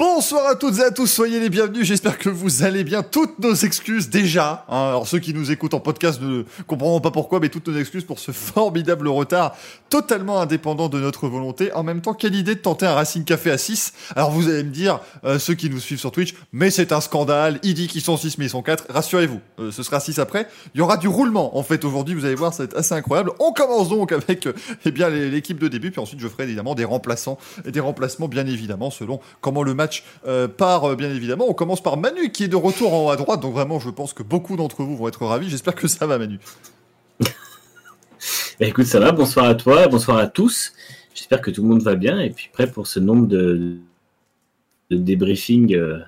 Bonsoir à toutes et à tous, soyez les bienvenus, j'espère que vous allez bien. Toutes nos excuses déjà, hein. alors ceux qui nous écoutent en podcast ne comprendront pas pourquoi, mais toutes nos excuses pour ce formidable retard, totalement indépendant de notre volonté. En même temps, quelle idée de tenter un Racing Café à 6 Alors vous allez me dire, euh, ceux qui nous suivent sur Twitch, mais c'est un scandale, il dit qu'ils sont 6 mais ils sont 4, rassurez-vous, euh, ce sera 6 après. Il y aura du roulement en fait aujourd'hui, vous allez voir, ça va être assez incroyable. On commence donc avec euh, eh bien l'équipe de début, puis ensuite je ferai évidemment des remplaçants et des remplacements bien évidemment selon comment le match euh, part euh, bien évidemment. On commence par Manu qui est de retour en haut à droite, donc vraiment je pense que beaucoup d'entre vous vont être ravis. J'espère que ça va Manu. Bah, écoute, ça va, bonsoir à toi, bonsoir à tous. J'espère que tout le monde va bien et puis prêt pour ce nombre de, de débriefings, euh,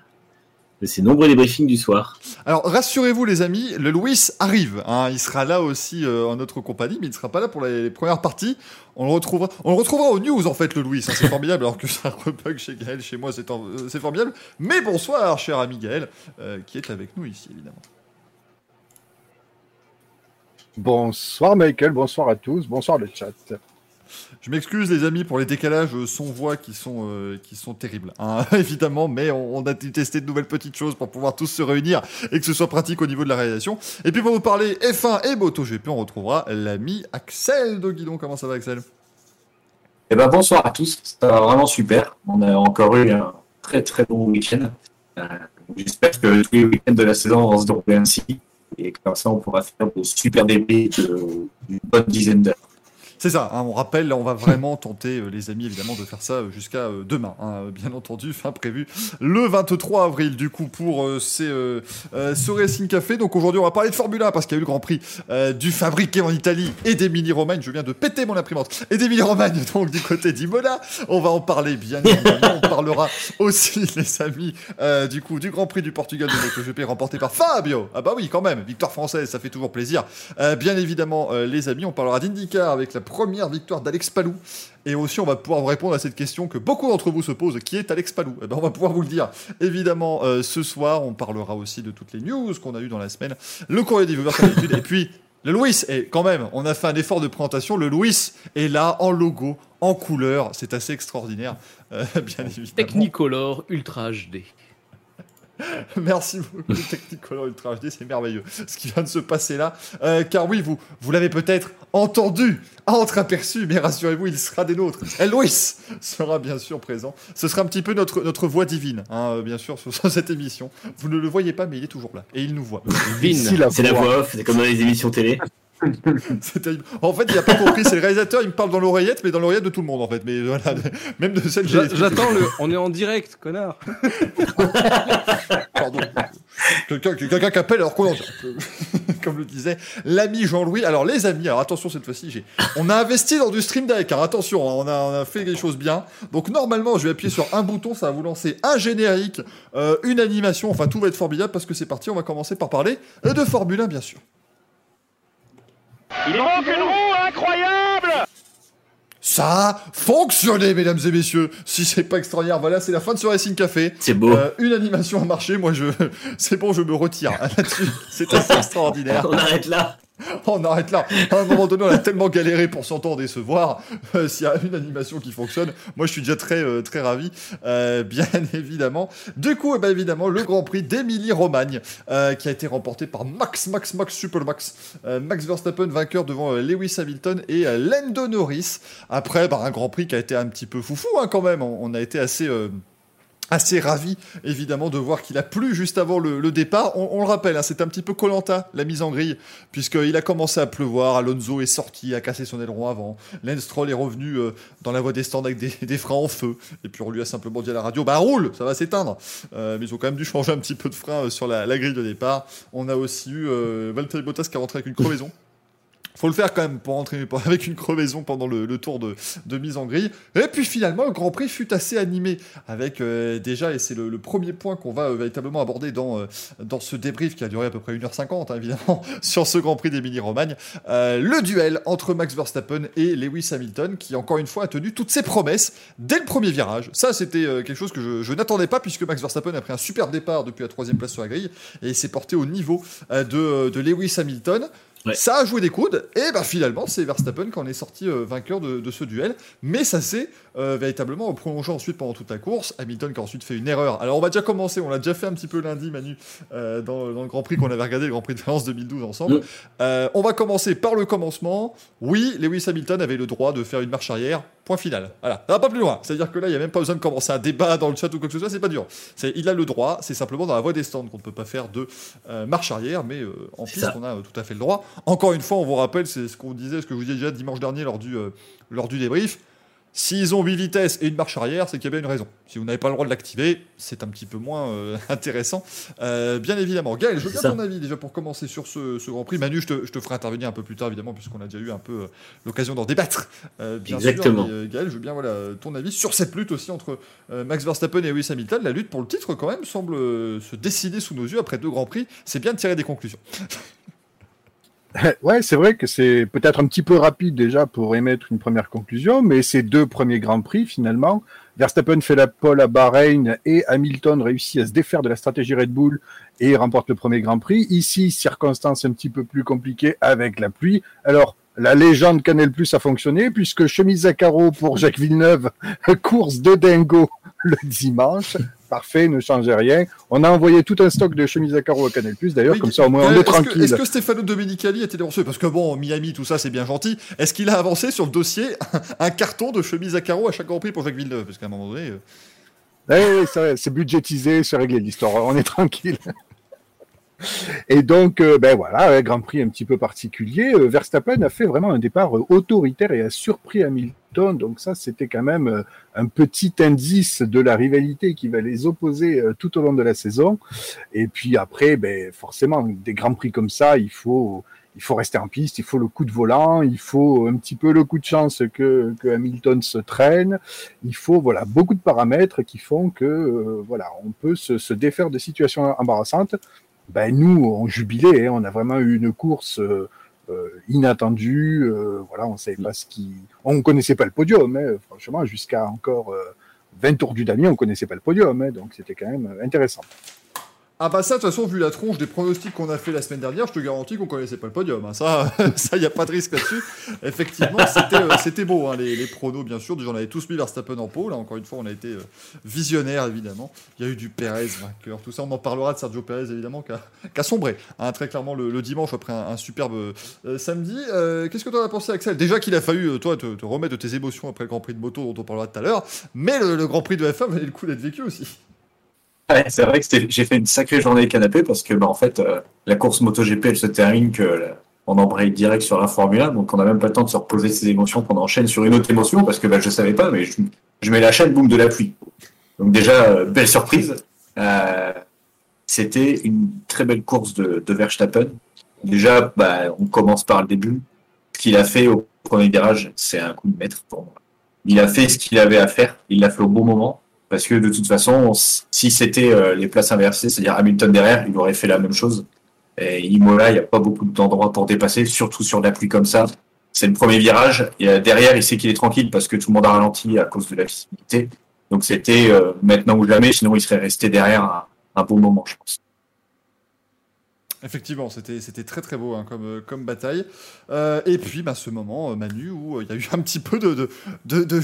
de ces nombreux débriefings du soir. Alors rassurez-vous les amis, le Louis arrive. hein. il sera là aussi euh, en notre compagnie, mais il ne sera pas là pour les, les premières parties. On le retrouvera, on le retrouvera aux news en fait, le Louis. hein, c'est formidable. Alors que ça rebug chez Gaël, chez moi, c'est en- euh, c'est formidable. Mais bonsoir, cher ami Gaël, euh, qui est avec nous ici évidemment. Bonsoir Michael, bonsoir à tous, bonsoir le chat. Je m'excuse les amis pour les décalages euh, son-voix qui sont euh, qui sont terribles, hein, évidemment, mais on, on a testé de nouvelles petites choses pour pouvoir tous se réunir et que ce soit pratique au niveau de la réalisation. Et puis pour vous parler F1 et MotoGP, on retrouvera l'ami Axel de Guidon. Comment ça va Axel? Eh ben bonsoir à tous, ça va vraiment super. On a encore eu un très très bon week-end. Euh, J'espère que tous les week-ends de la saison vont se dérouler ainsi. Et comme ça, on pourra faire de super débats d'une bonne dizaine d'heures. C'est ça, hein, on rappelle, on va vraiment tenter, euh, les amis, évidemment, de faire ça euh, jusqu'à euh, demain, hein, bien entendu, fin prévu le 23 avril, du coup, pour ces, ce Racing Café. Donc aujourd'hui, on va parler de Formule 1, parce qu'il y a eu le Grand Prix du fabriqué en Italie et d'Emilie-Romagne. Je viens de péter mon imprimante. Et d'Emilie-Romagne, donc du côté d'Imola. On va en parler, bien évidemment. On parlera aussi, les amis, du coup, du Grand Prix du Portugal de MotoGP remporté par Fabio. Ah bah oui, quand même, victoire française, ça fait toujours plaisir. Bien évidemment, les amis, on parlera d'IndyCar avec la première victoire d'Alex Palou. Et aussi, on va pouvoir vous répondre à cette question que beaucoup d'entre vous se posent qui est Alex Palou? Eh ben, On va pouvoir vous le dire. Évidemment, euh, ce soir, on parlera aussi de toutes les news qu'on a eues dans la semaine. Le courrier des viewers, comme d'habitude. Et puis, le Louis, et quand même, on a fait un effort de présentation. Le Louis est là, en logo, en couleur. C'est assez extraordinaire, euh, bien évidemment. Technicolor Ultra HD. Merci beaucoup, Technicolor Ultra HD, c'est merveilleux ce qui vient de se passer là. Euh, car oui, vous, vous l'avez peut-être entendu, entreaperçu, mais rassurez-vous, il sera des nôtres. Et Louis sera bien sûr présent. Ce sera un petit peu notre, notre voix divine, hein, euh, bien sûr, sur, sur cette émission. Vous ne le voyez pas, mais il est toujours là. Et il nous voit. C'est la voix off, c'est comme dans les émissions télé. C'est terrible. En fait, il n'a pas compris, c'est le réalisateur, il me parle dans l'oreillette, mais dans l'oreillette de tout le monde, en fait. Mais voilà, même de celle que J'attends le. On est en direct, connard. Pardon. Quelqu'un qui appelle alors qu'on entend. Comme le disait l'ami Jean-Louis. Alors les amis, alors attention cette fois-ci, on a investi dans du stream deck. Alors attention, hein, on a, on a fait les choses bien. Donc normalement, je vais appuyer sur un bouton, ça va vous lancer un générique, euh, une animation. Enfin, tout va être formidable parce que c'est parti. On va commencer par parler euh, de Formule 1, bien sûr. Il manque une roue incroyable Ça a fonctionné, mesdames et messieurs. Si c'est pas extraordinaire, voilà, c'est la fin de ce Racing Café. C'est beau. Euh, une animation a marché. Moi, je, c'est bon, je me retire là-dessus. C'est assez extraordinaire. On arrête là. On arrête là. À un moment donné, on a tellement galéré pour s'entendre et se voir. Euh, S'il y a une animation qui fonctionne, moi je suis déjà très euh, très ravi, euh, bien évidemment. Du coup, eh ben, évidemment, le Grand Prix d'Émilie-Romagne, euh, qui a été remporté par Max, Max, Max, Super Max, Verstappen vainqueur devant Lewis Hamilton et Lando Norris. Après, bah, un Grand Prix qui a été un petit peu foufou hein, quand même. On, a été assez assez ravi évidemment de voir qu'il a plu juste avant le, le départ. On, on le rappelle, hein, c'est un petit peu Colanta la mise en grille, puisqu'il a commencé à pleuvoir. Alonso est sorti, a cassé son aileron avant. Lance Stroll est revenu euh, dans la voie des stands avec des, des freins en feu. Et puis on lui a simplement dit à la radio Bah roule, ça va s'éteindre. Euh, mais ils ont quand même dû changer un petit peu de frein euh, sur la, la grille de départ. On a aussi eu euh, Valtteri Bottas qui est rentré avec une crevaison. Faut le faire quand même pour entrer avec une crevaison pendant le, tour de, mise en grille. Et puis finalement, le Grand Prix fut assez animé avec euh, déjà, et c'est le, le, premier point qu'on va euh, véritablement aborder dans, euh, dans ce débrief qui a duré à peu près 1h50, hein, évidemment, sur ce Grand Prix d'Émilie-Romagne, le duel entre Max Verstappen et Lewis Hamilton, qui encore une fois a tenu toutes ses promesses dès le premier virage. Ça, c'était quelque chose que je, je n'attendais pas, puisque Max Verstappen a pris un super départ depuis la troisième place sur la grille, et s'est porté au niveau de, de Lewis Hamilton. Ça a joué des coudes, et bah finalement, c'est Verstappen qui en est sorti euh, vainqueur de, ce duel. Mais ça s'est euh, véritablement prolongé ensuite pendant toute la course. Hamilton qui a ensuite fait une erreur. Alors, on va déjà commencer, on l'a déjà fait un petit peu lundi, Manu, euh, dans, dans, le Grand Prix qu'on avait regardé, le Grand Prix de France 2012 ensemble. Mmh. on va commencer par le commencement. Oui, Lewis Hamilton avait le droit de faire une marche arrière. Point final. Voilà, ça va pas plus loin. C'est-à-dire que là, il n'y a même pas besoin de commencer un débat dans le chat ou quoi que ce soit, c'est pas dur. Il a le droit, c'est simplement dans la voie des stands qu'on ne peut pas faire de marche arrière, mais en piste, on a tout à fait le droit. Encore une fois, on vous rappelle, c'est ce qu'on disait, ce que je vous disais déjà dimanche dernier lors du, euh, lors du débrief. S'ils ont 8 vitesses et une marche arrière, c'est qu'il y a bien une raison. Si vous n'avez pas le droit de l'activer, c'est un petit peu moins euh, intéressant. Euh, bien évidemment. Gaël, je veux bien ton avis déjà pour commencer sur ce, ce Grand Prix. Manu, je te, je te, ferai intervenir un peu plus tard, évidemment, puisqu'on a déjà eu un peu euh, l'occasion d'en débattre. bien Exactement. Sûr, mais, Gaël, je veux bien voilà, ton avis sur cette lutte aussi entre Max Verstappen et Lewis Hamilton. La lutte pour le titre, quand même, semble se décider sous nos yeux après deux Grands Prix. C'est bien de tirer des conclusions. Ouais, c'est vrai que c'est peut-être un petit peu rapide déjà pour émettre une première conclusion, mais ces deux premiers grands prix finalement, Verstappen fait la pole à Bahreïn et Hamilton réussit à se défaire de la stratégie Red Bull et remporte le premier grand prix. Ici, circonstance un petit peu plus compliquée avec la pluie. Alors, la légende Canal Plus a fonctionné puisque chemise à carreaux pour Jacques Villeneuve, course de dingo le dimanche. Parfait, ne changez rien. On a envoyé tout un stock de chemises à carreaux à Canal Plus d'ailleurs, comme ça au moins on est, est tranquille. Est-ce que Stefano Domenicali était lancé Parce que bon, Miami, tout ça c'est bien gentil. Est-ce qu'il a avancé sur le dossier un carton de chemises à carreaux à chaque Grand Prix pour Jacques Villeneuve? Parce qu'à un moment donné. Euh... Oui, c'est budgétisé, c'est réglé l'histoire. On est tranquille. Et donc, euh, ben voilà, un Grand Prix un petit peu particulier. Euh, Verstappen a fait vraiment un départ euh, autoritaire et a surpris Hamilton. Donc ça, c'était quand même euh, un petit indice de la rivalité qui va les opposer euh, tout au long de la saison. Et puis après, ben forcément, des Grands Prix comme ça, il faut il faut rester en piste, il faut le coup de volant, il faut un petit peu le coup de chance que, Hamilton se traîne. Il faut voilà beaucoup de paramètres qui font que euh, voilà on peut se, se défaire de situations embarrassantes ben nous, on jubilait, hein, on a vraiment eu une course euh, inattendue. Euh, voilà, on savait pas ce qui, on connaissait pas le podium, hein, franchement, jusqu'à encore 20 tours du damier, on connaissait pas le podium, hein, donc c'était quand même intéressant. Ah bah ça, de toute façon, vu la tronche des pronostics qu'on a fait la semaine dernière, je te garantis qu'on connaissait pas le podium. Hein. Ça, ça, y a pas de risque là-dessus. Effectivement, c'était, euh, beau, hein, les, pronos, bien sûr. Déjà, on avait tous mis Verstappen en pôle. Là, encore une fois, on a été euh, visionnaire, évidemment. Il y a eu du Perez vainqueur, tout ça. On en parlera de Sergio Perez, évidemment, qui a, sombré, hein, très clairement, le, dimanche, après un, superbe euh, samedi. qu'est-ce que tu as pensé, Axel? Déjà qu'il a fallu, toi, te, te, remettre de tes émotions après le Grand Prix de moto, dont on parlera tout à l'heure. Mais le, le Grand Prix de F1 valait le coup d'être vécu aussi. C'est vrai que j'ai fait une sacrée journée canapé parce que, bah, en fait, euh, la course MotoGP, elle se termine que euh, on embraye direct sur la Formule 1, donc on n'a même pas le temps de se reposer ses émotions qu'on enchaîne sur une autre émotion parce que bah, je savais pas, mais je, mets la chaîne, boum, de la pluie. Donc déjà, euh, belle surprise. Euh, C'était une très belle course de, de Verstappen. Déjà, bah, on commence par le début. Ce qu'il a fait au premier virage, c'est un coup de maître pour moi. Il a fait ce qu'il avait à faire, il l'a fait au bon moment parce que de toute façon, si c'était euh, les places inversées, c'est-à-dire Hamilton derrière, il aurait fait la même chose. Et Imola, il n'y a pas beaucoup d'endroits pour dépasser, surtout sur la pluie comme ça. C'est le premier virage. Et derrière, il sait qu'il est tranquille parce que tout le monde a ralenti à cause de la visibilité. Donc c'était euh, maintenant ou jamais, sinon il serait resté derrière un bon moment, je pense. Effectivement, c'était c'était très très beau hein, comme comme bataille. Euh, et puis bah, ce moment Manu où il y a eu un petit peu de de de de,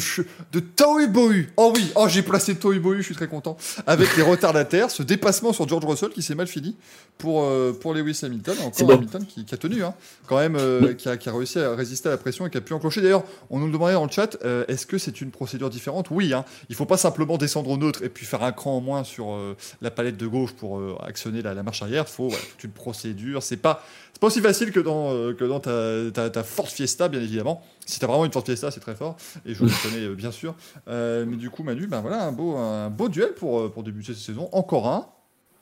de Tohubohu. Oh oui, oh j'ai placé Tohubohu, je suis très content. Avec les retardataires, ce dépassement sur George Russell qui s'est mal fini pour euh, pour Lewis Hamilton. Encore bon. Hamilton qui, qui, a tenu, hein, quand même, euh, qui, a, qui a réussi à résister à la pression et qui a pu enclencher. D'ailleurs, on nous demandait dans le chat, euh, est-ce que c'est une procédure différente? Oui, hein. Il faut pas simplement descendre au neutre et puis faire un cran en moins sur la palette de gauche pour actionner la, la, marche arrière. Il faut ouais, toute une procédure. C'est pas, c'est pas aussi facile que dans, euh, que dans ta, ta, ta, Ford Fiesta, bien évidemment. Si tu as vraiment une Ford Fiesta, c'est très fort. Et je le connais euh, bien sûr. Euh, mais du coup, Manu, ben voilà, un beau, un beau duel pour, pour débuter cette saison. Encore un.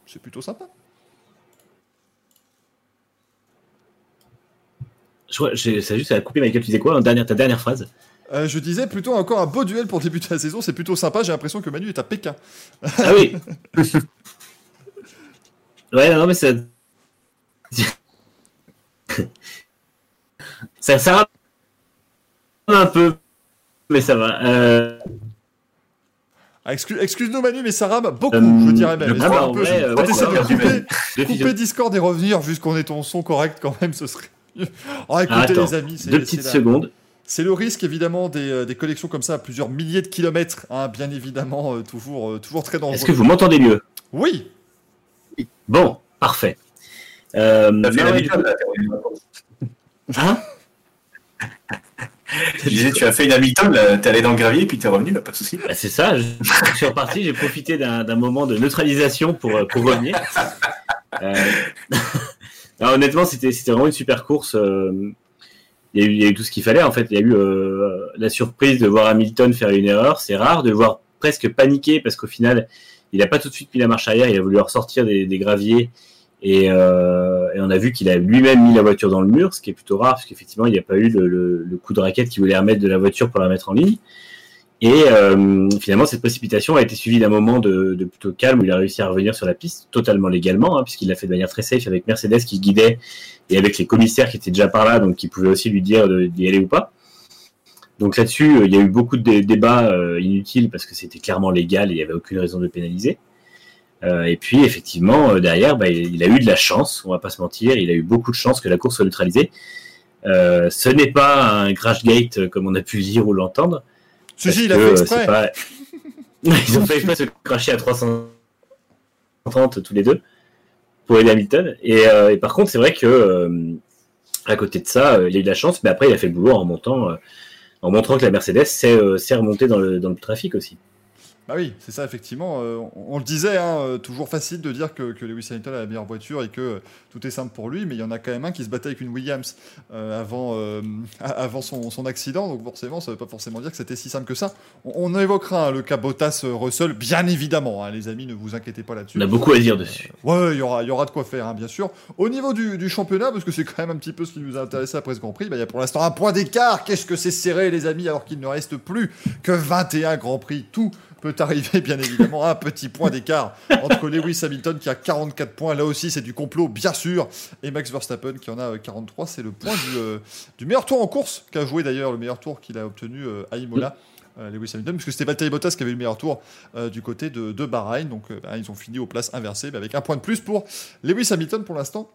C'est plutôt sympa. Je crois, j'ai- ça a juste à couper Michael, tu disais quoi en dernière, ta dernière phrase? Euh, je disais plutôt encore un beau duel pour débuter la saison, c'est plutôt sympa. J'ai l'impression que Manu est à Pékin. Ah oui Ouais, non, mais ça. ça, ça rame un peu, mais ça va. Euh, Ah, excuse- Excuse-nous Manu, mais ça rame beaucoup, Euh, je dirais même. ah, un bah, peu- ouais, ouais, de couper, couper Discord et revenir jusqu'on ait ton son correct quand même, ce serait mieux. Oh, écoutez Attends, les amis, c'est deux petites la- secondes. C'est le risque évidemment des, euh, des collections comme ça à plusieurs milliers de kilomètres, hein, bien évidemment, euh, toujours, euh, toujours très dangereux. Est-ce que vous m'entendez mieux? Oui, Bon, parfait. Euh, T'as fait la là. Hein Je disais, tu as fait une Hamilton, là, t'es allé dans le gravier, puis t'es revenu, là, pas de soucis. Bah, c'est ça, je, je suis reparti, j'ai profité d'un moment de neutralisation pour, euh, pour revenir. Euh, non, honnêtement, c'était c'était vraiment une super course. euh, Il y, a eu, il y a eu tout ce qu'il fallait. En fait, il y a eu euh, la surprise de voir Hamilton faire une erreur. C'est rare de le voir presque paniquer parce qu'au final, il n'a pas tout de suite mis la marche arrière. Il a voulu ressortir des, des graviers. Et, euh, et on a vu qu'il a lui-même mis la voiture dans le mur, ce qui est plutôt rare parce qu'effectivement, il n'y a pas eu le, coup de raquette qui voulait remettre de la voiture pour la mettre en ligne. Et euh, finalement, cette précipitation a été suivie d'un moment de, plutôt calme où il a réussi à revenir sur la piste totalement légalement, hein, puisqu'il l'a fait de manière très safe avec Mercedes qui guidait et avec les commissaires qui étaient déjà par là, donc qui pouvaient aussi lui dire d'y aller ou pas. Donc là-dessus, euh, il y a eu beaucoup de dé- débats inutiles parce que c'était clairement légal et il n'y avait aucune raison de pénaliser. Euh, et puis effectivement, euh, derrière, bah, il a eu de la chance, on va pas se mentir, il a eu beaucoup de chance que la course soit neutralisée. Euh, ce n'est pas un crash gate comme on a pu le dire ou l'entendre. ceci il a fait exprès. pas- Ils ont fait exprès de se cracher à 330 tous les deux pour aider Hamilton. Et, euh, et par contre, c'est vrai que euh, à côté de ça, euh, il a eu de la chance, mais après, il a fait le boulot en montant, en montrant que la Mercedes dans le, dans le trafic aussi. Bah oui, c'est ça, effectivement. euh, on, on le disait, hein, euh, toujours facile de dire que, que Lewis Hamilton a la meilleure voiture et que euh, tout est simple pour lui, mais il y en a quand même un qui se battait avec une Williams euh, avant, avant son, son accident, donc forcément, ça ne veut pas forcément dire que c'était si simple que ça. On, on évoquera hein, le cas Bottas-Russell, bien évidemment, hein, les amis, ne vous inquiétez pas là-dessus. On a beaucoup à dire dessus. Ouais, il y aura, il y aura de quoi faire, hein, bien sûr. Au niveau du, du championnat, parce que c'est quand même un petit peu ce qui nous a intéressé après ce Grand Prix, bah, il y a pour l'instant un point d'écart. Qu'est-ce que c'est serré, les amis, alors qu'il ne reste plus que 21 Grands Prix. Tout peut arriver, bien évidemment. Un petit point d'écart entre Lewis Hamilton qui a 44 points. Là aussi, c'est du complot, bien sûr. Et Max Verstappen qui en a euh, 43. C'est le point du, euh, du meilleur tour en course qu'a joué d'ailleurs, le meilleur tour qu'il a obtenu euh, à Imola. euh, Lewis Hamilton, puisque c'était Valtteri Bottas qui avait le meilleur tour euh, du côté de, de Bahreïn. Donc, euh, bah, ils ont fini aux places inversées, avec un point de plus pour Lewis Hamilton pour l'instant.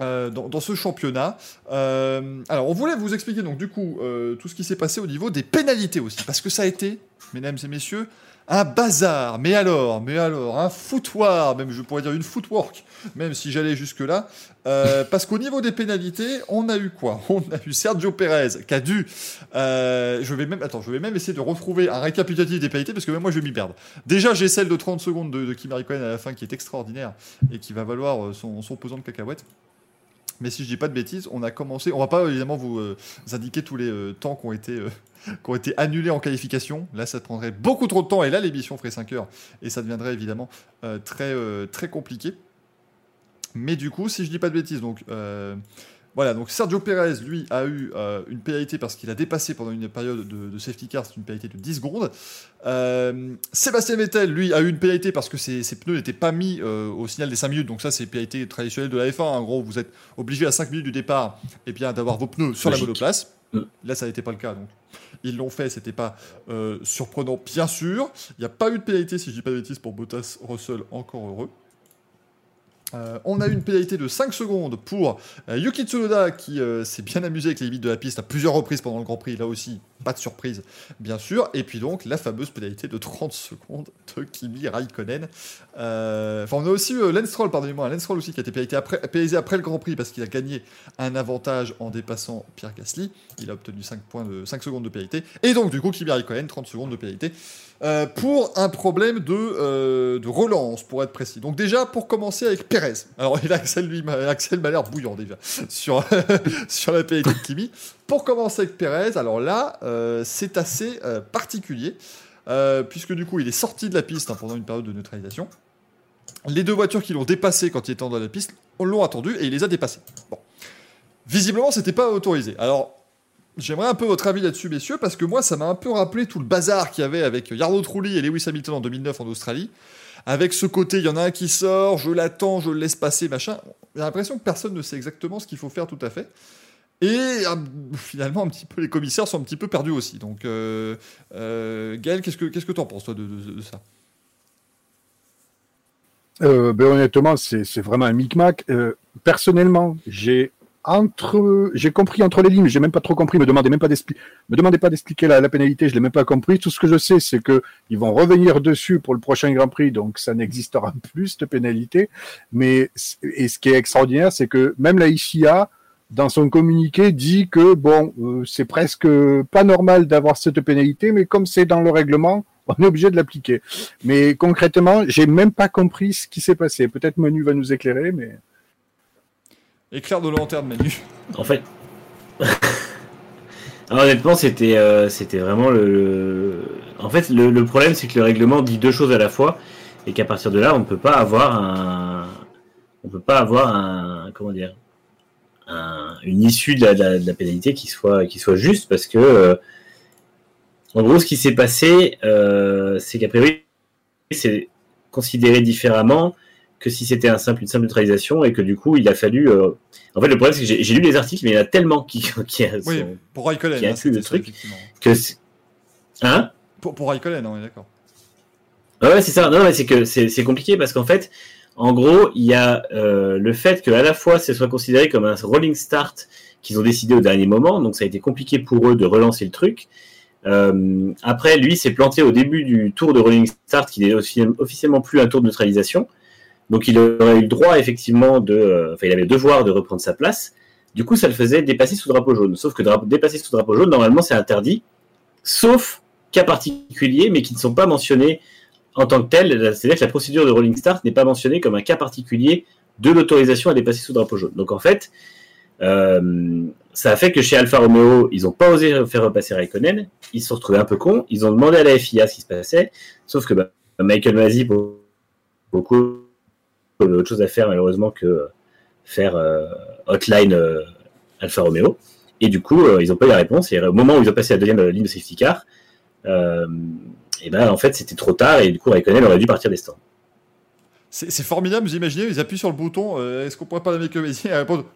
euh, dans, dans ce championnat. Euh, alors, on voulait vous expliquer donc du coup euh, tout ce qui s'est passé au niveau des pénalités aussi, parce que ça a été, mesdames et messieurs, un bazar. Mais alors, mais alors, un foutoir, même je pourrais dire une footwork, même si j'allais jusque là, Euh, parce qu'au niveau des pénalités, on a eu quoi? On a eu Sergio Perez qui a dû. euh, je vais même, attends, je vais même essayer de retrouver un récapitulatif des pénalités parce que même moi je vais m'y perdre. Déjà, j'ai celle de 30 secondes de, de Raikkonen à la fin qui est extraordinaire et qui va valoir euh, son, son pesant de cacahuètes. Mais si je dis pas de bêtises, on a commencé. On va pas évidemment vous, vous indiquer tous les temps qui ont été. Qui ont été annulés en qualification. Là, ça prendrait beaucoup trop de temps et là, l'émission ferait 5 heures et ça deviendrait évidemment euh, très, euh, très compliqué. Mais du coup, si je dis pas de bêtises, donc euh, voilà, donc Sergio Perez, lui, a eu une pénalité parce qu'il a dépassé pendant une période de, de safety car, c'est une pénalité de 10 secondes. Sébastien Vettel, lui, a eu une pénalité parce que ses, ses pneus n'étaient pas mis au signal des 5 minutes. Donc ça, c'est pénalité traditionnelle de la F1. En gros, vous êtes obligé à 5 minutes du départ et bien d'avoir vos pneus sur Logique. la monoplace. Là, ça n'était pas le cas. Donc, ils l'ont fait, c'était pas euh, surprenant, bien sûr. Il n'y a pas eu de pénalité, si je dis pas de bêtises, pour Bottas Russell, encore heureux. Euh, on a une pénalité de 5 secondes pour euh, Yuki Tsunoda qui euh, s'est bien amusé avec les limites de la piste à plusieurs reprises pendant le Grand Prix. Là aussi, pas de surprise, bien sûr. Et puis donc, la fameuse pénalité de 30 secondes de Kimi Raikkonen. Enfin, on a aussi Lance Stroll, pardonnez-moi, Lance aussi qui a été pénalisé après le Grand Prix parce qu'il a gagné un avantage en dépassant Pierre Gasly. Il a obtenu 5, points de, 5 secondes de pénalité. Et donc, du coup, Kimi Raikkonen, 30 secondes de pénalité. Euh, pour un problème de, euh, de relance, pour être précis. Donc déjà, pour commencer avec Pérez. Alors, il Axel, lui, Axel m'a l'air bouillant déjà sur, sur la pénalité de Kimi. Pour commencer avec Pérez, alors là, euh, c'est assez particulier, puisque du coup, il est sorti de la piste hein, pendant une période de neutralisation. Les deux voitures qui l'ont dépassé quand il était dans la piste, on l'ont attendu et il les a dépassés. Bon. visiblement, c'était pas autorisé. Alors, j'aimerais un peu votre avis là-dessus, messieurs, parce que moi, ça m'a un peu rappelé tout le bazar qu'il y avait avec Yarlo Trulli et Lewis Hamilton en 2009 en Australie. Avec ce côté, il y en a un qui sort, je l'attends, je le laisse passer, machin. J'ai l'impression que personne ne sait exactement ce qu'il faut faire tout à fait. Et euh, finalement, un petit peu, les commissaires sont un petit peu perdus aussi. Donc, euh, euh, Gaël, qu'est-ce que qu'est-ce que t'en penses toi de, ça? Euh, ben, honnêtement, c'est vraiment un micmac. Personnellement, j'ai entre, j'ai compris entre les lignes, j'ai même pas trop compris. Me demandez même pas d'expliquer, me demandez pas d'expliquer la, la pénalité, je l'ai même pas compris. Tout ce que je sais, c'est que ils vont revenir dessus pour le prochain Grand Prix, donc ça n'existera plus cette pénalité. Mais et ce qui est extraordinaire, c'est que même la IFIA, dans son communiqué, dit que bon, euh, c'est presque pas normal d'avoir cette pénalité, mais comme c'est dans le règlement, on est obligé de l'appliquer. Mais concrètement, j'ai même pas compris ce qui s'est passé. Peut-être Manu va nous éclairer, mais Éclair de lanterne, Manu. En fait. Alors, honnêtement, c'était euh, c'était vraiment le, En fait, le, problème, c'est que le règlement dit deux choses à la fois et qu'à partir de là, on ne peut pas avoir un. On peut pas avoir un. Comment dire un- Une issue de la pénalité qui soit, qui soit juste parce que. euh, en gros, ce qui s'est passé, euh, c'est qu'a priori, c'est considéré différemment que si c'était un simple, une simple neutralisation et que du coup, il a fallu. euh, En fait, le problème, c'est que j'ai lu les articles, mais il y en a tellement qui, qui Oui, sont- pour Raikkonen. qui hein, inclut le ça, truc. que. Hein? Pour, pour Raikkonen, on est d'accord. Ouais, c'est ça. Non, mais c'est que c'est compliqué parce qu'en fait, en gros, il y a euh, le fait que à la fois ce soit considéré comme un rolling start qu'ils ont décidé au dernier moment, donc ça a été compliqué pour eux de relancer le truc. Euh, après, lui s'est planté au début du tour de rolling start, qui n'est offi- officiellement plus un tour de neutralisation. Donc il aurait eu le droit effectivement de, euh, enfin il avait le devoir de reprendre sa place. Du coup, ça le faisait dépasser sous drapeau jaune. Sauf que dépasser sous drapeau jaune, normalement, c'est interdit, sauf cas particuliers, mais qui ne sont pas mentionnés en tant que tel, c'est-à-dire que la procédure de Rolling Start n'est pas mentionnée comme un cas particulier de l'autorisation à dépasser sous drapeau jaune. Donc en fait, euh, ça a fait que chez Alfa Romeo, ils n'ont pas osé faire repasser Raikkonen, ils se sont retrouvés un peu cons, ils ont demandé à la FIA ce qui se passait, sauf que bah, Michael Masi, pour beaucoup, autre chose à faire malheureusement que faire euh, hotline euh, Alfa Romeo. Et du coup, euh, ils n'ont pas eu la réponse. Et au moment où ils ont passé la deuxième ligne de safety car, et ben en fait c'était trop tard et du coup Raikkonen aurait dû partir des stands. C'est formidable, vous imaginez, ils appuient sur le bouton. Est-ce qu'on pourrait à Michael Bézine et répondre.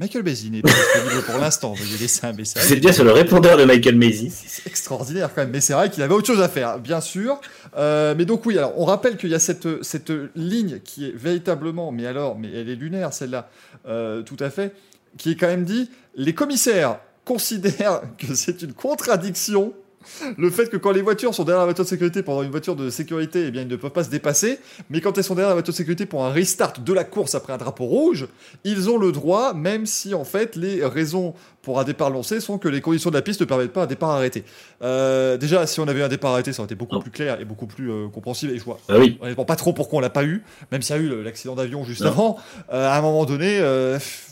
Michael Bézine n'est pas disponible pour l'instant. Veuillez laisser un message. C'est bien sur le répondeur de Michael Maisy. C'est extraordinaire quand même, mais c'est vrai qu'il avait autre chose à faire, bien sûr. Euh, mais donc oui, alors on rappelle qu'il y a cette, cette ligne qui est véritablement, mais alors, mais elle est lunaire celle-là, euh, tout à fait, qui est quand même dit, les commissaires considèrent que c'est une contradiction le fait que quand les voitures sont derrière la voiture de sécurité pendant une voiture de sécurité, eh bien, ils ne peuvent pas se dépasser. Mais quand elles sont derrière la voiture de sécurité pour un restart de la course après un drapeau rouge, ils ont le droit, même si en fait les raisons pour un départ lancé sont que les conditions de la piste ne permettent pas un départ arrêté. Euh, déjà, si on avait eu un départ arrêté, ça aurait été beaucoup Non. plus clair et beaucoup plus euh, compréhensible. Et je vois Ah oui. honnêtement pas trop pourquoi on l'a pas eu, même s'il y a eu l'accident d'avion juste Non. avant. Euh, à un moment donné,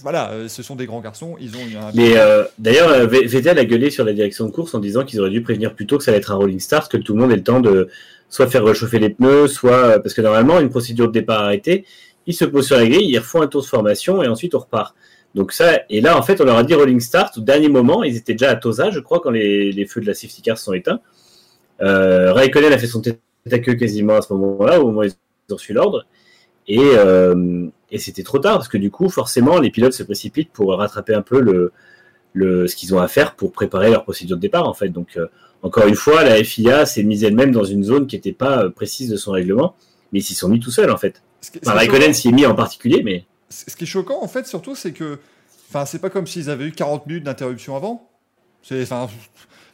voilà, ce sont des grands garçons, ils ont eu un. Mais d'ailleurs, Vettel a gueulé sur la direction de course en disant qu'ils auraient dû prévenir plus tôt que ça allait être un rolling start, que tout le monde ait le temps de soit faire réchauffer les pneus, soit parce que normalement une procédure de départ arrêtée, ils se posent sur la grille, ils refont un tour de formation et ensuite on repart. Donc ça, et là en fait on leur a dit rolling start au dernier moment, ils étaient déjà à Tosa, je crois, quand les, les feux de la safety car sont éteints. Euh, Raikkonen a fait son tête à queue quasiment à ce moment-là, au moment où ils ont reçu l'ordre. Et, euh, et c'était trop tard parce que du coup, forcément, les pilotes se précipitent pour rattraper un peu le, le, ce qu'ils ont à faire pour préparer leur procédure de départ en fait. Donc euh, encore une fois, la FIA s'est mise elle-même dans une zone qui n'était pas précise de son règlement, mais ils s'y sont mis tout seuls en fait. Enfin, Raikkonen s'y est mis en particulier, mais Ce qui est choquant, en fait, surtout, c'est que. Enfin, c'est pas comme s'ils avaient eu 40 minutes d'interruption avant. C'est. Enfin.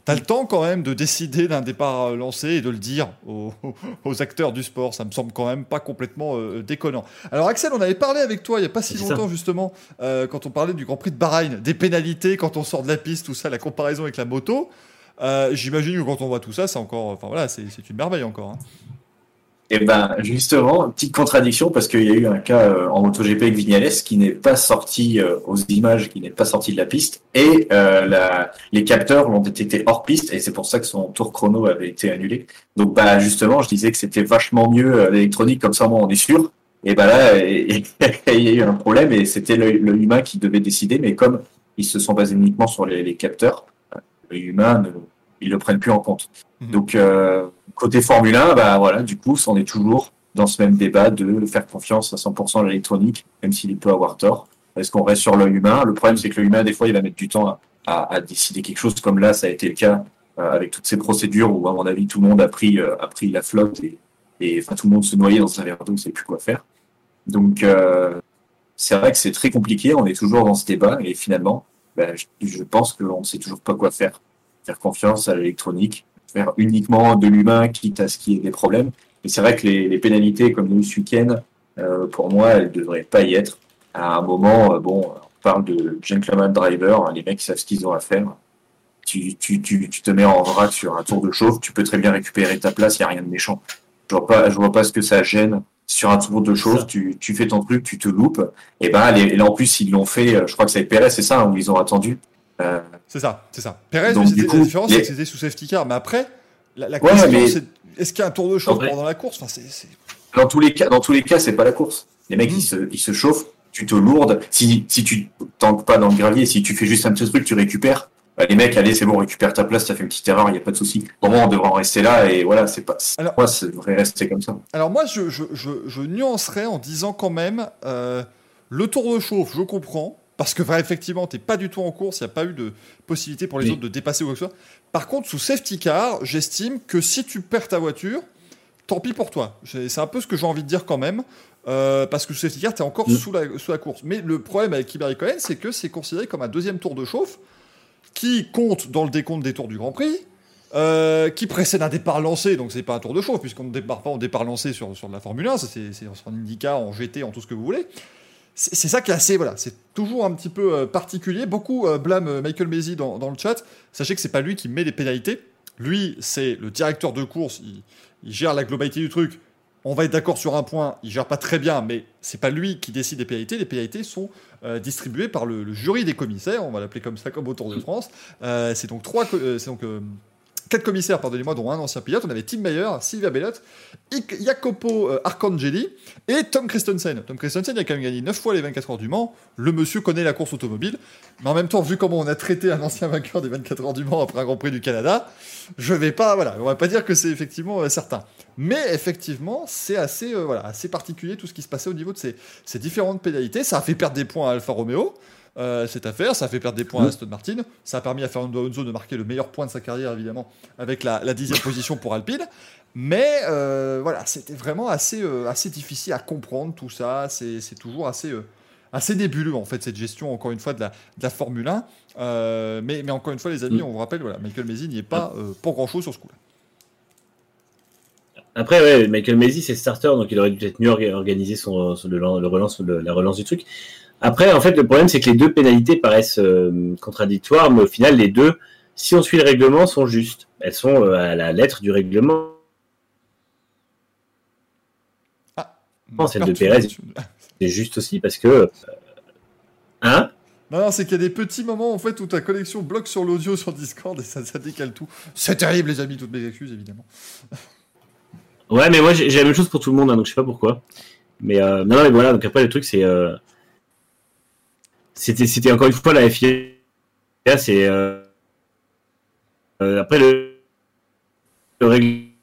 T'as le temps quand même de décider d'un départ euh, lancé et de le dire aux, aux acteurs du sport. Ça me semble quand même pas complètement euh, déconnant. Alors Axel, on avait parlé avec toi il y a pas si ça. longtemps justement euh, quand on parlait du Grand Prix de Bahreïn, des pénalités quand on sort de la piste, tout ça, la comparaison avec la moto. Euh, J'imagine que quand on voit tout ça, c'est encore, enfin voilà, c'est c'est une merveille encore. hein. Et ben justement, petite contradiction parce qu'il y a eu un cas euh, en MotoGP avec Vignales qui n'est pas sorti euh, aux images, qui n'est pas sorti de la piste et euh, les capteurs l'ont détecté hors piste et c'est pour ça que son tour chrono avait été annulé. Donc bah justement, je disais que c'était vachement mieux euh, l'électronique comme ça, moi on est sûr. Et ben là, il y a eu un problème et c'était l'œil humain qui devait décider, mais comme ils se sont basés uniquement sur les, les capteurs, l'œil humain, ne- ils le prennent plus en compte. Mhm. Donc euh, côté Formule 1, bah voilà, du coup, on est toujours dans ce même débat de faire confiance à 100% à l'électronique, même s'il peut avoir tort. Est-ce qu'on reste sur l'œil humain? Le problème, c'est que l'œil humain, des fois, il va mettre du temps à, à- à décider quelque chose, comme là, ça a été le cas euh, avec toutes ces procédures où, à mon avis, tout le monde a pris, euh, a pris la flotte et, et enfin, tout le monde se noyait dans un verre d'eau, ne savait plus quoi faire. Donc, euh, c'est vrai que c'est très compliqué. On est toujours dans ce débat et finalement, ben, je, je pense qu'on ne sait toujours pas quoi faire. Faire confiance à l'électronique, faire uniquement de l'humain, quitte à ce qu'il y ait des problèmes. Et c'est vrai que les, les pénalités, comme nous ce week-end, euh, pour moi, elles ne devraient pas y être. À un moment, euh, bon, on parle de gentleman driver, hein, les mecs savent ce qu'ils ont à faire. Tu, tu, tu, tu te mets en vrac sur un tour de chauffe, tu peux très bien récupérer ta place, il n'y a rien de méchant. Je vois pas, je vois pas ce que ça gêne. Sur un tour de chauffe, Ça. tu, tu fais ton truc, tu te loupes. Et ben, les- et là, en plus, ils l'ont fait, euh, je crois que c'est avec Perez, c'est ça, hein, où ils ont attendu. Euh, C'est ça, c'est ça. Perez, Donc, lui, coup, la différence, c'est que c'était sous safety car. Mais après, la, la Ouais, question, mais- c'est est-ce qu'il y a un tour de chauffe pendant la course? Enfin, c'est, c'est- Dans tous les cas, dans tous les cas, c'est pas la course. Les mecs, Mhm. ils se, ils se chauffent, tu te lourdes. Si, si tu tankes pas dans le gravier, si tu fais juste un petit truc, tu récupères. Bah, les mecs, allez, c'est bon, récupère ta place, t'as fait une petite erreur, il y a pas de souci. Pour moi, on devrait en rester là et voilà, c'est pas. Alors- moi, ça devrait rester comme ça. Alors moi, je, je, je, je nuancerais en disant quand même, euh, le tour de chauffe, je comprends, parce que bah, effectivement, t'es pas du tout en course, il n'y a pas eu de possibilité pour les Oui. autres de dépasser ou quoi que ce soit. Par contre, sous safety car, j'estime que si tu perds ta voiture, tant pis pour toi. C'est un peu ce que j'ai envie de dire quand même, euh, parce que sous safety car, t'es encore Mm. sous, la, sous la course. Mais le problème avec Kibari Cohen, c'est que c'est considéré comme un deuxième tour de chauffe qui compte dans le décompte des tours du Grand Prix. euh, qui précède un départ lancé, donc c'est pas un tour de chauffe, puisqu'on ne démarre pas en départ lancé sur, sur de la Formule 1, ça c'est c'est en IndyCar, en GT, en tout ce que vous voulez. C'est ça qui est assez, voilà, c'est toujours un petit peu euh, particulier. Beaucoup euh, blâment euh, Michael Maisy dans, dans le chat. Sachez que c'est pas lui qui met les pénalités. Lui, c'est le directeur de course, il, il gère la globalité du truc. On va être d'accord sur un point, il gère pas très bien, mais c'est pas lui qui décide des pénalités. Les pénalités sont euh, distribuées par le, le jury des commissaires, on va l'appeler comme ça, comme au Tour de France. Euh, c'est donc trois, euh, c'est donc quatre commissaires, pardonnez-moi, dont un ancien pilote. On avait Tim Meyer, Sylvia Bellotte, Jacopo euh, Arcangeli et Tom Christensen. Tom Christensen il a quand même gagné 9 fois les 24 heures du Mans. Le monsieur connaît la course automobile. Mais en même temps, vu comment on a traité un ancien vainqueur des 24 heures du Mans après un Grand Prix du Canada, je vais pas, voilà, on va pas dire que c'est effectivement euh, certain. Mais effectivement, c'est assez, euh, voilà, assez particulier tout ce qui se passait au niveau de ces, ces différentes pénalités. Ça a fait perdre des points à Alfa Romeo. Euh, cette affaire, ça a fait perdre des points à Aston Martin, ça a permis à Fernando Alonso de marquer le meilleur point de sa carrière évidemment avec la, dixième position pour Alpine, mais euh, voilà, c'était vraiment assez, euh, assez difficile à comprendre tout ça. C'est toujours assez, euh, assez nébuleux en fait cette gestion encore une fois de la, de la Formule 1. Euh, mais, mais encore une fois les amis, on vous rappelle, voilà, Michael Mesi n'y est pas euh, pour grand chose sur ce coup-là. Après, ouais, Michael Maisy, c'est starter, donc il aurait dû peut-être mieux orga- organiser son, son- le, le relance, le- la relance du truc. Après, en fait, le problème, c'est que les deux pénalités paraissent euh, contradictoires, mais au final, les deux, si on suit le règlement, sont justes. Elles sont euh, à la lettre du règlement. Non, celle de Pérez. C'est juste aussi parce que. euh, Hein? Non, non, c'est qu'il y a des petits moments en fait où ta connexion bloque sur l'audio sur Discord et ça, ça décale tout. C'est terrible, les amis, toutes mes excuses évidemment. Ouais, mais moi j'ai la même chose pour tout le monde, hein, donc je sais pas pourquoi. Mais euh, non, non, mais voilà. Donc après le truc c'est, euh, c'était, c'était encore une fois la FIA. C'est euh, euh, après le, le règlement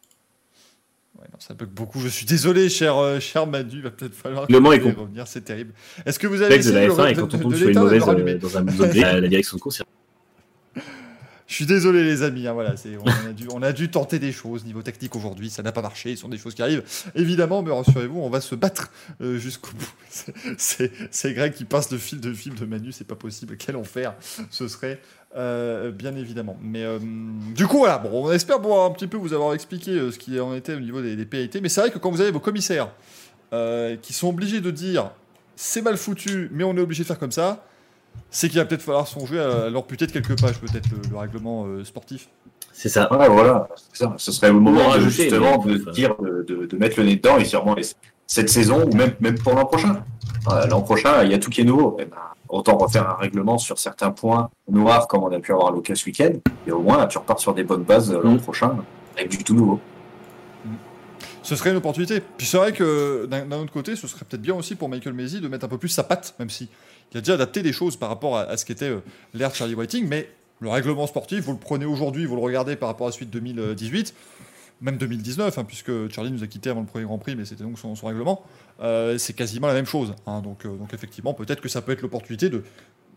Ouais, ça bug beaucoup. Je suis désolé, cher, euh, cher Manu, il va peut-être falloir Le est revenir. C'est terrible. Est-ce que vous avez de la de, F1 et quand on tombe sur une mauvaise euh, dans un la, direction de course, Je suis désolé les amis, hein, voilà, on, a dû, tenter des choses niveau technique aujourd'hui, ça n'a pas marché, ce sont des choses qui arrivent. Évidemment, mais rassurez-vous, on va se battre euh, jusqu'au bout. C'est, Greg qui passe le fil de film de Manu, c'est pas possible, quel enfer ce serait, euh, bien évidemment. Mais euh, du coup, voilà, bon, on espère pouvoir un petit peu vous avoir expliqué ce qui en était au niveau des, des PIT, mais c'est vrai que quand vous avez vos commissaires qui sont obligés de dire c'est mal foutu, mais on est obligé de faire comme ça, c'est qu'il va peut-être falloir songer à leur puter de quelques pages, peut-être, le, le règlement euh, sportif. c'est ça. Ouais, voilà, ça. Ce serait le moment en de, rajouter, justement de dire, de, de, de mettre le nez dedans et et cette saison ou même, même pour l'an prochain. Euh, L'an prochain, il y a tout qui est nouveau. Eh ben, autant refaire un règlement sur certains points noirs comme on a pu avoir le cas ce week-end. Et au moins, tu repars sur des bonnes bases euh, l'an Mm. prochain avec du tout nouveau. Ce serait une opportunité. Puis c'est vrai que d'un autre côté, ce serait peut-être bien aussi pour Michael Maisie de mettre un peu plus sa patte, même si il a déjà adapté des choses par rapport à, à ce qu'était euh, l'ère Charlie Whiting. Mais le règlement sportif, vous le prenez aujourd'hui, vous le regardez par rapport à la suite 2018, même 2019, hein, puisque Charlie nous a quitté avant le premier Grand Prix, mais c'était donc son, règlement. euh, c'est quasiment la même chose. hein. donc, euh, donc effectivement, peut-être que ça peut être l'opportunité de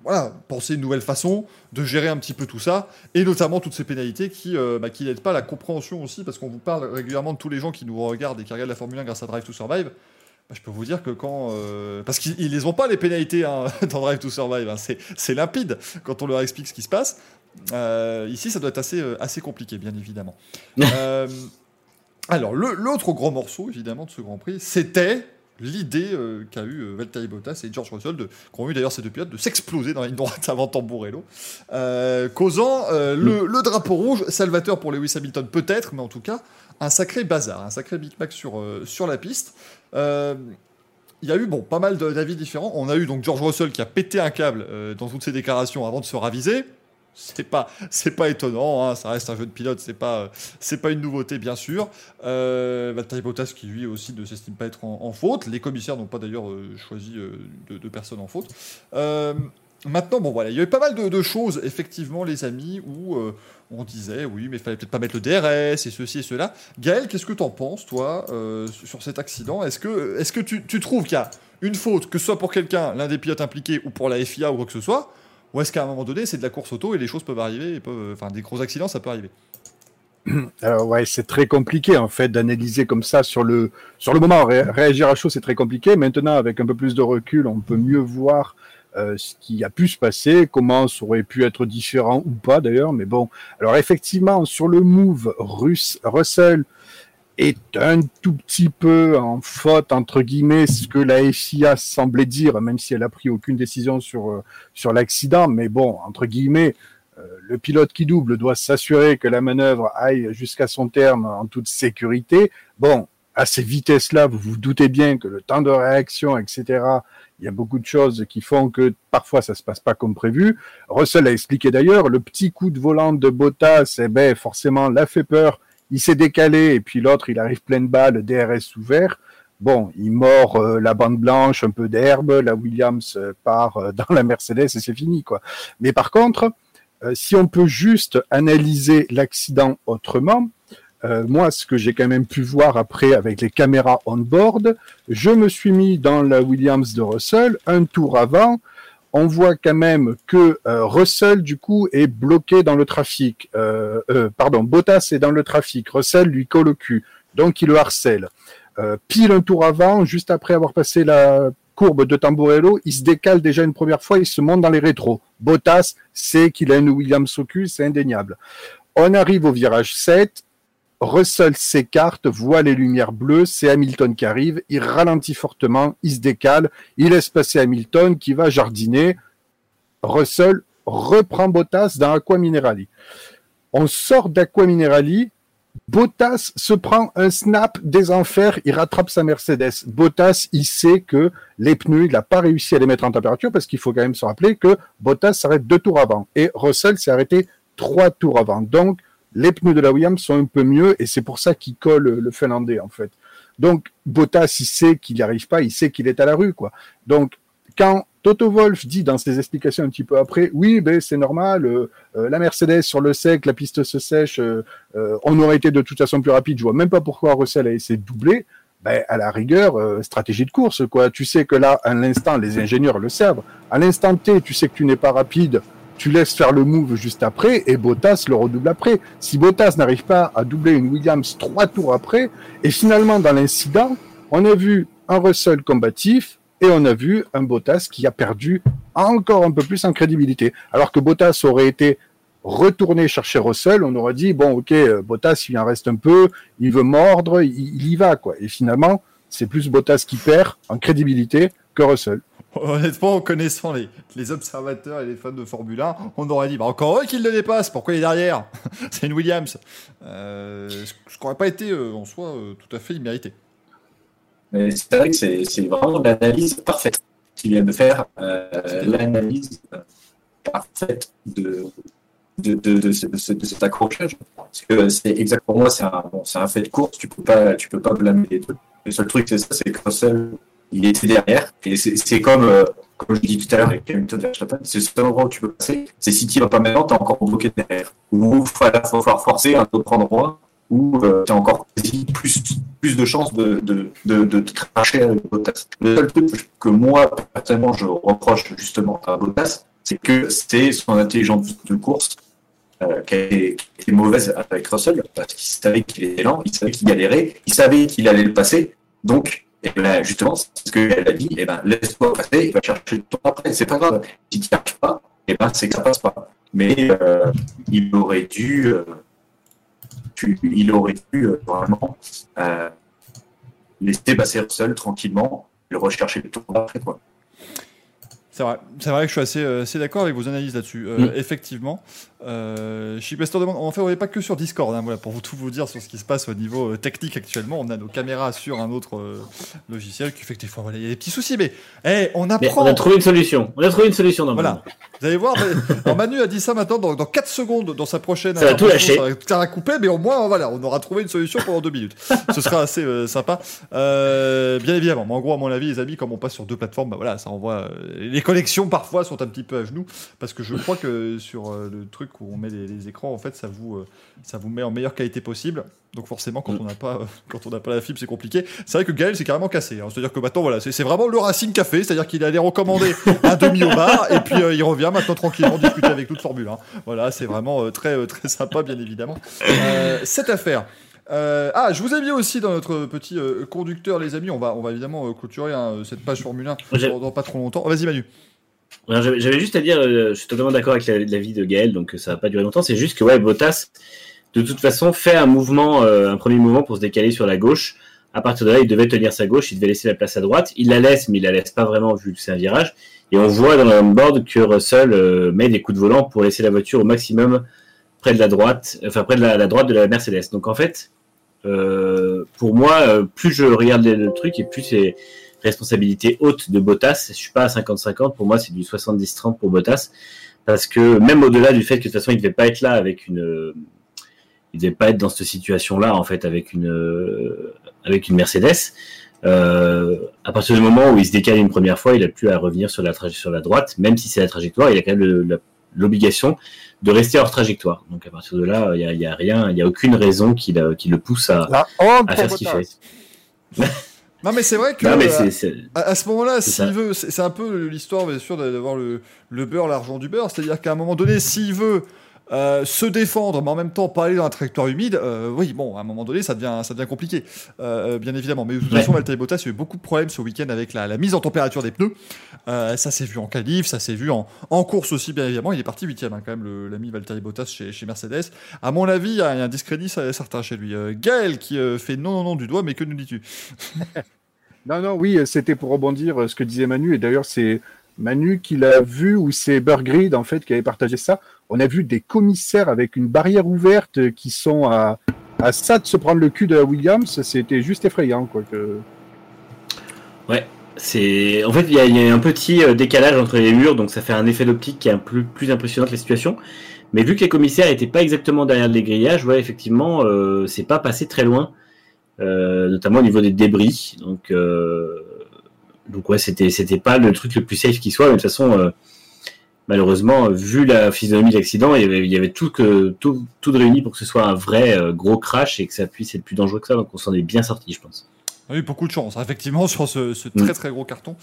voilà, penser une nouvelle façon de gérer un petit peu tout ça, et notamment toutes ces pénalités qui, bah, qui n'aident pas la compréhension aussi, parce qu'on vous parle régulièrement de tous les gens qui nous regardent et qui regardent la Formule 1 grâce à Drive to Survive. Bah, je peux vous dire que quand. euh, parce qu'ils ils les ont pas, les pénalités hein, dans Drive to Survive, hein. c'est limpide quand on leur explique ce qui se passe. Euh, ici, ça doit être assez, euh, assez compliqué, bien évidemment. Euh, alors, l'autre gros morceau, évidemment, de ce Grand Prix, c'était l'idée euh, qu'a eu euh, Valtteri Bottas et George Russell, de, qu'ont eu d'ailleurs ces deux pilotes, de s'exploser dans la ligne droite avant Tamburello, euh, causant le, le drapeau rouge, salvateur pour Lewis Hamilton peut-être, mais en tout cas, un sacré bazar, un sacré Big Mac sur, sur la piste. Euh, il y a eu bon, pas mal d'avis différents. On a eu donc George Russell qui a pété un câble euh, dans toutes ses déclarations avant de se raviser. C'est pas, c'est pas étonnant, hein, ça reste un jeu de pilote, c'est pas, euh, c'est pas une nouveauté bien sûr. Euh, Valtteri Bottas qui lui aussi ne s'estime pas être en, faute. Les commissaires n'ont pas d'ailleurs choisi de, de personne en faute. Maintenant, bon voilà, il y a eu pas mal de, choses effectivement, les amis, où euh, on disait oui, mais il fallait peut-être pas mettre le DRS et ceci et cela. Gaël, qu'est-ce que t'en penses toi euh, sur cet accident? Est-ce que, est-ce que tu, tu trouves qu'il y a une faute, que ce soit pour quelqu'un, l'un des pilotes impliqués, ou pour la FIA ou quoi que ce soit ou est-ce qu'à un moment donné, c'est de la course auto et les choses peuvent arriver, enfin, des gros accidents, ça peut arriver? Alors ouais, c'est très compliqué en fait d'analyser comme ça sur le sur le moment. Ré- réagir à chaud, c'est très compliqué. Maintenant, avec un peu plus de recul, on peut mieux voir euh, ce qui a pu se passer, comment ça aurait pu être différent ou pas d'ailleurs. Mais bon, alors effectivement, sur le move russe, Russell est un tout petit peu en faute entre guillemets ce que la FIA semblait dire, même si elle a pris aucune décision sur euh, sur l'accident. Mais bon, entre guillemets. Euh, le pilote qui double doit s'assurer que la manœuvre aille jusqu'à son terme en toute sécurité. Bon, à ces vitesses-là, vous vous doutez bien que le temps de réaction, etc., il y a beaucoup de choses qui font que parfois ça se passe pas comme prévu. Russell a expliqué d'ailleurs, le petit coup de volant de Bottas, eh ben, forcément, l'a fait peur. Il s'est décalé et puis l'autre, il arrive pleine balle, DRS ouvert. Bon, il mord euh, la bande blanche, un peu d'herbe, la Williams euh, part euh, dans la Mercedes et c'est fini, quoi. Mais par contre, si on peut juste analyser l'accident autrement, euh, moi, ce que j'ai quand même pu voir après avec les caméras on-board, je me suis mis dans la Williams de Russell un tour avant. On voit quand même que euh, Russell, du coup, est bloqué dans le trafic. Euh, euh, pardon, Bottas est dans le trafic. Russell lui colle au cul. Donc, il le harcèle. Pile un tour avant, juste après avoir passé la courbe de Tamburello, il se décale déjà une première fois, il se monte dans les rétros. Bottas sait qu'il a une Williams au cul, c'est indéniable. On arrive au virage 7, Russell s'écarte, voit les lumières bleues, c'est Hamilton qui arrive, il ralentit fortement, il se décale, il laisse passer Hamilton qui va jardiner. Russell reprend Bottas dans Aqua Minerali. On sort d'Aqua Minerali, Bottas se prend un snap des enfers, il rattrape sa Mercedes. Bottas, il sait que les pneus, il n'a pas réussi à les mettre en température parce qu'il faut quand même se rappeler que Bottas s'arrête deux tours avant et Russell s'est arrêté trois tours avant. Donc, les pneus de la Williams sont un peu mieux et c'est pour ça qu'il colle le Finlandais en fait. Donc, Bottas, il sait qu'il n'y arrive pas, il sait qu'il est à la rue, quoi. Donc, quand Toto Wolf dit dans ses explications un petit peu après, oui, ben c'est normal, euh, euh, la Mercedes sur le sec, la piste se sèche, euh, on aurait été de toute façon plus rapide. Je vois même pas pourquoi Russell a essayé de doubler. Ben, à la rigueur, stratégie de course, quoi. Tu sais que là, à l'instant, les ingénieurs le savent. À l'instant T, tu sais que tu n'es pas rapide, tu laisses faire le move juste après et Bottas le redouble après. Si Bottas n'arrive pas à doubler une Williams trois tours après, et finalement dans l'incident, on a vu un Russell combatif et on a vu un Bottas qui a perdu encore un peu plus en crédibilité. Alors que Bottas aurait été retourné chercher Russell, on aurait dit bon ok euh, Bottas il en reste un peu, il veut mordre, il, il y va quoi. Et finalement c'est plus Bottas qui perd en crédibilité que Russell. Honnêtement, en connaissant les, les observateurs et les fans de Formule 1, on aurait dit bah, encore eux qu'il le dépasse, pourquoi il est derrière C'est une Williams. Euh, ce qui n'aurait pas été euh, en soi euh, tout à fait immérité. C'est vrai que c'est vraiment l'analyse parfaite qu'il vient de faire. euh, l'analyse parfaite de, de, de, de, ce- de ce- de cet accrochage. Parce que c'est exact pour moi, c'est un, un fait de course, tu peux pas, peux pas blâmer les deux. Le seul truc, c'est ça, c'est que Russell, il était derrière. Et c'est comme, euh, comme je dis tout à l'heure avec Hamilton Verstappen, c'est le seul endroit où tu peux passer. C'est si tu vas pas maintenant, t'es encore bloqué derrière. Ou il va falloir forcer un autre endroit où tu as encore plus, plus de chances de, de, de, de te cracher avec Bottas. Le seul truc que moi, personnellement, je reproche justement à Bottas, c'est que c'est son intelligence de course euh, qui, été, qui mauvaise avec Russell, parce qu'il savait qu'il était lent, il savait qu'il galérait, il savait qu'il allait le passer, donc et ben, justement, c'est ce qu'elle a dit, et ben, laisse-toi passer, il va chercher le temps après, c'est pas grave. Si tu n'y arrives pas, et ben, c'est que ça passe pas. Mais euh, il aurait dû, euh, il aurait dû euh, vraiment euh, laisser passer Russell tranquillement, et rechercher le tour après, quoi. C'est vrai, c'est vrai que je suis assez, euh, assez d'accord avec vos analyses là-dessus. Euh, Mm. Effectivement, euh, Shipmaster demande. En fait, on n'est pas que sur Discord. hein, voilà, pour vous tout vous dire sur ce qui se passe au niveau euh, technique actuellement, on a nos caméras sur un autre euh, logiciel qui fait que des fois, voilà, il y a des petits soucis. Mais, eh, on Mais apprend. on a trouvé une solution. On a trouvé une solution dans Voilà. monde. Vous allez voir. alors Manu a dit ça maintenant dans, dans 4 secondes dans sa prochaine. Ça va tout lâcher. Ça va, couper, mais au moins, voilà, on aura trouvé une solution pendant 2 minutes. Ce sera assez sympa. Bien évidemment. Mais en gros, à mon avis, les amis, comme on passe sur deux plateformes, bah voilà, ça envoie. les connexions parfois sont un petit peu à genoux parce que je crois que sur euh, le truc où on met les, les écrans, en fait, ça vous, euh, ça vous met en meilleure qualité possible. Donc forcément, quand on n'a pas, euh, quand on n'a pas la fibre, c'est compliqué. C'est vrai que Gaël, c'est carrément cassé. hein. C'est-à-dire que maintenant, voilà, c'est c'est vraiment le Racing Café. C'est-à-dire qu'il allait recommander un demi au bar et puis il revient maintenant tranquillement discuter avec nous de Formule 1. Voilà, c'est vraiment très, très sympa, bien évidemment. Cette affaire. Euh, ah, je vous ai mis aussi dans notre petit euh, conducteur, les amis. On va, on va évidemment euh, clôturer hein, cette page Formule 1 J'ai- dans, dans pas trop longtemps. Vas-y, Manu. J'avais juste à dire, je suis totalement d'accord avec la- l'avis de Gaël, donc ça va pas durer longtemps. C'est juste que ouais, Bottas, de toute façon, fait un mouvement, un premier mouvement pour se décaler sur la gauche. À partir de là, il devait tenir sa gauche, il devait laisser la place à droite. Il la laisse, mais il la laisse pas vraiment vu que c'est un virage. Et on voit dans le board que Russell met des coups de volant pour laisser la voiture au maximum près de la droite, enfin près de la, droite de la Mercedes. Donc en fait, euh, pour moi, euh, plus je regarde le, truc et plus c'est responsabilité haute de Bottas. Je suis pas à 50-50. Pour moi, c'est du 70-30 pour Bottas. Parce que même au-delà du fait que de toute façon, il devait pas être là avec une, il devait pas être dans cette situation-là, en fait, avec une, euh, avec une Mercedes. À partir du moment où il se décale une première fois, il a plus à revenir sur la, sur la droite, même si c'est la trajectoire, il a quand même l'obligation de rester hors trajectoire. Donc à partir de là, il y a, rien, il y a aucune raison qui, le- qui le pousse à, La honte à faire ce qu'il fait. Non, mais c'est vrai que. Non, mais euh, À, à ce moment-là, C'est s'il veut, c'est un peu l'histoire, bien sûr, d'avoir le, le beurre, l'argent du beurre. C'est-à-dire qu'à un moment donné, s'il veut euh, se défendre, mais en même temps pas aller dans un trajectoire humide, euh, oui, bon, à un moment donné, ça devient, ça devient compliqué, euh, bien évidemment. Mais de toute Ouais. façon, Valtteri Bottas, il y a eu beaucoup de problèmes ce week-end avec la, la mise en température des pneus. Euh, ça s'est vu en qualif, ça s'est vu en, en course aussi, bien évidemment. Il est parti huitième, hein, quand même, l'ami Valtteri Bottas chez, chez Mercedes. À mon avis, il y a un discrédit certain chez lui. Euh, Gaël qui euh, fait non, non, non du doigt, mais que nous dis-tu? Non, non, oui, c'était pour rebondir ce que disait Manu, et d'ailleurs c'est Manu qui l'a vu, ou c'est Burgrid en fait qui avait partagé ça. On a vu des commissaires avec une barrière ouverte qui sont à, à ça de se prendre le cul de la Williams, c'était juste effrayant quoi. Que... C'est en fait il y, a, un petit euh, décalage entre les murs, donc ça fait un effet d'optique qui est un peu plus impressionnant que la situation. Mais vu que les commissaires étaient pas exactement derrière les grillages, effectivement euh, c'est pas passé très loin, euh, notamment au niveau des débris. Donc euh, donc ouais c'était c'était pas le truc le plus safe qui soit. Mais de toute façon malheureusement vu la physionomie de l'accident il y avait, il y tout que tout de réuni pour que ce soit un vrai gros crash et que ça puisse être plus dangereux que ça. Donc on s'en est bien sorti je pense. Oui, beaucoup de chance, hein, effectivement, sur ce, ce Mm. très très gros carton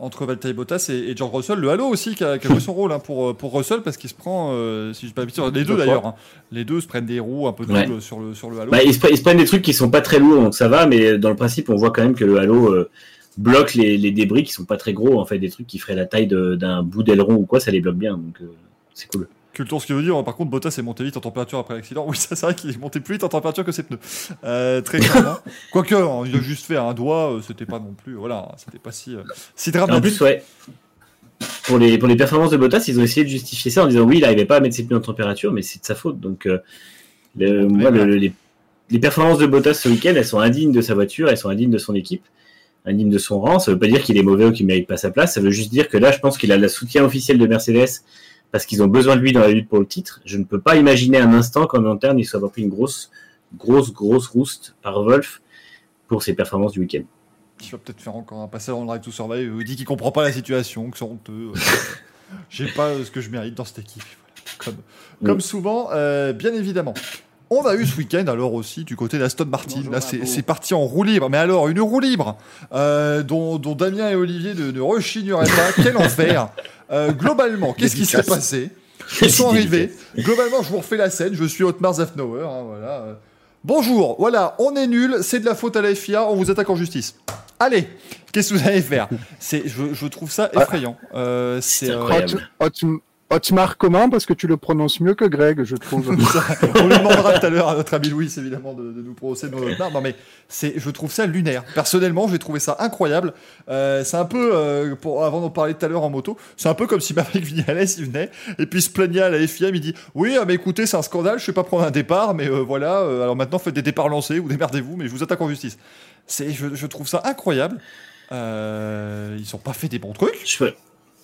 entre Valtteri Bottas et, et George Russell. Le Halo aussi qui a, qui a joué son rôle hein, pour, euh, pour Russell parce qu'il se prend, euh, si je ne pas habitué, les deux d'ailleurs, hein. les deux se prennent des roues un peu Ouais. doubles sur le, sur le Halo. Bah, ils, se, pre- ils se prennent des trucs qui sont pas très lourds, donc ça va, mais dans le principe, on voit quand même que le halo euh, bloque les, les débris qui sont pas très gros. En fait, des trucs qui feraient la taille d'un bout d'aileron ou quoi, ça les bloque bien, donc euh, c'est cool. Culture, ce qui veut dire, par contre, Bottas est monté vite en température après l'accident. Oui, ça c'est vrai qu'il est monté plus vite en température que ses pneus. Euh, très clairement. Quoique, hein, il a juste fait un doigt, euh, c'était pas non plus, voilà, c'était pas si, euh, si dramatique. en plus, ouais, pour les, pour les performances de Bottas, ils ont essayé de justifier ça en disant oui, il n'arrivait pas à mettre ses pneus en température, mais c'est de sa faute. Donc, euh, le- moi, le- le- les, les performances de Bottas ce week-end, elles sont indignes de sa voiture, elles sont indignes de son équipe, indignes de son rang. Ça veut pas dire qu'il est mauvais ou qu'il mérite pas sa place. Ça veut juste dire que là, je pense qu'il a le soutien officiel de Mercedes parce qu'ils ont besoin de lui dans la lutte pour le titre. Je ne peux pas imaginer un instant qu'en interne, il soit pris une grosse, grosse, grosse rouste par Wolf pour ses performances du week-end. Il va peut-être faire encore un passage dans le Drive to Survive il dit qu'il comprend pas la situation, que c'est honteux. J'ai pas ce que je mérite dans cette équipe. Voilà. Comme, comme souvent, euh, bien évidemment. On a eu ce week-end alors aussi du côté d'Aston Martin. Bonjour, Là, c'est parti en roue libre. Mais alors, une roue libre euh, dont, dont Damien et Olivier ne, ne rechigneraient pas. Quel enfer Euh, Globalement, qu'est-ce qui s'est passé? Ils sont arrivés. Globalement, je vous refais la scène. Je suis Otmar Zafnauer. hein, voilà. Bonjour, voilà, on est nul, c'est de la faute à la FIA, on vous attaque en justice. Allez, qu'est-ce que vous allez faire? Je, je trouve ça effrayant. Euh, c'est, euh, incroyable. Hot- Hot- Hotmar comment Parce que tu le prononces mieux que Greg, je trouve. on lui demandera tout à l'heure à notre ami Louis, évidemment, de, de nous prononcer nos notes. Non, mais c'est, je trouve ça lunaire. Personnellement, j'ai trouvé ça incroyable. Euh, c'est un peu, euh, pour, avant d'en parler tout à l'heure en moto, c'est un peu comme si Maverick Vignales, il venait, et puis il se plaignait à la FIA, il dit Oui, ah, mais écoutez, c'est un scandale, je vais pas prendre un départ, mais euh, voilà, euh, alors maintenant faites des départs lancés, ou démerdez-vous, mais je vous attaque en justice. C'est, je, je trouve ça incroyable. Euh, ils ont pas fait des bons trucs. Je,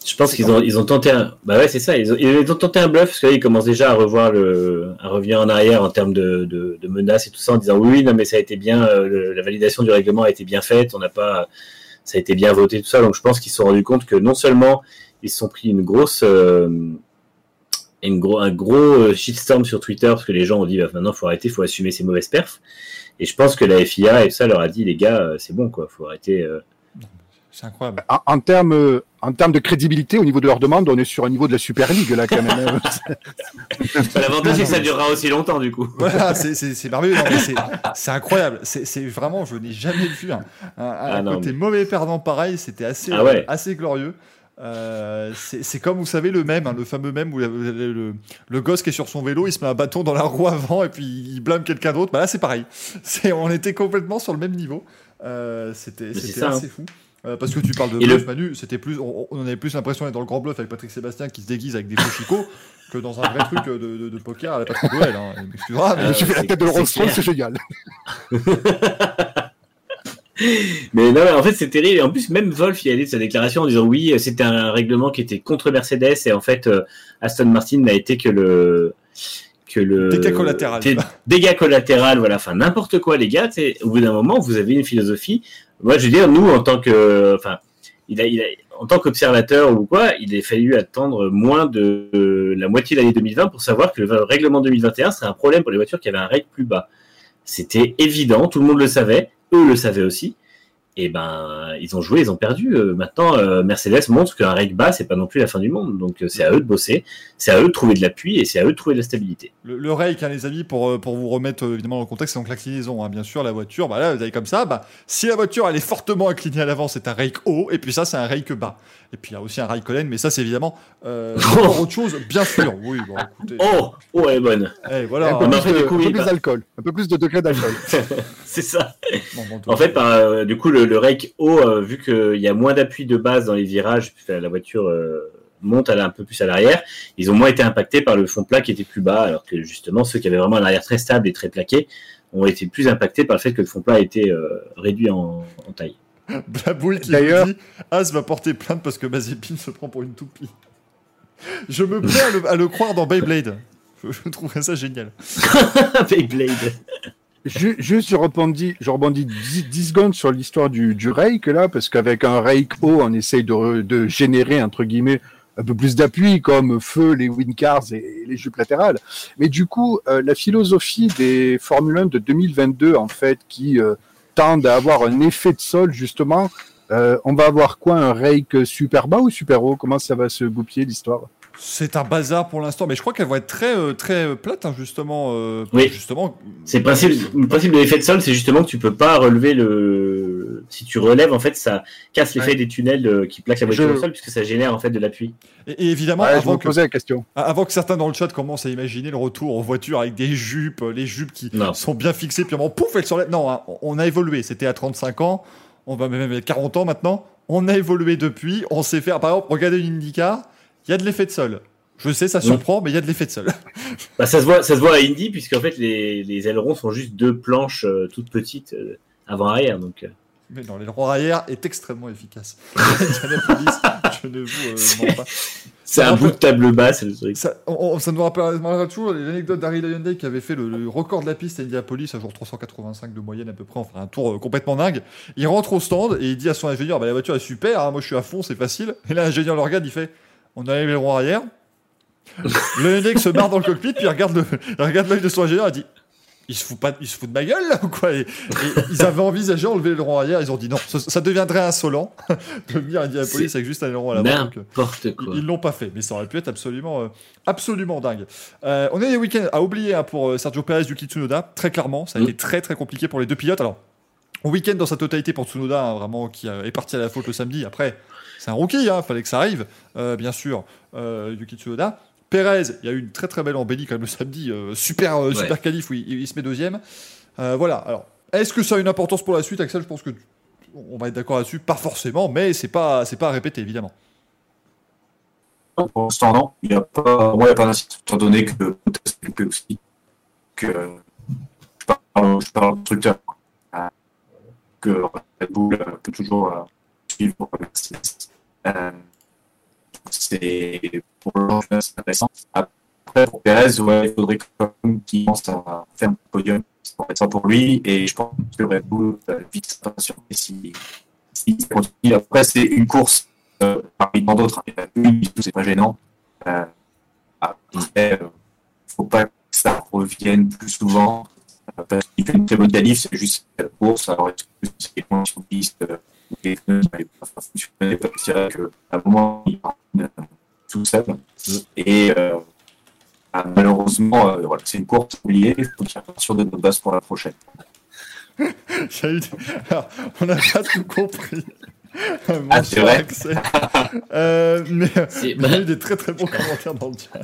je pense qu'ils ont, ils ont tenté un. Bah ouais, c'est ça. Ils ont, ils ont tenté un bluff parce qu'ils commencent déjà à revoir le, à revenir en arrière en termes de, de, de menaces et tout ça en disant oui, oui, non, mais ça a été bien, euh, le- la validation du règlement a été bien faite, on n'a pas, ça a été bien voté, tout ça. Donc je pense qu'ils se sont rendus compte que non seulement ils se sont pris une grosse, euh, une gros, un gros euh, shitstorm sur Twitter parce que les gens ont dit bah, maintenant faut arrêter, faut assumer ces mauvaises perfs. Et je pense que la FIA et tout ça leur a dit les gars, c'est bon quoi, faut arrêter. euh, C'est incroyable. en, en termes, en termes de crédibilité, au niveau de leur demande, on est sur un niveau de la Super League, là, quand même. Bah, L'avantage c'est que ça durera aussi longtemps du coup. Voilà, c'est- merveilleux. C'est- incroyable. C'est vraiment, je n'ai jamais vu un, un- un Ah non, côté mais- mauvais perdant pareil. C'était assez, Ah ouais. euh, assez glorieux. Euh, c'est comme vous savez le même, hein, le fameux même où le, le- le- le gosse qui est sur son vélo, il se met un bâton dans la roue avant et puis il blâme quelqu'un d'autre. Bah là c'est pareil. On était complètement sur le même niveau. Euh, c'était ça, assez fou. Euh, parce que tu parles de Et bluff, le- Manu, c'était plus, on, on avait plus l'impression d'être dans le grand bluff avec Patrick Sébastien qui se déguise avec des faux chicots que dans un vrai truc de, de- de poker à la Patrick Noël. Hein. Mais- Ah, Je fais la tête de Royce, clair. c'est génial. Mais non, mais en fait, c'est terrible. Et en plus, même Wolf, il a dit de sa déclaration en disant oui, c'était un règlement qui était contre Mercedes et en fait, euh, Aston Martin n'a été que le que le Dégât collatéral. Dé- Dégât collatéral, voilà. Enfin, n'importe quoi, les gars. tu Au bout d'un moment, vous avez une philosophie. Moi, je veux dire, nous, en tant que, enfin, il a, il a, en tant qu'observateur ou quoi, il a fallu attendre moins de la moitié de l'année 2020 pour savoir que le règlement 2021 serait un problème pour les voitures qui avaient un règle plus bas. C'était évident, tout le monde le savait, eux le savaient aussi. Et ben, ils ont joué, ils ont perdu. Euh, maintenant, euh, Mercedes montre qu'un règle bas, c'est pas non plus la fin du monde. Donc, euh, c'est à eux de bosser, c'est à eux de trouver de l'appui et c'est à eux de trouver de la stabilité. Le, le rake, hein, les amis, pour, pour vous remettre évidemment dans le contexte, c'est donc l'inclinaison. Hein, bien sûr, la voiture, bah vous avez comme ça. Bah, si la voiture elle est fortement inclinée à l'avant, c'est un rake haut, et puis ça, c'est un rake bas. Et puis il y a aussi un rake collen, mais ça, c'est évidemment euh, encore autre chose, bien sûr. Oui, bon, écoutez. Oh, oh, elle est bonne. Eh, voilà. un peu plus, en fait, de- du coup, un peu oui, plus bah- d'alcool, un peu plus de degré d'alcool. c'est ça. Bon, bon, En fait, par, euh, du coup, le, le rake haut, euh, vu qu'il y a moins d'appui de base dans les virages, puis la voiture euh, monte à la- un peu plus à l'arrière, ils ont moins été impactés par le fond plat qui était plus bas, alors que justement, ceux qui avaient vraiment un arrière très stable et très plaqué ont été plus impactés par le fait que le fond plat a été euh, réduit en, en taille. Qui D'ailleurs- dit As va porter plainte parce que Mazepin se prend pour une toupie. Je me plais à le, à le croire dans Beyblade. Je, je trouverais ça génial. Beyblade. Ju- Juste, je rebondis, je rebondis 10, 10 secondes sur l'histoire du, du rake, là, parce qu'avec un rake haut, on essaye de générer, entre guillemets, un peu plus d'appui, comme feu, les wind cars et les jupes latérales. Mais du coup, euh, la philosophie des Formule 1 de 2022, en fait, qui euh, tendent à avoir un effet de sol, justement, euh, on va avoir quoi, un rake super bas ou super haut? Comment ça va se goupiller, l'histoire? C'est un bazar pour l'instant, mais je crois qu'elle va être très, euh, très euh, plate, hein, justement. euh, Oui. Justement. C'est le principe, le principe de l'effet de sol, c'est justement que tu peux pas relever le. Si tu relèves, en fait, ça casse l'effet Ouais. des tunnels qui plaquent la voiture Je- au sol, puisque ça génère en fait de l'appui. Et, et évidemment, Ouais, Je avant, me que, la question. avant que certains dans le chat commencent à imaginer le retour en voiture avec des jupes, les jupes qui Non. sont bien fixées, puis on pouf, elles sont là. Non, hein, on a évolué. C'était à 35 ans, on va même être 40 ans maintenant. On a évolué depuis. On sait faire. Par exemple, regardez une IndyCar, il y a de l'effet de sol. Je sais, ça surprend, mais il y a de l'effet de sol. Bah, ça se voit, ça se voit à Indy, puisque en fait les, les ailerons sont juste deux planches euh, toutes petites euh, avant-arrière, donc. euh, Mais non, l'aileron arrière est extrêmement efficace. Indianapolis, je ne vous mens pas. C'est un bout de table basse, le truc. Ça, on- on- ça nous rappelle- rappellera toujours l'anecdote d'Harry Hyundai qui avait fait le, le record de la piste à Indianapolis, un jour 385 de moyenne à peu près, enfin un tour euh, complètement dingue. Il rentre au stand et il dit à son ingénieur bah, La voiture est super, hein, moi je suis à fond, c'est facile. Et là, l'ingénieur le regarde, il fait On a l'aileron arrière. le Hyundai se marre dans le cockpit, puis il regarde le- il regarde l'œil de son ingénieur et dit il se, fout pas, il se fout de ma gueule là ou quoi? Et, et ils avaient envisagé enlever l'aileron arrière, ils ont dit non, ça, ça deviendrait insolent de venir à Indianapolis avec juste un aileron à donc, euh, N'importe quoi. ils l'ont pas fait, mais ça aurait pu être absolument, euh, absolument dingue. Euh, on a des week-ends à oublier hein, pour euh, Sergio Perez, Yuki Tsunoda, très clairement. Ça a Mm. été très très compliqué pour les deux pilotes. Alors, au week-end dans sa totalité pour Tsunoda, hein, vraiment qui est parti à la faute le samedi. Après, c'est un rookie, il fallait que ça arrive, euh, bien sûr. Euh, Yuki Tsunoda. Perez, il y a eu une très très belle embellie quand même le samedi, euh, super euh, Ouais. super qualif où il, il se met deuxième. Euh, voilà. Alors, est-ce que ça a une importance pour la suite, Axel? Je pense que on va être d'accord là-dessus, pas forcément, mais c'est pas c'est pas à répéter évidemment. Pour l'instant, non. Il n'y a pas, moi, il n'y a pas d'incident, étant donné que occupé aussi. Que je parle, je parle. Euh, Que Red Bull peut toujours euh, suivre. Euh, c'est pour le moment, c'est intéressant. Après, pour Perez, ouais, il faudrait qu'il pense à faire un podium. C'est intéressant pour lui. Et je pense que Red Bull va vite s'impressionner si, ça. Après, c'est une course euh, parmi tant d'autres. Il c'est pas gênant. Euh, après, euh, faut pas que ça revienne plus souvent. Euh, parce qu'il fait une très bonne qualif, c'est juste la course. Alors, est-ce que c'est euh, les pneus que c'est vrai qu'à un moment, il part euh, tout seul. Et euh, ah, malheureusement, euh, voilà, c'est une course oubliée. Il faut qu'il sur de bonnes bases pour la prochaine. Eu Alors, on n'a pas tout compris. Mon Ah, c'est vrai. Euh, mais il y a eu des très très bons commentaires dans le chat.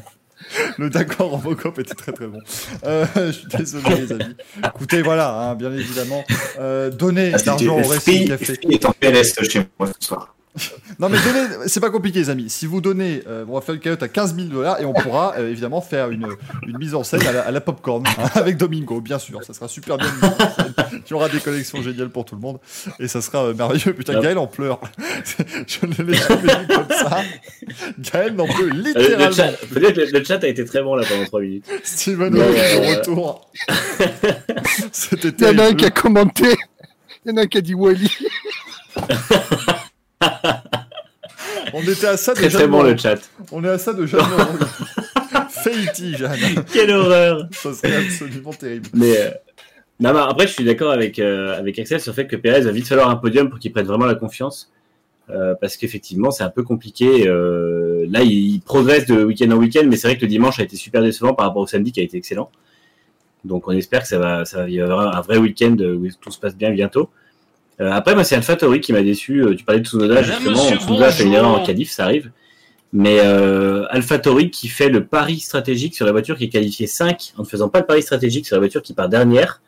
Le d'accord Robocop était très très bon. Euh, je suis désolé les amis. Écoutez, voilà, hein, bien évidemment, euh, donnez Ah, l'argent au Racing Café. Est en PLS chez moi ce soir. Non mais donnez, c'est pas compliqué les amis. Si vous donnez, euh, on va faire une cagnotte à 15 000 dollars et on pourra euh, évidemment faire une, une mise en scène à la, à la popcorn hein, avec Domingo, bien sûr. Ça sera super bien. mis en scène. Il y aura des collections géniales pour tout le monde et ça sera euh, merveilleux. Putain, Yep. Gaël en pleure. Je ne l'ai jamais vu comme ça. Gaël n'en peut Euh, Le, le littéralement. chat, faut dire que le, le chat a été très bon là pendant 3 minutes. Steven Mais, de euh, retour. C'était Il y en a un qui a commenté. Il y en a un qui a dit Wally. On était à ça de Très très bon Moreau. le chat. On est à ça de Jeanne Moreau. Fate, Jeanne. Quelle horreur Ça serait absolument terrible. Mais euh, non, mais après, je suis d'accord avec, euh, avec Axel sur le fait que Perez va vite falloir un podium pour qu'il prenne vraiment la confiance. Euh, parce qu'effectivement, c'est un peu compliqué. Là, il, il progresse de week-end en week-end, mais c'est vrai que le dimanche a été super décevant par rapport au samedi qui a été excellent. Donc, on espère que ça va, ça va y avoir un vrai week-end où tout se passe bien bientôt. Euh, après, moi, c'est AlphaTauri qui m'a déçu. Euh, Tu parlais de Tsunoda, justement. monsieur, Tsunoda fait une erreur en qualif, ça arrive. Mais euh, AlphaTauri qui fait le pari stratégique sur la voiture qui est qualifiée 5 en ne faisant pas le pari stratégique sur la voiture qui part dernière,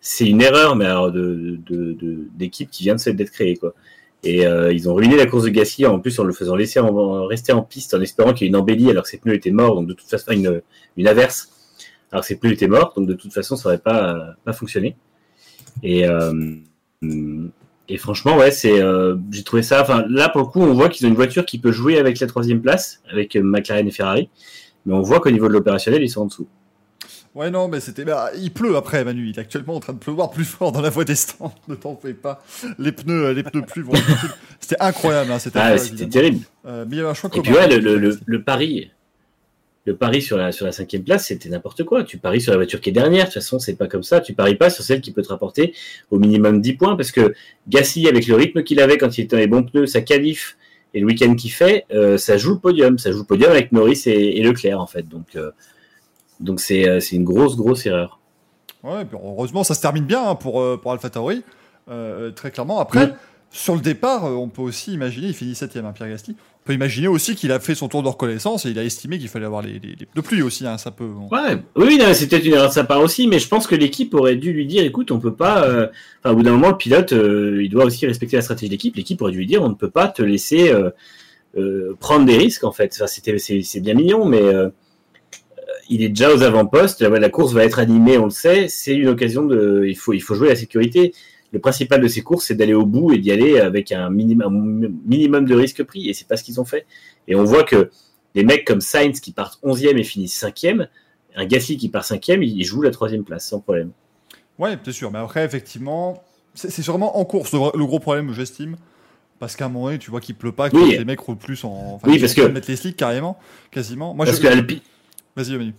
c'est une erreur mais alors de de- de- d'équipe qui vient de d'être créée quoi. Et euh, ils ont ruiné la course de Gasly en plus en le faisant laisser en, rester en piste en espérant qu'il y ait une embellie alors que ses pneus étaient morts donc de toute façon une une averse alors que ses pneus étaient morts donc de toute façon ça n'aurait pas pas fonctionné. Et euh, et franchement, ouais, c'est, euh, j'ai trouvé ça. Enfin, là pour le coup, on voit qu'ils ont une voiture qui peut jouer avec la troisième place, avec euh, McLaren et Ferrari, mais on voit qu'au niveau de l'opérationnel, ils sont en dessous. Ouais, non, mais c'était. bah, il pleut après, Manu. Il est actuellement en train de pleuvoir plus fort dans la voie des stands. Ne t'en fais pas. Les pneus, les pneus vont- C'était incroyable. Hein, c'était Ah, c'était terrible. Euh, mais il y avait un choix Et commun. puis ouais, le, le, le, le pari, le pari sur la sur la cinquième place, c'était n'importe quoi. Tu paries sur la voiture qui est dernière. De toute façon, c'est pas comme ça. Tu paries pas sur celle qui peut te rapporter au minimum 10 points parce que Gasly, avec le rythme qu'il avait quand il était dans les bons pneus, sa qualif et le week-end qu'il fait, euh, ça joue le podium. Ça joue le podium avec Norris et, et Leclerc en fait. Donc euh, donc c'est euh, c'est une grosse grosse erreur. Ouais, heureusement, ça se termine bien hein, pour, pour AlphaTauri. Euh, très clairement. Après. Sur le départ, euh, on peut aussi imaginer, il finit 7 hein, Pierre Gasly. On peut imaginer aussi qu'il a fait son tour de reconnaissance et il a estimé qu'il fallait avoir les, les, pneus pluie aussi. Hein, ça peut. oui, c'est peut-être une erreur de sa part aussi, mais je pense que l'équipe aurait dû lui dire, écoute, on peut pas. euh, Enfin, au bout d'un moment, le pilote, euh, il doit aussi respecter la stratégie de l'équipe. L'équipe aurait dû lui dire, on ne peut pas te laisser prendre des risques, en fait. Enfin, c'était, c'est, bien mignon, mais il est déjà aux avant-postes. La, la course va être animée, on le sait. C'est une occasion de, il faut, il faut jouer la sécurité. Le principal de ces courses, c'est d'aller au bout et d'y aller avec un minimum, un minimum de risque pris. Et c'est pas ce qu'ils ont fait. Et on voit que des mecs comme Sainz qui partent 11e et finissent 5e, un Gasly qui part 5e, il joue la troisième place sans problème. Ouais, c'est sûr. Mais après, effectivement, c'est sûrement en course le, gros problème, j'estime. Parce qu'à un moment donné, tu vois qu'il pleut pas, que Oui. les mecs roulent plus en. Oui, ils parce que- de mettre les slicks carrément, quasiment. Moi, Parce je... que Alpi- Vas-y, Manu.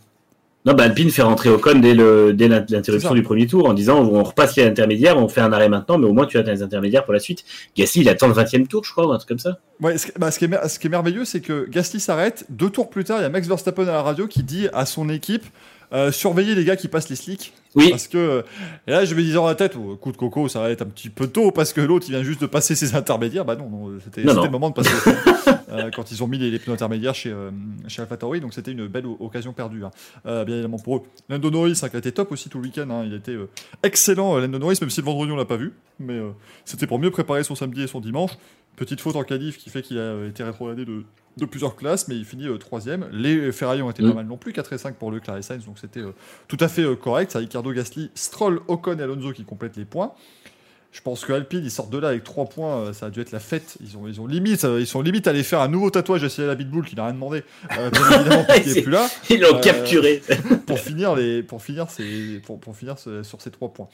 Non, bah Alpine fait rentrer Ocon dès l'interruption du premier tour en disant on repasse les intermédiaires, on fait un arrêt maintenant, mais au moins tu atteins les intermédiaires pour la suite. Gasly, il attend le 20 e tour, je crois, ou un truc comme ça. Ouais, ce, qui- bah, ce qui est, mer- ce qui est merveilleux, c'est que Gasly s'arrête. Deux tours plus tard, il y a Max Verstappen à la radio qui dit à son équipe euh, surveillez les gars qui passent les slicks. Oui, Parce que. Et là, je me disais dans la tête, oh, coup de coco, ça va être un petit peu tôt parce que l'autre, il vient juste de passer ses intermédiaires. Bah non, non c'était le moment de passer euh, quand ils ont mis les, les pneus intermédiaires chez, euh, chez AlphaTauri. Donc c'était une belle occasion perdue, hein. Euh, bien évidemment pour eux. Lando Norris, hein, qui a été top aussi tout le week-end. hein. Il était euh, excellent, Lando Norris, même si le vendredi, on l'a pas vu. Mais c'était pour mieux préparer son samedi et son dimanche. Petite faute en qualif qui fait qu'il a été rétrogradé de, de plusieurs classes, mais il finit euh, troisième. Les Ferrari ont été Mm. pas mal non plus, 4 et 5 pour Leclerc et Sainz, donc c'était euh, tout à fait euh, correct. C'est Ricardo Gasly, Stroll, Ocon et Alonso qui complètent les points. Je pense que Alpine, ils sortent de là avec 3 points, euh, ça a dû être la fête. Ils ont, ils ont limite, euh, ils sont limite allés faire un nouveau tatouage à Cyril Abitboul qui n'a rien demandé, euh, n'est plus là, ils l'ont Euh, capturé. pour finir les, pour finir ces, pour, pour finir ce- sur ces 3 points.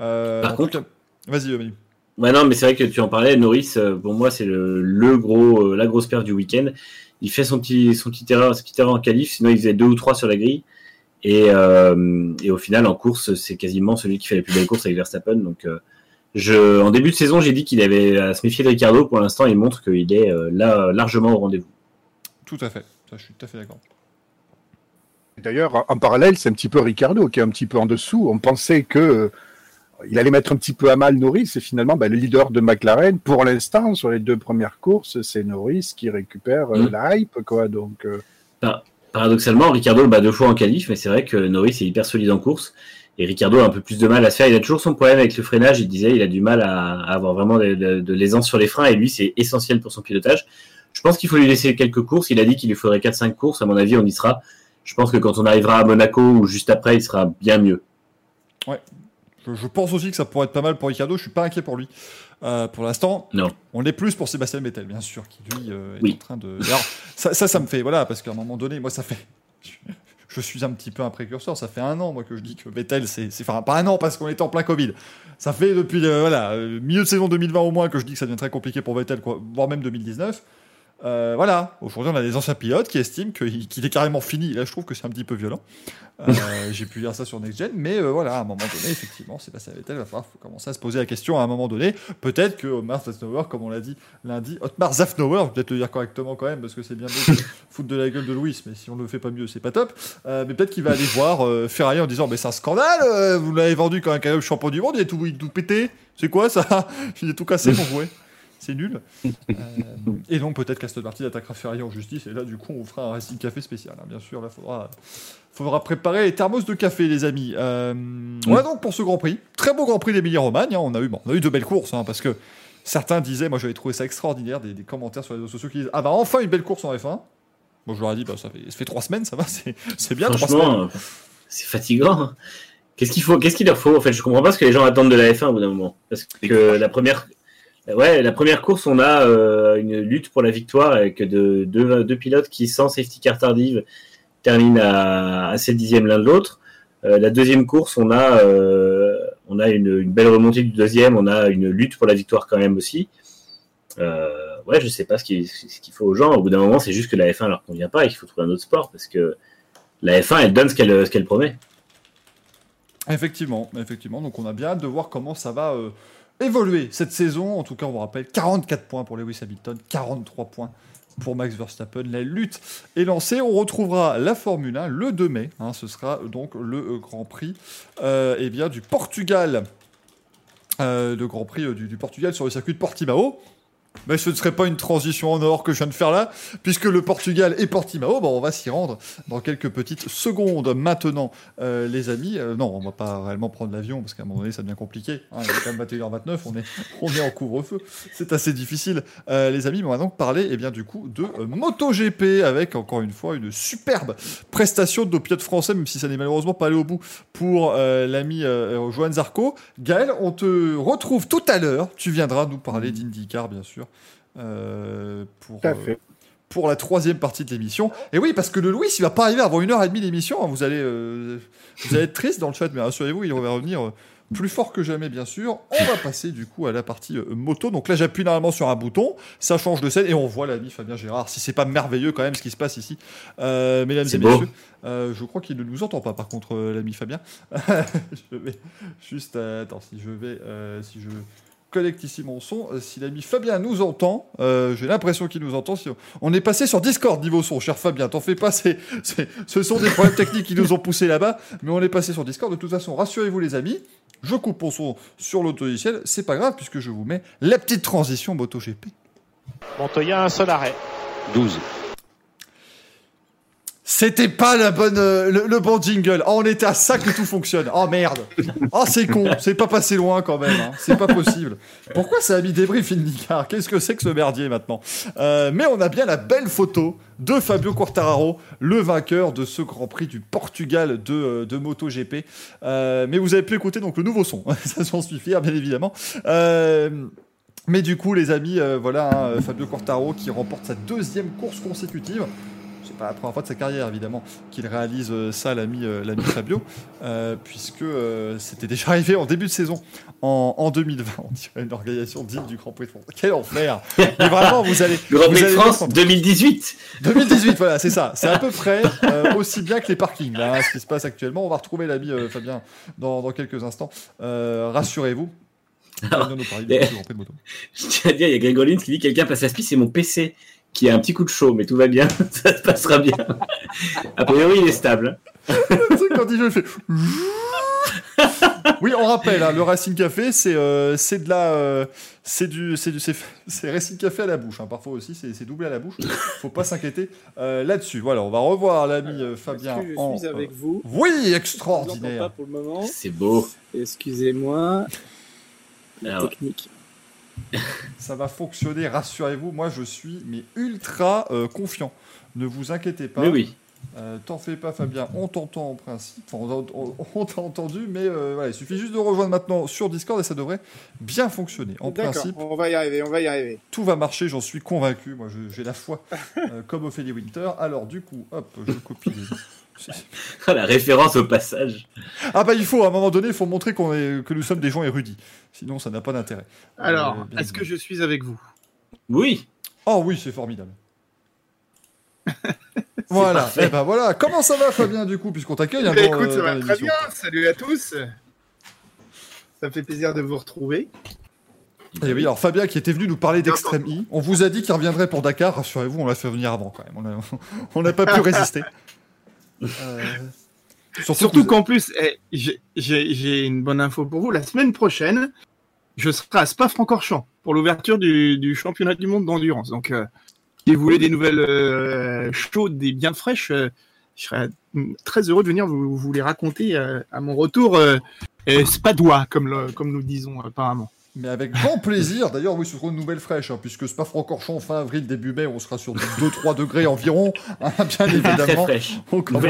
Euh, Par contre- vas-y, Manu. Ouais, non, mais c'est vrai que tu en parlais, Norris, pour moi, c'est le, le gros, la grosse perte du week-end. Il fait son petit, son petit erreur, sa petite erreur en qualif, sinon il faisait deux ou trois sur la grille. Et, et au final, en course, c'est quasiment celui qui fait la plus belle course avec Verstappen. Donc, je, en début de saison, j'ai dit qu'il avait à se méfier de Ricardo. Pour l'instant, il montre qu'il est euh, là largement au rendez-vous. Tout à fait, ça, je suis tout à fait d'accord. D'ailleurs, en parallèle, c'est un petit peu Ricardo qui est un petit peu en dessous. On pensait que euh, il allait mettre un petit peu à mal Norris et finalement, bah, le leader de McLaren, pour l'instant, sur les deux premières courses, c'est Norris qui récupère euh, Mm. la hype, quoi. Donc, euh, Paradoxalement, Ricardo le bat deux fois en qualif, mais c'est vrai que Norris est hyper solide en course. Et Ricardo a un peu plus de mal à se faire. Il a toujours son problème avec le freinage. Il disait il a du mal à, à avoir vraiment de, de- de l'aisance sur les freins. Et lui, c'est essentiel pour son pilotage. Je pense qu'il faut lui laisser quelques courses. Il a dit qu'il lui faudrait 4-5 courses. À mon avis, on y sera. Je pense que quand on arrivera à Monaco ou juste après, il sera bien mieux. Je, je pense aussi que ça pourrait être pas mal pour Ricardo. Je suis pas inquiet pour lui. Euh, pour l'instant, on est plus pour Sébastien Vettel, bien sûr, qui lui euh, est Oui. en train de. Alors, ça, ça, ça me fait voilà, parce qu'à un moment donné, moi, ça fait. Je suis un petit peu un précurseur. Ça fait un an, moi, que je dis que Vettel, c'est, enfin pas un an parce qu'on était en plein Covid. Ça fait depuis euh, voilà euh, milieu de saison 2020 au moins que je dis que ça devient très compliqué pour Vettel, voire même 2019. Euh, voilà, aujourd'hui on a des anciens pilotes qui estiment qu'il est carrément fini. Là, je trouve que c'est un petit peu violent. Euh, J'ai pu lire ça sur Next Gen, mais euh, voilà, à un moment donné, effectivement, Sébastien Vettel va falloir commencer à se poser la question à un moment donné. Peut-être que Otmar Zafnauer, comme on l'a dit lundi, Otmar Zafnauer, je vais peut-être le dire correctement quand même, parce que c'est bien de foutre de la gueule de Louis, mais si on ne le fait pas mieux, c'est pas top. Mais peut-être qu'il va aller voir Ferrari en disant Mais c'est un scandale, vous l'avez vendu comme un champion du monde, il est tout, il tout pété. C'est quoi ça? Il est tout cassé, mon jouet. C'est nul. Euh, et donc peut-être qu'Aston Martin attaquera Ferrari en justice, et là du coup on fera un Racing Café spécial. hein. Bien sûr, là faudra, faudra préparer les thermos de café, les amis. Euh, Voilà donc pour ce Grand Prix. Très beau Grand Prix d'Emilie-Romagne. hein. On, a eu, bon, on a eu de belles courses, hein, parce que certains disaient, moi j'avais trouvé ça extraordinaire, des, des commentaires sur les réseaux sociaux qui disent Ah bah enfin une belle course en F1. Bon, je leur ai dit, bah, ça, fait, ça fait trois semaines, ça va, c'est bien, trois semaines. Franchement, euh, c'est fatigant. Qu'est-ce qu'il faut Qu'est-ce qu'il leur faut En fait, je comprends pas ce que les gens attendent de la F1 au bout d'un moment. Parce que la première, ouais, la première course, on a euh, une lutte pour la victoire avec de- deux, pilotes qui, sans safety car tardive, terminent à, à 7 dixièmes l'un de l'autre. Euh, la deuxième course, on a, euh, on a une, belle remontée du deuxième. On a une lutte pour la victoire quand même aussi. Ouais, je sais pas ce qu'il faut aux gens. Au bout d'un moment, c'est juste que la F1 leur convient pas et qu'il faut trouver un autre sport parce que la F1, elle donne ce qu'elle ce qu'elle promet. Effectivement, effectivement. Donc on a bien hâte de voir comment ça va évoluer cette saison. En tout cas, on vous rappelle 44 points pour Lewis Hamilton, 43 points pour Max Verstappen. La lutte est lancée. On retrouvera la Formule 1 le 2 mai. hein. ce sera donc le euh, Grand Prix euh, eh du Portugal. Euh, le Grand Prix du Portugal sur le circuit de Portimao. Mais ce ne serait pas une transition en or que je viens de faire là, puisque le Portugal et Portimao, bon, on va s'y rendre dans quelques petites secondes. Maintenant, euh, les amis, euh, non, on va pas réellement prendre l'avion, parce qu'à un moment donné, ça devient compliqué. Hein, il est quand même 21h29, on est, on est en couvre-feu. C'est assez difficile, euh, les amis. Mais on va donc parler, eh bien, du coup, de MotoGP, avec, encore une fois, une superbe prestation de nos français, même si ça n'est malheureusement pas allé au bout pour l'ami Johan Zarco. Gaël, on te retrouve tout à l'heure. Tu viendras nous parler d'IndyCar, bien sûr. Euh, pour, euh, fait. pour la troisième partie de l'émission. Et oui, parce que le Louis, il va pas arriver avant une heure et demie d'émission. hein. Vous allez, euh, vous allez être triste dans le chat, mais rassurez-vous, il va revenir euh, plus fort que jamais, bien sûr. On va passer du coup à la partie euh, moto. Donc là, j'appuie normalement sur un bouton, ça change de scène et on voit l'ami Fabien Gérard. Si c'est pas merveilleux quand même ce qui se passe ici, euh, mesdames et messieurs. Euh, je crois qu'il ne nous entend pas, par contre, euh, l'ami Fabien. je vais juste, euh, attends, si je vais, euh, si je ici mon son, euh, si l'ami Fabien nous entend, euh, j'ai l'impression qu'il nous entend. Si on- on est passé sur Discord niveau son, cher Fabien. T'en fais pas, c'est, c'est- ce sont des problèmes techniques qui nous ont poussé là-bas, mais on est passé sur Discord. De toute façon, rassurez-vous les amis. Je coupe mon son sur l'autologiciel, c'est pas grave puisque je vous mets la petite transition MotoGP. Montoya, un seul arrêt. 12. C'était pas la bonne, euh, le, bon jingle. Oh, on était à ça que tout fonctionne. Oh merde. Oh c'est con. C'est pas passé loin quand même. hein. C'est pas possible. Pourquoi ça a mis débrief IndyCar Qu'est-ce que c'est que ce merdier maintenant? Euh, Mais on a bien la belle photo de Fabio Quartararo, le vainqueur de ce Grand Prix du Portugal de, euh, de MotoGP. Mais vous avez pu écouter donc le nouveau son. ça j'en suis fier, bien évidemment. Mais du coup, les amis, voilà hein, Fabio Quartaro qui remporte sa deuxième course consécutive. Pas la première fois de sa carrière, évidemment, qu'il réalise euh, ça, l'ami euh, l'ami Fabio, euh, puisque c'était déjà arrivé en début de saison, en, en 2020. On dirait une organisation digne du Grand Prix de France. Quel enfer Mais vraiment, vous allez. Grand Prix de France mettre en- 2018. 2018, voilà, c'est ça. C'est à peu près euh, aussi bien que les parkings, là, ce qui se passe actuellement. On va retrouver l'ami euh, Fabien dans, dans quelques instants. Euh, Rassurez-vous. Il. Je tiens à dire, y a Grégorine qui dit quelqu'un passe à spi, c'est mon PC qui a un petit coup de chaud, mais tout va bien, ça se passera bien. A priori, il est stable. Tu sais, quand il joue, il fait. Oui, on rappelle, hein, le Racing Café, c'est euh, c'est de la, euh, c'est du, c'est du, c'est c'est Racing Café à la bouche. hein. Parfois aussi, c'est c'est doublé à la bouche. Faut pas s'inquiéter euh, là-dessus. Voilà, on va revoir l'ami euh, Fabien. Est-ce que je en, suis avec euh, vous Oui, extraordinaire. pour le moment. C'est beau. Excusez-moi. La Alors, technique. Ça va fonctionner, rassurez-vous. Moi, je suis mais ultra euh, confiant. Ne vous inquiétez pas. mais. Euh, T'en fais pas, Fabien. On t'entend en principe. Enfin, on, on- on t'a entendu, mais euh, voilà, il suffit juste de rejoindre maintenant sur Discord et ça devrait bien fonctionner. En principe, on va y arriver, on va y arriver. tout va marcher, j'en suis convaincu. Moi, je- j'ai la foi, euh, comme Ophélie Winter. Alors, du coup, hop, je copie. Ah, la référence au passage. Ah bah il faut, à un moment donné, il faut montrer qu'on est, que nous sommes des gens érudits. Sinon, ça n'a pas d'intérêt. Alors, Euh, bien est-ce que je suis avec vous? Oui. Oh oui, c'est formidable. voilà. parfait. Eh ben voilà. Comment ça va, Fabien, du coup, puisqu'on t'accueille hein, Bah, dans, Écoute, euh, ça va très bien. Salut à tous. Ça me fait plaisir de vous retrouver. Et oui, alors Fabien qui était venu nous parler d'Extreme E, on vous a dit qu'il reviendrait pour Dakar, rassurez-vous, on l'a fait venir avant quand même, on n'a pas pu résister. Euh, surtout Surtout que- qu'en plus, eh, j'ai- une bonne info pour vous. La semaine prochaine, je serai à Spa-Francorchamps pour l'ouverture du, du championnat du monde d'endurance. Donc, euh, si vous voulez des nouvelles euh, chaudes et bien fraîches, euh, je serais très heureux de venir vous, vous les raconter euh, à mon retour euh, euh, spadois, comme, le- comme nous disons apparemment. Mais avec grand plaisir, d'ailleurs oui, ce sera une nouvelle fraîche, hein, puisque c'est pas Francorchamps fin avril, début mai, on sera sur 2-3 degrés environ, hein, bien Très évidemment.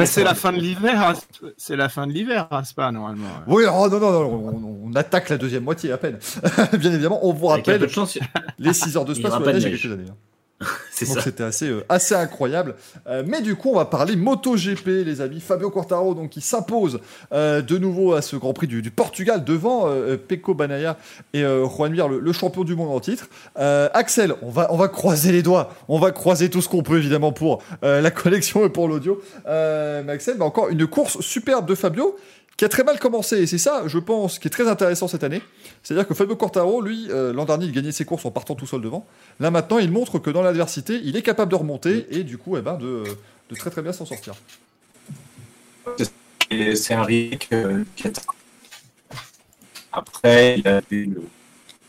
c'est la fin de l'hiver, hein, c'est la fin de l'hiver à Spa normalement. Oui, oh, non, non, non, on, on attaque la deuxième moitié à peine. bien évidemment, on vous rappelle chance, les 6 heures de il y space aura sur la pas de neige il y a quelques années. c'est Donc c'était assez, euh, assez incroyable. Euh, mais du coup, on va parler MotoGP, les amis. Fabio Quartaro, donc, qui s'impose euh, de nouveau à ce Grand Prix du, du Portugal devant euh, Pecco Banaya et euh, Juan Mir, le, le champion du monde en titre. Euh, Axel, on va, on va croiser les doigts. On va croiser tout ce qu'on peut, évidemment, pour euh, la collection et pour l'audio. Euh, mais Axel, bah, encore une course superbe de Fabio qui a très mal commencé. Et c'est ça, je pense, qui est très intéressant cette année. C'est-à-dire que Fabio Quartaro, lui, euh, l'an dernier, il gagnait ses courses en partant tout seul devant. Là maintenant, il montre que dans l'adversité, il est capable de remonter et du coup, eh ben, de, de très très bien s'en sortir. C'est un Rick euh, Après, il a eu le,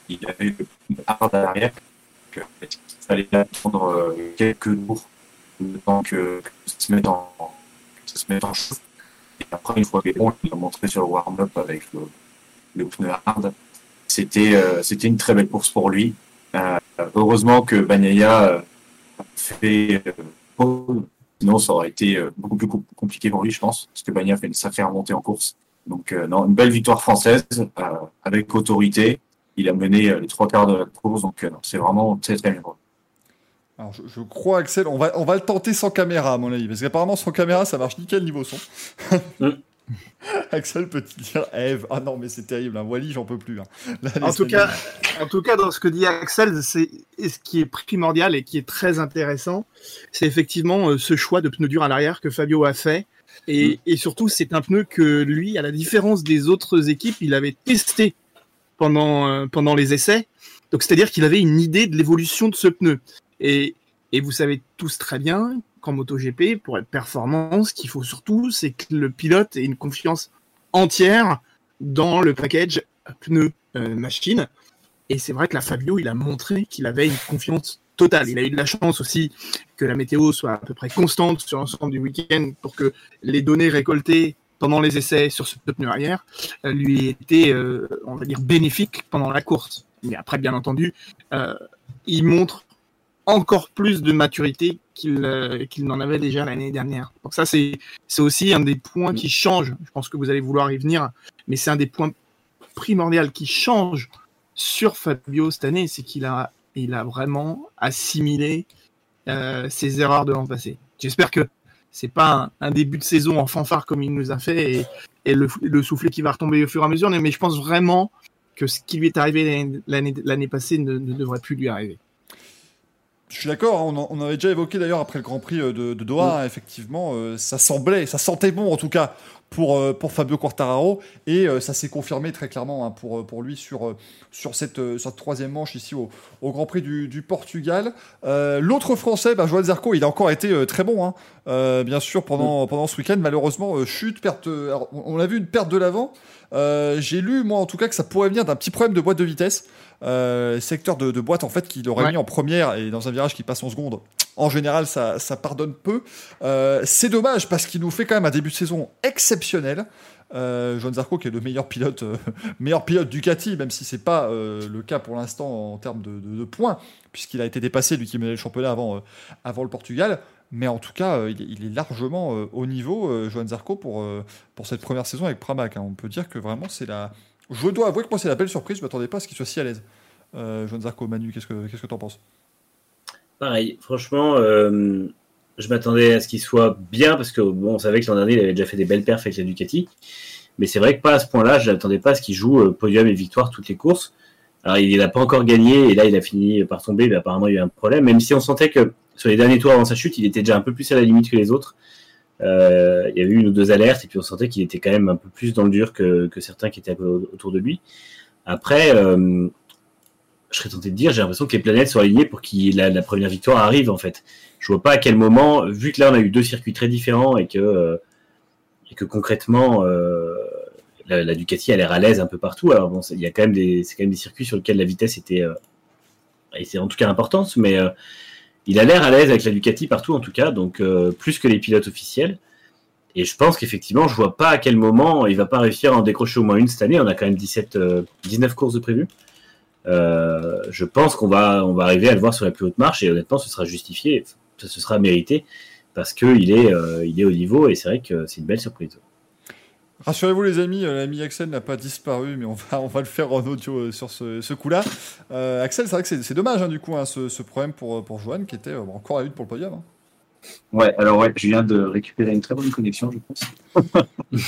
il a eu le hard à l'arrière. il fallait attendre euh, quelques jours le temps que, que ça se mette en, que ça se mette en chauffe. Et après, une fois est bon, il a montré sur le warm-up avec le, le pneu hard. C'était euh, une très belle course pour lui. Euh, heureusement que Bagnaia euh, a fait. Sinon, ça aurait été beaucoup plus com- compliqué pour lui, je pense, parce que Bagnaia fait une sacrée remontée en course. Donc, non, une belle victoire française avec autorité. Il a mené les trois quarts de la course, donc c'est vraiment très très bien. Alors, je, je crois, Axel, on va, on va le tenter sans caméra, à mon avis, parce qu'apparemment, sans caméra, ça marche nickel niveau son. Mm. Axel peut-il dire Eve Ah non, mais c'est terrible, hein. Wally, j'en peux plus. hein. Là, En tout, cas, en tout cas, dans ce que dit Axel, c'est ce qui est primordial et qui est très intéressant, c'est effectivement euh, ce choix de pneu dur à l'arrière que Fabio a fait. Et, et surtout, c'est un pneu que lui, à la différence des autres équipes, il avait testé pendant, euh, pendant les essais. Donc, c'est-à-dire qu'il avait une idée de l'évolution de ce pneu. Et, vous savez tous très bien qu'en MotoGP, pour être performant, ce qu'il faut surtout, c'est que le pilote ait une confiance entière dans le package pneu euh, machine. Et c'est vrai que la Fabio, il a montré qu'il avait une confiance totale. Il a eu de la chance aussi que la météo soit à peu près constante sur l'ensemble du week-end pour que les données récoltées pendant les essais sur ce pneu arrière euh, lui étaient, euh, on va dire, bénéfiques pendant la course. Mais après, bien entendu, euh, il montre encore plus de maturité qu'il euh, qu'il n'en avait déjà l'année dernière. Donc ça, c'est aussi un des points qui change. Je pense que vous allez vouloir y venir, mais c'est un des points primordiaux qui change sur Fabio cette année, c'est qu'il a, il vraiment assimilé euh, ses erreurs de l'an passé. J'espère que c'est pas un, début de saison en fanfare comme il nous a fait et, le, le soufflet qui va retomber au fur et à mesure, mais je pense vraiment que ce qui lui est arrivé l'année- passée ne devrait plus lui arriver. Je suis d'accord, hein, on, avait déjà évoqué d'ailleurs après le Grand Prix euh, de, de Doha, hein, effectivement, euh, ça semblait, ça sentait bon en tout cas pour, euh, pour Fabio Quartararo, et euh, ça s'est confirmé très clairement hein, pour, pour lui sur, sur cette, cette troisième manche ici au, au Grand Prix du, du Portugal. L'autre Français, bah, Joël Zarco, il a encore été très bon, hein, bien sûr, pendant, pendant ce week-end, malheureusement, chute, perte, alors, on on a vu une perte de l'avant, j'ai lu, moi en tout cas, que ça pourrait venir d'un petit problème de boîte de vitesse. Euh, secteur de, de boîte en fait qu'il aurait Ouais. mis en première et dans un virage qui passe en seconde. En général, ça, ça pardonne peu. Euh, c'est dommage parce qu'il nous fait quand même un début de saison exceptionnel. Euh, Joan Zarco qui est le meilleur pilote, euh, meilleur pilote Ducati, même si c'est pas euh, le cas pour l'instant en termes de, de- de points, puisqu'il a été dépassé lui qui menait le championnat avant, avant le Portugal. Mais en tout cas, il, est, il est largement au niveau, Joan Zarco, pour, pour cette première saison avec Pramac. hein. On peut dire que vraiment c'est la. Je dois avouer que moi c'est la belle surprise. Je m'attendais pas à ce qu'il soit si à l'aise. Euh, Joan Zarco, Manu, qu'est-ce que qu'est-ce que t'en penses? Pareil, franchement, euh, je m'attendais à ce qu'il soit bien parce que bon, on savait que l'an dernier il avait déjà fait des belles perfs avec la Ducati, mais c'est vrai que pas à ce point-là. Je n'attendais pas à ce qu'il joue euh, podium et victoire toutes les courses. Alors il n'a pas encore gagné et là il a fini par tomber, mais apparemment il y a eu un problème. Même si on sentait que sur les derniers tours avant sa chute, il était déjà un peu plus à la limite que les autres. Euh, il y avait une ou deux alertes et puis on sentait qu'il était quand même un peu plus dans le dur que, certains qui étaient autour de lui. Après, euh, je serais tenté de dire, j'ai l'impression que les planètes sont alignées pour que la, première victoire arrive en fait. Je vois pas à quel moment, vu que là on a eu deux circuits très différents et que euh, et que concrètement la, Ducati a l'air à l'aise un peu partout. Alors bon, il y a quand même des, c'est quand même des circuits sur lesquels la vitesse était, euh, en tout cas importante, mais il a l'air à l'aise avec la Ducati partout en tout cas, donc euh, plus que les pilotes officiels. Et je pense qu'effectivement, je vois pas à quel moment il va pas réussir à en décrocher au moins une cette année. On a quand même 17, euh, 19 courses de prévues. Euh, je pense qu'on va, on va arriver à le voir sur la plus haute marche et honnêtement, ce sera justifié, se sera mérité parce qu'il est, euh, il est au niveau et c'est vrai que c'est une belle surprise. Rassurez-vous les amis, euh, l'ami Axel n'a pas disparu, mais on va, on va le faire en audio euh, sur ce, ce coup-là. Euh, Axel, c'est vrai que c'est dommage hein, du coup hein, ce, ce problème pour, pour Johan qui était euh, encore à la lutte pour le podium. hein. Ouais, alors ouais, je viens de récupérer une très bonne connexion, je pense.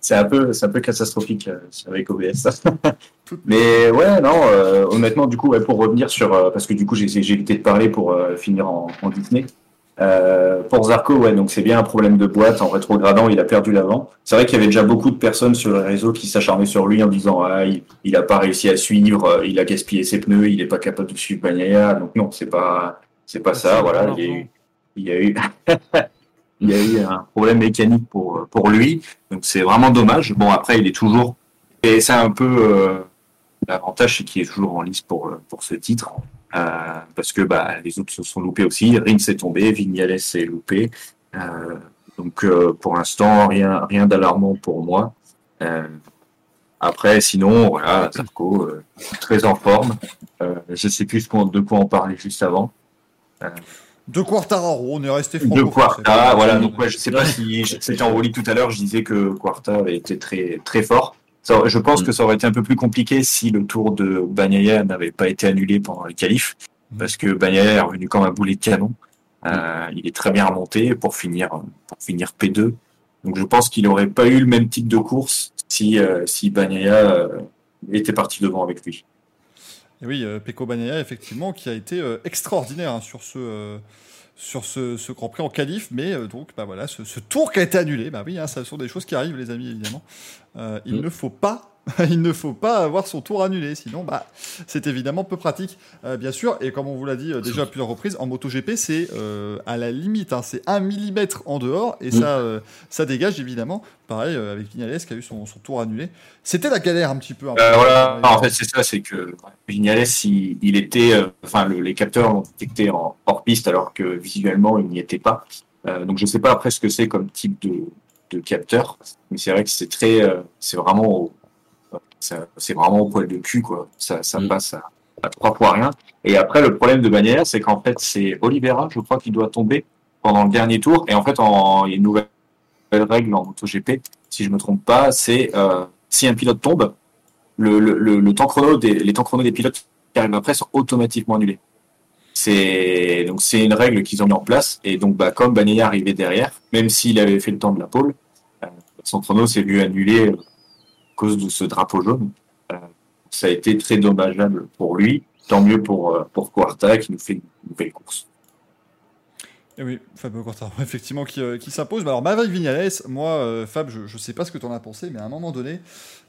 c'est un peu, c'est un peu catastrophique euh, avec OBS. Mais ouais, non, honnêtement, du coup, ouais, pour revenir sur, parce que du coup, j'ai évité de parler pour finir en, en Disney. Euh, pour Zarco, ouais, donc c'est bien un problème de boîte. En rétrogradant, il a perdu l'avant. C'est vrai qu'il y avait déjà beaucoup de personnes sur les réseaux qui s'acharnaient sur lui en disant ah, il, il a pas réussi à suivre, il a gaspillé ses pneus, il est pas capable de suivre Bagnaia. Donc non, c'est pas, c'est pas ça. Voilà, il y a eu, il y a eu, il y a eu un problème mécanique pour pour lui. Donc c'est vraiment dommage. Bon après, il est toujours, et c'est un peu euh, l'avantage, c'est qu'il est toujours en lice pour pour ce titre. Euh, parce que bah, les autres se sont loupés aussi. Rins est tombé, Vignales est loupé. Euh, donc euh, pour l'instant, rien, rien d'alarmant pour moi. Euh, après, sinon, voilà, Zarco, euh, très en forme. Euh, je sais plus de quoi on parlait juste avant. De Quartararo, on est resté franco De Quarta, voilà. Donc, ouais, je sais pas si c'était en tout à l'heure, je disais que Quarta avait été très, très fort. Ça- je pense Mm. que ça aurait été un peu plus compliqué si le tour de Bagnaia n'avait pas été annulé pendant les qualifs, Mm. parce que Bagnaia est revenu comme un boulet de canon. Euh, il est très bien remonté pour finir, pour finir P2. Donc, je pense qu'il n'aurait pas eu le même type de course si, euh, si Bagnaia euh, était parti devant avec lui. Et oui, euh, Pecco Bagnaia, effectivement, qui a été extraordinaire hein, sur ce. Sur ce, ce Grand Prix en qualif, mais euh, donc bah voilà, ce, ce tour qui a été annulé, bah oui, hein, ça sont des choses qui arrivent, les amis, évidemment. Euh, il Mm. ne faut pas, il ne faut pas avoir son tour annulé, sinon bah c'est évidemment peu pratique, euh, bien sûr. Et comme on vous l'a dit euh, déjà à plusieurs reprises, en MotoGP c'est euh, à la limite, hein, c'est un millimètre en dehors et Mm. ça, ça dégage évidemment. Pareil avec Vignales qui a eu son, son tour annulé. C'était la galère un petit peu. hein. Voilà, en fait, c'est ça, c'est que Vignales, il, il était, enfin, le- les capteurs l'ont détecté en hors piste alors que visuellement, il n'y était pas. Donc, je sais pas après ce que c'est comme type de, de capteur, mais c'est vrai que c'est très, c'est vraiment, au- c'est vraiment au poil de cul, quoi. Ça, ça Mm. passe à, à trois fois rien. Et après, le problème de Bagnaia, c'est qu'en fait, c'est Oliveira, je crois, qui doit tomber pendant le dernier tour. Et en fait, en, il y a une nouvelle règle en MotoGP, si je me trompe pas, c'est euh, si un pilote tombe, le, le, le, le temps chrono des, les temps chrono des pilotes qui arrivent après sont automatiquement annulés. C'est donc c'est une règle qu'ils ont mis en place et donc bah comme Bagnaia arrivait derrière, même s'il avait fait le temps de la pole, euh, son chrono s'est vu annulé euh, cause de ce drapeau jaune. Euh, ça a été très dommageable pour lui. Tant mieux pour euh, pour Quarta qui nous fait une nouvelle course. Et oui, Fabio Quartararo, effectivement, qui, euh, qui s'impose. Alors, Maverick Vignales, moi, euh, Fab, je, je sais pas ce que tu en as pensé, mais à un moment donné,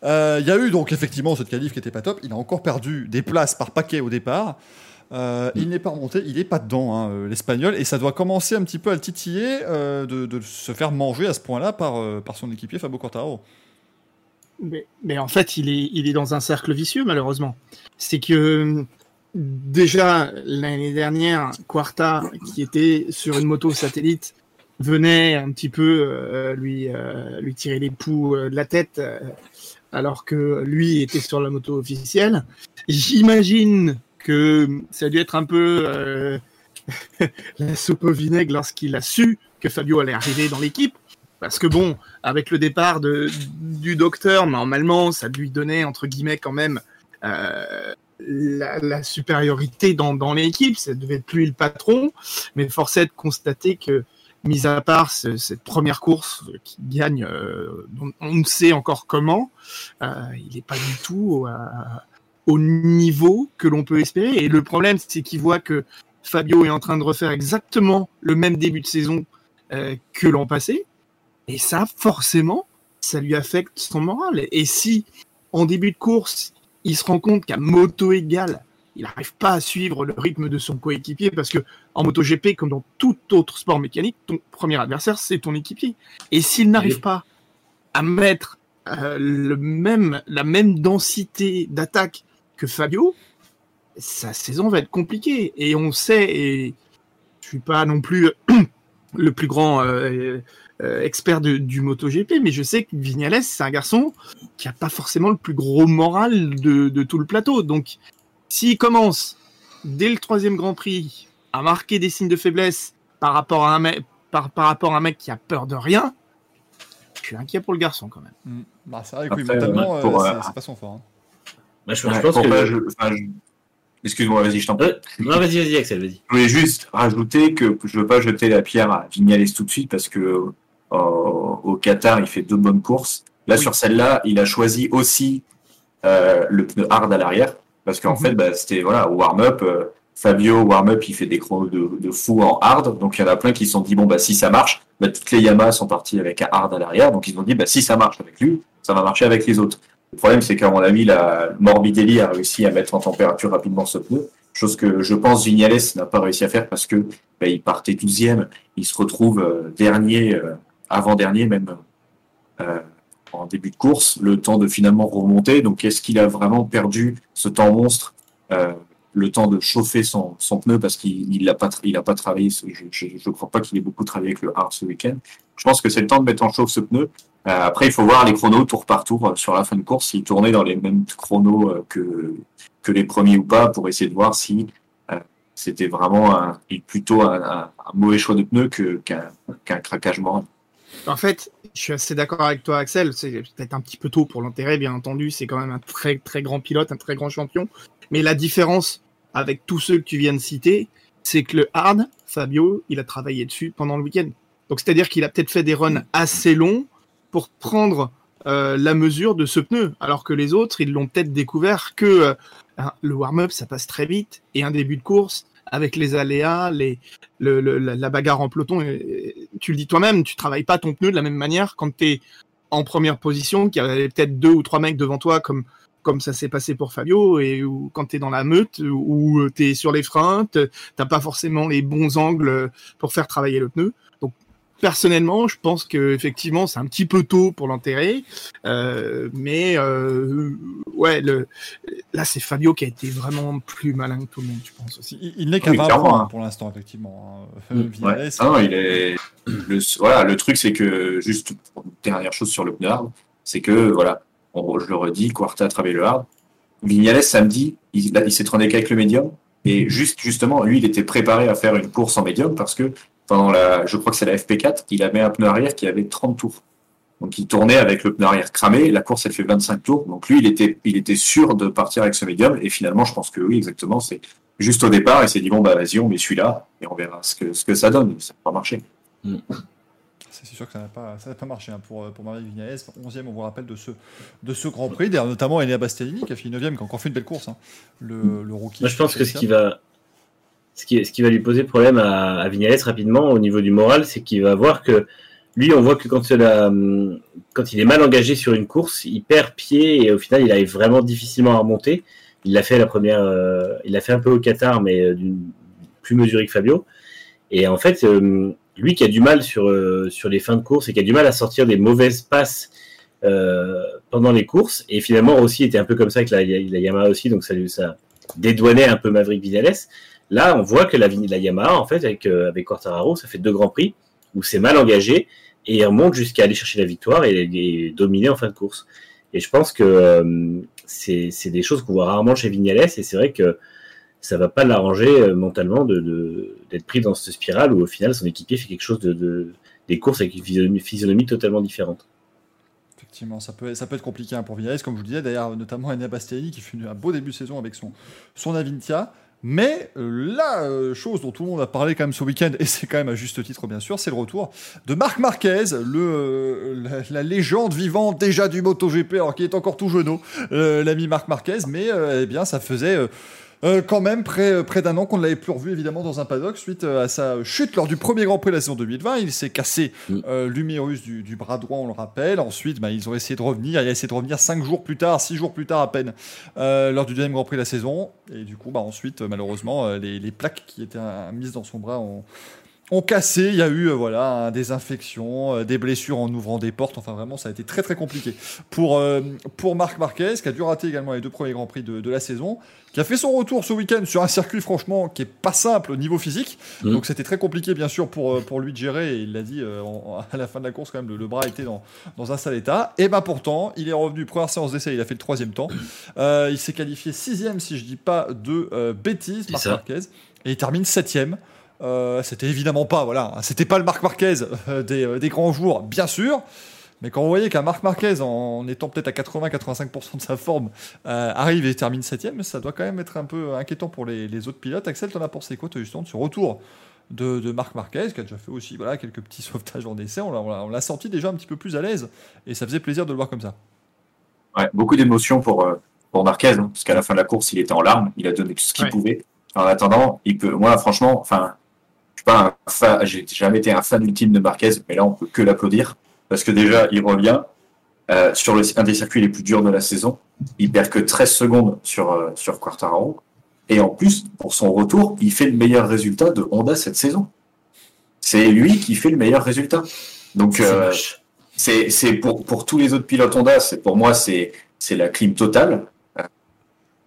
euh, il y a eu donc effectivement cette qualif qui était pas top. Il a encore perdu des places par paquet au départ. Euh, Il n'est pas remonté, il est pas dedans, hein, l'espagnol, et ça doit commencer un petit peu à le titiller de, de se faire manger à ce point-là par, par son équipier Fabio Quartararo. Mais, en fait, il est, dans un cercle vicieux, malheureusement. C'est que déjà l'année dernière, Quarta, qui était sur une moto satellite, venait un petit peu euh, lui, euh, lui tirer les poux euh, de la tête, alors que lui était sur la moto officielle. J'imagine que ça a dû être un peu la soupe au vinaigre lorsqu'il a su que Fabio allait arriver dans l'équipe. Parce que bon, avec le départ de, du docteur, normalement, ça lui donnait, entre guillemets, quand même, euh, la, supériorité dans, dans l'équipe. Ça devait être lui le patron. Mais force est de constater que, mis à part ce- cette première course qui gagne, euh, on ne sait encore comment, euh, il n'est pas du tout au niveau que l'on peut espérer. Et le problème, c'est qu'il voit que Fabio est en train de refaire exactement le même début de saison que l'an passé. Et ça, forcément, ça lui affecte son moral. Et si, en début de course, il se rend compte qu'à moto égale, il n'arrive pas à suivre le rythme de son coéquipier, parce que en MotoGP, comme dans tout autre sport mécanique, ton premier adversaire, c'est ton équipier. Et s'il n'arrive Oui. pas à mettre euh, le même, la même densité d'attaque que Fabio, sa saison va être compliquée. Et on sait, et je suis pas non plus le plus grand euh, euh, expert de- du MotoGP, mais je sais que Vignales, c'est un garçon qui a pas forcément le plus gros moral de, de tout le plateau. Donc, s'il commence dès le troisième Grand Prix à marquer des signes de faiblesse par rapport à un mec, par, par rapport à un mec qui a peur de rien, je suis inquiet pour le garçon quand même. Mm. Bah, c'est vrai que oui, mentalement, euh, euh, c'est- pas son fort. hein. Bah, je, pense que. pas- je- enfin, je- Excuse-moi, vas-y, je t'en prie. Euh, non, vas-y, vas-y, Axel, vas-y. Je voulais juste rajouter que je veux pas jeter la pierre à Vignales tout de suite parce que au Qatar, il fait deux bonnes courses. Là, sur celle-là, il a choisi aussi euh, le pneu hard à l'arrière parce qu'en Mhm. fait, bah, c'était voilà, au warm-up. euh, Fabio, warm-up, il fait des chronos de, de fou en hard. Donc, il y en a plein qui se sont dit, bon, bah, si ça marche, bah, toutes les Yamaha sont parties avec un hard à l'arrière. Donc, ils ont dit, bah, si ça marche avec lui, ça va marcher avec les autres. Le problème, c'est qu'à mon avis, la Morbidelli a réussi à mettre en température rapidement ce pneu. Chose que je pense Vignales n'a pas réussi à faire parce que bah, il partait 12e, il se retrouve euh, dernier, euh, avant-dernier même euh, en début de course, le temps de finalement remonter. Donc est-ce qu'il a vraiment perdu ce temps monstre euh, le temps de chauffer son, pneu parce qu'il il a pas, pas travaillé. Je ne crois pas qu'il ait beaucoup travaillé avec le hard ce week-end. Je pense que c'est le temps de mettre en chauffe ce pneu. Euh, après, il faut voir les chronos tour par tour sur la fin de course, s'il tournait dans les mêmes chronos que, que les premiers ou pas, pour essayer de voir si c'était vraiment un, plutôt un, mauvais choix de pneu qu'un qu'un craquage moral. En fait, je suis assez d'accord avec toi, Axel. C'est peut-être un petit peu tôt pour l'intérêt, bien entendu. C'est quand même un très très grand pilote, un très grand champion. Mais la différence avec tous ceux que tu viens de citer, c'est que le hard, Fabio, il a travaillé dessus pendant le week-end. Donc c'est-à-dire qu'il a peut-être fait des runs assez longs pour prendre euh, la mesure de ce pneu, alors que les autres, ils l'ont peut-être découvert que euh, le warm-up, ça passe très vite, et un début de course avec les aléas, les, le, le- la, bagarre en peloton. Tu le dis toi-même, tu travailles pas ton pneu de la même manière quand tu es en première position, qu'il y avait peut-être deux ou trois mecs devant toi, comme, comme ça s'est passé pour Fabio, et ou quand tu dans la meute, ou tu sur les freins, t'as pas forcément les bons angles pour faire travailler le pneu. Personnellement, je pense que effectivement, c'est un petit peu tôt pour l'enterrer, euh, mais euh, ouais, le, là, c'est Fabio qui a été vraiment plus malin que tout le monde, je pense aussi. Il, il n'est qu'à Oui, 20 clairement, points hein. pour l'instant, effectivement. hein. Mm, Ah non, il est. Le, voilà, le truc, c'est que, juste dernière chose sur le pneu hard, c'est que, voilà, on- je le redis, Quarta a travaillé le hard. Vignales, samedi, il, là, il s'est traîné qu'avec le médium. Et juste, justement, lui, il était préparé à faire une course en médium parce que pendant la, je crois que c'est la FP4, il avait un pneu arrière qui avait 30 tours. Donc, il tournait avec le pneu arrière cramé. La course, elle fait 25 tours. Donc, lui, il était, il était sûr de partir avec ce médium. Et finalement, je pense que oui, exactement. C'est juste au départ, il s'est dit, bon, bah, vas-y, on met celui-là et on verra ce que, ce que ça donne. Ça n'a pas marché. C'est c'est sûr que ça n'a pas, ça n'a pas marché hein, pour, pour Marie Vignales. 11e, on vous rappelle, de ce, de ce Grand Prix. D'ailleurs, notamment Enea Bastianini qui a fait 9e, qui a encore fait une belle course. hein. Le, le rookie. Moi, je pense que ce qui va, ce qui, va lui poser problème à, à Vignales rapidement au niveau du moral, c'est qu'il va voir que lui, on voit que hum, quand il est mal engagé sur une course, il perd pied et au final, il arrive vraiment difficilement à remonter. Il l'a fait la première, euh, il l'a fait un peu au Qatar, mais euh, plus mesuré que Fabio. Et en fait, euh, lui qui a du mal sur, euh, sur les fins de course et qui a du mal à sortir des mauvaises passes euh, pendant les courses, et finalement aussi était un peu comme ça avec la, la Yamaha aussi, donc ça, ça dédouanait un peu Maverick Vinales. Là, on voit que la, Yamaha, en fait, avec, euh, avec Quartararo, ça fait deux grands prix où c'est mal engagé et il remonte jusqu'à aller chercher la victoire et, et dominer en fin de course. Et je pense que euh, c'est des choses qu'on voit rarement chez Vignales et c'est vrai que ça va pas l'arranger euh, mentalement de de- d'être pris dans cette spirale où au final son équipier fait quelque chose de, de des courses avec une physionomie, totalement différente. Effectivement, ça peut, être compliqué hein, pour Vignales, comme je vous le disais, d'ailleurs, notamment Enea Bastianini qui fait un beau début de saison avec son, son Avintia. Mais euh, la euh, chose dont tout le monde a parlé quand même ce week-end, et c'est quand même à juste titre bien sûr, c'est le retour de Marc Marquez, le, euh, la, légende vivante déjà du MotoGP, alors qui est encore tout jeune, l'ami Marc Marquez, mais eh bien ça faisait euh, euh, quand même près, près d'un an qu'on ne l'avait plus revu évidemment dans un paddock suite euh, à sa chute lors du premier Grand Prix de la saison 2020. Il s'est cassé Mm. euh, l'humérus du, du bras droit, on le rappelle. Ensuite, bah, ils ont essayé de revenir. Il a essayé de revenir cinq jours plus tard, six jours plus tard à peine, euh, lors du deuxième Grand Prix de la saison. Et du coup, bah, ensuite, euh, malheureusement, euh, les, les plaques qui étaient euh, mises dans son bras ont, ont cassé. Il y a eu euh, voilà, hein, des infections, euh, des blessures en ouvrant des portes. Enfin, vraiment, ça a été très très compliqué pour, euh, pour Marc Marquez, qui a dû rater également les deux premiers Grands Prix de, de la saison, qui a fait son retour ce week-end sur un circuit, franchement, qui est pas simple au niveau physique. Mhm. Donc, c'était très compliqué, bien sûr, pour, pour lui de gérer. Et il l'a dit en- à la fin de la course, quand même, le, le bras était dans, dans un sale état. Et ben pourtant, il est revenu, première séance d'essai, il a fait le troisième temps. Il s'est qualifié sixième, si je dis pas de bêtises, Marc. Marquez. Et il termine septième. Euh, c'était évidemment pas, voilà, c'était pas le Marc Marquez euh, des, euh, des grands jours, bien sûr. Mais quand vous voyez qu'un Marc Marquez, en étant peut-être à 80-85% de sa forme, euh, arrive et termine septième, ça doit quand même être un peu inquiétant pour les, les autres pilotes. Axel, t'en as pensé quoi, toi, justement, de ce retour de, de Marc Marquez, qui a déjà fait aussi voilà, quelques petits sauvetages en essai. On l'a- senti déjà un petit peu plus à l'aise, et ça faisait plaisir de le voir comme ça. Ouais, beaucoup d'émotions pour, euh, pour Marquez, hein, parce qu'à la fin de la course, il était en larmes, il a donné tout ce qu'il Ouais. pouvait. En attendant, il peut, moi, franchement, enfin, suis pas un fan, j'ai jamais été un fan ultime de Marquez, mais là, on peut que l'applaudir, parce que déjà, il revient euh, sur le, un des circuits les plus durs de la saison. Il perd que 13 secondes sur, euh, sur Quartararo. Et en plus, pour son retour, il fait le meilleur résultat de Honda cette saison. C'est lui qui fait le meilleur résultat. Donc, euh, c'est pour, pour tous les autres pilotes Honda, c'est pour moi c'est c'est la clim totale.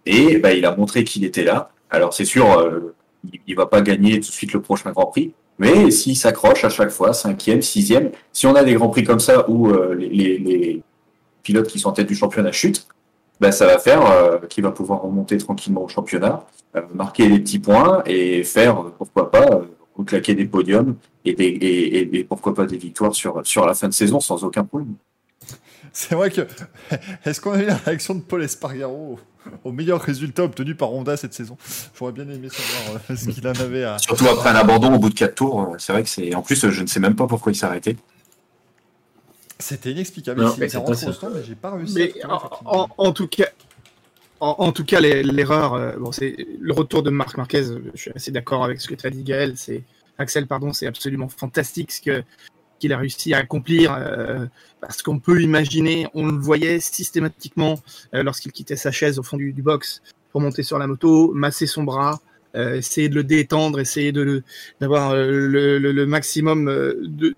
Et bah, il a montré qu'il était là. Alors c'est sûr, euh, il, il va pas gagner tout de suite le prochain Grand Prix, mais s'il s'accroche à chaque fois, cinquième, sixième, si on a des Grands Prix comme ça où euh, les, pilotes qui sont en tête du championnat chutent, ben ça va faire euh, qu'il va pouvoir remonter tranquillement au championnat, euh, marquer des petits points et faire, pourquoi pas, claquer des podiums et, des, et pourquoi pas des victoires sur, sur la fin de saison sans aucun problème. C'est vrai que. Est-ce qu'on a eu la réaction de Paul Espargaro au, meilleur résultat obtenu par Honda cette saison? J'aurais bien aimé savoir euh, ce qu'il en avait à. Surtout après un abandon au bout de quatre tours, euh, c'est vrai que c'est. En plus, je ne sais même pas pourquoi il s'est arrêté. C'était inexplicable. Non, mais rentré au stand, mais j'ai pas réussi Mais à en, tout cas, en, en tout cas, l'erreur, euh, bon, c'est le retour de Marc Marquez. Je suis assez d'accord avec ce que tu as dit, Gaël. C'est Axel, pardon, c'est absolument fantastique ce que qu'il a réussi à accomplir euh, parce qu'on peut imaginer, on le voyait systématiquement euh, lorsqu'il quittait sa chaise au fond du, box pour monter sur la moto, masser son bras, euh, essayer de le détendre, essayer de d'avoir le, le- maximum de,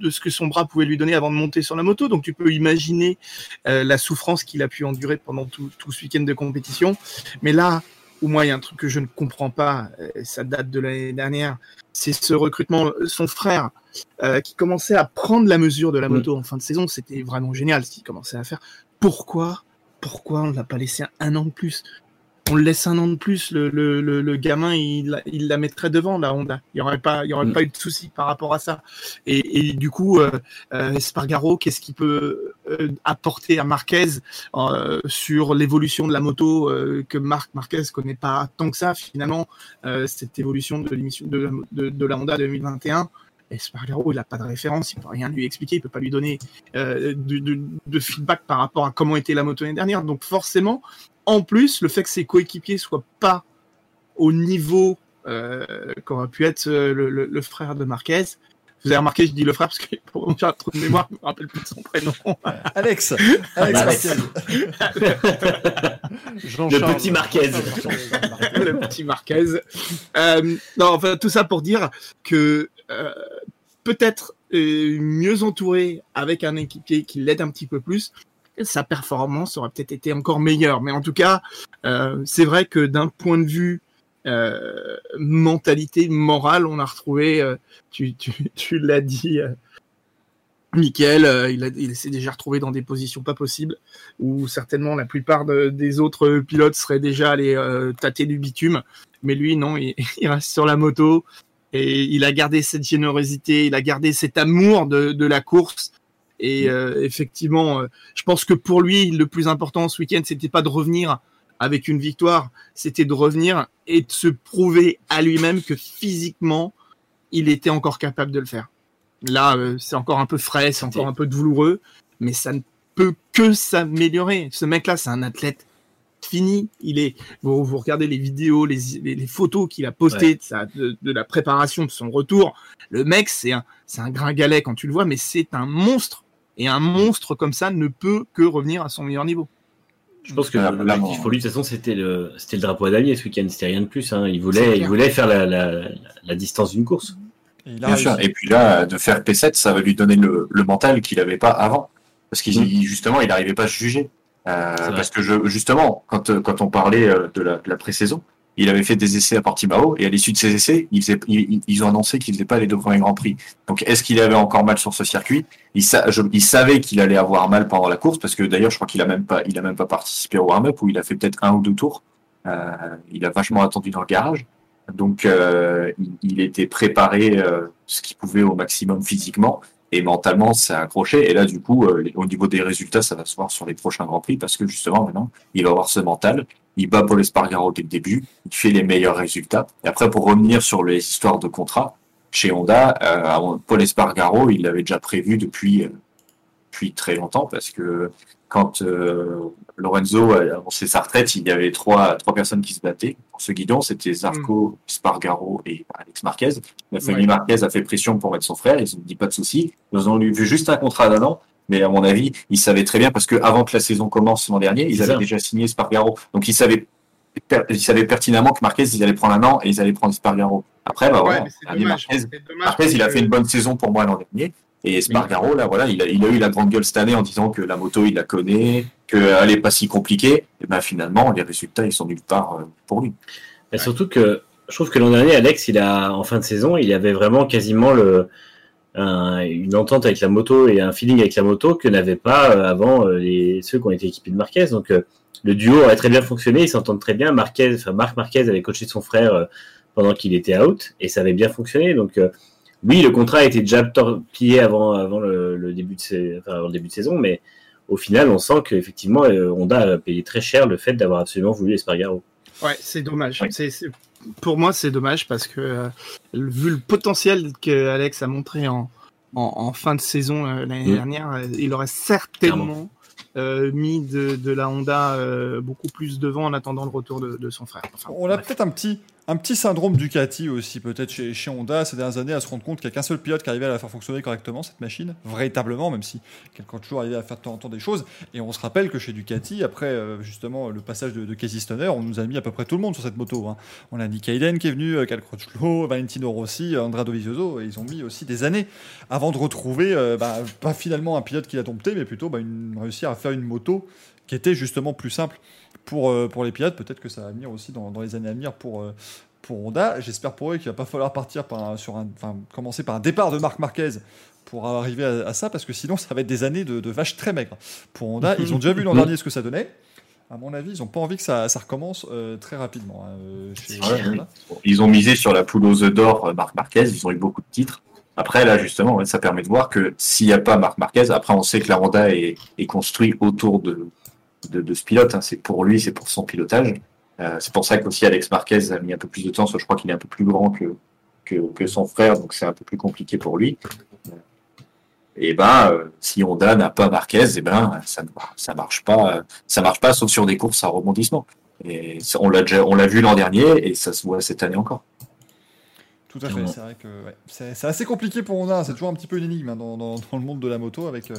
de ce que son bras pouvait lui donner avant de monter sur la moto. Donc tu peux imaginer la souffrance qu'il a pu endurer pendant tout, tout ce week-end de compétition. Mais là où moi il y a un truc que je ne comprends pas, euh, ça date de l'année dernière, c'est ce recrutement. Son frère euh, qui commençait à prendre la mesure de la moto en fin de saison, c'était vraiment génial ce qu'il commençait à faire. Pourquoi Pourquoi on ne l'a pas laissé un an de plus? On le laisse un an de plus, le, le, le, le gamin, il, la- il la mettrait devant la Honda. Il n'y aurait pas, il y aurait Mm. pas eu de souci par rapport à ça. Et, et du coup, euh, euh, Espargaro, qu'est-ce qu'il peut euh, apporter à Marquez euh, sur l'évolution de la moto que Marc Marquez connaît pas tant que ça finalement cette évolution de l'émission de, la- de, de la Honda 2021. Espargaro, il n'a pas de référence, il peut rien lui expliquer, il peut pas lui donner euh, de, de, de feedback par rapport à comment était la moto l'année dernière. Donc forcément, en plus, le fait que ses coéquipiers soient pas au niveau euh, qu'aurait pu être euh, le, le- le frère de Marquez. Vous avez remarqué, je dis le frère parce que pour moi, j'ai un trou de mémoire, je me rappelle plus de son prénom. Alex Alex Alex. Marquez. Le petit Marquez. le petit Marquez. Euh, non, enfin, tout ça pour dire que euh, peut-être euh, mieux entouré avec un équipier qui l'aide un petit peu plus, sa performance aurait peut-être été encore meilleure. Mais en tout cas, euh, c'est vrai que d'un point de vue euh, mentalité morale, on a retrouvé, euh, tu, tu, tu l'as dit, euh, Michael, euh, il, il s'est déjà retrouvé dans des positions pas possibles, où certainement la plupart de- des autres pilotes seraient déjà allés euh, tâter du bitume. Mais lui, non, il, il reste sur la moto et il a gardé cette générosité, il a gardé cet amour de, de la course. Et euh, effectivement, euh, je pense que pour lui, le plus important ce week-end, c'était pas de revenir avec une victoire, c'était de revenir et de se prouver à lui-même que physiquement, il était encore capable de le faire. Là, euh, c'est encore un peu frais, c'est encore un peu douloureux, mais ça ne peut que s'améliorer. Ce mec-là, c'est un athlète fini. Il est. Vous, vous regardez les vidéos, les, les, les photos qu'il a postées de, sa- de, de la préparation de son retour. Le mec, c'est un, c'est un gringalet quand tu le vois, mais c'est un monstre. Et un monstre comme ça ne peut que revenir à son meilleur niveau. Je pense que Ah, l'objectif pour lui, de toute façon, c'était le, c'était le drapeau à damier ce week-end. C'était rien de plus. Hein. Il voulait, il voulait faire la, la, la distance d'une course. Il Bien sûr. Et puis là, de faire P7, ça va lui donner le, le mental qu'il n'avait pas avant. Parce qu'il Mm. justement, il n'arrivait pas à se juger. Euh, parce que je, justement, quand, quand on parlait euh, de la, de la pré-saison, il avait fait des essais à Portimao et à l'issue de ces essais, ils ont annoncé qu'il faisait pas les deux premiers grands prix. Donc, est-ce qu'il avait encore mal sur ce circuit? Il, savait qu'il allait avoir mal pendant la course parce que d'ailleurs, je crois qu'il a même pas, a participé au warm-up où il a fait peut-être un ou deux tours. Euh, il a vachement attendu dans le garage. Donc, euh, il, était préparé euh, ce qu'il pouvait au maximum physiquement et mentalement, c'est accroché. Et là, du coup, au niveau des résultats, ça va se voir sur les prochains grands prix parce que justement, maintenant, il va avoir ce mental. Il bat Paul Espargaro dès le début. Il fait les meilleurs résultats. Et après, pour revenir sur les histoires de contrat, chez Honda, euh, Paul Espargaro, il l'avait déjà prévu depuis, euh, depuis très longtemps parce que quand euh, Lorenzo a annoncé sa retraite, il y avait trois, trois personnes qui se battaient pour ce guidon. C'était Zarco, Spargaro et Alex Marquez. La famille Ouais. Marquez a fait pression pour mettre son frère. Ils ont dit pas de souci. Ils ont lui vu juste un contrat d'un an. Mais à mon avis, ils savaient très bien parce que avant que la saison commence l'an dernier, ils avaient ça. déjà signé Spargaro. Donc ils savaient, per- ils savaient pertinemment que Marquez, ils allaient prendre un an et ils allaient prendre Spargaro. Après, bah voilà, dommage. Marquez, il a fait une bonne saison pour moi l'an dernier. Et Spargaro, là, voilà, il a, il a eu la grande gueule cette année en disant que la moto, il la connaît, qu'elle n'est pas si compliquée. Et ben finalement, les résultats, ils sont nulle part euh, pour lui. Et surtout que je trouve que l'an dernier, Alex, il a en fin de saison, il avait vraiment quasiment le, un- une entente avec la moto et un feeling avec la moto que n'avaient pas euh, avant euh, les, ceux qui ont été équipés de Marquez. Donc euh, le duo aurait très bien fonctionné, ils s'entendent très bien. Marquez, enfin Marc Marquez avait coaché son frère euh, pendant qu'il était out et ça avait bien fonctionné. Donc euh, oui, le contrat a été déjà torpillé avant, avant le, le début de sa- enfin, avant le début de saison, mais au final, on sent qu'effectivement, euh, Honda a payé très cher le fait d'avoir absolument voulu Espargaro. Ouais, c'est dommage. C'est- Pour moi, c'est dommage parce que euh, vu le potentiel que Alex a montré en, en, en fin de saison euh, l'année Mm. dernière, euh, il aurait certainement euh, mis de, de la Honda euh, beaucoup plus devant en attendant le retour de, de son frère. Enfin, On a peut-être un petit, un petit syndrome Ducati aussi, peut-être chez, Honda ces dernières années, à se rendre compte qu'il n'y a qu'un seul pilote qui arrivait à la faire fonctionner correctement, cette machine, véritablement, même si quelqu'un toujours arrivé à faire de temps en temps des choses. Et on se rappelle que chez Ducati, après euh, justement le passage de, Casey Stoner, on nous a mis à peu près tout le monde sur cette moto. hein. On a Nick Hayden qui est venu, euh, Cal Crutchlow, Valentino Rossi, Andrea Dovizioso, et ils ont mis aussi des années avant de retrouver, euh, bah, pas finalement un pilote qui l'a dompté, mais plutôt bah, une, réussir à faire une moto qui était justement plus simple pour, euh, pour les pilotes. Peut-être que ça va venir aussi dans, dans les années à venir pour, euh, pour Honda. J'espère pour eux qu'il va pas falloir partir par un- sur un, enfin, commencer par un départ de Marc Marquez pour arriver à, à ça, parce que sinon ça va être des années de, de vaches très maigres pour Honda. Ils ont déjà vu l'an dernier ce que ça donnait. À mon avis, ils n'ont pas envie que ça, ça recommence euh, très rapidement. hein, chez-. Honda. Ils ont misé sur la poule aux œufs d'or, Marc Marquez. Ils ont eu beaucoup de titres. Après, là, justement, ça permet de voir que s'il n'y a pas Marc Marquez, après, on sait que la Honda est, est construit autour de, de, ce pilote. hein. C'est pour lui, c'est pour son pilotage. Euh, c'est pour ça qu'aussi Alex Marquez a mis un peu plus de temps. Je crois qu'il est un peu plus grand que, que, son frère, donc c'est un peu plus compliqué pour lui. Et ben, euh, si Honda n'a pas Marquez, et ben, ça ne ça marche pas. euh, Ça marche pas, sauf sur des courses à rebondissement. Et on l'a déjà, on l'a vu l'an dernier, et ça se voit cette année encore. Tout à fait, c'est vrai que ouais, c'est assez compliqué pour Honda, c'est toujours un petit peu une énigme hein, dans, dans- dans le monde de la moto avec, euh,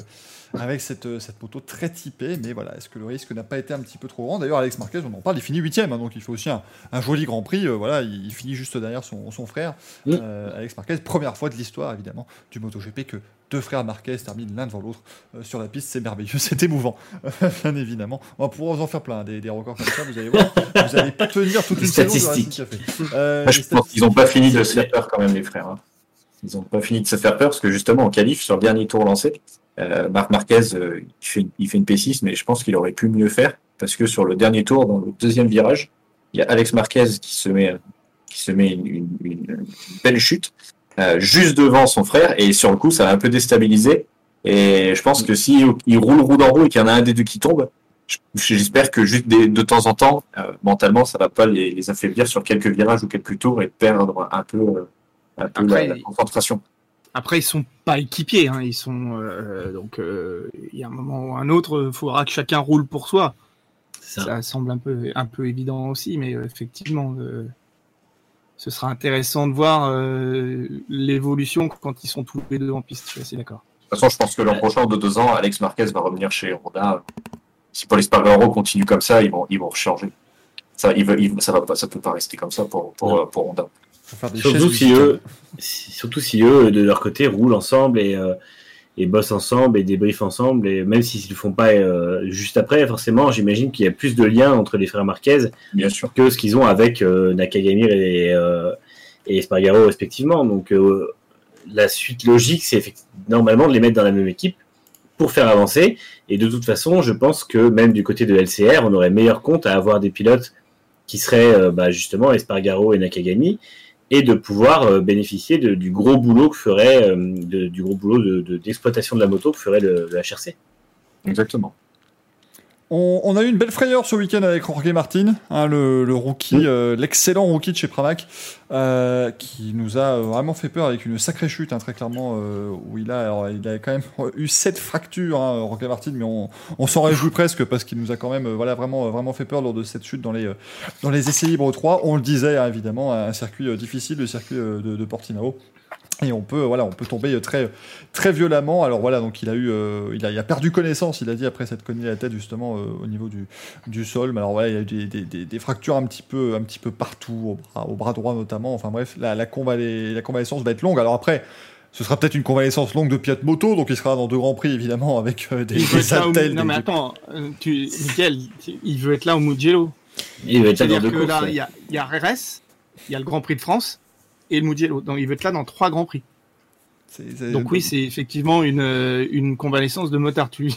avec cette, euh, cette moto très typée, mais voilà, est-ce que le risque n'a pas été un petit peu trop grand? D'ailleurs, Alex Marquez, on en parle, il finit 8 donc il fait aussi un, un joli Grand Prix, euh, voilà, il, il finit juste derrière son, son frère, Mm. euh, Alex Marquez, première fois de l'histoire évidemment du MotoGP que deux frères Marquez terminent l'un devant l'autre euh, sur la piste, c'est merveilleux, c'est émouvant, bien évidemment. On va pouvoir vous en faire plein, des, des records comme ça, vous allez voir, vous allez pas tenir toute une saison de statistiques. Euh, Moi, je les pense qu'ils n'ont pas fini de se faire peur quand même, les frères. hein. Ils n'ont pas fini de se faire peur parce que justement, en qualif, sur le dernier tour lancé, euh, Marc Marquez, euh, il, fait, il fait une P6, mais je pense qu'il aurait pu mieux faire parce que sur le dernier tour, dans le deuxième virage, il y a Alex Marquez qui se met, qui se met une, une- une- une belle chute euh, juste devant son frère et sur le coup, ça l'a un peu déstabilisé. Et je pense que si il roule roue dans roue et qu'il y en a un des deux qui tombe, je- j'espère que juste des- de temps en temps, euh, mentalement, ça va pas les, les affaiblir sur quelques virages ou quelques tours et perdre un peu, euh, un peu Après, la, la concentration. Après, ils sont pas équipiers. Hein. Ils sont euh, donc euh, il y a un moment ou un autre, il faudra que chacun roule pour soi. Ça, ça. semble un peu un peu évident aussi, mais effectivement, euh, ce sera intéressant de voir euh, l'évolution quand ils sont tous les deux en piste. Je suis assez d'accord. De toute façon, je pense que l'an prochain, de deux ans, Alex Marquez va revenir chez Honda. Si Paul Espargaro continue comme ça, ils vont, ils vont changer. Ça, ils veulent- ils- ça va pas, ça peut pas rester comme ça pour, pour, pour Honda. Surtout si eux, si- surtout si eux, de leur côté, roulent ensemble et, euh, et bossent ensemble et débriefent ensemble. Et même s'ils ne le font pas euh, juste après, forcément, j'imagine qu'il y a plus de liens entre les frères Marquez Bien sûr. que ce qu'ils ont avec euh, Nakagami et, euh, et Espargaro respectivement. Donc euh, la suite logique, c'est normalement de les mettre dans la même équipe pour faire avancer. Et de toute façon, je pense que même du côté de LCR, on aurait meilleur compte à avoir des pilotes qui seraient euh, bah, justement Espargaro et Nakagami et de pouvoir euh, bénéficier du gros boulot que ferait euh, du gros boulot de- de- d'exploitation de, la moto que ferait le HRC. Exactement. On, on a eu une belle frayeur ce week-end avec Jorge Martin, hein, le, le rookie, euh, l'excellent rookie de chez Pramac, euh, qui nous a vraiment fait peur avec une sacrée chute, hein, très clairement, euh, où il a, alors, il a quand même eu sept fractures, hein, Jorge Martin, mais on, on s'en réjouit presque parce qu'il nous a quand même, euh, voilà, vraiment, vraiment fait peur lors de cette chute dans les, euh, dans les essais libres 3. On le disait, hein, évidemment, un circuit euh, difficile, le circuit euh, de, de Portimao. Et on peut, voilà, on peut tomber très, très violemment. Alors voilà, donc il a eu, euh, il, a, il a perdu connaissance, il a dit après s'être cogné la tête justement euh, au niveau du, du sol. Mais alors voilà, il y a eu des, des, des, des fractures un petit peu, un petit peu partout, au bras, au bras droit notamment. Enfin bref, la, la, convalé- la convalescence va être longue. Alors après. Ce sera peut-être une convalescence longue de Piat Moto, donc il sera dans deux grands prix évidemment avec euh, des, veut haltères, Non des- mais attends, euh, tu... Miguel, tu- il veut être là au Mugello. Il va être là dans C'est-à-dire deux que là, courses. il y a, il y a RRS, il y a le Grand Prix de France et le Mugello. Donc il veut être là dans trois Grands Prix. Donc oui, c'est effectivement une, euh, une convalescence de motard. Tu,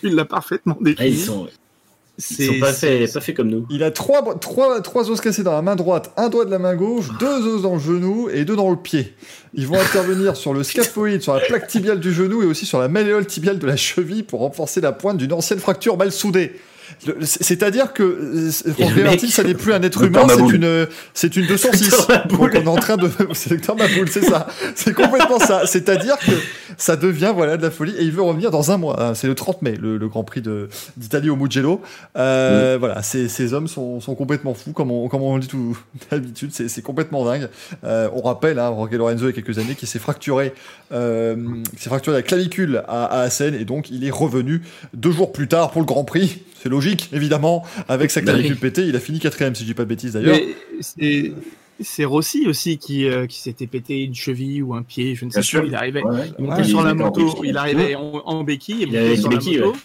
tu l'as parfaitement décrit. Ah, ils sont, ils C'est- sont pas, c'est- fait, pas fait comme nous. Il a trois, trois, trois os cassés dans la main droite, un doigt de la main gauche, deux os dans le genou et deux dans le pied. Ils vont intervenir sur le scaphoïde, sur la plaque tibiale du genou et aussi sur la malléole tibiale de la cheville pour renforcer la pointe d'une ancienne fracture mal soudée. Le- c'est- C'est-à-dire que Franck le mec- Martin, ça n'est plus un être humain, c'est une, c'est une 206. Docteur Maboul. Donc on est en train de, c'est Docteur Maboul, c'est ça. C'est complètement ça. C'est-à-dire que ça devient voilà de la folie et il veut revenir dans un mois. hein. C'est le 30 mai, le, le Grand Prix de- d'Italie au Mugello. Euh, Voilà, ces, ces hommes sont, sont complètement fous, comme on, comme on le dit tout d'habitude. C'est c'est complètement dingue. Euh, on rappelle, hein, Lorenzo, il y a quelques années, qui s'est fracturé, euh, qui s'est fracturé la clavicule à, à Assen et donc il est revenu deux jours plus tard pour le Grand Prix. C'est logique, évidemment, avec sa oui. clavicule pétée. Il a fini quatrième, si je dis pas de bêtises d'ailleurs. C'est- Rossi aussi qui, euh, qui s'était pété une cheville ou un pied, je ne sais Bien sûr. plus. Il arrivait, Ouais, ouais. il montait Ouais, sur il la moto, béquille. il arrivait en, en béquille, il Il avait montait les sur la béquilles, moto,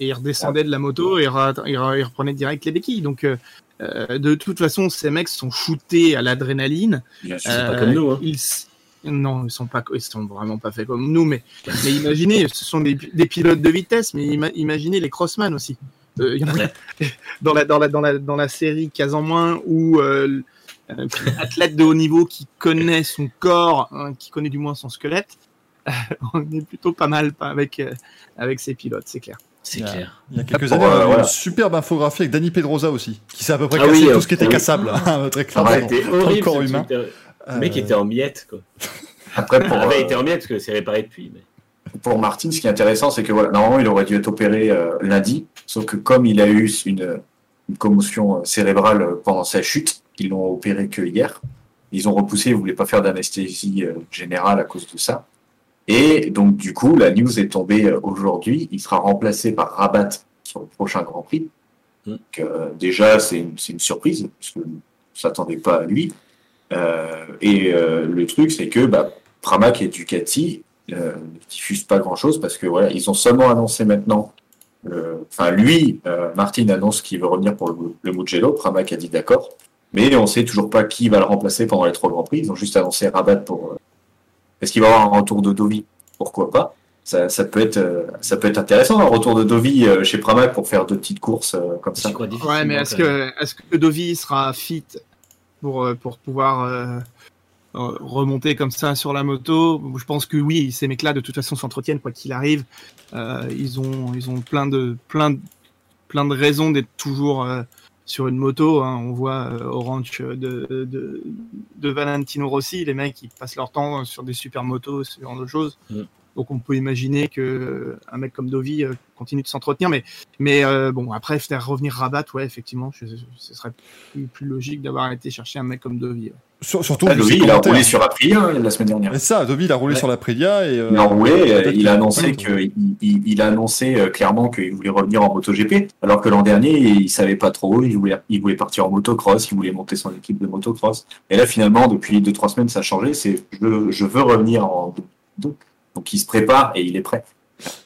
et il redescendait de la moto et ra- il, ra- il reprenait direct les béquilles. Donc, euh, euh, de toute façon, ces mecs sont shootés à l'adrénaline. Bien sûr. pas Euh, comme nous, hein. Ils, s- non, ils sont pas, ils sont vraiment pas faits comme nous, mais, mais imaginez, ce sont des, des pilotes de vitesse, mais ima- imaginez les crossman aussi. Euh, il y en a dans la dans la dans la dans la série Cas en moins où euh, un athlète de haut niveau qui connaît son corps, hein, qui connaît du moins son squelette, on est plutôt pas mal pas avec euh, avec ces pilotes, c'est clair. C'est Yeah. clair. Il y a quelques années, on a euh, eu voilà. une superbe infographie avec Danny Pedrosa aussi, qui s'est à peu près Ah cassé oui, tout euh, ce qui était cassable, hein, très clairement. Ouais, horrible. ce humain. Le mec Euh, était en miettes, quoi. Après, pour, Il avait euh, été en miettes parce que c'est réparé depuis. mais- pour Martin, ce qui est intéressant, c'est que voilà, normalement, il aurait dû être opéré euh, lundi, sauf que comme il a eu une, une commotion cérébrale pendant sa chute, ils l'ont opéré que hier. Ils ont repoussé, ils voulaient pas faire d'anesthésie euh, générale à cause de ça. Et donc, du coup, la news est tombée aujourd'hui. Il sera remplacé par Rabat sur le prochain Grand Prix. Mm. Donc, euh, déjà, c'est une, surprise, parce que on s'attendait pas à lui. Euh, et euh, le truc, c'est que bah, Pramac et Ducati euh, ne diffusent pas grand-chose parce que voilà, ils ont seulement annoncé maintenant. euh, Enfin, lui, euh, Martin annonce qu'il veut revenir pour le, le Mugello. Pramac a dit d'accord, mais on sait toujours pas qui va le remplacer pendant les trois grands prix. Ils ont juste annoncé Rabat pour. euh, Est-ce qu'il va y avoir un retour de Dovi? Pourquoi pas? Ça, ça peut être, euh, ça peut être intéressant un retour de Dovi euh, chez Pramac pour faire deux petites courses euh, comme ça. Ouais, mais est-ce que est-ce que Dovi sera fit pour euh, pour pouvoir euh, remonter comme ça sur la moto Je pense que oui. Ces mecs-là, de toute façon, s'entretiennent quoi qu'il arrive. Euh, ils ont ils ont plein de plein de, plein de raisons d'être toujours sur une moto. hein. On voit euh, au ranch de, de de Valentino Rossi, les mecs ils passent leur temps sur des super motos, ce genre de choses. Mm. Donc on peut imaginer que euh, un mec comme Dovi euh, continue de s'entretenir, mais mais euh, bon, après, faire revenir Rabat, ouais, effectivement, je- je- ce serait plus, plus logique d'avoir été chercher un mec comme Dovi. ouais. sur- surtout, Ah, Dovi, il a roulé sur Aprilia hein, la semaine dernière. Et ça, Dobby, il a roulé Ouais. sur la Prélia et. euh, Il a roulé, euh, il a que- annoncé il, il a annoncé euh, clairement qu'il voulait revenir en MotoGP, alors que l'an dernier il savait pas trop, il voulait, il voulait partir en motocross, il voulait monter son équipe de motocross. Et là finalement depuis deux trois semaines ça a changé, c'est je, je veux revenir en donc, donc il se prépare et il est prêt.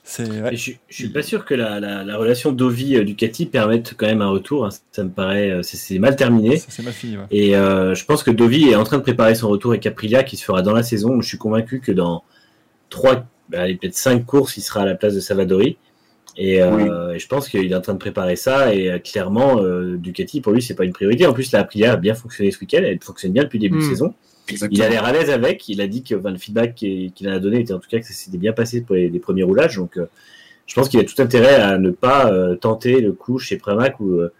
C'est Et ouais. Je, suis- je suis pas sûr que la, la, la relation Dovi-Ducati permette quand même un retour. hein. Ça me paraît, euh, c'est- c'est mal terminé. Ça, c'est mal fini. ouais. Et euh, je pense que Dovi est en train de préparer son retour avec Aprilia qui se fera dans la saison. Je suis convaincu que dans trois, bah, allez, peut-être cinq courses, il sera à la place de Savadori. Et, euh, et je pense qu'il est en train de préparer ça. Et euh, clairement, euh, Ducati, pour lui, c'est pas une priorité. En plus, la Aprilia a bien fonctionné ce week-end. Elle fonctionne bien depuis le début de Mm. Il a l'air à l'aise avec. Il a dit que le feedback qu'il a donné était en tout cas que ça s'était bien passé pour les, premiers roulages. Donc, euh, je pense qu'il a tout intérêt à ne pas euh, tenter le coup chez Pramac où euh,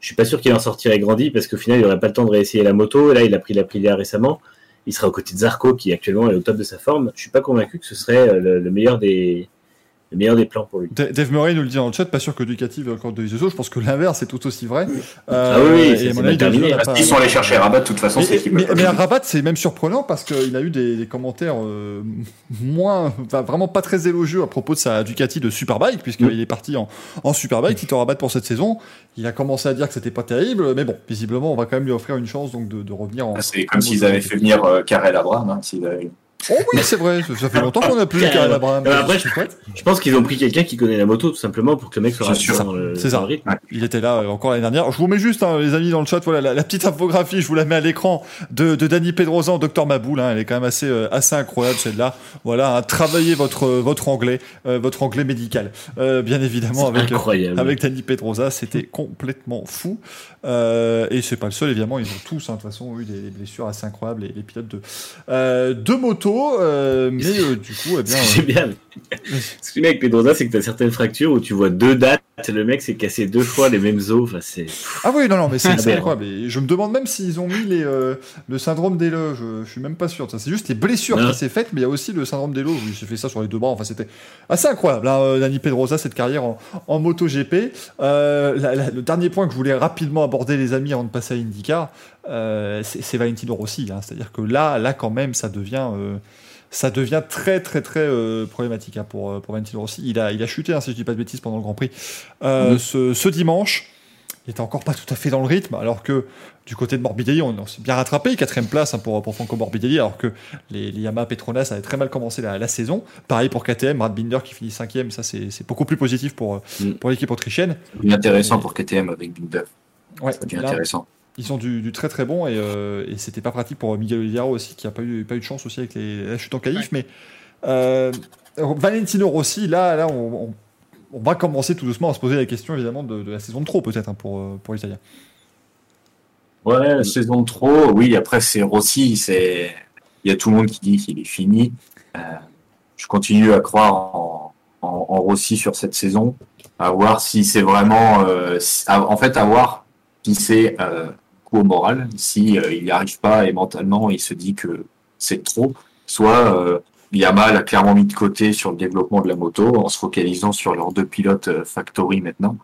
je suis pas sûr qu'il en sortirait grandi parce qu'au final, il aurait pas le temps de réessayer la moto. Là, il a pris l'Aprilia récemment. Il sera aux côtés de Zarco qui actuellement est au top de sa forme. Je suis pas convaincu que ce serait euh, le meilleur des le meilleur des plans pour lui. Da- Dave Murray nous le dit dans le chat, pas sûr que Ducati veut encore de Isoso. Je pense que l'inverse est tout aussi vrai. Ah oui, oui, et c'est- terminé. Parce pas- qu'ils sont allés chercher Rabat de toute façon, c'est Mais, mais, mais Rabat, c'est même surprenant parce qu'il a eu des, des commentaires euh, moins, enfin, vraiment pas très élogieux à propos de sa Ducati de Superbike, puisqu'il est parti en, en Superbike, Tito Rabat pour cette saison. Il a commencé à dire que c'était pas terrible, mais bon, visiblement, on va quand même lui offrir une chance donc de, de revenir en. Ah, C'est comme s'ils avaient fait venir euh, Karel Abraham, hein, s'ils avaient- Oh oui, c'est vrai, ça fait longtemps qu'on a plus Abraham. Euh, après, je, je pense qu'ils ont pris quelqu'un qui connaît la moto, tout simplement, pour que le mec soit sûr. dans le, C'est ça. dans le rythme. Il était là euh, encore l'année dernière. Je vous mets juste, hein, les amis, dans le chat, voilà, la, la petite infographie, je vous la mets à l'écran de, de Danny Pedrosa en Docteur Maboul. Hein, elle est quand même assez, euh, assez incroyable, celle-là. Voilà, hein, travaillez votre, euh, votre anglais, euh, votre anglais médical. Euh, bien évidemment, avec, euh, Danny Pedrosa, c'était complètement fou. Euh, et c'est pas le seul, évidemment, ils ont tous, hein, de toute façon, eu des, des blessures assez incroyables, les, les pilotes de, euh, de moto. Euh, mais euh, du coup, eh bien. Ce que j'aime bien. Ce que j'aime avec Pedrosa, c'est que t'as certaines fractures où tu vois deux dates, le mec s'est cassé deux fois les mêmes os. Enfin, c'est. Ah oui, non, non, mais c'est Ah incroyable. Et je me demande même s'ils ont mis les, euh, le syndrome d'Elo. Je, je suis même pas sûr. c'est juste les blessures Non. qui s'est faites, mais il y a aussi le syndrome d'Elo. Il s'est fait ça sur les deux bras. Enfin, c'était assez incroyable. Hein, euh, Dani Pedrosa, cette carrière en, en MotoGP. Euh, la- la- le dernier point que je voulais rapidement aborder, les amis, avant de passer à IndyCar, c'est c'est Valentino Rossi. Hein. C'est-à-dire que là, là, quand même, ça devient. Ça devient très très très euh, problématique hein, pour, euh, pour Valentino Rossi. Il a, il a chuté, hein, si je dis pas de bêtises, pendant le Grand Prix euh, ce, ce dimanche. Il était encore pas tout à fait dans le rythme, alors que du côté de Morbidelli, on, on s'est bien rattrapé, quatrième place hein, pour, pour Franco Morbidelli, alors que les, les Yamaha Petronas avaient très mal commencé la, la saison. Pareil pour KTM, Brad Binder qui finit cinquième, ça c'est c'est beaucoup plus positif pour, Mm. pour l'équipe autrichienne. Intéressant pour KTM avec Binder. Ouais, là, intéressant. Ils ont du, du très très bon et, euh, et c'était pas pratique pour Miguel Oliveira aussi qui a pas eu, pas eu de chance aussi avec les, la chute en qualif. Mais euh, Valentino Rossi, là, là on, on- on va commencer tout doucement à se poser la question évidemment de, de la saison de trop peut-être hein, pour, euh, pour l'Italien. Ouais, saison de trop. Oui, après, c'est Rossi. C'est... Il y a tout le monde qui dit qu'il est fini. Euh, je continue à croire en, en, en Rossi sur cette saison. À voir si c'est vraiment. euh, si- à- en fait, à voir si c'est euh, coup au moral. Si euh, il n'y arrive pas et mentalement, il se dit que c'est trop. Soit euh, Yamaha l'a clairement mis de côté sur le développement de la moto en se focalisant sur leurs deux pilotes euh, factory maintenant.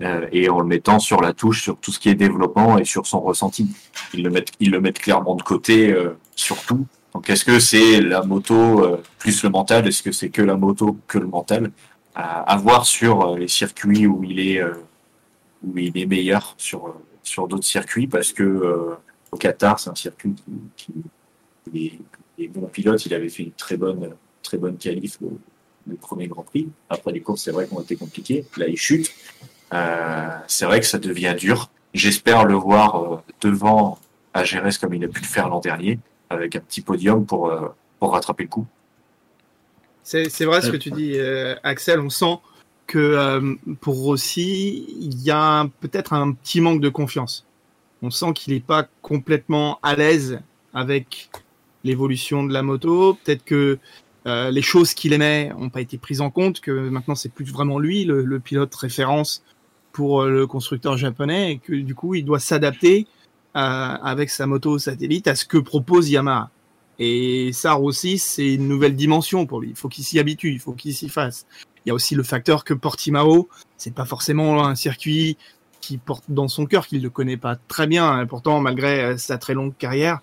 euh, et en le mettant sur la touche sur tout ce qui est développement et sur son ressenti. Ils le mettent, ils le mettent clairement de côté euh, sur tout. Donc est-ce que c'est la moto euh, plus le mental? Est-ce que c'est que la moto que le mental? À, à voir sur les circuits où il est où il est meilleur sur sur d'autres circuits parce que euh, au Qatar c'est un circuit qui, qui il est, il est bon pilote. Il avait fait une très bonne très bonne qualif au, le premier Grand Prix. Après les courses c'est vrai qu'on été compliquées. Là il chute. Euh, c'est vrai que ça devient dur. J'espère le voir euh, devant à Gérès comme il a pu le faire l'an dernier, avec un petit podium pour, euh, pour rattraper le coup. C'est vrai ce que tu dis, euh, Axel. On sent que euh, pour Rossi, il y a peut-être un petit manque de confiance. On sent qu'il n'est pas complètement à l'aise avec l'évolution de la moto. Peut-être que euh, les choses qu'il aimait n'ont pas été prises en compte, que maintenant c'est plus vraiment lui le, pilote référence pour euh, le constructeur japonais et que du coup il doit s'adapter avec sa moto satellite à ce que propose Yamaha. Et ça aussi, c'est une nouvelle dimension pour lui. Il faut qu'il s'y habitue, il faut qu'il s'y fasse. Il y a aussi le facteur que Portimao, c'est pas forcément un circuit qui porte dans son cœur, qu'il ne connaît pas très bien. Et pourtant, malgré euh, sa très longue carrière,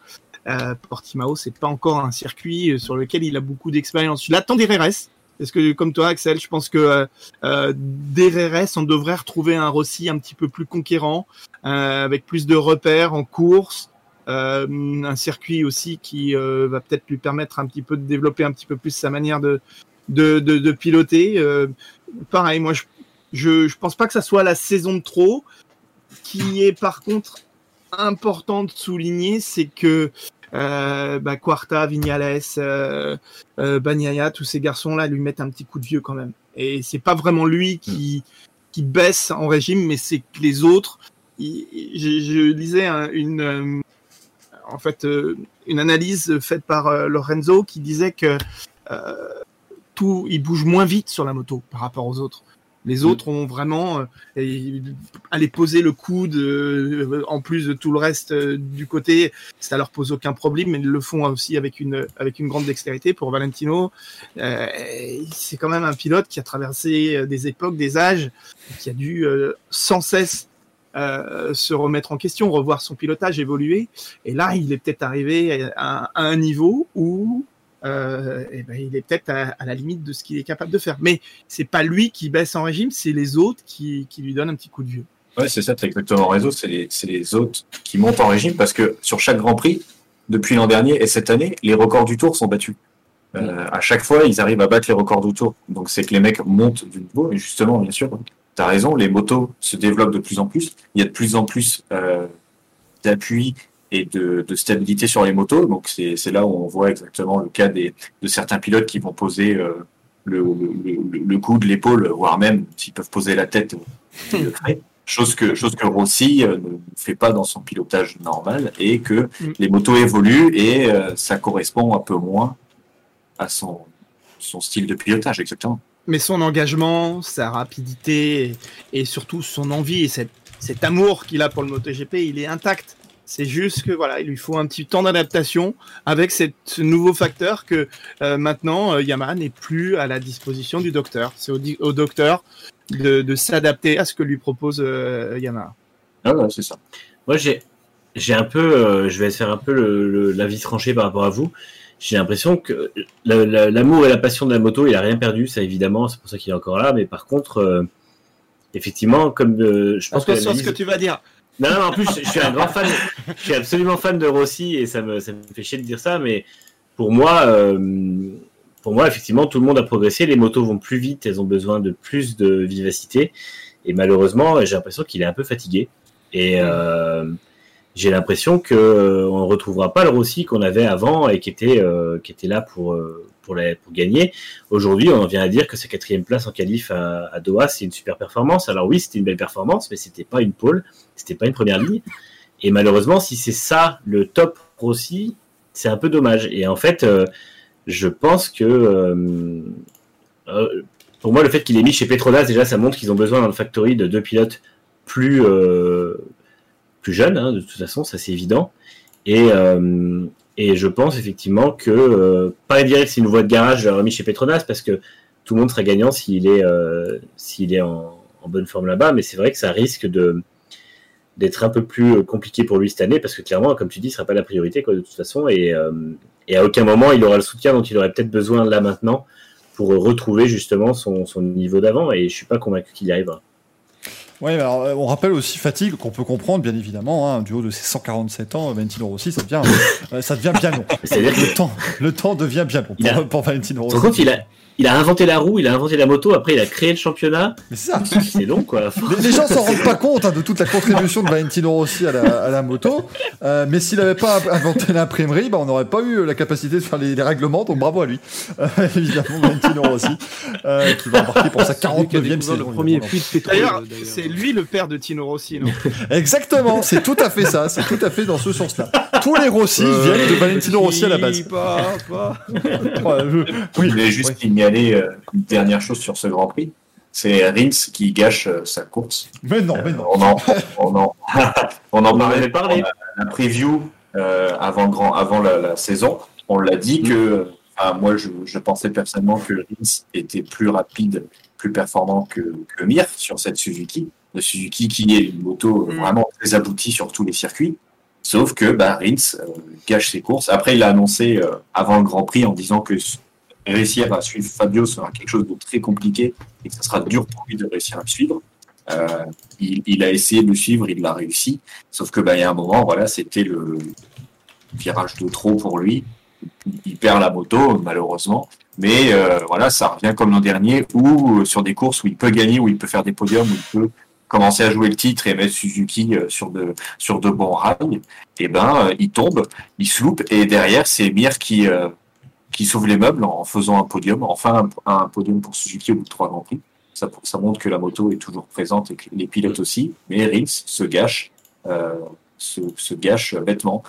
euh, Portimao, c'est pas encore un circuit euh, sur lequel il a beaucoup d'expérience. Il attend des RS. Parce que, comme toi, Axel, je pense que euh, euh, des RS, on devrait retrouver un Rossi un petit peu plus conquérant, avec plus de repères en course, un circuit aussi qui va peut-être lui permettre un petit peu de développer un petit peu plus sa manière de de, piloter. Euh, pareil, moi je, je pense pas que ça soit la saison de trop. Qui est par contre important de souligner, c'est que euh, bah, Quarta, Vignales, euh, Bagnaia, tous ces garçons-là lui mettent un petit coup de vieux quand même. Et c'est pas vraiment lui qui qui baisse en régime, mais c'est que les autres. Je, lisais un- une en fait une analyse faite par Lorenzo qui disait que tout il bouge moins vite sur la moto par rapport aux autres. Les autres ont vraiment euh, aller poser le coude euh, en plus de tout le reste euh, du côté, ça leur pose aucun problème, mais ils le font aussi avec une avec une grande dextérité. Pour Valentino, euh, c'est quand même un pilote qui a traversé des époques, des âges, qui a dû sans cesse se remettre en question, revoir son pilotage, évoluer. Et là, il est peut-être arrivé à, à un niveau où euh, eh ben, il est peut-être à, à la limite de ce qu'il est capable de faire. Mais c'est pas lui qui baisse en régime, c'est les autres qui, qui lui donnent un petit coup de vieux. Ouais, c'est ça, t'as exactement raison. C'est les, autres qui montent en régime parce que sur chaque Grand Prix, depuis l'an dernier et cette année, les records du Tour sont battus. euh, à chaque fois, ils arrivent à battre les records d'auto. Donc c'est que les mecs montent du niveau. Et justement, bien sûr, tu as raison, les motos se développent de plus en plus. Il y a de plus en plus euh, d'appui et de, de stabilité sur les motos. Donc c'est là où on voit exactement le cas des, de certains pilotes qui vont poser euh, le, le, le, le coude, l'épaule, voire même s'ils peuvent poser la tête, le feraient. Chose que, chose que Rossi euh, ne fait pas dans son pilotage normal et que Mm. les motos évoluent et euh, ça correspond un peu moins à son, son style de pilotage, exactement. Mais son engagement, sa rapidité et, et surtout son envie et cette, cet amour qu'il a pour le MotoGP, il est intact. C'est juste que voilà, il lui faut un petit temps d'adaptation avec cette, ce nouveau facteur que euh, maintenant euh, Yamaha n'est plus à la disposition du docteur. C'est au, docteur de, de s'adapter à ce que lui propose euh, Yamaha. Ah ouais, c'est ça. Moi, j'ai, j'ai un peu, euh, je vais faire un peu le, le- l'avis tranché par rapport à vous. J'ai l'impression que la- la- l'amour et la passion de la moto, il a rien perdu, ça évidemment, c'est pour ça qu'il est encore là. Mais par contre, euh, effectivement, comme je pense que, Attention à ce que tu vas dire. Non, non, en plus, je, suis un grand fan, je suis absolument fan de Rossi et ça me, ça me fait chier de dire ça, mais pour moi, euh, pour moi, effectivement, tout le monde a progressé. Les motos vont plus vite, elles ont besoin de plus de vivacité. Et malheureusement, j'ai l'impression qu'il est un peu fatigué. Et euh, j'ai l'impression que euh, on ne retrouvera pas le Rossi qu'on avait avant et qui était, qui était là pour, pour, gagner. Aujourd'hui, on vient à dire que sa quatrième place en qualif à, Doha, c'est une super performance. Alors oui, c'était une belle performance, mais c'était pas une pole, c'était pas une première ligne. Et malheureusement, si c'est ça le top Rossi, c'est un peu dommage. Et en fait, euh, je pense que euh, euh, pour moi, le fait qu'il ait mis chez Petronas, déjà, ça montre qu'ils ont besoin dans le factory de deux pilotes plus plus jeunes. hein, de toute façon, ça c'est évident. Et et je pense effectivement que euh, pas dire que c'est une voie de garage, je l'aurais remis chez Petronas parce que tout le monde serait gagnant s'il est euh, s'il est en, bonne forme là-bas. Mais c'est vrai que ça risque d'être un peu plus euh, compliqué pour lui cette année parce que clairement, comme tu dis, ce sera pas la priorité quoi, de toute façon et, euh, et à aucun moment il aura le soutien dont il aurait peut-être besoin là maintenant pour retrouver justement son, son niveau d'avant et je suis pas convaincu qu'il y arrivera. Mais alors, euh, on rappelle aussi fatigue qu'on peut comprendre, bien évidemment, hein, du haut de ses 147 ans, Valentino Rossi, ça devient, euh, ça devient bien long. Le temps, le temps devient bien long Il a- pour, pour Valentino Par Rossi. contre, il a, il a inventé la roue, il a inventé la moto, après il a créé le championnat. Mais c'est ça. C'est long quoi. Les, les gens s'en rendent pas compte hein, de toute la contribution de Valentino Rossi à la, à la moto, euh, mais s'il n'avait pas inventé l'imprimerie, bah, on n'aurait pas eu la capacité de faire les, les règlements, donc bravo à lui. Euh, évidemment, Valentino Rossi, euh, qui va embarquer pour sa C'est lui qui a 49e découvert saison. D'ailleurs, c'est lui le père de Tino Rossi, non? Exactement, c'est tout à fait ça, c'est tout à fait dans ce sens-là. Tous les Rossi viennent de Valentino Rossi à la base. Pas, pas. Ouais, je- Je voulais juste oui. Signaler euh, une dernière chose sur ce Grand Prix. C'est Rins qui gâche euh, sa course. Mais non, mais non. On en, on en, on en On en parlait avait parlé. la preview euh, avant, le grand, avant la, la saison. On l'a dit que, enfin, moi, je, je pensais personnellement que Rins était plus rapide, plus performant que, que Mir sur cette Suzuki. Le Suzuki qui est une moto Mm. vraiment très aboutie sur tous les circuits. Sauf que bah, Rins euh, gâche ses courses. Après, il a annoncé euh, avant le Grand Prix en disant que réussir à suivre Fabio sera quelque chose de très compliqué et que ce sera dur pour lui de réussir à le suivre. Euh, il, il a essayé de le suivre, il l'a réussi. Sauf que bah, il y a un moment, voilà, c'était le virage de trop pour lui. Il perd la moto, malheureusement. Mais euh, voilà, ça revient comme l'an dernier, où euh, sur des courses où il peut gagner, où il peut faire des podiums, où il peut commencer à jouer le titre et mettre Suzuki euh, sur de sur de bons rails. Et ben, euh, il tombe, il se loupe, et derrière c'est Mir qui euh, qui sauve les meubles en faisant un podium, enfin un, podium pour Suzuki au bout de trois grands prix. Ça, ça montre que la moto est toujours présente et que les pilotes aussi. Mais Rins se gâche, euh, se, se gâche bêtement.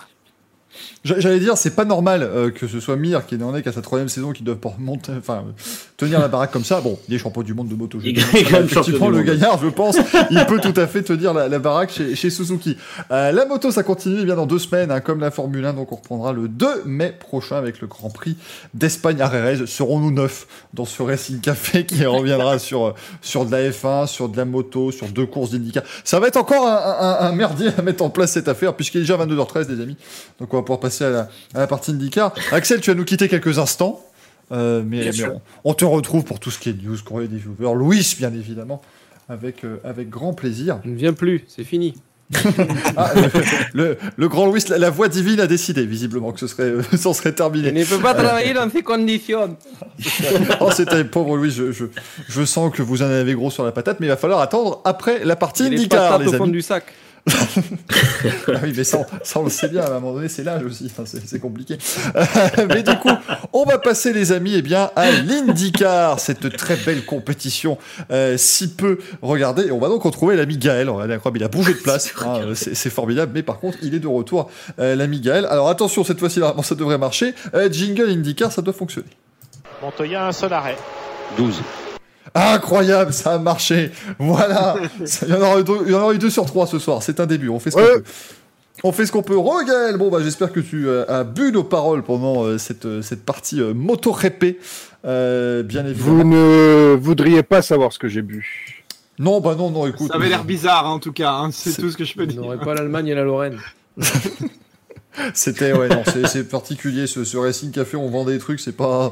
J'a- J'allais dire, c'est pas normal euh, que ce soit Mir qui n'en est qu'à sa troisième saison qui doit monter, enfin, euh, tenir la baraque comme ça. Bon, il est champion du monde de moto. Il Effectivement, le gaillard, je pense, il peut tout à fait tenir la, la baraque chez, chez Suzuki. Euh, la moto, ça continue eh bien dans deux semaines, hein, comme la Formule 1. Donc, on reprendra le 2 mai prochain avec le Grand Prix d'Espagne à Jerez. Serons-nous neuf dans ce Racing Café qui reviendra sur euh, sur de la F1, sur de la moto, sur deux courses d'IndyCar? Ça va être encore un, un- un merdier à mettre en place cette affaire puisqu'il est déjà 22h13, les amis. Donc, on va pouvoir passer à la, à la partie IndyCar. Axel, tu vas nous quitter quelques instants. Euh, mais Bien mais sûr. on, on te retrouve pour tout ce qui est news, courrier des viewers. Louis, bien évidemment, avec, euh, avec grand plaisir. Il ne vient plus, c'est fini. Ah, le, le- le grand Louis, la, la voix divine a décidé visiblement que ce serait, euh, serait Il terminé. ne peut pas travailler dans ces conditions. Oh, c'était pauvre Louis, je, je, je sens que vous en avez gros sur la patate, mais il va falloir attendre après la partie Il est IndyCar, patates les au fond amis. du sac. Ah oui, mais ça, ça, on le sait bien, à un moment donné, c'est l'âge aussi, Enfin, c'est compliqué. Euh, mais du coup, on va passer, les amis, eh bien, à l'IndyCar, cette très belle compétition, euh, si peu regardée. Et on va donc retrouver l'ami Gaël. Regardez, incroyable, il a bougé de place, hein, c'est formidable, mais par contre, il est de retour, euh, l'ami Gaël. Alors attention, cette fois-ci, normalement, ça devrait marcher. Euh, jingle IndyCar, ça doit fonctionner. Montoya, un seul arrêt. 12. Incroyable, ça a marché. Voilà. Il y en aura eu deux, il y en aura eu deux sur trois ce soir. C'est un début. On fait ce qu'on peut. On fait ce qu'on peut. Regaël, bon bah j'espère que tu euh, as bu nos paroles pendant euh, cette, euh, cette partie euh, moto répée. Euh, bien évidemment. Vous ne voudriez pas savoir ce que j'ai bu. Non, bah non, non, écoute. Ça avait l'air bizarre, hein, en tout cas. hein, c'est tout ce que je peux On dire. n'aurait pas l'Allemagne et la Lorraine. C'était ouais, non, c'est- c'est particulier ce, ce Racing Café. On vend des trucs, c'est pas,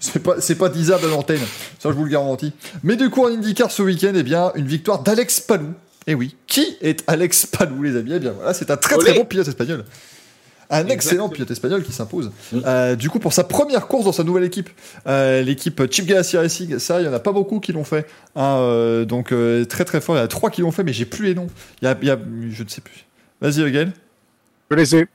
c'est pas, c'est pas disable à l'antenne. Ça, je vous le garantis. Mais du coup, en IndyCar ce week-end, eh bien, une victoire d'Alex Palou. Eh oui, qui est Alex Palou, les amis? Eh bien, voilà, c'est un très très Olé. bon pilote espagnol. Un excellent pilote espagnol qui s'impose. Euh, du coup, pour sa première course dans sa nouvelle équipe, euh, l'équipe Chip Ganassi Racing, ça, il y en a pas beaucoup qui l'ont fait. hein, euh, donc euh, très très fort. Il y en a trois qui l'ont fait, mais j'ai plus les noms. Il y a, il y a- je ne sais plus. Vas-y, Eugène. Je les ai.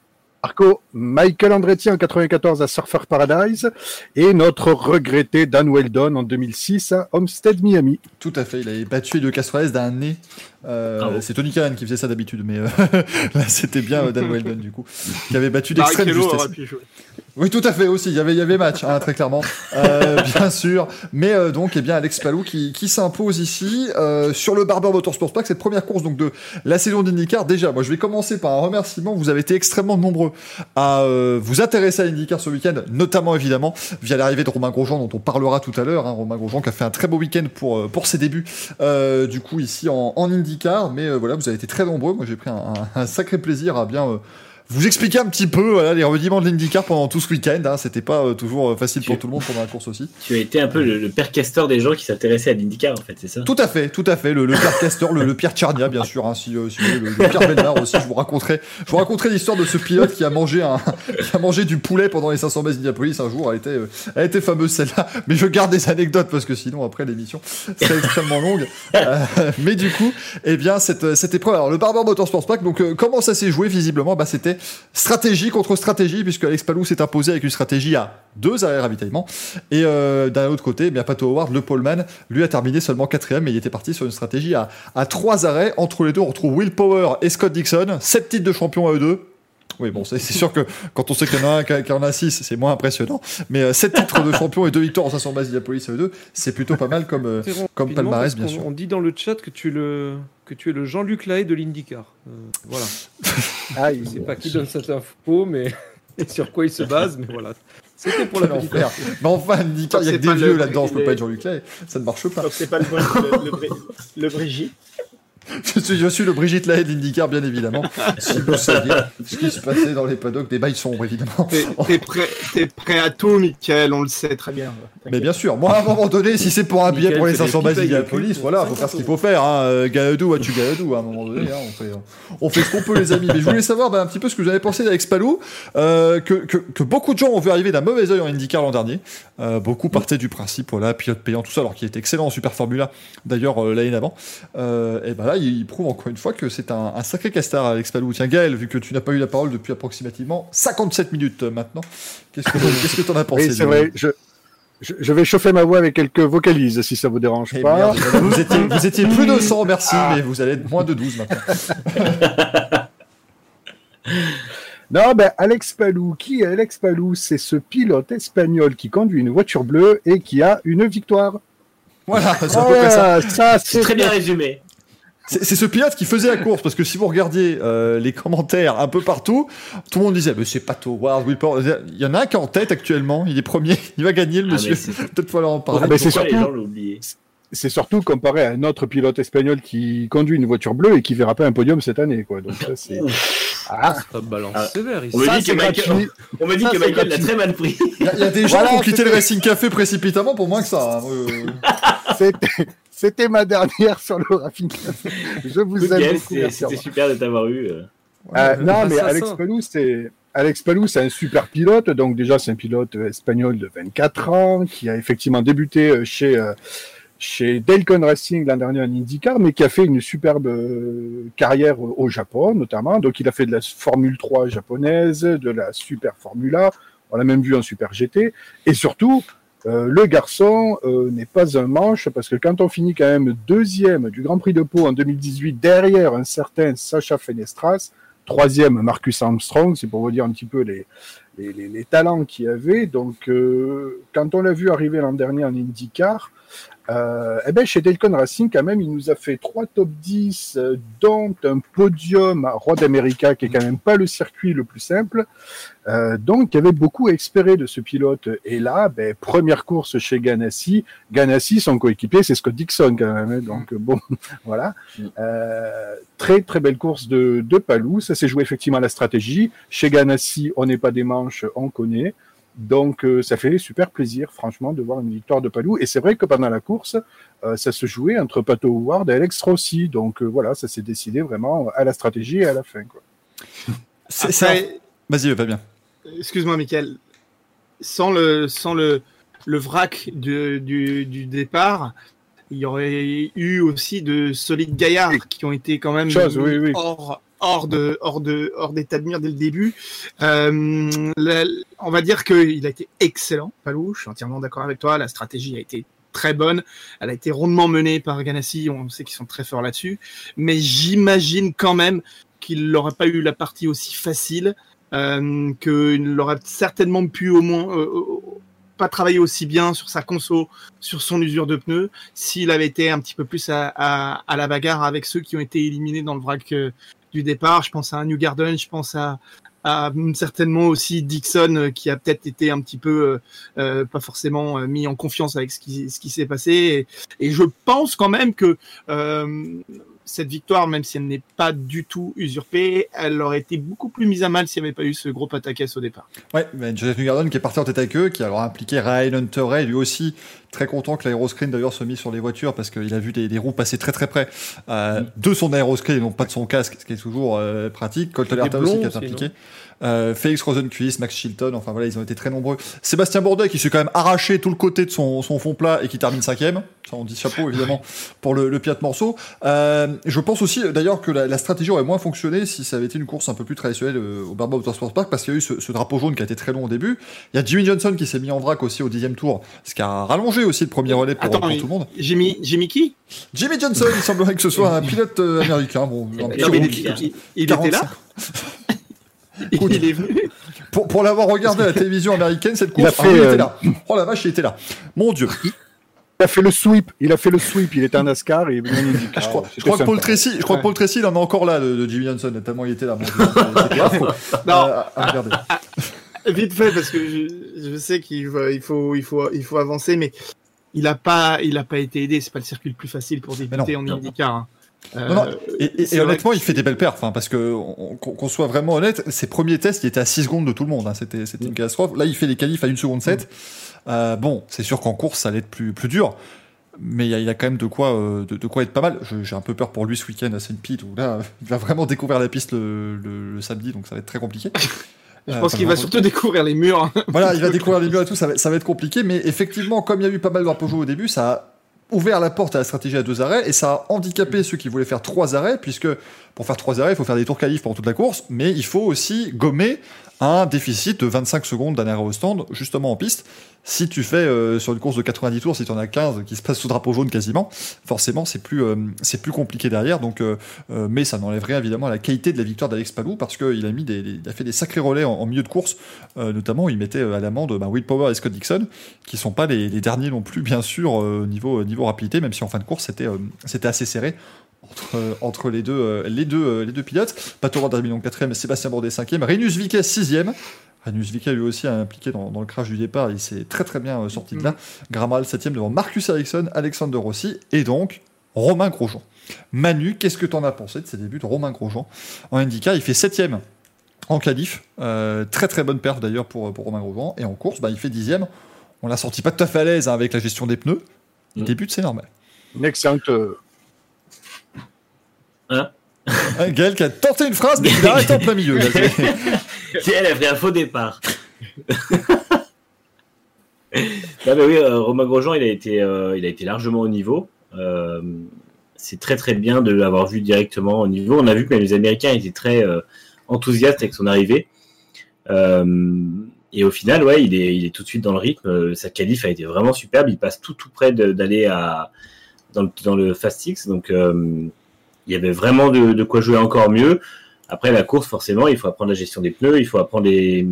Marco, Michael Andretti en 94 à Surfer Paradise et notre regretté Dan Weldon en 2006 à Homestead, Miami. Tout à fait, il avait battu de Castroès d'un nez. Euh, c'est Tony Khan qui faisait ça d'habitude, mais euh, là c'était bien euh, Dan Weldon du coup, qui avait battu d'extrême justesse. Oui, tout à fait aussi. Il y avait, il y avait match, hein, très clairement, Euh, bien sûr. Mais euh, donc, eh bien, Alex Palou qui, qui s'impose ici euh, sur le Barber Motorsports Park, cette première course donc de la saison d'IndyCar. Déjà, moi, je vais commencer par un remerciement. Vous avez été extrêmement nombreux à euh, vous intéresser à l'IndyCar ce week-end, notamment évidemment via l'arrivée de Romain Grosjean, dont on parlera tout à l'heure. Hein, Romain Grosjean qui a fait un très beau week-end pour euh, pour ses débuts, euh, du coup ici en, en IndyCar. Mais euh, voilà, vous avez été très nombreux. Moi, j'ai pris un, un- un sacré plaisir à bien euh, vous expliquer un petit peu voilà, les rudiments de l'IndyCar pendant tout ce week-end. Hein. C'était pas euh, toujours euh, facile pour tout le monde pendant la course aussi. Tu as été un peu le, le père castor des gens qui s'intéressaient à l'IndyCar, en fait, c'est ça? Tout à fait, tout à fait. Le, le Pierre Castor, le, le Pierre Tcharnia, bien sûr. Hein, si, euh, si vous voulez, le, Pierre Belmar aussi. Je vous raconterai, je vous raconterai l'histoire de ce pilote qui a mangé un, qui a mangé du poulet pendant les 500 mètres d'Indianapolis un jour. Elle était, euh, elle était fameuse celle-là. Mais je garde des anecdotes parce que sinon après l'émission serait extrêmement longue. Mais du coup, eh bien cette, cette épreuve, alors le Barber Motorsports Park. Donc comment ça s'est joué visiblement? Bah c'était stratégie contre stratégie puisque Alex Palou s'est imposé avec une stratégie à deux arrêts ravitaillement. Et euh, d'un autre côté, eh bien Pato Howard, le poleman, lui a terminé seulement quatrième, mais il était parti sur une stratégie à, trois arrêts. Entre les deux, on retrouve Will Power et Scott Dixon, sept titres de champion à eux deux. Oui, bon, c'est sûr que quand on sait qu'il y en a un qui en a six, c'est moins impressionnant. Mais euh, sept titres de champion et deux victoires en 500 bases à eux deux, c'est plutôt pas mal comme, euh, comme palmarès, bien qu'on- sûr. On dit dans le chat que tu es le, que tu es le Jean-Luc Lahaye de l'IndyCar. Euh, voilà. Aïe. Je sais pas qui donne cette info, mais et sur quoi il se base, mais voilà. C'était pour la petite. Mais enfin, l'IndyCar, il y a C'est que des pas vieux là-dedans, je peux pas être Jean-Luc Lay, ça ne marche pas. Donc c'est pas le, le, le Brigitte. Je suis, je suis le Brigitte Lahaye de l'IndyCar, bien évidemment. si vous saviez ce qui se passait dans les paddocks, des bails sombres, évidemment. T'es prêt, prêt à tout, Michael, on le sait très bien. Mais bien sûr, moi à un moment donné, si c'est pour un billet Michael pour les fait des 500 bases pipes avec d'Indianapolis, le cul. voilà, faut faire ce qu'il faut faire. Hein. Euh, Gaëdou, as-tu Gaëdou à un moment donné hein, on, fait, on fait ce qu'on peut, les amis. Mais je voulais savoir bah, un petit peu ce que vous avez pensé d'Alex Palou, euh, que, que, que beaucoup de gens ont vu arriver d'un mauvais œil en IndyCar l'an dernier. Euh, beaucoup partaient du principe, voilà, pilote payant, tout ça, alors qu'il était excellent en Super Formula, d'ailleurs euh, l'année d'avant. Euh, et ben là, il, il prouve encore une fois que c'est un, un sacré castar, Alex Palou. Tiens, Gaël, vu que tu n'as pas eu la parole depuis approximativement 57 minutes euh, maintenant, qu'est-ce que que t'en as pensé Oui, c'est vrai. Je, je, je vais chauffer ma voix avec quelques vocalises, si ça vous dérange Eh pas. merde, vous, étiez, vous étiez plus de 100, merci, mais vous allez être moins de 12 maintenant. Non, ben Alex Palou, qui est Alex Palou? C'est ce pilote espagnol qui conduit une voiture bleue et qui a une victoire. Voilà, c'est à peu près ça. Voilà, ça C'est très bien résumé. C'est ce pilote qui faisait la course, parce que si vous regardiez euh, les commentaires un peu partout, tout le monde disait, mais c'est pas Howard, Power. Il y en a un qui est en tête actuellement, il est premier, il va gagner le Ah, monsieur. Peut-être falloir en parler. Ah, c'est surtout- gens l'ont oublié C'est surtout comparé à un autre pilote espagnol qui conduit une voiture bleue et qui verra pas un podium cette année, quoi. Donc ça, c'est. Ah, Ça balance Ah. sévère ici. On me ça, dit que Michael, on me dit Ça, que c'est Michael l'a très mal pris. Il y, a- il y a des gens Voilà, qui ont quitté le Racing Café précipitamment pour moins que ça. hein. Euh, C'était- ma dernière sur le Rafinha. Je vous Good aime C'était super de t'avoir eu. euh. Euh, non, mais. Alex Palou, c'est Alex Palou, c'est un super pilote. Donc déjà, c'est un pilote espagnol de 24 ans qui a effectivement débuté euh, chez chez Delcon Racing l'an dernier en IndyCar, mais qui a fait une superbe carrière au au Japon, notamment. Donc, il a fait de la Formule 3 japonaise, de la Super Formula. On l'a même vu en Super GT. Et surtout, euh, le garçon euh, n'est pas un manche parce que quand on finit quand même deuxième du Grand Prix de Pau en 2018 derrière un certain Sacha Fenestras, troisième Marcus Armstrong, c'est pour vous dire un petit peu les, les, les, talents qu'il avait. Donc, euh, quand on l'a vu arriver l'an dernier en IndyCar, euh, eh ben chez Delcon Racing, quand même, il nous a fait trois top 10, euh, dont un podium à Road America, qui est quand même pas le circuit le plus simple. Euh, donc, il y avait beaucoup à espérer de ce pilote. Et là, ben, première course chez Ganassi. Ganassi, son coéquipier, c'est Scott Dixon quand même. hein. Donc, euh, bon, voilà. Euh, très, très belle course de, de Palou. Ça s'est joué effectivement à la stratégie. Chez Ganassi, on n'est pas des manches, on connaît. Donc, euh, ça fait super plaisir, franchement, de voir une victoire de Palou. Et c'est vrai que pendant la course, euh, ça se jouait entre Pato Howard et Alex Rossi. Donc, euh, voilà, ça s'est décidé vraiment à la stratégie et à la fin. Quoi. Après, c'est- Vas-y, va bien. excuse-moi, Michael. Sans le, sans le, le vrac du, du, du départ, il y aurait eu aussi de solides gaillards qui ont été quand même Chose, oui, oui. hors hors de hors de hors dès le début. Euh, on va dire qu'il a été excellent, Palou. Je suis entièrement d'accord avec toi. La stratégie a été très bonne. Elle a été rondement menée par Ganassi. On sait qu'ils sont très forts là-dessus. Mais j'imagine quand même qu'il n'aurait pas eu la partie aussi facile, euh, qu'il aurait certainement pu au moins euh, pas travailler aussi bien sur sa conso, sur son usure de pneus, s'il avait été un petit peu plus à, la bagarre avec ceux qui ont été éliminés dans le vrac du départ. Je pense à New Garden, je pense à, à certainement aussi Dixon euh, qui a peut-être été un petit peu euh, euh, pas forcément euh, mis en confiance avec ce qui, ce qui s'est passé. Et, et je pense quand même que euh, cette victoire, même si elle n'est pas du tout usurpée, elle aurait été beaucoup plus mise à mal s'il n'y avait pas eu ce gros pataquès au départ. Ouais, ben, Joseph Newgarden qui est parti en tête avec eux, qui a alors impliqué Ryan Hunter Ray, lui aussi très content que l'aéroscreen d'ailleurs soit mis sur les voitures parce qu'il a vu des, des roues passer très très près euh, de son aéroscreen et non pas de son casque, ce qui est toujours euh, pratique. Colt Alerta aussi qui a aussi, impliqué. Euh, Félix Rosenquist, Max Chilton, enfin voilà, ils ont été très nombreux. Sébastien Bourdet qui s'est quand même arraché tout le côté de son, son fond plat et qui termine cinquième. Ça, on dit chapeau évidemment pour le, le Piat Morceau. Euh, je pense aussi d'ailleurs que la, la stratégie aurait moins fonctionné si ça avait été une course un peu plus traditionnelle euh, au Barba Motorsport Park parce qu'il y a eu ce, ce drapeau jaune qui a été très long au début. Il y a Jimmy Johnson qui s'est mis en vrac aussi au dixième tour, ce qui a rallongé aussi le premier relais pour, Attends, pour tout le monde. J'ai mis qui? Jimmy Johnson, il semblerait que ce soit un pilote euh, américain. Bon, un petit Non, il- il, il 45. était là Il est venu Pour, pour l'avoir regardé à la télévision américaine, cette Il a course, ah il euh, était là. Oh la vache, il était là. Mon Dieu. Il a fait le sweep. Il a fait le sweep. Il était en NASCAR et est. Je crois, je crois que Paul. Tracy, je crois que. Paul Tracy, il en a encore là de, de Jimmy Johnson, tellement il était là. Non. Euh. Vite fait, parce que je, je sais qu'il il faut, il, faut, il faut avancer, mais il n'a pas, il a pas été aidé. C'est pas le circuit le plus facile pour débuter en. IndyCar. hein. Euh, Non, non, Et, honnêtement, que- il fait des belles perfs, hein, parce que on- qu'on soit vraiment honnête, ses premiers tests, il était à 6 secondes de tout le monde. hein, C'était c'était une catastrophe. Là, il fait les qualifs à 1 seconde 7. Euh, bon, c'est sûr qu'en course, ça allait être plus, plus dur. Mais il y, a- quand même de quoi, euh, de, de quoi être pas mal. J'ai un peu peur pour lui ce week-end à Saint Pete, où là, il va vraiment découvrir la piste le, le- le samedi, donc ça va être très compliqué. je pense qu'il va surtout découvrir les murs. hein. Voilà, il va découvrir les murs et tout, ça va, ça va être compliqué, mais effectivement, comme il y a eu pas mal de Peugeot au début, ça a ouvert la porte à la stratégie à deux arrêts et ça a handicapé ceux qui voulaient faire trois arrêts, puisque pour faire trois arrêts, il faut faire des tours qualifs pendant toute la course, mais il faut aussi gommer un déficit de 25 secondes d'un arrêt au stand, justement en piste. Si tu fais euh, sur une course de 90 tours, si tu en as 15 qui se passent sous drapeau jaune quasiment, forcément c'est plus, euh, plus compliqué derrière. Donc, euh, mais ça n'enlève rien évidemment à la qualité de la victoire d'Alex Palou parce qu'il a, mis a fait des sacrés relais en, milieu de course. notamment, il mettait à l'amende bah, Will Power et Scott Dixon qui sont pas les, derniers non plus, bien sûr, niveau, niveau rapidité, même si en fin de course c'était assez serré. Entre, les, deux, les, deux, pilotes. Pato Ward termine donc Sébastien Bourdais 5 Renus Viquet 6 Ranus Vika lui aussi a impliqué dans, le crash du départ, il s'est très très bien euh, sorti de mm. là. Gramal 7 devant Marcus Ericsson, Alexander Rossi et donc Romain Grosjean. Manu, qu'est-ce que t'en as pensé de ces débuts de Romain Grosjean? En IndyCar Il fait 7 en qualif, euh, très très bonne perf d'ailleurs pour, Romain Grosjean, et en course, bah, il fait 10 On l'a sorti pas tout à fait à l'aise hein, avec la gestion des pneus. Il mm. débute, c'est normal. Une. Euh, hein? hein qui a tenté une phrase, mais il arrête en plein milieu. Elle a fait un faux départ. non, mais oui, euh, Romain Grosjean, il a été, euh, il a été largement au niveau. Euh, c'est très très bien de l'avoir vu directement au niveau. On a vu que même les Américains étaient très euh, enthousiastes avec son arrivée. Et au final, ouais, il est, il est tout de suite dans le rythme. Sa qualif a été vraiment superbe. Il passe tout tout près d'aller à dans le, dans le Fast Six. Donc, il y avait vraiment de quoi jouer encore mieux. Après la course, forcément, il faut apprendre la gestion des pneus, il faut apprendre les.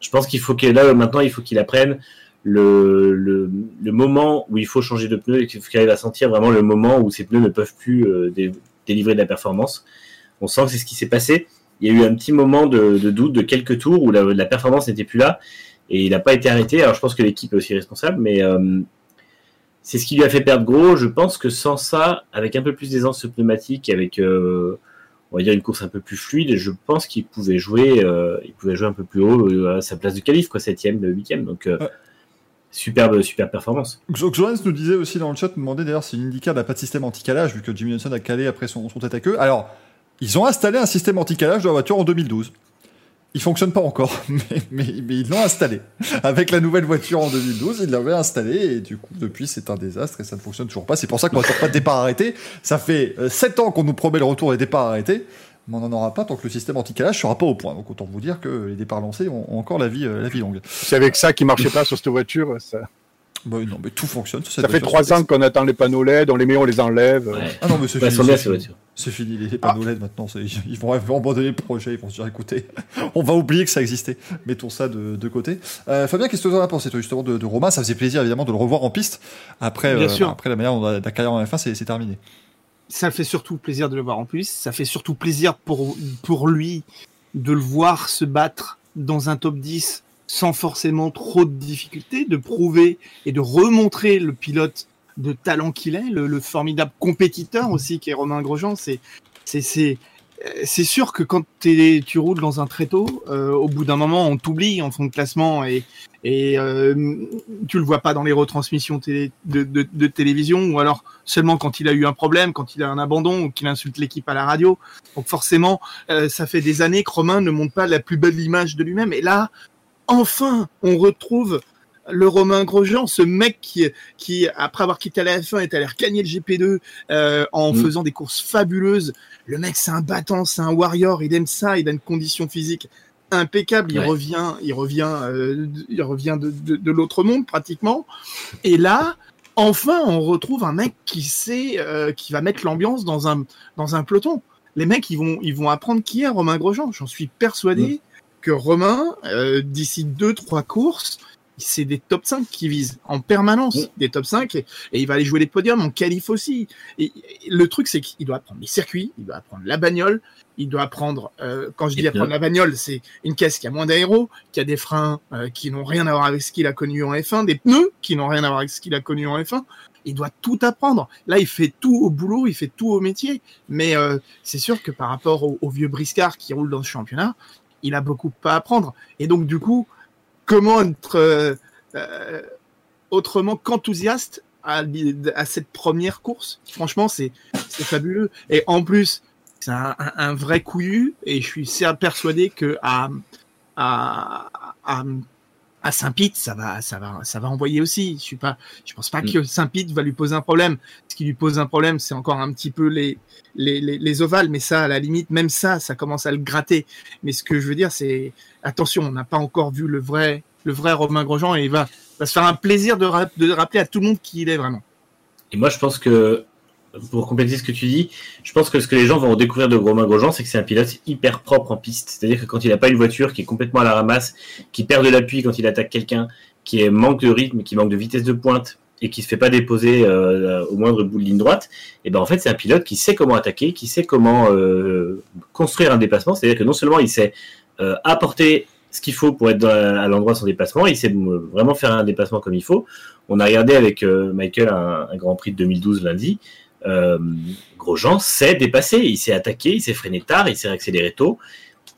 Je pense qu'il faut que là maintenant, il faut qu'il apprenne le, le, moment où il faut changer de pneus et qu'il arrive à sentir vraiment le moment où ces pneus ne peuvent plus euh, dé- délivrer de la performance. On sent que c'est ce qui s'est passé. Il y a eu un petit moment de, doute de quelques tours où la, la performance n'était plus là et il n'a pas été arrêté. Alors je pense que l'équipe est aussi responsable, mais euh, c'est ce qui lui a fait perdre gros. Je pense que sans ça, avec un peu plus d'aisance pneumatique, avec euh, on va dire une course un peu plus fluide, je pense qu'il pouvait jouer, euh, il pouvait jouer un peu plus haut euh, à sa place de qualif, quoi, septième, huitième. Donc euh, Ouais. superbe, superbe performance. Jo- Johannes nous disait aussi dans le chat, nous demandait d'ailleurs si l'IndyCar n'a pas de système anti-calage, vu que Jimmy Johnson a calé après son, son tête à queue. Alors, ils ont installé un système anti-calage dans la voiture en 2012. Il fonctionne pas encore, mais, ils l'ont installé. Avec la nouvelle voiture en 2012, ils l'avaient installé, et du coup, depuis, c'est un désastre et ça ne fonctionne toujours pas. C'est pour ça qu'on n'attend pas de départ arrêté. Ça fait 7 ans qu'on nous promet le retour des départs arrêtés, mais on n'en aura pas tant que le système anti-calage sera pas au point. Donc autant vous dire que les départs lancés ont, encore la vie, euh, la vie longue. C'est avec ça qui marchait pas sur cette voiture. Ça, Bah, non, mais tout fonctionne. ça fait trois ans qu'on attend les panneaux LED, on les met, on les enlève. Ouais. Ah non, mais c'est Bah, fini. c'est ces fini. les, les panneaux LED maintenant, ils vont, abandonner le projet, ils vont se dire écoutez, on va oublier que ça existait, mettons ça de, de côté. Euh, Fabien, qu'est-ce que tu en as pensé toi, justement de, de Romain Ça faisait plaisir évidemment de le revoir en piste. Après, Bien euh, sûr. après la manière dont la, la carrière en F1 c'est c'est terminé. ça fait surtout plaisir de le voir en plus. Ça fait surtout plaisir pour, pour lui de le voir se battre dans un top 10 sans forcément trop de difficultés, de prouver et de remontrer le pilote de talent qu'il est, le, le formidable compétiteur aussi qui est Romain Grosjean. C'est, c'est, c'est, euh, sûr que quand tu roules dans un tréteau, euh, au bout d'un moment, on t'oublie en fond de classement et, et euh, tu le vois pas dans les retransmissions télé- de, de, de télévision ou alors seulement quand il a eu un problème, quand il a un abandon ou qu'il insulte l'équipe à la radio. Donc forcément, euh, ça fait des années que Romain ne montre pas la plus belle image de lui-même. Et là, enfin, on retrouve le Romain Grosjean, ce mec qui, qui après avoir quitté la F1, est allé regagner le GP2 euh, en Mm. faisant des courses fabuleuses. Le mec, c'est un battant, c'est un warrior. Il aime ça. Il a une condition physique impeccable. Il Ouais. revient, il revient, euh, il revient de, de, de l'autre monde pratiquement. Et là, enfin, on retrouve un mec qui sait, euh, qui va mettre l'ambiance dans un dans un peloton. Les mecs, ils vont ils vont apprendre qui est Romain Grosjean. J'en suis persuadé que Romain, euh, d'ici deux trois courses, c'est des top 5 qui visent en permanence, des top 5, et, et il va aller jouer les podiums en qualif aussi. Et, et le truc, c'est qu'il doit apprendre les circuits, il doit apprendre la bagnole, il doit apprendre, euh, quand je dis apprendre la bagnole, c'est une caisse qui a moins d'aéro, qui a des freins euh, qui n'ont rien à voir avec ce qu'il a connu en F1, des pneus qui n'ont rien à voir avec ce qu'il a connu en F1. Il doit tout apprendre. Là, il fait tout au boulot, il fait tout au métier. Mais euh, c'est sûr que par rapport au, au vieux briscard qui roule dans ce championnat, il a beaucoup à apprendre. Et donc, du coup, comment être euh, euh, autrement qu'enthousiaste à, cette première course? Franchement, c'est fabuleux. Et en plus, c'est un, vrai couillu. Et je suis persuadé que à, à Saint-Pete, ça va, ça va, ça va envoyer aussi. Je suis pas, je pense pas Mm. que Saint-Pete va lui poser un problème. Ce qui lui pose un problème, c'est encore un petit peu les, les, les, les ovales, mais ça, à la limite, même ça, ça commence à le gratter. Mais ce que je veux dire, c'est attention, on n'a pas encore vu le vrai, le vrai Romain Grosjean et il va, va se faire un plaisir de, ra- de rappeler à tout le monde qui il est vraiment. Et moi, je pense que, pour compléter ce que tu dis, je pense que ce que les gens vont découvrir de Romain Grosjean, c'est que c'est un pilote hyper propre en piste. C'est-à-dire que quand il n'a pas une voiture qui est complètement à la ramasse, qui perd de l'appui quand il attaque quelqu'un, qui manque de rythme, qui manque de vitesse de pointe, et qui se fait pas déposer euh, au moindre bout de ligne droite, et ben en fait c'est un pilote qui sait comment attaquer, qui sait comment euh, construire un déplacement. C'est-à-dire que non seulement il sait euh, apporter ce qu'il faut pour être à l'endroit de son déplacement, il sait vraiment faire un déplacement comme il faut. On a regardé avec Michael un Grand Prix de 2012 lundi. Euh, Grosjean sait dépasser, il sait attaquer, il sait freiner tard, il sait accélérer tôt,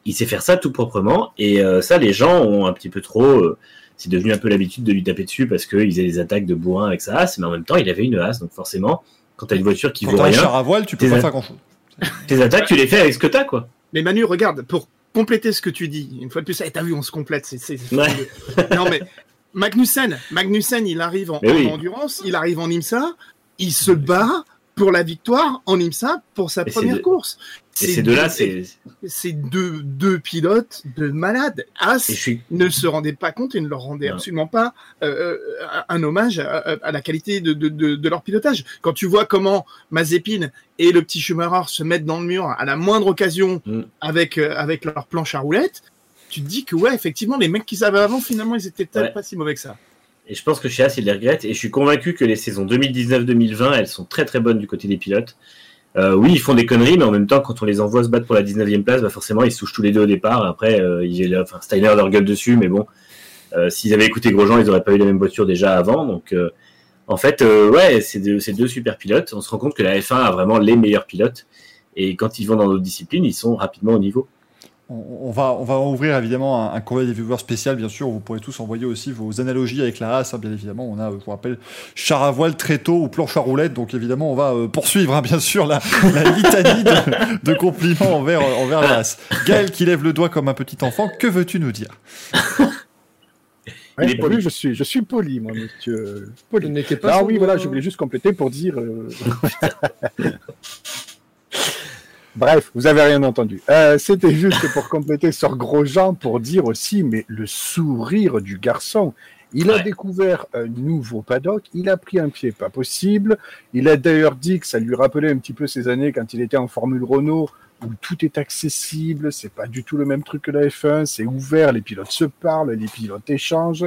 il sait faire ça tout proprement. Et euh, ça, les gens ont un petit peu trop euh, c'est devenu un peu l'habitude de lui taper dessus parce qu'il faisait des attaques de bourrin avec sa As, mais en même temps, il avait une As, donc forcément, quand t'as une voiture qui Quand vaut t'as un rien, char à voile, tu peux Tes pas a- faire grand chose. tes attaques, tu les fais avec ce que t'as, quoi. Mais Manu, regarde, pour compléter ce que tu dis, une fois de plus, eh, t'as vu, on se complète. c'est c'est- c'est Ouais. non, mais Magnussen, Magnussen, il arrive en, Mais oui. en endurance, il arrive en IMSA, il se bat pour la victoire en IMSA pour sa Et première de- course. Et ces deux-là, deux- c'est. c'est deux, deux pilotes de malades. As suis. ne se rendait pas compte et ne leur rendait Non. absolument pas euh, euh, un hommage à, à la qualité de, de, de, leur pilotage. Quand tu vois comment Mazepin et le petit Schumacher se mettent dans le mur à la moindre occasion Mm. avec, euh, avec leur planche à roulettes, tu te dis que ouais, effectivement, les mecs qu'ils avaient avant, finalement, ils étaient peut-être Ouais. pas si mauvais que ça. Et je pense que chez As, il les regrette. Et je suis convaincu que les saisons 2019-2020, elles sont très très bonnes du côté des pilotes. Euh, oui, ils font des conneries, mais en même temps, quand on les envoie se battre pour la 19e place, bah forcément, ils se touchent tous les deux au départ. Après, euh, enfin, Steiner leur gueule dessus, mais bon, euh, s'ils avaient écouté Grosjean, ils n'auraient pas eu la même voiture déjà avant. Donc, en fait, ouais, c'est deux super pilotes. On se rend compte que la F1 a vraiment les meilleurs pilotes. Et quand ils vont dans d'autres disciplines, ils sont rapidement au niveau. On, va, on va ouvrir évidemment un, un courrier des viewers spécial, bien sûr. Vous pourrez tous envoyer aussi vos analogies avec la race, hein, bien évidemment. On a, je vous rappelle, char à voile très tôt ou planche à roulettes. Donc évidemment, on va euh, poursuivre, hein, bien sûr, la, la litanie de, de compliments envers, euh, envers la race. Gaël qui lève le doigt comme un petit enfant, que veux-tu nous dire? Ouais, t'as poli. je suis, je suis poli, moi, monsieur. Poli. pas. Ah oui, voilà, je voulais juste compléter pour dire. euh, Bref, vous avez rien entendu. Euh, C'était juste pour compléter sur Grosjean pour dire aussi, mais le sourire du garçon. Il a découvert un nouveau paddock, il a pris un pied pas possible. Il a d'ailleurs dit que ça lui rappelait un petit peu ses années quand il était en Formule Renault, où tout est accessible, c'est pas du tout le même truc que la F1, c'est ouvert, les pilotes se parlent, les pilotes échangent.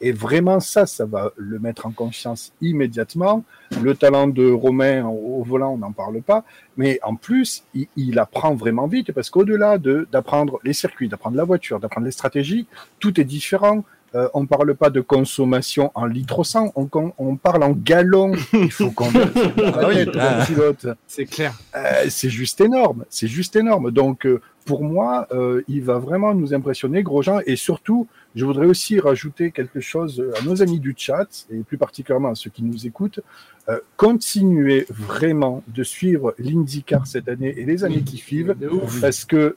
Et vraiment, ça, ça va le mettre en confiance immédiatement. Le talent de Romain au volant, on n'en parle pas. Mais en plus, il, il apprend vraiment vite parce qu'au-delà de d'apprendre les circuits, d'apprendre la voiture, d'apprendre les stratégies, tout est différent. Euh, on parle pas de consommation en litres au 100, on, on parle en gallons. Il faut qu'on Ah ah. pilote. C'est clair. Euh, c'est juste énorme, c'est juste énorme. Donc, euh, pour moi, euh, il va vraiment nous impressionner, Grosjean. Et surtout, je voudrais aussi rajouter quelque chose à nos amis du chat, et plus particulièrement à ceux qui nous écoutent. Euh, continuez vraiment de suivre l'IndyCar cette année et les années qui suivent, parce que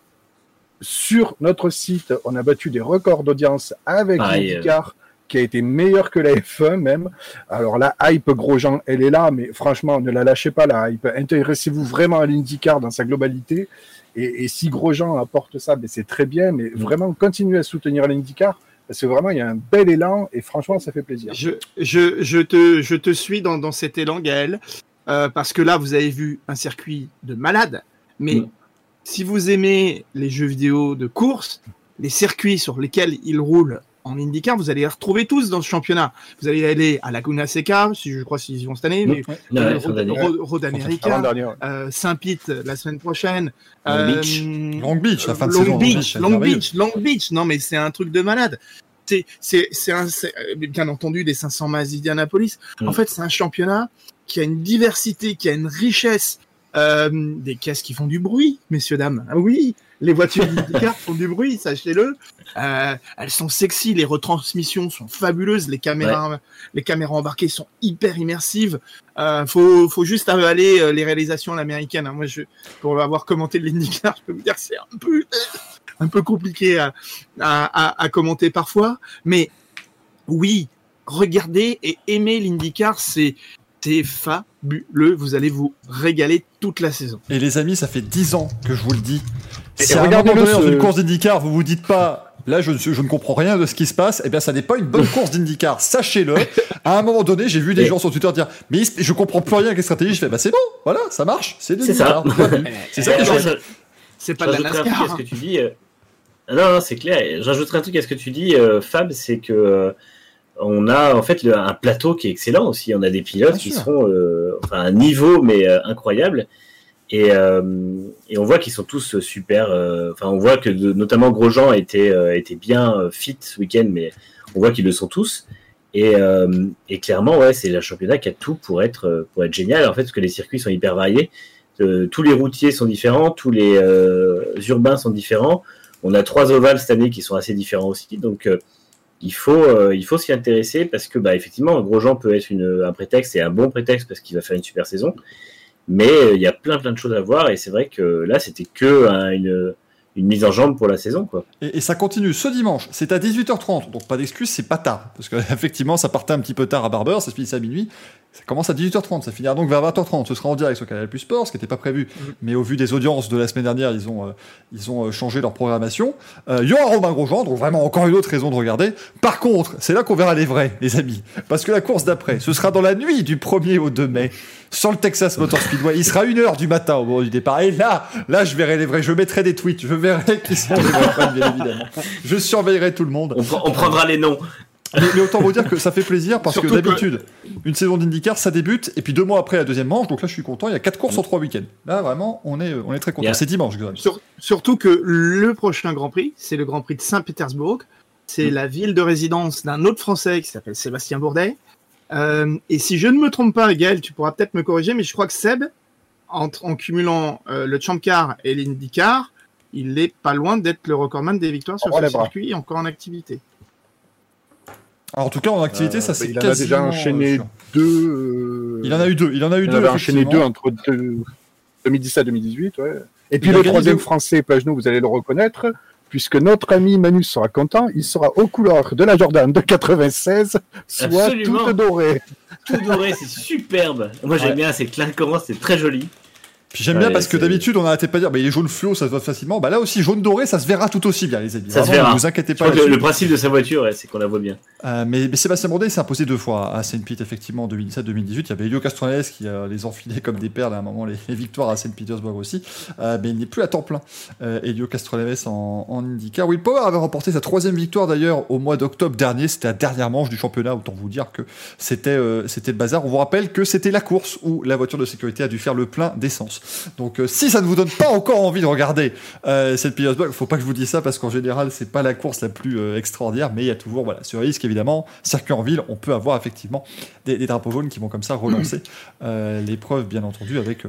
sur notre site, on a battu des records d'audience avec l'IndyCar. qui a été meilleur que la F1 même. Alors la hype Grosjean, elle est là, mais franchement, ne la lâchez pas la hype. Intéressez-vous vraiment à l'IndyCar dans sa globalité. Et, et si Grosjean apporte ça, ben c'est très bien, mais vraiment continuez à soutenir l'IndyCar parce que vraiment il y a un bel élan et franchement ça fait plaisir. Je, je, je, te, je te suis dans, dans cet élan, Gaël, euh, parce que là, vous avez vu un circuit de malade, mais Mm. si vous aimez les jeux vidéo de course, les circuits sur lesquels ils roulent en IndyCar, vous allez les retrouver tous dans ce championnat. Vous allez aller à Laguna Seca, si je crois qu'ils y vont cette année, mais Ouais, euh, Road, America, euh, Saint-Pete la semaine prochaine, Long euh, Beach. Long Beach, la fin de Long saison. Beach, Long. Beach, Long Beach. Non, mais c'est un truc de malade. C'est, euh, bien entendu des 500 miles d'Indianapolis. Mm. En fait, c'est un championnat qui a une diversité, qui a une richesse, euh, des caisses qui font du bruit, messieurs dames. Ah oui, les voitures d'IndyCar font du bruit, sachez-le. Euh, elles sont sexy, les retransmissions sont fabuleuses, les caméras, les caméras embarquées sont hyper immersives. Euh, faut, faut juste avaler euh, les réalisations à l'américaine. hein. Moi, je, pour avoir commenté de l'IndyCar, je peux vous dire c'est un peu, un peu compliqué à, à, à- à commenter parfois. Mais oui, regardez et aimez l'IndyCar, c'est c'est fabuleux. Vous allez vous régaler toute la saison. Et les amis, ça fait 10 ans que je vous le dis. Et Si à un moment regardez-le, donné, dans ce- une course d'IndyCar, vous vous dites pas, là, je, ne suis- je ne comprends rien de ce qui se passe, eh bien, ça n'est pas une bonne course d'IndyCar. Sachez-le. À un moment donné, j'ai vu des Et- gens sur Twitter dire, mais je comprends plus rien avec les stratégies. Je fais, bah, c'est bon, voilà, ça marche, c'est de C'est ça. l'IndyCar. C'est ça qui est Alors, chouette. je- C'est pas de la J'ajouterais un truc à NASCAR. ce que tu dis. euh, Non, non, c'est clair. J'ajouterai un truc à ce que tu dis, euh, Fab, c'est que euh, on a en fait le- un plateau qui est excellent aussi. On a des pilotes Bien qui sûr. sont euh, enfin un niveau mais euh, incroyable. Et, euh, et on voit qu'ils sont tous super. euh, Enfin, on voit que notamment Grosjean était était bien euh, fit ce week-end, mais on voit qu'ils le sont tous. Et, clairement, ouais, c'est le championnat qui a tout pour être pour être génial. En fait, parce que les circuits sont hyper variés. Tous les routiers sont différents, tous les urbains sont différents. On a trois ovales cette année qui sont assez différents aussi. Donc, il faut, il faut s'y intéresser parce que, bah, effectivement, Grosjean peut être une, un prétexte et un bon prétexte parce qu'il va faire une super saison. Mais euh, il y a plein, plein de choses à voir et c'est vrai que là, c'était que une, mise en jambe pour la saison, quoi. Et, et ça continue ce dimanche, c'est à 18h30, donc pas d'excuse, c'est pas tard. Parce que effectivement, ça partait un petit peu tard à Barber, ça se finissait à minuit. Ça commence à 18h30, ça finira donc vers 20h30. Ce sera en direct sur Canal Plus Sport, ce qui n'était pas prévu. Mais au vu des audiences de la semaine dernière, ils ont, euh, ils ont euh, changé leur programmation. Euh, il y aura Romain Grosjean, donc vraiment encore une autre raison de regarder. Par contre, c'est là qu'on verra les vrais, les amis. Parce que la course d'après, ce sera dans la nuit du 1er au 2 mai, sur le Texas Motor Speedway. Il sera 1h du matin au moment du départ. Et là, là, je verrai les vrais. Je mettrai des tweets. Je verrai qui sont les vrais bien évidemment. Je surveillerai tout le monde. On prendra les noms. Mais, mais autant vous dire que ça fait plaisir parce Surtout que que- d'habitude, une saison d'IndyCar, ça débute et puis deux mois après la deuxième manche. Donc là, je suis content. Il y a quatre courses en trois week-ends. Là, vraiment, on est, on est très content. Yeah. C'est dimanche. Sur- surtout que le prochain Grand Prix, c'est le Grand Prix de Saint-Pétersbourg. C'est la ville de résidence d'un autre Français qui s'appelle Sébastien Bourdet. Euh, et si je ne me trompe pas, Gaël, tu pourras peut-être me corriger, mais je crois que Seb, en, en cumulant euh, le Champ Car et l'IndyCar, il est pas loin d'être le recordman des victoires sur On ce circuit encore en activité. Alors, en tout cas, en activité, Euh, ça c'est il en a déjà enchaîné euh, sûr. deux. euh, Il en a eu deux. Il en a eu il en deux. avait enchaîné deux entre deux- 2017 et 2018, ouais. Et puis Il le troisième français, Pagenaud, vous allez le reconnaître, puisque notre ami Manu sera content, il sera aux couleurs de la Jordan de 96, soit Absolument. toute dorée. Tout doré, c'est superbe. Moi, j'aime Ouais. bien, c'est clinquant, c'est très joli. Puis j'aime bien parce que d'habitude, on n'arrêtait pas de dire, bah, il est jaune fluo, ça se voit facilement. Bah là aussi, jaune doré, ça se verra tout aussi bien, les amis. Ça se verra. Ne vous inquiétez pas. le principe de sa voiture, c'est qu'on la voit bien. Euh, mais, mais Sébastien Bourdet s'est imposé deux fois à Saint Pete effectivement en 2017-2018. Il y avait Elio Castroneves qui euh, les enfilait comme des perles à un moment les, les victoires à Saint Petersburg aussi. Euh, mais il n'est plus à temps plein. Euh, Elio Castroneves en, en IndyCar. Will Power avait remporté sa troisième victoire d'ailleurs au mois d'octobre dernier. C'était la dernière manche du championnat. Autant vous dire que c'était euh, c'était le bazar. On vous rappelle que c'était la course où la voiture de sécurité a dû faire le plein d'essence. Donc euh, si ça ne vous donne pas encore envie de regarder euh, cette Petersburg, faut pas que je vous dise ça parce qu'en général c'est pas la course la plus euh, extraordinaire, mais il y a toujours voilà ce risque évidemment. Circuit en ville, on peut avoir effectivement des, des drapeaux jaunes qui vont comme ça relancer euh, l'épreuve, bien entendu, avec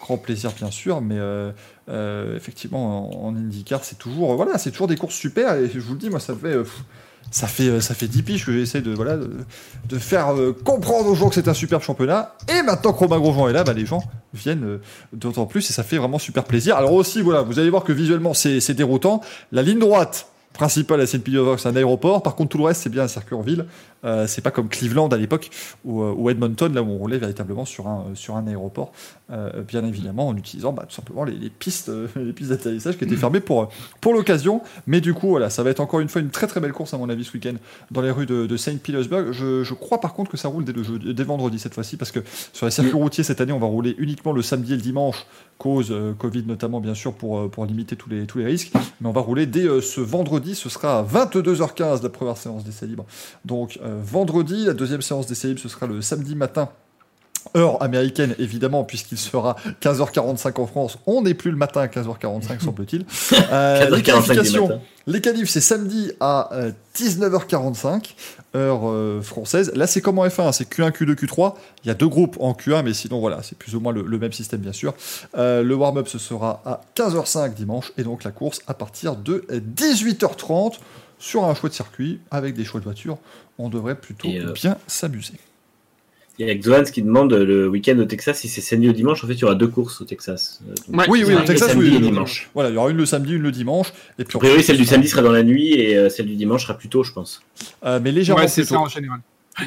grand plaisir bien sûr, mais effectivement en, en IndyCar c'est toujours voilà c'est toujours des courses super et je vous le dis moi ça fait ça fait, euh, ça fait 10 piges que j'essaie de, voilà, de, de faire euh, comprendre aux gens que c'est un superbe championnat. Et maintenant que Romain Grosjean est là, bah, les gens viennent euh, d'autant plus et ça fait vraiment super plaisir. Alors aussi, voilà, vous allez voir que visuellement c'est c'est déroutant. La ligne droite principale à St. C'est un aéroport. Par contre, tout le reste, c'est bien un circuit en ville. Euh, c'est pas comme Cleveland à l'époque ou, euh, ou Edmonton, là où on roulait véritablement sur un, euh, sur un aéroport, euh, bien évidemment en utilisant bah, tout simplement les, les pistes, euh, les pistes d'atterrissage qui étaient fermées pour, pour l'occasion. Mais du coup, voilà, ça va être encore une fois une très très belle course à mon avis ce week-end dans les rues de, de Saint Petersburg. Je, je crois par contre que ça roule dès, le jeu, dès vendredi cette fois-ci parce que sur les circuits routiers cette année, on va rouler uniquement le samedi et le dimanche, cause euh, Covid notamment bien sûr pour, euh, pour limiter tous les, tous les risques. Mais on va rouler dès euh, ce vendredi, ce sera à 22h15 la première séance d'essai libre. Donc vendredi, la deuxième séance d'essai libre, ce sera le samedi matin. Heure américaine, évidemment, puisqu'il sera 15h45 en France. On n'est plus le matin à 15h45, semble-t-il. Euh, les 15h45 du qualifications, les qualifs, c'est samedi à euh, 19h45, heure euh, française. Là, c'est comme en F1, c'est Q1, Q2, Q3. Il y a deux groupes en Q1, mais sinon, voilà, c'est plus ou moins le, le même système, bien sûr. Euh, le warm-up, ce sera à 15h05 dimanche, et donc la course à partir de 18h30 sur un chouette circuit avec des chouettes voitures. On devrait plutôt euh, bien s'amuser. Il y a Xoans qui demande le week-end au Texas si c'est samedi ou dimanche. En fait, il y aura deux courses au Texas. Euh, donc, Ouais, Oui, oui, au Texas, samedi oui. et le- dimanche. Voilà, il y aura une le samedi, une le dimanche. Et puis A priori, celle du samedi sera dans la nuit et euh, celle du dimanche sera plus tôt, je pense. Euh, mais légèrement Ouais, c'est plus tôt. ça en général.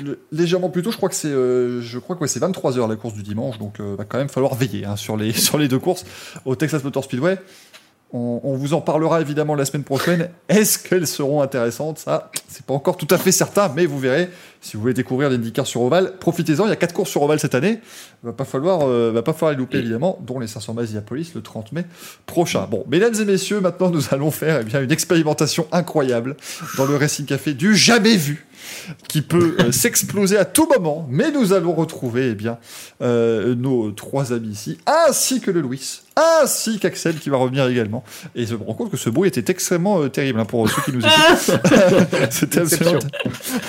Le- légèrement plus tôt, je crois que c'est, euh, je crois que ouais, c'est 23 h la course du dimanche, donc euh, va quand même falloir veiller hein, sur les sur les deux courses au Texas Motor Speedway. On, on vous en parlera évidemment la semaine prochaine. Est-ce qu'elles seront intéressantes? Ça, c'est pas encore tout à fait certain, mais vous verrez. Si vous voulez découvrir l'IndyCar sur Oval, profitez-en. Il y a quatre courses sur Oval cette année. Va pas falloir, euh, va pas falloir les louper évidemment, dont les 500 miles Indianapolis le 30 mai prochain. Bon, mesdames et messieurs, maintenant nous allons faire eh bien une expérimentation incroyable dans le Racing Café du jamais vu qui peut euh, s'exploser à tout moment, mais nous allons retrouver eh bien, euh, nos trois amis ici, ainsi que le Louis, ainsi qu'Axel qui va revenir également. Et je me rends compte que ce bruit était extrêmement euh, terrible hein, pour ceux qui nous écoutent. C'était absolument...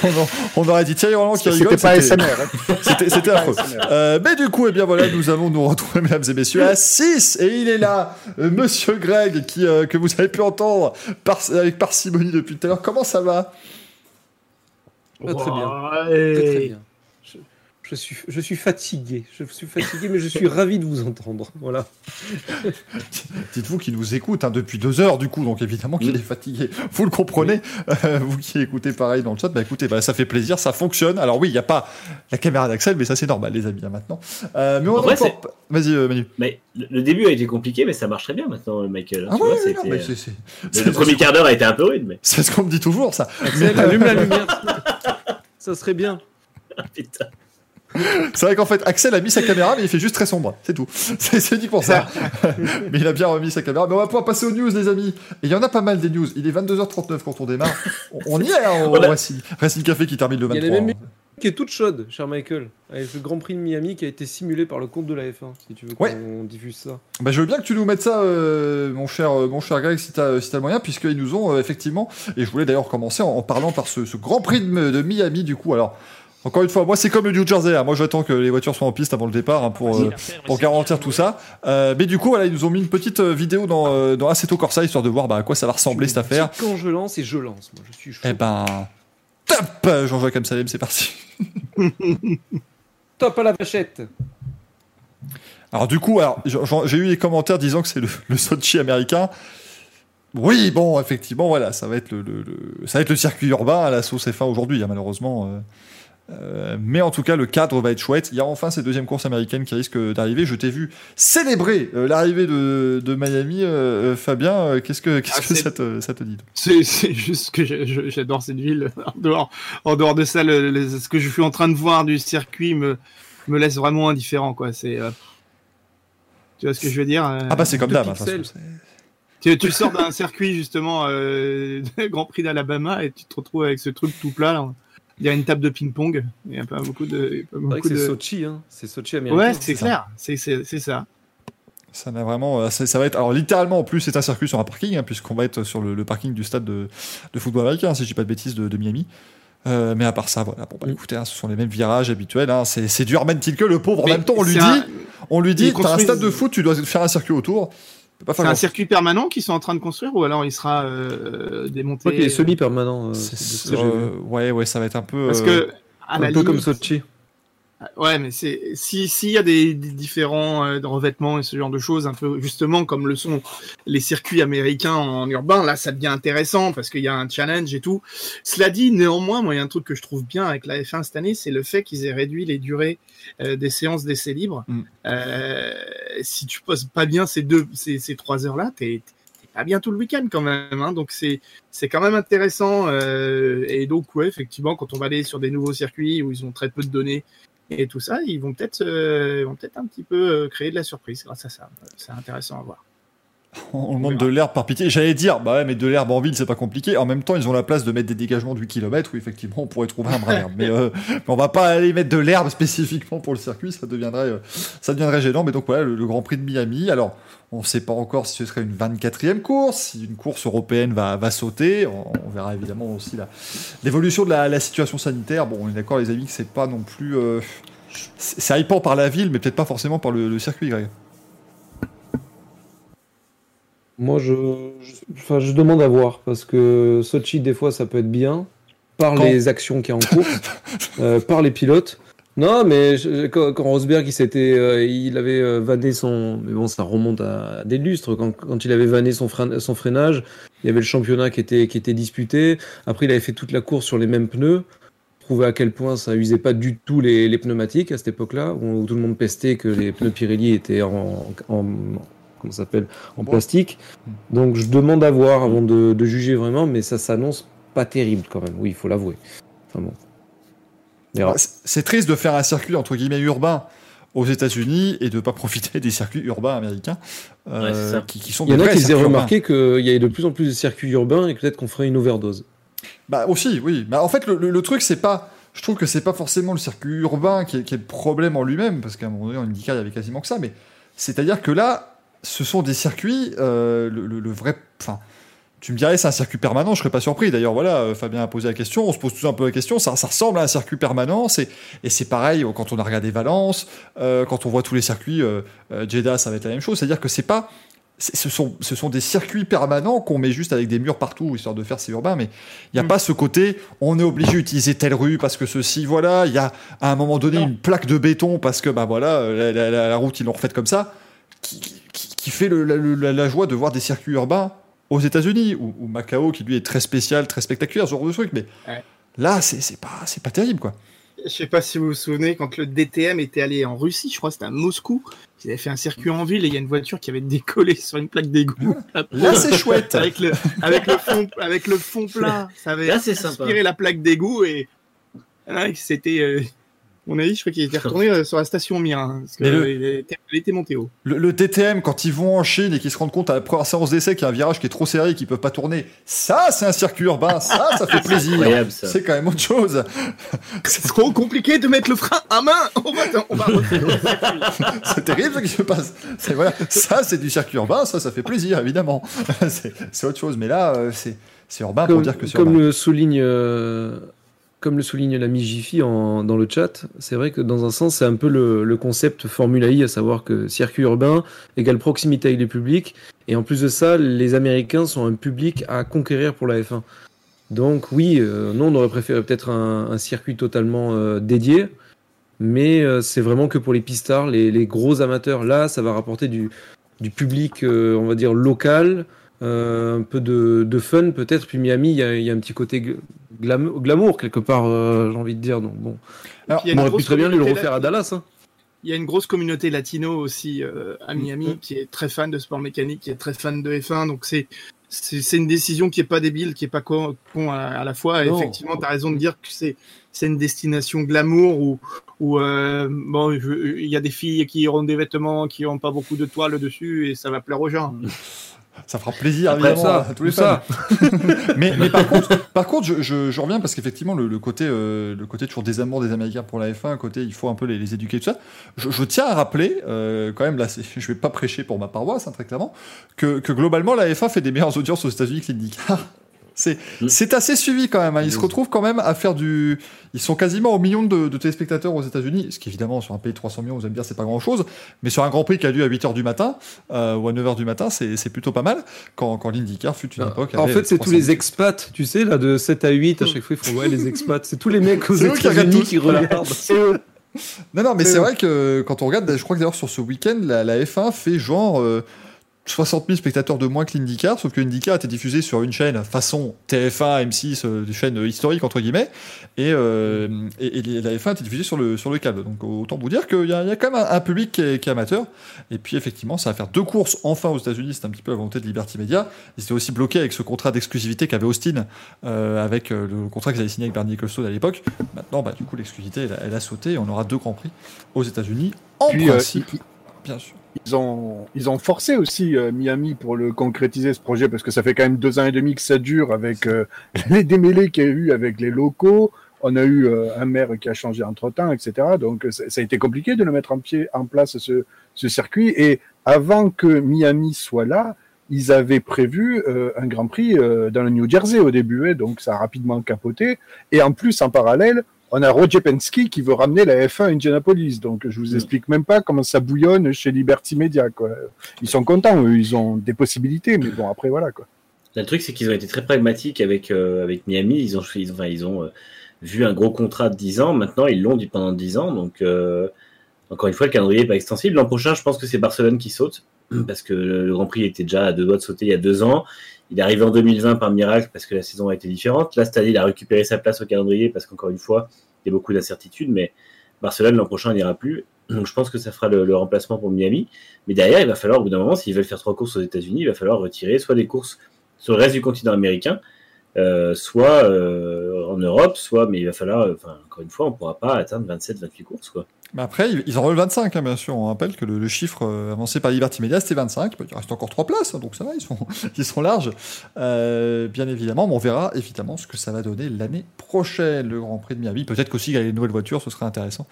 on, en- on aurait dit Thierry Roland qui rigole. C'était pas c'était- SMR. hein. c'était affreux. Euh, mais du coup, eh bien voilà, nous allons nous retrouver, mesdames et messieurs, à 6 et il est là, euh, Monsieur Greg, qui euh, que vous avez pu entendre par, avec parcimonie depuis tout à l'heure. Comment ça va? Ah, très bien. Très bien. Je, suis, je suis fatigué. Je suis fatigué, mais je suis ravi de vous entendre. Voilà. Dites-vous qu'il nous écoute hein, depuis deux heures, du coup, donc évidemment qu'il Mm. est fatigué. Vous le comprenez, euh, vous qui écoutez pareil dans le chat, bah écoutez, bah, ça fait plaisir, ça fonctionne. Alors oui, il n'y a pas la caméra d'Axel, mais ça c'est normal, les amis, hein, maintenant. Euh, mais on En a vrai, encore... Vas-y, euh, Manu. Mais le début a été compliqué, mais ça marche très bien maintenant, Michael. Ah Tu ouais, vois, ouais, c'était, non, mais euh, c'est- c'est- le, premier quart d'heure a été un peu rude, mais C'est ce qu'on me dit toujours, ça. Axel, allume la lumière. Ça serait bien. Ah, putain. C'est vrai qu'en fait, Axel a mis sa caméra, mais il fait juste très sombre, c'est tout. C'est dit pour ça. mais il a bien remis sa caméra. Mais on va pouvoir passer aux news, les amis. Et il y en a pas mal des news. Il est 22h39 quand on démarre. On, y est, hein, au Racing, Racing Café qui termine le Il y 23. a même qui est toute chaude, cher Michael, avec le Grand Prix de Miami qui a été simulé par le compte de la F1, si tu veux qu'on Ouais. diffuse ça. Bah, je veux bien que tu nous mettes ça, euh, mon cher, euh, mon cher Greg, si t'as, si t'as le moyen, puisqu'ils nous ont euh, effectivement. Et je voulais d'ailleurs commencer en, en parlant par ce, ce Grand Prix de, de Miami, du coup. Alors, encore une fois, moi, c'est comme le New Jersey. hein. Moi, j'attends que les voitures soient en piste avant le départ hein, pour, euh, pour garantir tout ça. Euh, mais du coup, voilà, ils nous ont mis une petite euh, vidéo dans, euh, dans Assetto Corsa, histoire de voir bah, à quoi ça va ressembler cette affaire. Quand je lance et je lance, moi je suis chaud. Eh ben, top Jean-Jacques Amsalem, c'est parti. Top à la vachette. Alors du coup, alors, j'ai eu les commentaires disant que c'est le, le Sochi américain. Oui, bon, effectivement, voilà, ça va être le, le- le- ça va être le circuit urbain à la sauce F1 aujourd'hui, hein, malheureusement. euh. Euh, mais en tout cas, le cadre va être chouette. Il y a enfin ces deuxièmes courses américaines qui risquent d'arriver. Je t'ai vu célébrer euh, l'arrivée de, de Miami, euh, Fabien. qu'est-ce que, qu'est-ce Ah, que ça, te, ça te dit C'est juste que j'adore cette ville. En dehors, en dehors de ça, le- le- ce que je suis en train de voir du circuit me, me laisse vraiment indifférent. Quoi. C'est, tu vois ce que je veux dire Ah bah c'est comme d'hab. hein, tu, tu sors d'un circuit justement euh, Grand Prix d'Alabama et tu te retrouves avec ce truc tout plat. Là. Il y a une table de ping-pong. Il y a pas beaucoup de. C'est de... Sochi, hein. C'est Sochi américain. Ouais, c'est clair. C'est ça. Ça n'a vraiment, euh, ça, ça va être, alors littéralement en plus c'est un circuit sur un parking hein, puisqu'on va être sur le, le parking du stade de, de football américain si je dis pas de bêtises de, de Miami. Euh, mais à part ça, voilà, bon bah Mm. écoutez, hein, ce sont les mêmes virages habituels. Hein, c'est c'est du Herman Tilke, le pauvre. En même temps, on lui dit, un- on lui dit, t'as un stade de foot, tu dois faire un circuit autour. C'est un grand- circuit permanent qu'ils sont en train de construire ou alors il sera euh, Je démonté crois qu'il est semi-permanent. euh, euh, ouais, ouais, ça va être un peu. Parce que à la Un peu comme Sochi. Ouais, mais c'est si s'il y a des, des différents euh, revêtements et ce genre de choses, un peu justement comme le sont les circuits américains en urbain, là ça devient intéressant parce qu'il y a un challenge et tout. Cela dit, néanmoins, moi il y a un truc que je trouve bien avec la F1 cette année, c'est le fait qu'ils aient réduit les durées euh, des séances d'essais libres. Mm. Euh, si tu poses pas bien ces deux ces, ces trois heures là, t'es t'es pas bien tout le week-end quand même. Hein, donc c'est c'est quand même intéressant. euh, et donc ouais, effectivement, quand on va aller sur des nouveaux circuits où ils ont très peu de données et tout ça, ils vont peut-être euh, peut-être un petit peu euh, créer de la surprise grâce à ça. C'est intéressant à voir. On demande de l'herbe par pitié. J'allais dire, bah ouais, mais de l'herbe en ville, c'est pas compliqué. En même temps, ils ont la place de mettre des dégagements de 8 km où effectivement on pourrait trouver un brin d'herbe. Mais, euh, mais on va pas aller mettre de l'herbe spécifiquement pour le circuit, ça deviendrait, euh, ça deviendrait gênant. Mais donc voilà, le, le Grand Prix de Miami. Alors, on sait pas encore si ce serait une 24e course, si une course européenne va, va sauter. On, on verra évidemment aussi la- l'évolution de la, la situation sanitaire. Bon, on est d'accord, les amis, que c'est pas non plus. euh, c'est hypant par la ville, mais peut-être pas forcément par le, le circuit, Greg. Moi, je, je, demande à voir parce que Sochi, des fois, ça peut être bien par Quand les actions qu'il y a en course, euh, par les pilotes. Non, mais je- quand, quand Rosberg, il s'était, euh, il avait euh, vanné son, mais bon, ça remonte à des lustres. Quand, quand il avait vanné son, frein- son freinage, il y avait le championnat qui était, qui était disputé. Après, il avait fait toute la course sur les mêmes pneus. Prouver à quel point ça usait pas du tout les, les pneumatiques à cette époque-là, où, tout le monde pestait que les pneus Pirelli étaient en, en comment ça s'appelle, en plastique. Donc je demande à voir avant de, de juger vraiment, mais ça s'annonce pas terrible quand même. Oui, il faut l'avouer. Enfin bon. Bah, C'est triste de faire un circuit entre guillemets urbain aux États-Unis et de pas profiter des circuits urbains américains euh, Ouais, qui, qui sont Il y en a qui urbains. remarquer qu'il y avait de plus en plus de circuits urbains et peut-être qu'on ferait une overdose. Bah aussi, oui. Bah, en fait, le, le- le truc, c'est pas. Je trouve que c'est pas forcément le circuit urbain qui est, qui est le problème en lui-même, parce qu'à un moment donné, en IndyCar, il y avait quasiment que ça. Mais c'est-à-dire que là, ce sont des circuits. euh, le, le- le vrai. Enfin, tu me dirais, c'est un circuit permanent. Je serais pas surpris. D'ailleurs, voilà, euh, Fabien a posé la question. On se pose tous un peu la question. Ça, ça ressemble à un circuit permanent. Et c'est pareil euh, quand on a regardé Valence, euh, quand on voit tous les circuits. euh, Jeddah, ça va être la même chose. C'est-à-dire que c'est pas ce sont, ce sont des circuits permanents qu'on met juste avec des murs partout, histoire de faire ces urbains, mais il n'y a Mm. pas ce côté, on est obligé d'utiliser telle rue parce que ceci, voilà, il y a à un moment donné Non. une plaque de béton parce que, bah voilà, la, la- la- la route, ils l'ont refaite comme ça, qui, qui- fait le- la, la- la joie de voir des circuits urbains aux États-Unis, ou, ou Macao, qui lui est très spécial, très spectaculaire, ce genre de truc, mais Ouais. là, c'est pas, c'est pas terrible, quoi. Je sais pas si vous vous souvenez, quand le DTM était allé en Russie, je crois que c'était à Moscou, ils avaient fait un circuit en ville et il y a une voiture qui avait décollé sur une plaque d'égout. Là, c'est chouette. avec le, avec le fond, avec le fond plat, ça avait Là, c'est sympa. aspiré la plaque d'égout et c'était, euh, mon avis, je crois qu'il était retourné euh, sur la station Mir, hein, parce que Mais le- il, était, il était monté haut. Le, le DTM, quand ils vont en Chine et qu'ils se rendent compte à la première séance d'essai qu'il y a un virage qui est trop serré et qu'ils peuvent pas tourner, ça, c'est un circuit urbain, ça, ça fait plaisir. C'est quand même autre chose. C'est trop compliqué de mettre le frein à main. On va, on. C'est terrible ce qui se passe. Voilà, ça, c'est du circuit urbain, ça, ça fait plaisir, évidemment. C'est autre chose. Mais là, euh, c'est urbain pour comme, dire que c'est comme urbain. le souligne euh, comme le souligne l'ami Jiffy dans le chat, c'est vrai que dans un sens c'est un peu le, le concept Formula I, à savoir que circuit urbain égale proximité avec les publics, et en plus de ça, les Américains sont un public à conquérir pour la F1. Donc oui, euh, nous on aurait préféré peut-être un, circuit totalement euh, dédié, mais euh, c'est vraiment que pour les pistards, les, gros amateurs. Là, ça va rapporter du, public, on va dire, local, un peu de, de fun peut-être. Puis Miami, il y a, il y a un petit côté gl- glam- glamour quelque part, euh, j'ai envie de dire. Donc bon, Alors, on aurait pu très bien lui le refaire à Dallas. hein. Il y a une grosse communauté latino aussi euh, à Miami Mm. qui est très fan de sport mécanique, qui est très fan de F1. Donc c'est c'est une décision qui est pas débile, qui est pas con, con à, à la fois. Et effectivement, tu as raison de dire que c'est c'est une destination glamour où où euh, bon, il y a des filles qui auront des vêtements qui n'ont pas beaucoup de toile dessus et ça va plaire aux gens. Ça fera plaisir, Après évidemment, ça, à tous les fans. ça. mais, mais par contre, par contre je, je, je reviens parce qu'effectivement, le, le côté, euh, le côté toujours des amours des Américains pour la F1, côté il faut un peu les, les éduquer, tout ça. Je, je tiens à rappeler, euh, quand même, là, je vais pas prêcher pour ma paroisse, hein, très clairement, que, que globalement, la F1 fait des meilleures audiences aux États-Unis que l'IndyCar. C'est, Mm. c'est assez suivi quand même. hein. Ils se retrouvent quand même à faire du. Ils sont quasiment au million de, de téléspectateurs aux États-Unis, ce qui évidemment sur un pays de 300 millions, vous allez me dire, c'est pas grand-chose. Mais sur un Grand Prix qui a lieu à 8h du matin euh, ou à 9h du matin, c'est, c'est plutôt pas mal. Quand, quand l'IndyCar fut une époque. En fait, c'est tous 300 les expats, tu sais, là, de 7 à 8, à chaque fois, ils font ouais, les expats. C'est tous les mecs aux États-Unis qui regardent. Non, non, mais C'est vrai que quand on regarde, je crois que d'ailleurs sur ce week-end, la, la F1 fait genre euh, 60 000 spectateurs de moins que l'IndyCar, sauf que l'IndyCar a été diffusé sur une chaîne façon TF1, M6, euh, des chaînes historiques entre guillemets, et, euh, et, et la F1 a été diffusée sur le, sur le câble. Donc autant vous dire qu'il y, a il y a quand même un, un public qui est, qui est amateur. Et puis effectivement, ça va faire deux courses enfin aux États-Unis, c'est un petit peu la volonté de Liberty Media. Ils étaient aussi bloqués avec ce contrat d'exclusivité qu'avait Austin, euh, avec euh, le contrat qu'ils avaient signé avec Bernie Ecclestone à l'époque. Maintenant, bah, du coup, l'exclusivité, elle, a- elle a sauté et on aura deux grands prix aux États-Unis. En Puis, euh, principe, bien sûr. Ils ont, ils ont forcé aussi euh, Miami pour le concrétiser ce projet parce que ça fait quand même deux ans et demi que ça dure avec euh, les démêlés qu'il y a eu avec les locaux. On a eu euh, un maire qui a changé entre temps, etc. Donc ça a été compliqué de le mettre en pied, en place ce, ce circuit. Et avant que Miami soit là, ils avaient prévu euh, un Grand Prix euh, dans le New Jersey au début, hein, donc ça a rapidement capoté. Et en plus, en parallèle, on a Roger Penske qui veut ramener la F1 à Indianapolis. Donc je vous Mm. explique même pas comment ça bouillonne chez Liberty Media. Quoi. Ils sont contents, eux, ils ont des possibilités, mais bon après voilà quoi. Le truc, c'est qu'ils ont été très pragmatiques avec, euh, avec Miami. Ils ont, ils, enfin, ils ont euh, vu un gros contrat de 10 ans. Maintenant, ils l'ont dit pendant 10 ans. Donc, euh, encore une fois, le calendrier n'est pas extensible. L'an prochain, je pense que c'est Barcelone qui saute. Parce que le Grand Prix était déjà à deux doigts de sauter il y a deux ans. Il est arrivé en 2020 par miracle parce que la saison a été différente. Là, cette a récupéré sa place au calendrier parce qu'encore une fois, il y a beaucoup d'incertitudes. Mais Barcelone, l'an prochain, n'ira plus. Donc, je pense que ça fera le, le remplacement pour Miami. Mais derrière, il va falloir, au bout d'un moment, s'ils veulent faire trois courses aux États-Unis, il va falloir retirer soit des courses sur le reste du continent américain, euh, soit euh, en Europe, soit, mais il va falloir, euh, enfin, encore une fois, on ne pourra pas atteindre 27-28 courses, quoi. Mais après, ils en veulent 25, hein, bien sûr. On rappelle que le, chiffre euh, avancé par Liberty Media, c'était 25. Il reste encore 3 places, hein, donc ça va, ils sont, ils sont larges. Euh, bien évidemment, mais on verra évidemment ce que ça va donner l'année prochaine, le Grand Prix de Miami. Peut-être qu'aussi, avec les nouvelles voitures, ce serait intéressant,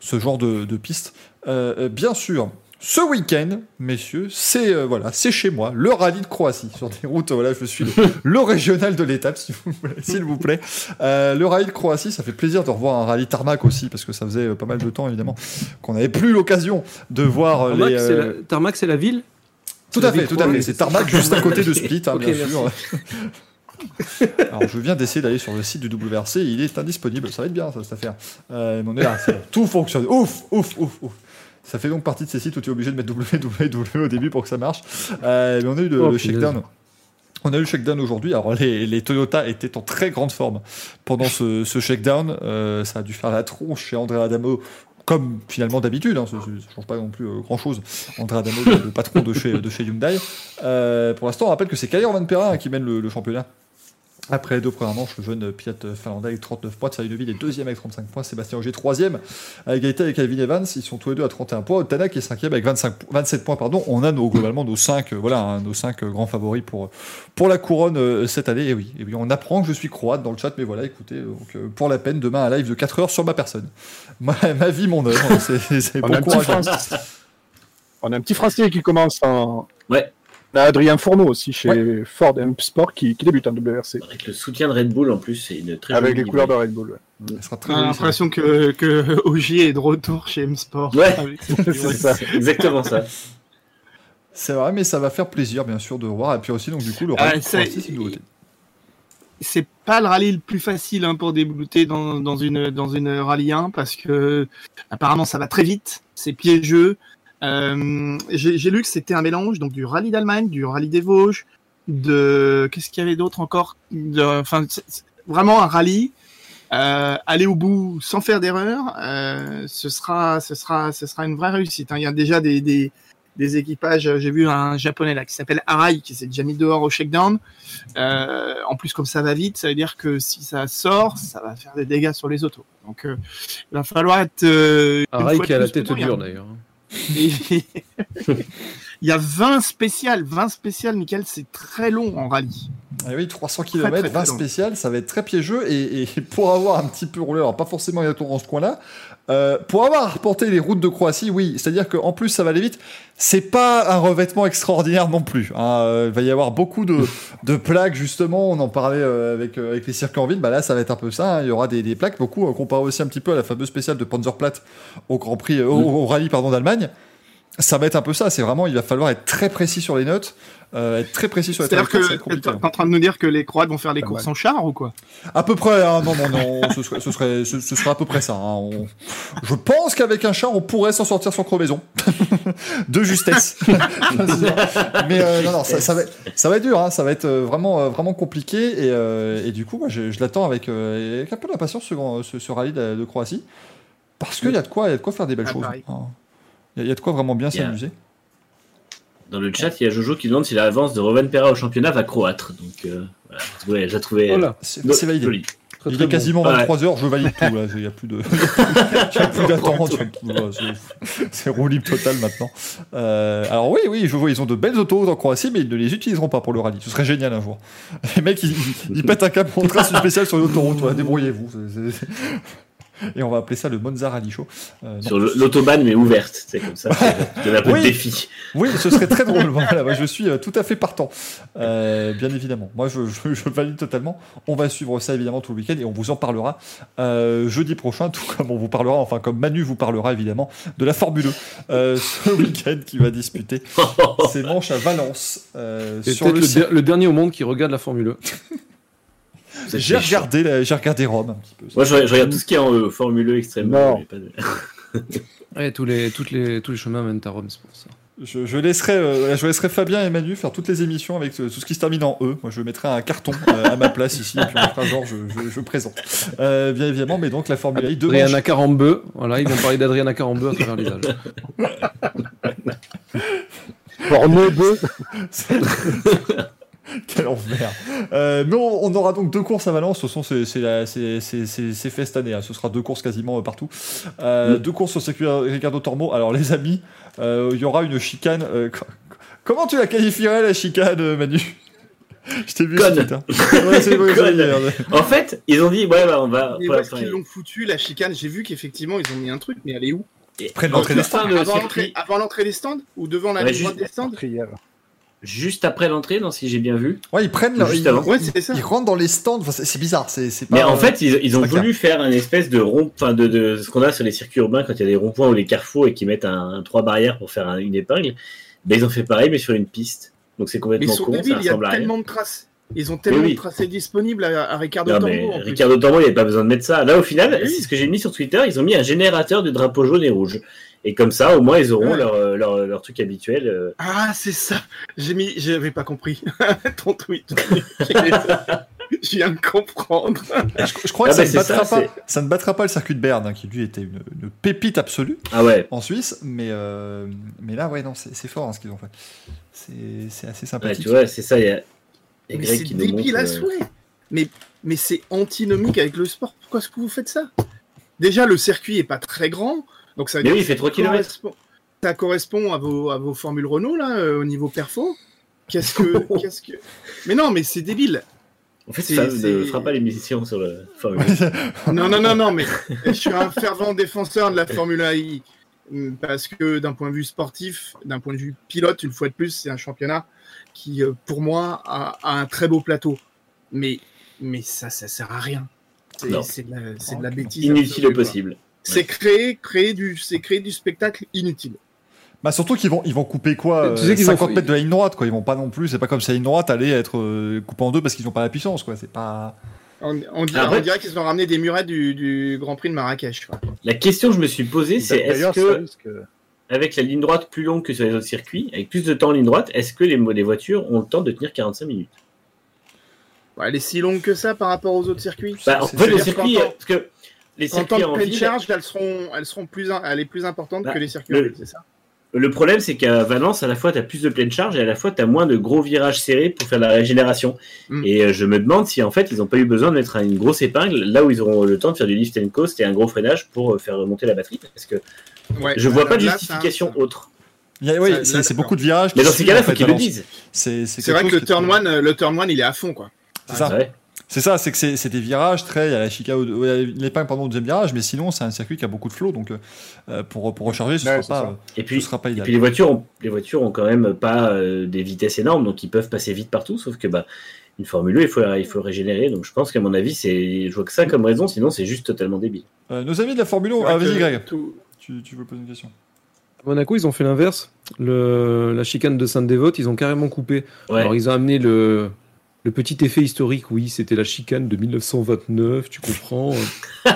ce genre de, de piste. Euh, bien sûr, ce week-end, messieurs, c'est euh, voilà, c'est chez moi, le rallye de Croatie sur des routes. Voilà, je suis le, le régional de l'étape, s'il vous plaît. s'il vous plaît. Euh, le rallye de Croatie, ça fait plaisir de revoir un rallye tarmac aussi, parce que ça faisait euh, pas mal de temps évidemment qu'on n'avait plus l'occasion de voir Tarmac, les. euh, la... Tarmac, c'est la ville Tout à fait, tout à fait. C'est Tarmac juste à côté de Split, hein, bien sûr. Alors, je viens d'essayer d'aller sur le site du WRC, il est indisponible. Ça va être bien, ça, cette affaire. Euh, mais on est là, tout fonctionne. Ouf, ouf, ouf, ouf. Ça fait donc partie de ces sites où tu es obligé de mettre www au début pour que ça marche. Euh, mais on a eu le, Oh, le shakedown. On a eu le shakedown aujourd'hui. Alors, les, les Toyota étaient en très grande forme pendant ce, ce shakedown. Euh, ça a dû faire la tronche chez André Adamo, comme finalement d'habitude. Hein, ça ne change pas non plus grand chose. André Adamo, le, le patron de chez, de chez Hyundai. Euh, pour l'instant, on rappelle que c'est Kair Van Perrin qui mène le, le championnat. Après les deux premières manches, le jeune pilote finlandais avec 39 points, Thierry Neuville est deuxième avec 35 points, Sébastien Auger troisième à égalité avec Calvin Evans, ils sont tous les deux à 31 points, Tanak est cinquième avec 25, 27 points, pardon. On a nos, globalement nos cinq, euh, voilà, hein, nos cinq euh, grands favoris pour, pour la couronne euh, cette année. Et oui, et oui, on apprend que je suis croate dans le chat, mais voilà, écoutez, donc, euh, pour la peine, demain un live de 4 heures sur ma personne. Ma, ma vie, mon œuvre, c'est- c'est On bon a, un petit courage. Français, on a un petit Français qui commence en. Ouais. On a Adrien Fourneau aussi chez Ford M Sport qui, qui débute en WRC. Avec le soutien de Red Bull en plus, c'est une très Avec les couleurs de. Red Bull. ouais. Ça sera très On a joli, ça. l'impression que, que Ogier est de retour chez M-Sport. Ouais. Avec son- C'est exactement ça. C'est vrai, mais ça va faire plaisir, bien sûr, de voir. Et puis aussi, donc, du coup, le Ah, rallye c'est une nouveauté. c'est pas le rallye le plus facile hein, pour débuter dans, dans une dans une rallye 1 parce que apparemment ça va très vite, c'est piégeux. Euh, J'ai lu que c'était un mélange donc du rallye d'Allemagne, du rallye des Vosges, de qu'est-ce qu'il y avait d'autre encore, de, enfin vraiment un rallye. Euh, aller au bout sans faire d'erreur, euh, ce sera ce sera ce sera une vraie réussite. hein. Il y a déjà des des, des équipages. J'ai vu un japonais là qui s'appelle Arai qui s'est déjà mis dehors au shakedown. Euh, en plus, comme ça va vite, ça veut dire que si ça sort, ça va faire des dégâts sur les autos. Donc, euh, il va falloir être. Euh, fois qui a la tête dure d'ailleurs. Il y a- il y a 20 spéciales. 20 spéciales, Michael, c'est très long en rallye. Ah oui, 300 Très, km, très, 20 très long. spécial, ça va être très piégeux. Et, et pour avoir un petit peu roulé, alors pas forcément exactement dans ce coin-là, euh, pour avoir arpenté les routes de Croatie, oui, c'est-à-dire qu'en plus ça va aller vite. C'est pas un revêtement extraordinaire non plus. hein. Il va y avoir beaucoup de, de plaques, justement. On en parlait euh, avec, euh, avec les circuits en ville. Bah là, ça va être un peu ça. hein. Il y aura des, des plaques, beaucoup, euh, comparé aussi un petit peu à la fameuse spéciale de Panzerplatte au Grand Prix, au, au rallye pardon d'Allemagne. Ça va être un peu ça. C'est vraiment, il va falloir être très précis sur les notes, euh, être très précis sur les C'est-à-dire que compliqué, t'es hein. en train de nous dire que les Croates vont faire les Pas courses en char ou quoi? À peu près, hein, non, non, non, ce serait, ce serait, ce, ce serait à peu près ça. hein, on- Je pense qu'avec un char, on pourrait s'en sortir sans crevaison. de justesse. Mais euh, non, non, ça, ça va, être- ça va être dur, hein, ça va être euh, vraiment, vraiment compliqué. Et, euh, et du coup, moi, je, je l'attends avec, euh, avec un peu d'impatience, ce, ce, ce rallye de, de Croatie. Parce qu'il y, a de quoi- il y a de quoi faire des belles Ah, choses. hein. Il y, a- il y a de quoi vraiment bien s'amuser. Dans le chat, il y a Jojo qui demande si l'avance de Roven Perra au championnat va croître. Donc, euh, voilà. Ouais, j'ai trouvé. Voilà. C'est euh, c'est validé. joli. Très, Il est bon. quasiment Ouais. 23h, je valide tout. là. Il n'y a plus de. Plus d'attente. c'est- roue libre total maintenant. Euh, alors, oui, oui, je vois, ils ont de belles autos en Croatie, mais ils ne les utiliseront pas pour le rallye. Ce serait génial un jour. Les mecs, ils, ils pètent un câble, on trace spéciale sur l'autoroute. Voilà, Débrouillez-vous. Et on va appeler ça le Monza Rally Show. Euh. Sur l'autobahn, mais ouverte. C'est comme ça. C'est un peu Oui. de défi. Oui, ce serait très drôle. Voilà, moi, je suis euh, tout à fait partant. Euh, bien évidemment. Moi, je, je, je valide totalement. On va suivre ça évidemment tout le week-end et on vous en parlera euh, jeudi prochain, tout comme on vous parlera, enfin comme Manu vous parlera évidemment de la Formule 1 euh, ce week-end qui va disputer ses manches à Valence. euh, C'est sur peut-être le le, site. der- le dernier au monde qui regarde la Formule 1. J'ai regardé, la- j'ai regardé Rome un petit peu. Moi, je, je regarde tout ce qui est en E, Formule E extrêmement. Non. mais pas de- Ouais, tous, les, toutes les, tous les chemins mènent à Rome, c'est pour ça. Je, je laisserai, euh, je laisserai Fabien et Manu faire toutes les émissions avec euh, tout ce qui se termine en E. Moi, je mettrai un carton euh, à ma place ici et puis on fera genre je, je, je présente. Euh, bien évidemment, mais donc la Formule 1 deux manches. Adriana Carambeu, voilà, ils vont parler d'Adriana Carambeu à travers les âges. Fourneau 2. Quel enfer. Euh, mais on, on aura donc deux courses à Valence. Ce sont c'est c'est fait cette année. hein. Ce sera deux courses quasiment euh, partout. Euh, Mm. Deux courses au circuit Ricardo Tormo. Alors les amis, euh, il y aura une chicane. euh, co- comment tu la qualifierais la chicane, Manu? Je t'ai vu Conne. hein. Ouais, Conne. En fait, ils ont dit, ouais, bah, on va. Où est-ce enfin, qu'ils l'ont foutu, la chicane J'ai vu qu'effectivement, ils ont mis un truc, mais elle est où? Près de en l'entrée des stands. de Avant l'entrée des stands Ou devant la Ouais, ligne droite juste- des stands? Juste après l'entrée, non, si j'ai bien vu. Ouais, ils prennent. leur- Juste ils, avant. Ouais, c'est ça. ils rentrent dans les stands. Enfin, c'est c'est bizarre. C'est c'est pas. Mais en fait, ils, ils ont clair. voulu faire un espèce de rond, enfin de, de ce qu'on a sur les circuits urbains quand il y a des ronds-points ou les carrefours et qui mettent un, un trois barrières pour faire un- une épingle. Ben, ils ont fait pareil, mais sur une piste. Donc c'est Mais ils complètement sont con, débiles, ça il y a tellement de traces. Ils ont tellement oui. de tracés disponibles à, à Ricardo Non, Tambo. mais en. Ricardo Tambo, il n'y avait pas besoin de mettre ça. Là, au final, Oui. c'est ce que j'ai mis sur Twitter, ils ont mis un générateur de drapeaux jaunes et rouges. Et comme ça, au moins, ils auront Ouais. leur, euh, leur, leur truc habituel. euh. Ah, c'est ça. J'ai mis, j'avais pas compris ton tweet. Je viens de comprendre. Je, je crois Ah que ça, bah, ne battra ça, pas, ça ne battra pas le circuit de Berne, hein, qui lui était une, une pépite absolue Ah ouais, en Suisse, mais, euh, mais là, ouais, non, c'est fort hein, ce qu'ils ont fait. C'est c'est assez ouais, sympathique. tu vois, c'est ça. Il y a, y a Mais Greg c'est qui nous débile montre. à euh, souhait. Mais, mais c'est antinomique avec le sport. Pourquoi est-ce que vous faites ça? Déjà, le circuit est pas très grand. Donc ça, Mais oui, il fait 3 ça kilomètres. correspond- Ça correspond à vos, à vos formules Renault, là, euh, au niveau perfo. Qu'est-ce que. qu'est-ce que... Mais non, mais c'est débile. En fait, ça ne fera pas l'émission sur le Formule Non, non, non, non, mais je suis un fervent défenseur de la Formule 1 parce que d'un point de vue sportif, d'un point de vue pilote, une fois de plus, c'est un championnat qui, euh, pour moi, a, a un très beau plateau. Mais, mais ça, ça sert à rien. C'est de, de la bêtise. Inutile au quoi. C'est créer, créer, du, c'est créer du spectacle inutile. Bah surtout qu'ils vont, ils vont couper quoi Tu sais euh, qu'ils 50 vont- mètres de la ligne droite, quoi. Ils vont pas non plus, c'est pas comme si la ligne droite allait être euh, coupée en deux parce qu'ils ont pas la puissance, quoi. C'est pas. On, on dirait, Après- on dirait qu'ils ont ramené des murets du, du Grand Prix de Marrakech. quoi. La question que je me suis posée, c'est est-ce que, avec la ligne droite plus longue que sur les autres circuits, avec plus de temps en ligne droite, est-ce que les, les voitures ont le temps de tenir 45 minutes? Ouais, elle est si longue que ça par rapport aux autres circuits. bah, En fait, le circuit, qu'en- parce que les En circuits en pleine ville, charge, elles seront, elles seront plus, in- elle est plus importante Bah, que les circuits le- en ville, c'est ça? Le problème, c'est qu'à Valence, à la fois, tu as plus de pleine charge et à la fois, tu as moins de gros virages serrés pour faire la régénération. Mm. Et euh, je me demande si, en fait, ils n'ont pas eu besoin de mettre une grosse épingle là où ils auront le temps de faire du lift and coast et un gros freinage pour euh, faire remonter la batterie. Parce que Ouais, je vois là- pas de là, justification ça- autre. Oui, c'est beaucoup de virages. Mais dans ces cas-là, il faut qu'ils le Valence. disent. C'est vrai que le turn one, le turn one, il est à fond, quoi. C'est ça. C'est ça, c'est que c'est c'est des virages très. Il y a la chicane, au- ouais, l'épingle pendant le deuxième virage, mais sinon, c'est un circuit qui a beaucoup de flow. Donc, euh, pour, pour recharger, ce Ouais, sera c'est pas, ça. euh, Et ce puis, sera pas et idéal. puis les voitures, ont, les voitures ont quand même pas euh, des vitesses énormes, donc ils peuvent passer vite partout. Sauf que bah, une Formule 1, il faut, il faut régénérer. Donc je pense qu'à mon avis, c'est, je vois que ça comme raison, sinon c'est juste totalement débile. Euh, nos amis de la Formule 1, C'est vrai ah, vas-y, Greg, tout- tu, tu veux poser une question? À Monaco, ils ont fait l'inverse. Le, la chicane de Sainte-Dévote, ils ont carrément coupé. Ouais. Alors, ils ont amené le, le petit effet historique. Oui, c'était la chicane de 1929, tu comprends.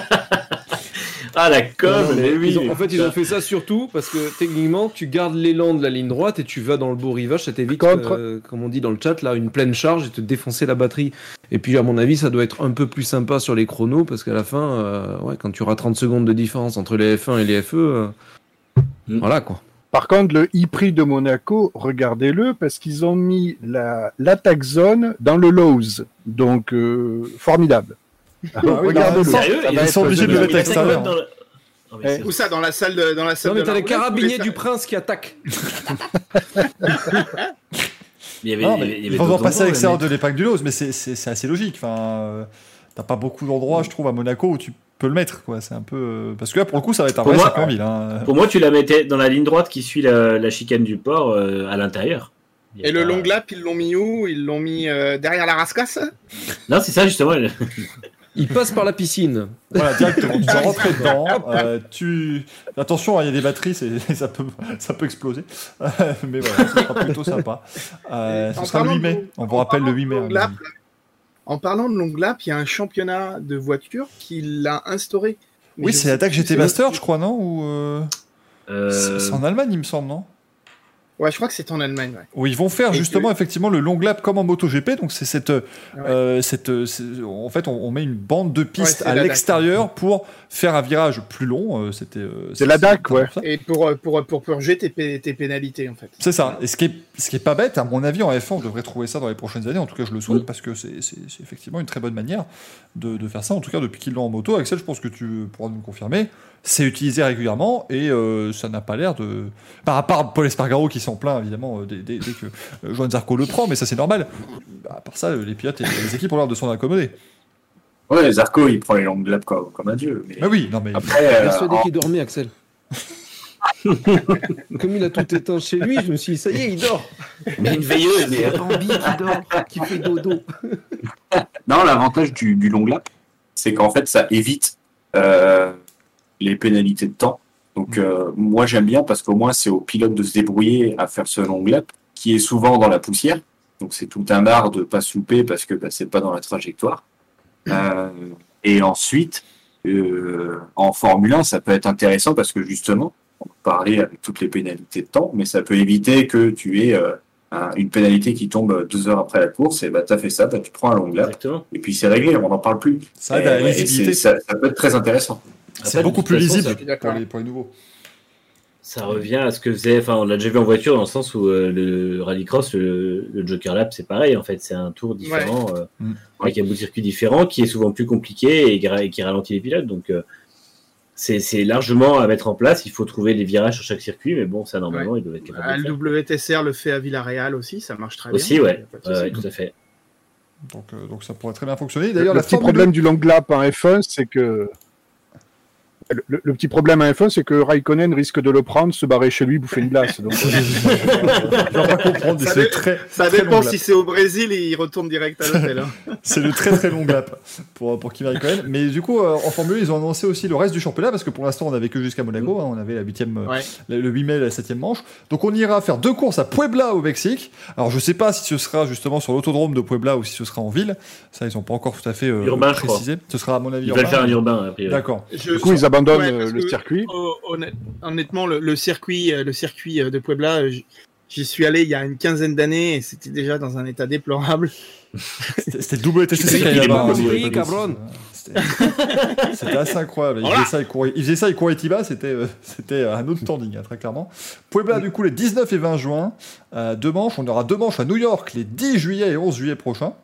Ah la com, non, mais mais oui. ont- en fait, ils ont fait ça surtout parce que techniquement, tu gardes l'élan de la ligne droite et tu vas dans le beau rivage, ça t'évite, Contre- euh, comme on dit dans le chat, là, une pleine charge et te défoncer la batterie. Et puis, à mon avis, ça doit être un peu plus sympa sur les chronos parce qu'à la fin, euh, ouais, quand tu auras 30 secondes de différence entre les F1 et les FE, euh, Mm. voilà quoi. Par contre, le e-prix de Monaco, regardez-le, parce qu'ils ont mis la- l'attaque zone dans le Lowe's. Donc, euh, formidable. Ah oui, regardez-le. bah, Sérieux Ça Ils sont obligés de le mettre à l'extérieur. Dans le- Oh, mais c'est- Où ça Dans la salle de, dans la salle Non, mais t'as les carabiniers du prince qui attaquent. Il y avait, Non, il y mais avait- il y ils avait vont d'autres passer à l'extérieur mais- de l'épingle du Lowe's, mais c'est- c'est c'est assez logique. Enfin, euh, t'as pas beaucoup d'endroits, je trouve, à Monaco où tu peux le mettre. quoi. C'est un peu euh, parce que là, pour le coup, ça va être un Pour vrai moi, en ville. hein. Pour moi, tu la mettais dans la ligne droite qui suit la, la chicane du port euh, à l'intérieur. Il Et le long lap, ils l'ont mis où? Ils l'ont mis euh, derrière la rascasse? Non, c'est ça justement. Ils passent par la piscine. Voilà, directement. Tu dois rentrer dedans. euh, tu... Attention, hein, il y a des batteries, c'est- ça peut, ça peut exploser. mais voilà, ce sera plutôt sympa. Euh, ce sera le parlant 8 mai. On vous rappelle le parlant 8 de mai. En parlant de long lap, il y a un championnat de voitures qui l'a instauré. Mais Oui, c'est l'attaque GT Master, je crois, non Ou euh, Euh, c'est en Allemagne, il me semble, non? Ouais, je crois que c'est en Allemagne. Ouais. Où ils vont faire Et justement que- effectivement le long lap comme en MotoGP. Donc c'est cette, Ouais. euh, cette, euh, en fait, on, on met une bande de Ouais, piste c'est à la l'extérieur pour faire un virage plus long. euh, C'était. euh, C'est la DAC, ouais. pour. Et pour, pour, pour purger tes, tes pénalités, en fait. C'est ça. Et ce qui est, ce qui est pas bête, à mon avis, en F1, on devrait trouver ça dans les prochaines années. En tout cas, je le souhaite Oui. parce que c'est effectivement une très bonne manière de, de faire ça. En tout cas, depuis qu'ils l'ont en moto, Axel, je pense que tu pourras nous confirmer. C'est utilisé régulièrement et euh, ça n'a pas l'air de. Par à part Paul Espargaro qui s'en plaint évidemment euh, dès, dès- dès que euh, Joan Zarco le prend, mais ça c'est normal. À part ça, les pilotes et les équipes ont l'air de s'en accommoder. Ouais, Zarco, il prend les longues laps comme, comme un dieu. Mais Mais oui, non mais. après, euh, Persuadé en- qu'il dormait, Axel. Comme il a tout éteint chez lui, je me suis dit, ça y est, il dort. Mais une veilleuse. mais- Bambi qui dort, qui fait dodo. non, l'avantage du, du long lap, c'est qu'en fait, ça évite euh, les pénalités de temps. Donc euh, moi j'aime bien parce qu'au moins c'est au pilote de se débrouiller à faire ce long lap qui est souvent dans la poussière. Donc c'est tout un art de pas souper parce que bah, c'est pas dans la trajectoire. Euh, et ensuite euh, en Formule 1 ça peut être intéressant parce que justement on peut parler avec toutes les pénalités de temps, mais ça peut éviter que tu aies euh, un- une pénalité qui tombe deux heures après la course et bah t'as fait ça, bah, tu prends un long lap Exactement. et puis c'est réglé, on n'en parle plus. Ça Et- et ça, ça peut être très intéressant. C'est beaucoup plus lisible pour les, pour les nouveaux. Ça revient à ce que faisait, enfin, on l'a déjà vu en voiture dans le sens où euh, le rallycross, le, le Joker Lap, c'est pareil en fait, c'est un tour différent euh, Mm. avec un bout de circuit différent qui est souvent plus compliqué et, qui ralentit les pilotes. Donc euh, c'est largement à mettre en place. Il faut trouver les virages sur chaque circuit, mais bon, ça normalement, ils doivent être capables le. WTSR le fait à Villarreal aussi, ça marche très Aussi, bien. ouais, Y a pas de Ouais, tout à fait. Donc, euh, donc ça pourrait très bien fonctionner. Le, D'ailleurs, le petit problème du long lap en F1, c'est que. Le, le- le petit problème en F1, c'est que Raikkonen risque de le prendre, se barrer chez lui, bouffer une glace. Donc, pas comprendre, Ça dé- très, Ça très dépend long si lap. c'est au Brésil et il retourne direct à l'hôtel. hein. C'est le très très long lap pour, pour Kimi Raikkonen. Mais du coup, euh, en Formule 1, ils ont annoncé aussi le reste du championnat parce que pour l'instant, on n'avait que jusqu'à Monaco. hein, on avait la huitième, euh, Ouais. le le 8 mai, la 7 manche. Donc on ira faire deux courses à Puebla au Mexique. Alors je sais pas si ce sera justement sur l'autodrome de Puebla ou si ce sera en ville. Ça, ils n'ont pas encore tout à fait euh, Urbain, précisé. Ce sera à mon avis Ils veulent urbain. faire un urbain. D'accord. Je- du coup, ils abandonnent Ouais, euh, parce le que- circuit. Hon- honnête- Honnêtement, le, le circuit, euh, le circuit euh, de Puebla, euh, j'y suis allé il y a une quinzaine d'années et c'était déjà dans un état déplorable. C'était c'était le WTCC sais qui qu'il est c'était- cabron. Assez incroyable. Il Voilà. faisait ça avec Cour- il faisait ça avec Couritiba, c'était euh, c'était un autre standing, hein, très clairement. Puebla, du coup, les 19 et 20 juin, euh, deux manches. On aura deux manches à New York les 10 juillet et 11 juillet prochains.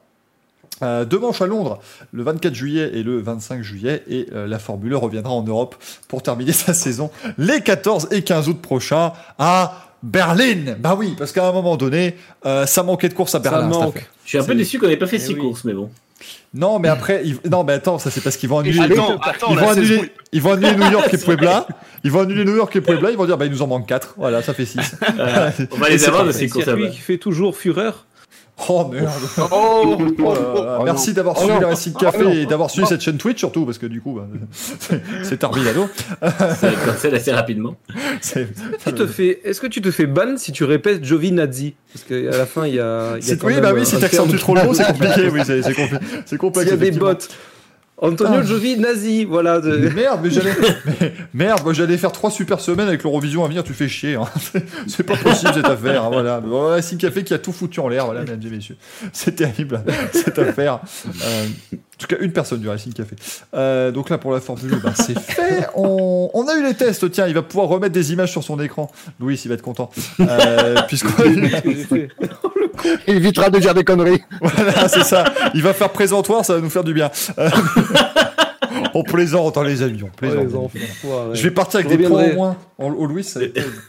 Euh, deux manches à Londres le 24 juillet et le 25 juillet et euh, la Formule 1 reviendra en Europe pour terminer sa saison les 14 et 15 août prochains à Berlin. Bah oui, parce qu'à un moment donné, euh, ça manquait de course à Ça Berlin. cette manque. Je suis un peu déçu qu'on n'ait pas fait Eh six oui. courses, mais bon. Non, mais après, ils- non, mais attends, ça c'est parce qu'ils vont annuler. Attends, attends, ils, vont annuler, ils vont annuler New York et Puebla. Ils vont annuler New York et Puebla. Ils vont dire, bah, il nous en manque 4. Voilà, ça fait 6. Euh, on va les avoir de ces courses qui fait toujours fureur. Oh merde. Oh, Oh là. Oh Merci d'avoir Oh suivi non. le Racing Oh Café non. et d'avoir suivi cette chaîne Twitch surtout, parce que du coup, bah, c'est- c'est. Ça cancel assez rapidement. C'est- Tu te fais, est-ce que tu te fais ban si tu répètes Giovinazzi? Parce qu'à la fin, il y a. il y a c'est- Oui, bah oui, un si t'accentues trop le mot, c'est compliqué. Oui, c'est c'est c'est complexe. y a des bots. Antonio Ah. Giovinazzi, voilà. de- Merde, mais j'allais, merde, moi j'allais faire trois super semaines avec l'Eurovision à venir, tu fais chier. hein. C'est- pas possible cette affaire. hein, voilà, Racing Café qui a tout foutu en l'air, voilà, mesdames et messieurs. C'est terrible cette affaire. Euh, en tout cas, une personne du Racing Café. Euh, donc là, pour la Formule, 1, ben, c'est fait. On, on a eu les tests. Tiens, il va pouvoir remettre des images sur son écran. Louis, il va être content. Euh, puisqu'on. Il évitera de dire des conneries. Voilà, c'est ça. Il va faire présentoir, ça va nous faire du bien. Euh, on plaisante dans les avions. Oh, plaisante. les. Je vais partir avec Je des points au moins. Au, Louis, ça va être terrible.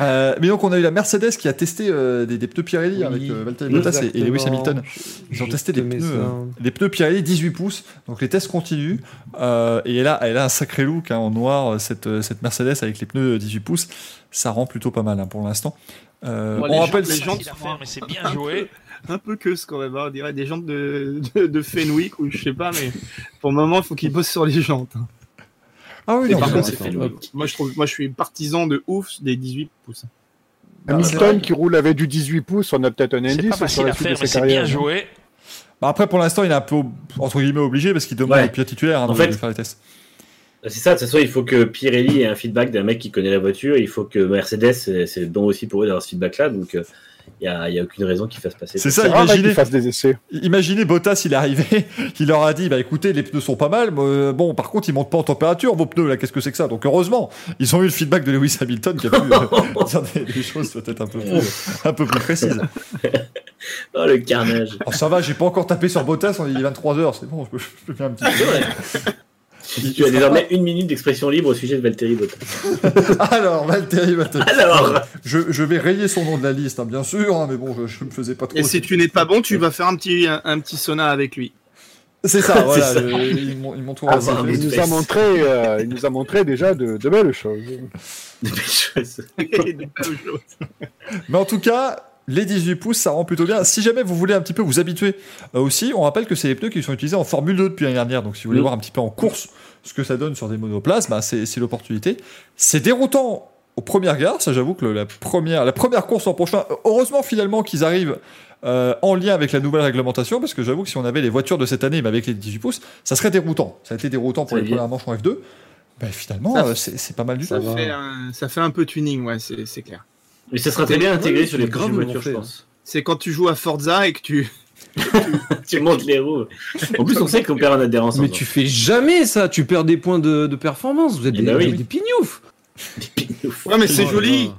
Euh, mais donc on a eu la Mercedes qui a testé euh, des, des pneus Pirelli avec euh, Valtteri Bottas et, et Lewis. Hamilton. Ils ont testé te des pneus, euh, des pneus Pirelli 18 pouces. Donc les tests continuent. Euh, et elle a, elle a un sacré look hein, en noir, cette, cette Mercedes avec les pneus 18 pouces. Ça rend plutôt pas mal hein, pour l'instant. Euh, Bon, on les rappelle. gens- les mais c'est bien joué. un peu que ce qu'on va voir, on dirait des jantes de, de, de Fenwick ou je sais pas, mais pour le moment, il faut qu'ils bossent sur les jantes. hein. Ah oui, non, par contre, c'est Moi, je trouve, moi, je suis partisan de ouf des 18 pouces. Hamilton qui roule avec du 18 pouces, on a peut-être un C'est indice pas sur facile à faire, mais c'est bien joué. Bah, après, pour l'instant, il est un peu entre guillemets obligé parce qu'il demande Ouais. au pilote titulaire hein, En de, fait- de faire les tests. C'est ça, de toute façon, il faut que Pirelli ait un feedback d'un mec qui connaît la voiture. Il faut que Mercedes, c'est c'est bon aussi pour eux d'avoir ce feedback-là. Donc, euh, il n'y a, il y a aucune raison qu'ils fassent passer. C'est ça. mec, imaginez. qu'il fasse des essais. Imaginez Bottas, il est arrivé, il leur a dit bah écoutez, les pneus sont pas mal, mais, euh, bon, par contre, ils montent pas en température, vos pneus là, qu'est-ce que c'est que ça? Donc heureusement, ils ont eu le feedback de Lewis Hamilton qui a pu euh, dire des, des choses peut-être un peu plus, un peu plus précises. Oh, le carnage. Alors ça va, j'ai pas encore tapé sur Bottas, on est 23h, c'est bon, je peux, je peux faire un petit C'est vrai. Tu as désormais une minute d'expression libre au sujet de Valtteri Bottas. Alors, Valtteri Bottas. Alors Je, je vais rayer son nom de la liste, hein, bien sûr, hein, mais bon, je, je me faisais pas trop. Et si tu n'es pas bon, tu vas faire un petit, un, un petit sauna avec lui. C'est ça, voilà, ça. je- ils Ah, bah, Il nous a montré, euh, il nous a montré déjà de, de belles choses. des belles choses. Mais en tout cas, les 18 pouces, ça rend plutôt bien. Si jamais vous voulez un petit peu vous habituer euh, aussi, on rappelle que c'est les pneus qui sont utilisés en Formule 2 depuis l'année dernière. Donc si vous voulez voir un petit peu en course ce que ça donne sur des monoplaces, bah, c'est c'est l'opportunité. C'est déroutant aux premières gares, ça j'avoue que le- la première, la première course en prochain, heureusement finalement qu'ils arrivent euh, en lien avec la nouvelle réglementation, parce que j'avoue que si on avait les voitures de cette année, mais avec les 18 pouces, ça serait déroutant. Ça a été déroutant pour les est. premières manches en F2. Ben, finalement, Ça- euh, c'est c'est pas mal du Ça tout. fait, un, ça fait un peu tuning, ouais, c'est c'est clair. Mais ça sera très bien intégré sur les prochaines voitures, je pense. C'est quand tu joues à Forza et que tu. tu montes les roues. En plus, on sait qu'on perd en adhérence. Mais tu fais jamais ça, tu perds des points de, de performance, vous êtes Eh des, bah oui. des pignoufs. Ouais, mais c'est joli.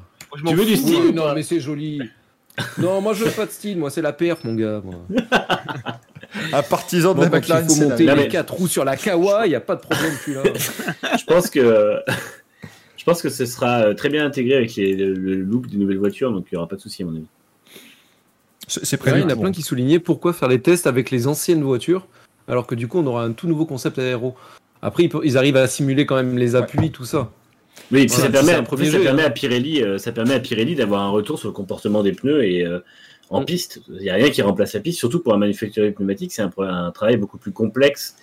Tu veux du style Non mais c'est joli. Non, moi je veux pas de style, moi c'est la perf mon gars. Moi. Un partisan de la McLaren, il faut monter les quatre roues sur la Kawa, il y a pas de problème tu là. Je pense que. Je pense que ce sera euh, très bien intégré avec les- le, le look des nouvelles voitures, donc il n'y aura pas de souci à mon avis. C'est Ouais, prévu. il y en a plein qui soulignaient pourquoi faire les tests avec les anciennes voitures, alors que du coup on aura un tout nouveau concept aéro. Après ils, arrivent à simuler quand même les appuis, tout ça. Oui, et puis Voilà, ça permet, plus, ça permet à Pirelli, euh, ça permet à Pirelli d'avoir un retour sur le comportement des pneus et euh, en Mm. piste. Il n'y a rien qui remplace la piste, surtout pour un manufacturier pneumatique, c'est un travail beaucoup plus complexe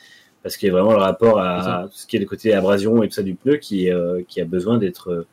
parce qu'il y a vraiment le rapport à tout ce qui est le côté abrasion et tout ça du pneu qui, euh, qui a besoin d'être euh,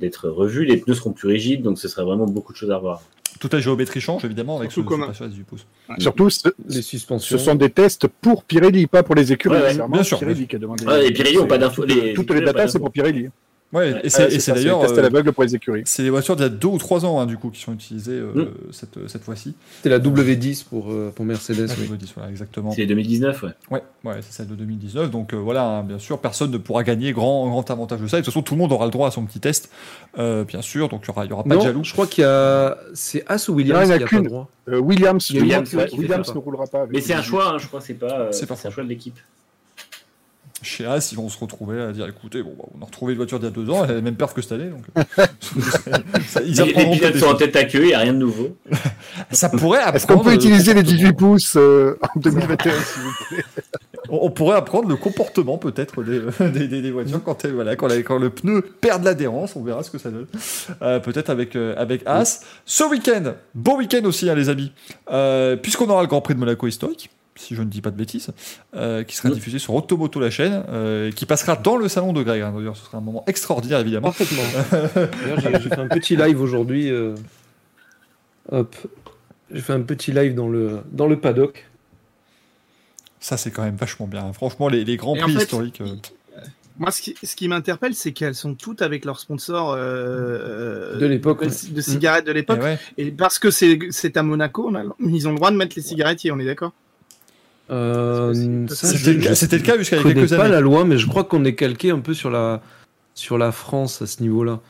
d'être revu. Les pneus seront plus rigides, donc ce sera vraiment beaucoup de choses à revoir. Toute la géométrie change évidemment avec Surtout ce comme un- passage à 18 pouces. Surtout, ce, Les suspensions. ce sont des tests pour Pirelli, pas pour les écuries. Ouais, bien sûr, Pirelli qui a demandé. Ouais, les Pirelli ont pas d'infos. Toutes, les- les datas, c'est pour Pirelli. Ouais, et c'est ça, d'ailleurs les tests à euh, l'aveugle pour les écuries. c'est des voitures d'il y a deux ou trois ans hein, du coup qui sont utilisées euh, Mm. cette, cette fois-ci. C'était la W10 pour, euh, pour Mercedes. Ah, oui. je vous dis, voilà, exactement. C'est 2019, ouais. Ouais, ouais, c'est celle de 2019. Donc euh, voilà, hein, bien sûr, personne ne pourra gagner grand, grand avantage de ça. Et de toute façon, tout le monde aura le droit à son petit test, euh, bien sûr. Donc il y aura, il y aura pas de Non, jaloux. je crois qu'il y a. C'est As ou Williams Non, il y en a qui a pas droit. Euh, Williams, Williams, monde- ouais, Williams ne roulera pas. avec Mais c'est un choix, hein, je crois, c'est pas, euh, C'est un choix de l'équipe. Chez As, ils vont se retrouver à dire écoutez, bon, bah, on a retrouvé une voiture d'il y a deux ans, elle a la même perf que cette année. Donc, euh, ça, ils Les, les pilotes peut-être sont en tête à queue, il n'y a rien de nouveau. Ça pourrait Est-ce qu'on apprendre. peut le utiliser les comportement. 18 pouces euh, en 2021, s'il vous plaît? On, on pourrait apprendre le comportement peut-être des, des, des- des voitures quand, elles- voilà, quand, la- quand le pneu perd de l'adhérence, on verra ce que ça donne. Euh, peut-être avec, euh, avec As. Ce week-end, beau week-end aussi hein, les amis, Euh, puisqu'on aura le Grand Prix de Monaco historique, si je ne dis pas de bêtises, euh, qui sera diffusé sur Automoto la chaîne, euh, qui passera dans le salon de Greg. hein. D'ailleurs, ce sera un moment extraordinaire évidemment. Parfaitement. D'ailleurs, j'ai- fait un petit live aujourd'hui. euh, Hop. J'ai fait un petit live dans le, dans le paddock. Ça c'est quand même vachement bien. Franchement, les, les Grands Et en Prix fait, historiques. euh, Moi, ce qui, ce qui m'interpelle, c'est qu'elles sont toutes avec leurs sponsors euh, De l'époque, de, cigarettes de eh l'époque. ouais. Et parce que c'est c'est à Monaco, on a- ils ont le droit de mettre les cigarettiers, on est d'accord? Euh, C'était je- le cas- je c'était le cas jusqu'à il y a connais quelques pas années. la loi, mais je crois qu'on est calqué un peu sur la, sur la France à ce niveau-là.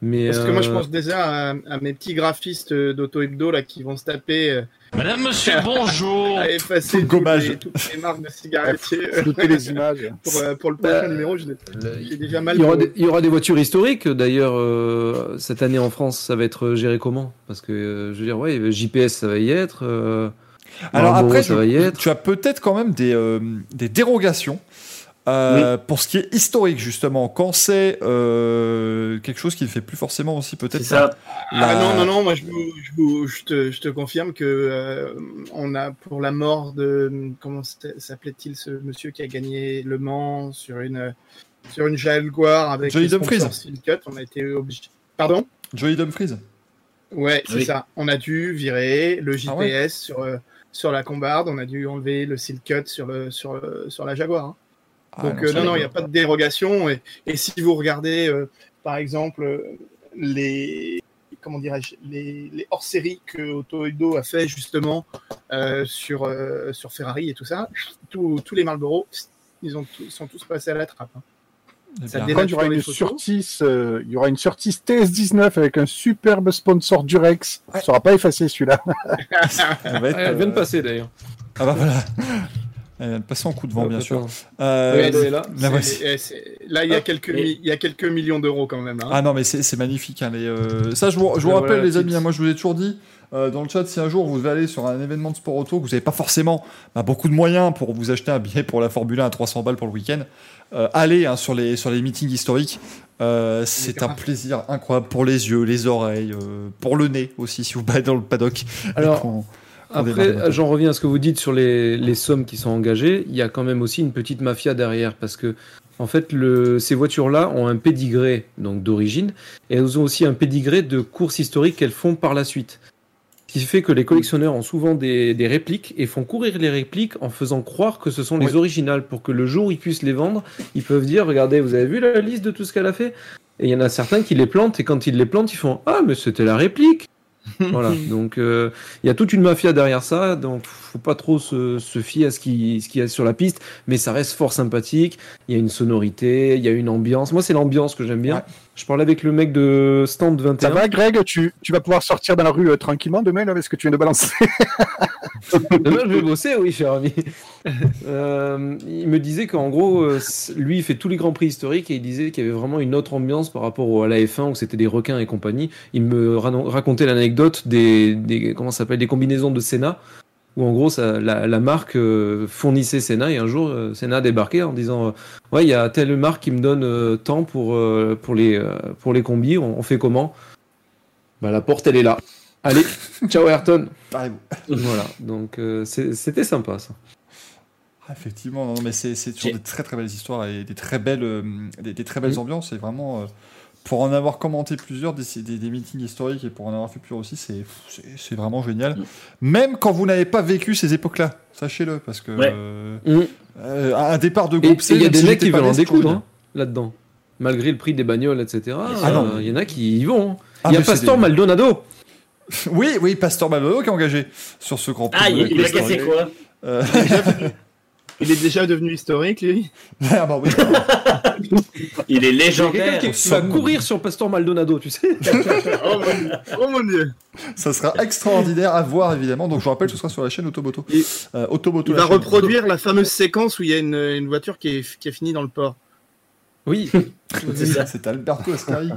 Mais Parce que moi, je euh, pense déjà à, à mes petits graphistes d'auto hebdo là qui vont se taper euh, Madame, monsieur, bonjour. à effacer Tout le toutes les, toutes les marques de cigarettiers Flouter les images. pour, pour le prochain Bah, numéro. Je l'ai déjà mal. il y, aura des, il y aura des voitures historiques. D'ailleurs, euh, cette année en France, ça va être géré comment? Parce que, euh, je veux dire, ouais, JPS, ça va y être. Euh, Alors après, je- tu as peut-être quand même des, euh, des dérogations euh, pour ce qui est historique, justement. Quand c'est euh, quelque chose qui ne fait plus forcément aussi peut-être ça. Ah non, non, non, moi je, te, je te confirme que euh, on a pour la mort de. Comment s'appelait- s'appelait-il ce monsieur qui a gagné Le Mans sur une, sur une Jaguar avec Johnny Dumfries. Silcut, On a été obligé. Pardon? Joey Dumfries. Ouais, c'est Oui. ça. On a dû virer le GPS Ah ouais sur, euh, sur la Combarde, on a dû enlever le Silcut sur, le, sur, le- sur la Jaguar. hein. Ah, Donc, non, euh, non, il n'y a pas de dérogation. Et, et si vous regardez, euh, par exemple, euh, les, comment dirais-je, les, les hors-séries que Auto a fait justement euh, sur, euh, sur Ferrari et tout ça, tous tous les Marlboro, ils ont sont tous passés à la trappe. hein. Ça il y aura une. Surtis, euh, il y aura une Surtis TS19 avec un superbe sponsor Durex. Ouais. Ça sera pas effacé celui-là. Elle vient de euh, passer d'ailleurs. Ah bah voilà. Elle vient de passer en coup de vent, bien sûr. Euh, est là. eh, Là, il y, a Hop. quelques Et- mi- il y a quelques millions d'euros quand même. hein. Ah non, mais c'est magnifique. hein, les, euh, Ça, je vous, je vous Ouais, rappelle, voilà, les amis, hein, moi je vous ai toujours dit euh, dans le chat, si un jour vous devez aller sur un événement de sport auto, que vous n'avez pas forcément bah, beaucoup de moyens pour vous acheter un billet pour la Formule 1 à 300 balles pour le week-end, euh, allez hein, sur, les, sur les meetings historiques. Euh, c'est un plaisir incroyable pour les yeux, les oreilles, euh, pour le nez aussi, si vous battez dans le paddock. Alors, Après, j'en reviens à ce que vous dites sur les, les sommes qui sont engagées. Il y a quand même aussi une petite mafia derrière parce que, en fait, le, ces voitures-là ont un pédigré donc d'origine et elles ont aussi un pédigré de courses historiques qu'elles font par la suite. Ce qui fait que les collectionneurs ont souvent des, des répliques et font courir les répliques en faisant croire que ce sont les originales pour que le jour où ils puissent les vendre, ils peuvent dire regardez, vous avez vu la liste de tout ce qu'elle a fait? Et il y en a certains qui les plantent et quand ils les plantent, ils font ah mais c'était la réplique. voilà, donc euh, il y a toute une mafia derrière ça, donc faut pas trop se, se fier à ce qui ce qu'il y a sur la piste, mais ça reste fort sympathique. Il y a une sonorité, il y a une ambiance. Moi, c'est l'ambiance que j'aime bien. Ouais. Je parlais avec le mec de Stand 21. Ça va, Greg tu, tu vas pouvoir sortir dans la rue euh, tranquillement demain, là, avec ce que tu viens de balancer. Demain, je vais bosser, oui, cher ami. Euh, il me disait qu'en gros, euh, lui, il fait tous les grands prix historiques et il disait qu'il y avait vraiment une autre ambiance par rapport au- à la F1 où c'était des requins et compagnie. Il me ra- racontait l'anecdote des, des comment ça s'appelle des combinaisons de Senna où en gros ça, la, la marque euh, fournissait Senna et un jour euh, Senna a débarqué en disant euh, ouais il y a telle marque qui me donne euh, tant pour euh, pour les euh, pour les combis on, on fait comment? Bah la porte elle est là allez ciao Ayrton Parlez-vous. voilà, donc euh, c'était sympa ça. Ah, Effectivement, non, mais c'est c'est toujours des très très belles histoires et des très belles, des, des très belles ambiances. Et vraiment, euh, pour en avoir commenté plusieurs, des, des, des meetings historiques et pour en avoir fait plusieurs aussi, c'est c'est- c'est vraiment génial. Mhm. Même quand vous n'avez pas vécu ces époques-là, sachez-le, parce que Ouais. euh, Mhm. euh, un départ de groupe et C, il y a des si mecs qui veulent en découdre Stooges. hein, là-dedans. Malgré le prix des bagnoles, etc. Ah non. euh, Il y en a qui y vont. hein. Ah, Il y a c'est Pastor des- Maldonado. Oui, oui, Pastor Maldonado qui est engagé sur ce Grand Prix. Ah, il, il a de- cassé quoi Euh, Il est déjà devenu historique, lui. ah, bah oui. Il est Il y a quelqu'un légendaire. qui va courir sur Pastor Maldonado, tu sais. oh, mon Dieu. oh mon dieu. Ça sera extraordinaire à voir, évidemment. Donc, je vous rappelle, ce sera sur la chaîne Autoboto. Et- Euh, Autoboto, Il la va chaîne. reproduire la fameuse séquence où il y a une, une voiture qui est, qui est finie dans le port. Oui. C'est ça. C'est Alberto Ascari,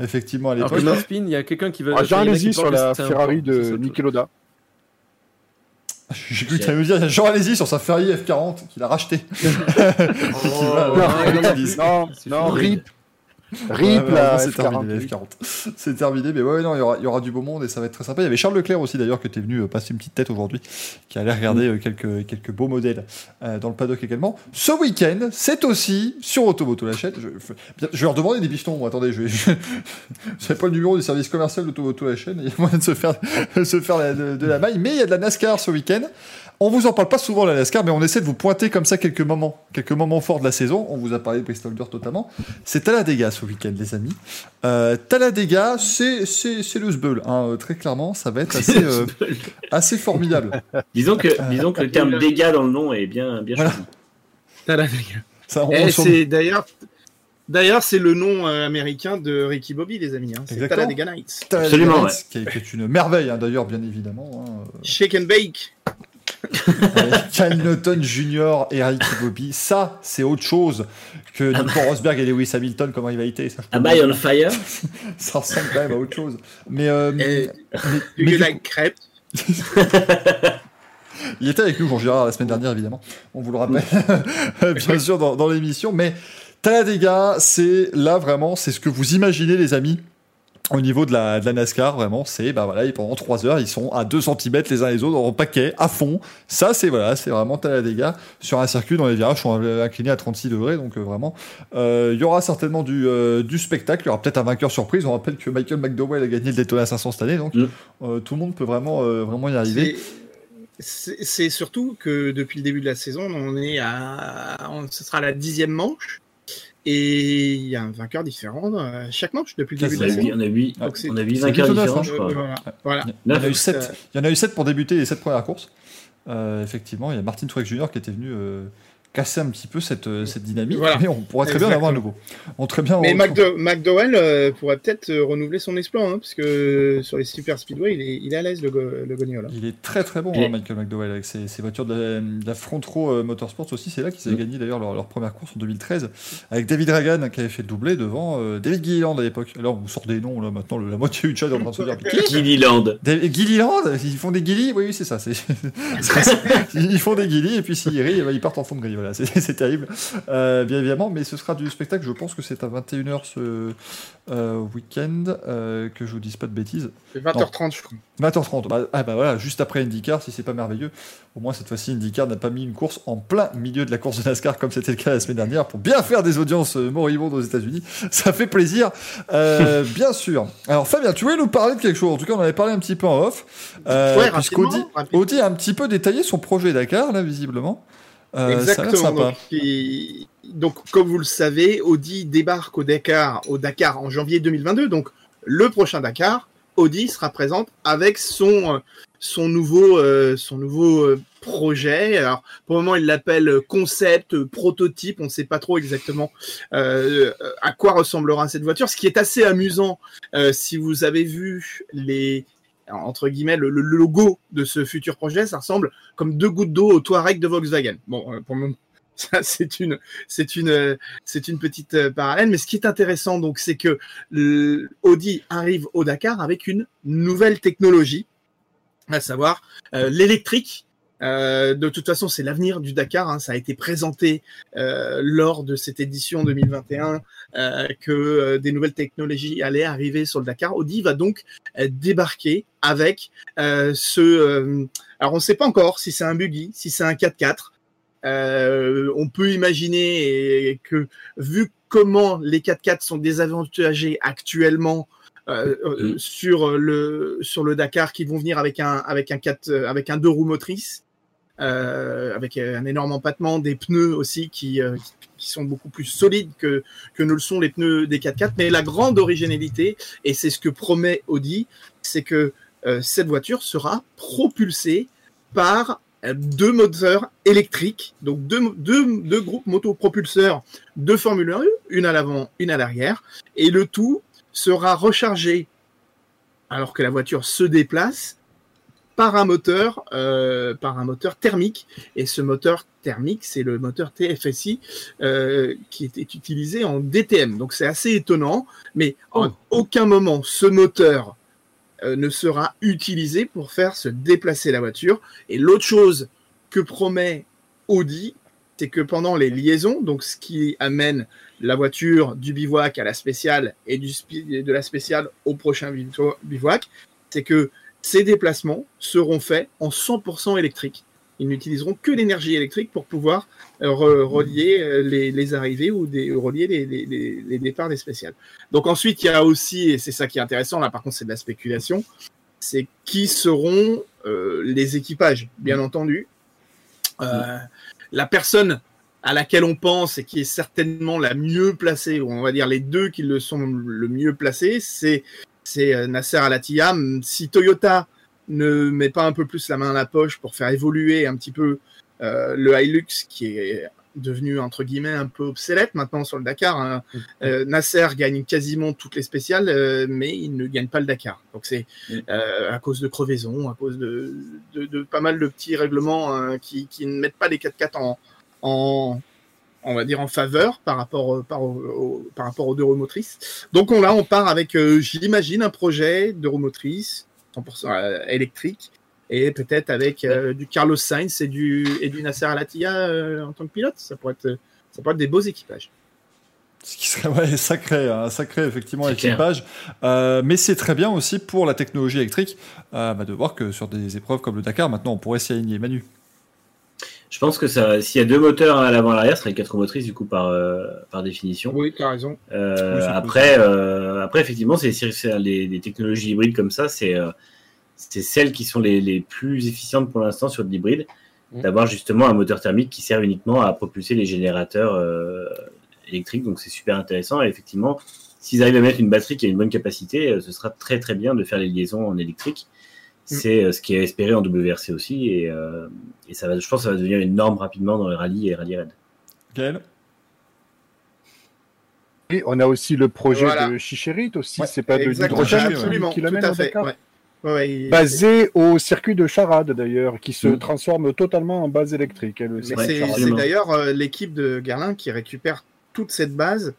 effectivement, à l'époque. il y a quelqu'un qui va. Ah, il qui allez-y sur la un Ferrari de c'est autre Niki Loda. J'ai cru que tu allais me dire, il y a Jean Alési sur sa Ferrari F40 qu'il a racheté. Oh, ouais, non, non. Non. RIP. RIP, ouais, la c'est F40. terminé, la F40. C'est terminé, mais ouais, non, il y aura, il y aura du beau monde et ça va être très sympa. Il y avait Charles Leclerc aussi, d'ailleurs, qui était venu euh, passer une petite tête aujourd'hui, qui allait regarder euh, quelques, quelques beaux modèles euh, dans le paddock également. Ce week-end, c'est aussi sur Automoto la chaîne. Je, vais leur demander des pistons. Attendez, je vais. Je, pas le numéro du service commercial d'Automoto la chaîne. Il y a moyen de se faire, se faire la- de, de la maille, mais il y a de la NASCAR ce week-end. On vous en parle pas souvent la NASCAR, mais on essaie de vous pointer comme ça quelques moments, quelques moments forts de la saison. On vous a parlé de Bristol Dirt notamment. C'est Talladega ce week-end, les amis. Euh, Talladega, c'est c'est c'est le sbeul, hein, euh, très clairement. Ça va être assez euh, assez formidable. Disons que, disons que le terme dégâts dans le nom est bien, bien Voilà. Talladega. Ça, on- Eh, on d'ailleurs. D'ailleurs, c'est le nom euh, américain de Ricky Bobby, les amis. Hein. C'est. Talladega Nights. Talladega Absolument, Nights, qui, est, qui est une merveille, hein, d'ailleurs, bien évidemment. hein. Shake and bake. Avec Cal Naughton Jr. et Ricky Bobby, ça, c'est autre chose que Nico Rosberg et Lewis Hamilton comme rivalité. Ça, I dire. on fire ça ressemble quand même à autre chose. Mais, euh, Et- mais- mais like crêpes Il était avec nous, Jean Girard, la semaine dernière, évidemment. On vous le rappelle, bien sûr, dans, dans l'émission. Mais Talladega, c'est là vraiment, c'est ce que vous imaginez, les amis. Au niveau de la, de la NASCAR, vraiment, c'est bah voilà, pendant 3 heures, ils sont à 2 cm les uns les autres, en paquet, à fond. Ça, c'est voilà, c'est vraiment Talladega sur un circuit dont les virages sont inclinés à 36 degrés, donc euh, vraiment, euh, il y aura certainement du, euh, du spectacle. Il y aura peut-être un vainqueur surprise. On rappelle que Michael McDowell a gagné le Daytona 500 cette année, donc Mm. tout le monde peut vraiment, vraiment y arriver. C'est surtout que depuis le début de la saison, on est à. on- ce sera la dixième manche. Et il y a un vainqueur différent à chaque manche depuis le début on de a la saison. on a huit, Donc c'est- on a huit c'est vainqueurs plutôt neuf, différents, hein. je Euh, crois. voilà. Voilà. Il y en a eu Neuf. 7. Euh, Il y en a eu 7 pour débuter les 7 premières courses. Euh, effectivement, il y a Martin Truex Jr. qui était venu, euh, casser un petit peu cette, euh, cette dynamique, Voilà. mais on pourrait très bien en avoir un nouveau. On très bien en Mais McDo- McDowell euh, pourrait peut-être euh, renouveler son exploit, hein, parce que sur les super speedway, il est, il est à l'aise le, go- le Gogno, là. Il est très très bon, hein, Michael McDowell, avec ses, ses voitures de la, de la Front Row euh, Motorsports aussi. C'est là qu'ils avaient Mm. gagné d'ailleurs leur, leur première course en 2013, avec David Dragan qui avait fait le doublé devant euh, David Gilliland à l'époque. Alors, on sort des noms, là maintenant, le- la moitié du chat est en train de se dire Gilliland. Gilliland? Ils font des guillis? Oui, oui, c'est ça. ils font des guillis et puis s'ils rient, eh ben, ils partent en fond de grille. Voilà, c'est terrible, euh, bien évidemment. Mais ce sera du spectacle. Je pense que c'est à 21h ce euh, week-end, euh, que je vous dise pas de bêtises. C'est 20h30, je crois. 20h30, bah, ah bah voilà, juste après IndyCar, si c'est pas merveilleux. Au moins cette fois-ci, IndyCar n'a pas mis une course en plein milieu de la course de NASCAR comme c'était le cas la semaine dernière pour bien faire des audiences moribondes aux États-Unis. Ça fait plaisir, bien sûr. Alors Fabien, tu voulais nous parler de quelque chose. En tout cas, on en avait parlé un petit peu en off. Euh, Ouais, puisqu'Audi a un petit peu détaillé son projet Dakar, là, visiblement. Euh, Exactement. Donc, comme vous le savez, Audi débarque au Dakar, au Dakar en janvier 2022. Donc, le prochain Dakar, Audi sera présente avec son, euh, son nouveau, euh, son nouveau euh, projet. Alors, pour le moment, il l'appelle concept, prototype. On ne sait pas trop exactement euh, à quoi ressemblera cette voiture. Ce qui est assez amusant, euh, si vous avez vu les entre guillemets le, logo de ce futur projet, ça ressemble comme deux gouttes d'eau au Touareg de Volkswagen. Bon, euh, pour le ça c'est une, euh, petite euh, parallèle. Mais ce qui est intéressant, donc, c'est que Audi arrive au Dakar avec une nouvelle technologie, à savoir l'électrique. Euh, de toute façon, c'est l'avenir du Dakar. hein. Ça a été présenté euh, lors de cette édition 2021 euh, que des nouvelles technologies allaient arriver sur le Dakar. Audi va donc débarquer avec ce. alors, on ne sait pas encore si c'est un buggy, si c'est un 4x4. Euh, on peut imaginer que, vu comment les 4x4 sont désavantagés actuellement euh, euh, Mm. sur le sur le Dakar, qui vont venir avec un avec un 4 euh, avec un deux roues motrices, avec un énorme empattement, des pneus aussi qui euh, qui sont beaucoup plus solides que que ne le sont les pneus des 4x4. Mais la grande originalité, et c'est ce que promet Audi, c'est que euh, cette voiture sera propulsée par euh, deux moteurs électriques, donc deux, deux groupes motopropulseurs de Formule 1, une à l'avant, une à l'arrière, et le tout sera rechargé. Alors que la voiture se déplace par un moteur, euh, par un moteur thermique. Et ce moteur thermique, c'est le moteur TFSI euh, qui était utilisé en DTM. Donc c'est assez étonnant, mais en aucun moment ce moteur euh, ne sera utilisé pour faire se déplacer la voiture. Et l'autre chose que promet Audi, c'est que pendant les liaisons, donc ce qui amène la voiture du bivouac à la spéciale et du de la spéciale au prochain bivo- bivouac, c'est que ces déplacements seront faits en 100% électrique. Ils n'utiliseront que l'énergie électrique pour pouvoir euh, re- relier euh, les, les arrivées ou des, relier les, les- les- les départs des spéciales. Donc ensuite, il y a aussi, et c'est ça qui est intéressant, là par contre c'est de la spéculation, c'est qui seront euh, les équipages, bien entendu. Euh, la personne à laquelle on pense et qui est certainement la mieux placée, ou on va dire les deux qui le sont le mieux placés, c'est c'est euh, Nasser Al-Attiyah. Si Toyota ne met pas un peu plus la main à la poche pour faire évoluer un petit peu euh, le Hilux, qui est devenu entre guillemets un peu obsolète maintenant sur le Dakar. hein. Euh, Nasser gagne quasiment toutes les spéciales, euh, mais il ne gagne pas le Dakar. Donc c'est euh, à cause de crevaisons, à cause de, de, de pas mal de petits règlements hein, qui, qui ne mettent pas les 4x4 en, en on va dire en faveur par rapport au- par, au- par rapport aux deux roues motrices. Donc on là on part avec euh, j'imagine un projet de roue motrice 100% euh, électrique et peut-être avec euh, du Carlos Sainz et du et du Nasser Al-Attiyah euh, en tant que pilote, ça pourrait être ça pourrait être des beaux équipages. Ce qui serait ouais, sacré, un sacré effectivement équipage. Euh, mais c'est très bien aussi pour la technologie électrique euh, bah, de voir que sur des épreuves comme le Dakar, maintenant on pourrait s'y aligner. Manu. Je pense que ça, s'il y a deux moteurs à l'avant et à l'arrière, ce serait quatre motrices du coup par, euh, par définition. Oui, tu as raison. Euh, Oui, après, euh, après, effectivement, c'est les, les technologies hybrides comme ça, c'est c'est celles qui sont les, les plus efficientes pour l'instant sur de l'hybride. Mm. D'avoir justement un moteur thermique qui sert uniquement à propulser les générateurs électriques. Donc c'est super intéressant. Et effectivement, s'ils arrivent à mettre une batterie qui a une bonne capacité, ce sera très très bien de faire les liaisons en électrique. C'est euh, ce qui est espéré en WRC aussi. Et, euh, et ça va, je pense que ça va devenir une norme rapidement dans les rallyes et rallye raid. Gaël? Et on a aussi le projet Voilà. de Chicherit aussi, Ouais, c'est pas de l'hydrogène absolument, qui tout l'amène à fait. Dakar ouais. Ouais, ouais, il- Basé au circuit de Charade d'ailleurs, qui se Mm. transforme totalement en base électrique. c'est d'ailleurs euh, l'équipe de Garlin qui récupère toute cette base euh,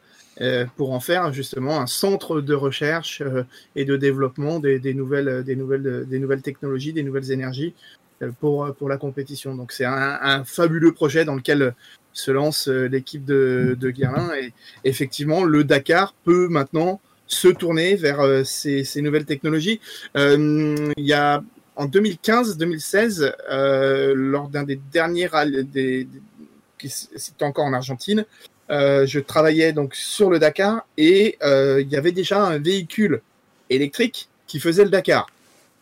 pour en faire justement un centre de recherche euh, et de développement des, des nouvelles, euh, des, nouvelles, euh, des nouvelles technologies, des nouvelles énergies euh, pour, euh, pour la compétition. Donc c'est un, un fabuleux projet dans lequel euh, se lance euh, l'équipe de, de Guerlain et effectivement le Dakar peut maintenant se tourner vers euh, ces, ces nouvelles technologies. Euh, il y a en 2015-2016, euh, lors d'un des derniers rallyes, des, qui c'était encore en Argentine, euh, je travaillais donc sur le Dakar et euh, il y avait déjà un véhicule électrique qui faisait le Dakar.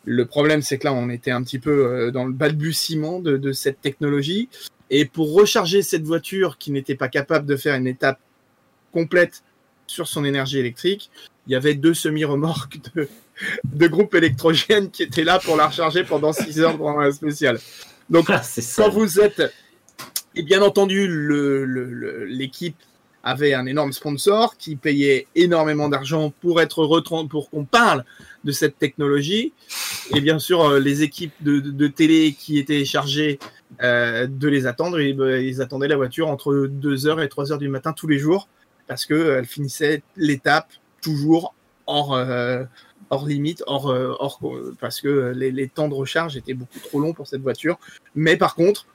Le problème, c'est que là, on était un petit peu euh, dans le balbutiement de, de cette technologie. Et pour recharger cette voiture qui n'était pas capable de faire une étape complète sur son énergie électrique, il y avait deux semi-remorques de, de groupes électrogènes qui étaient là pour la recharger pendant 6 heures pendant un spécial. Donc, Ah, quand vous êtes, et bien entendu, l'équipe avait un énorme sponsor qui payait énormément d'argent pour être pour qu'on parle de cette technologie. Et bien sûr, euh, les équipes de, télé qui étaient chargées euh, de les attendre, euh, ils attendaient la voiture entre 2h et 3h du matin tous les jours parce qu'elle finissait l'étape toujours hors, euh, hors limite, euh, parce que les temps de recharge étaient beaucoup trop longs pour cette voiture. Mais par contre,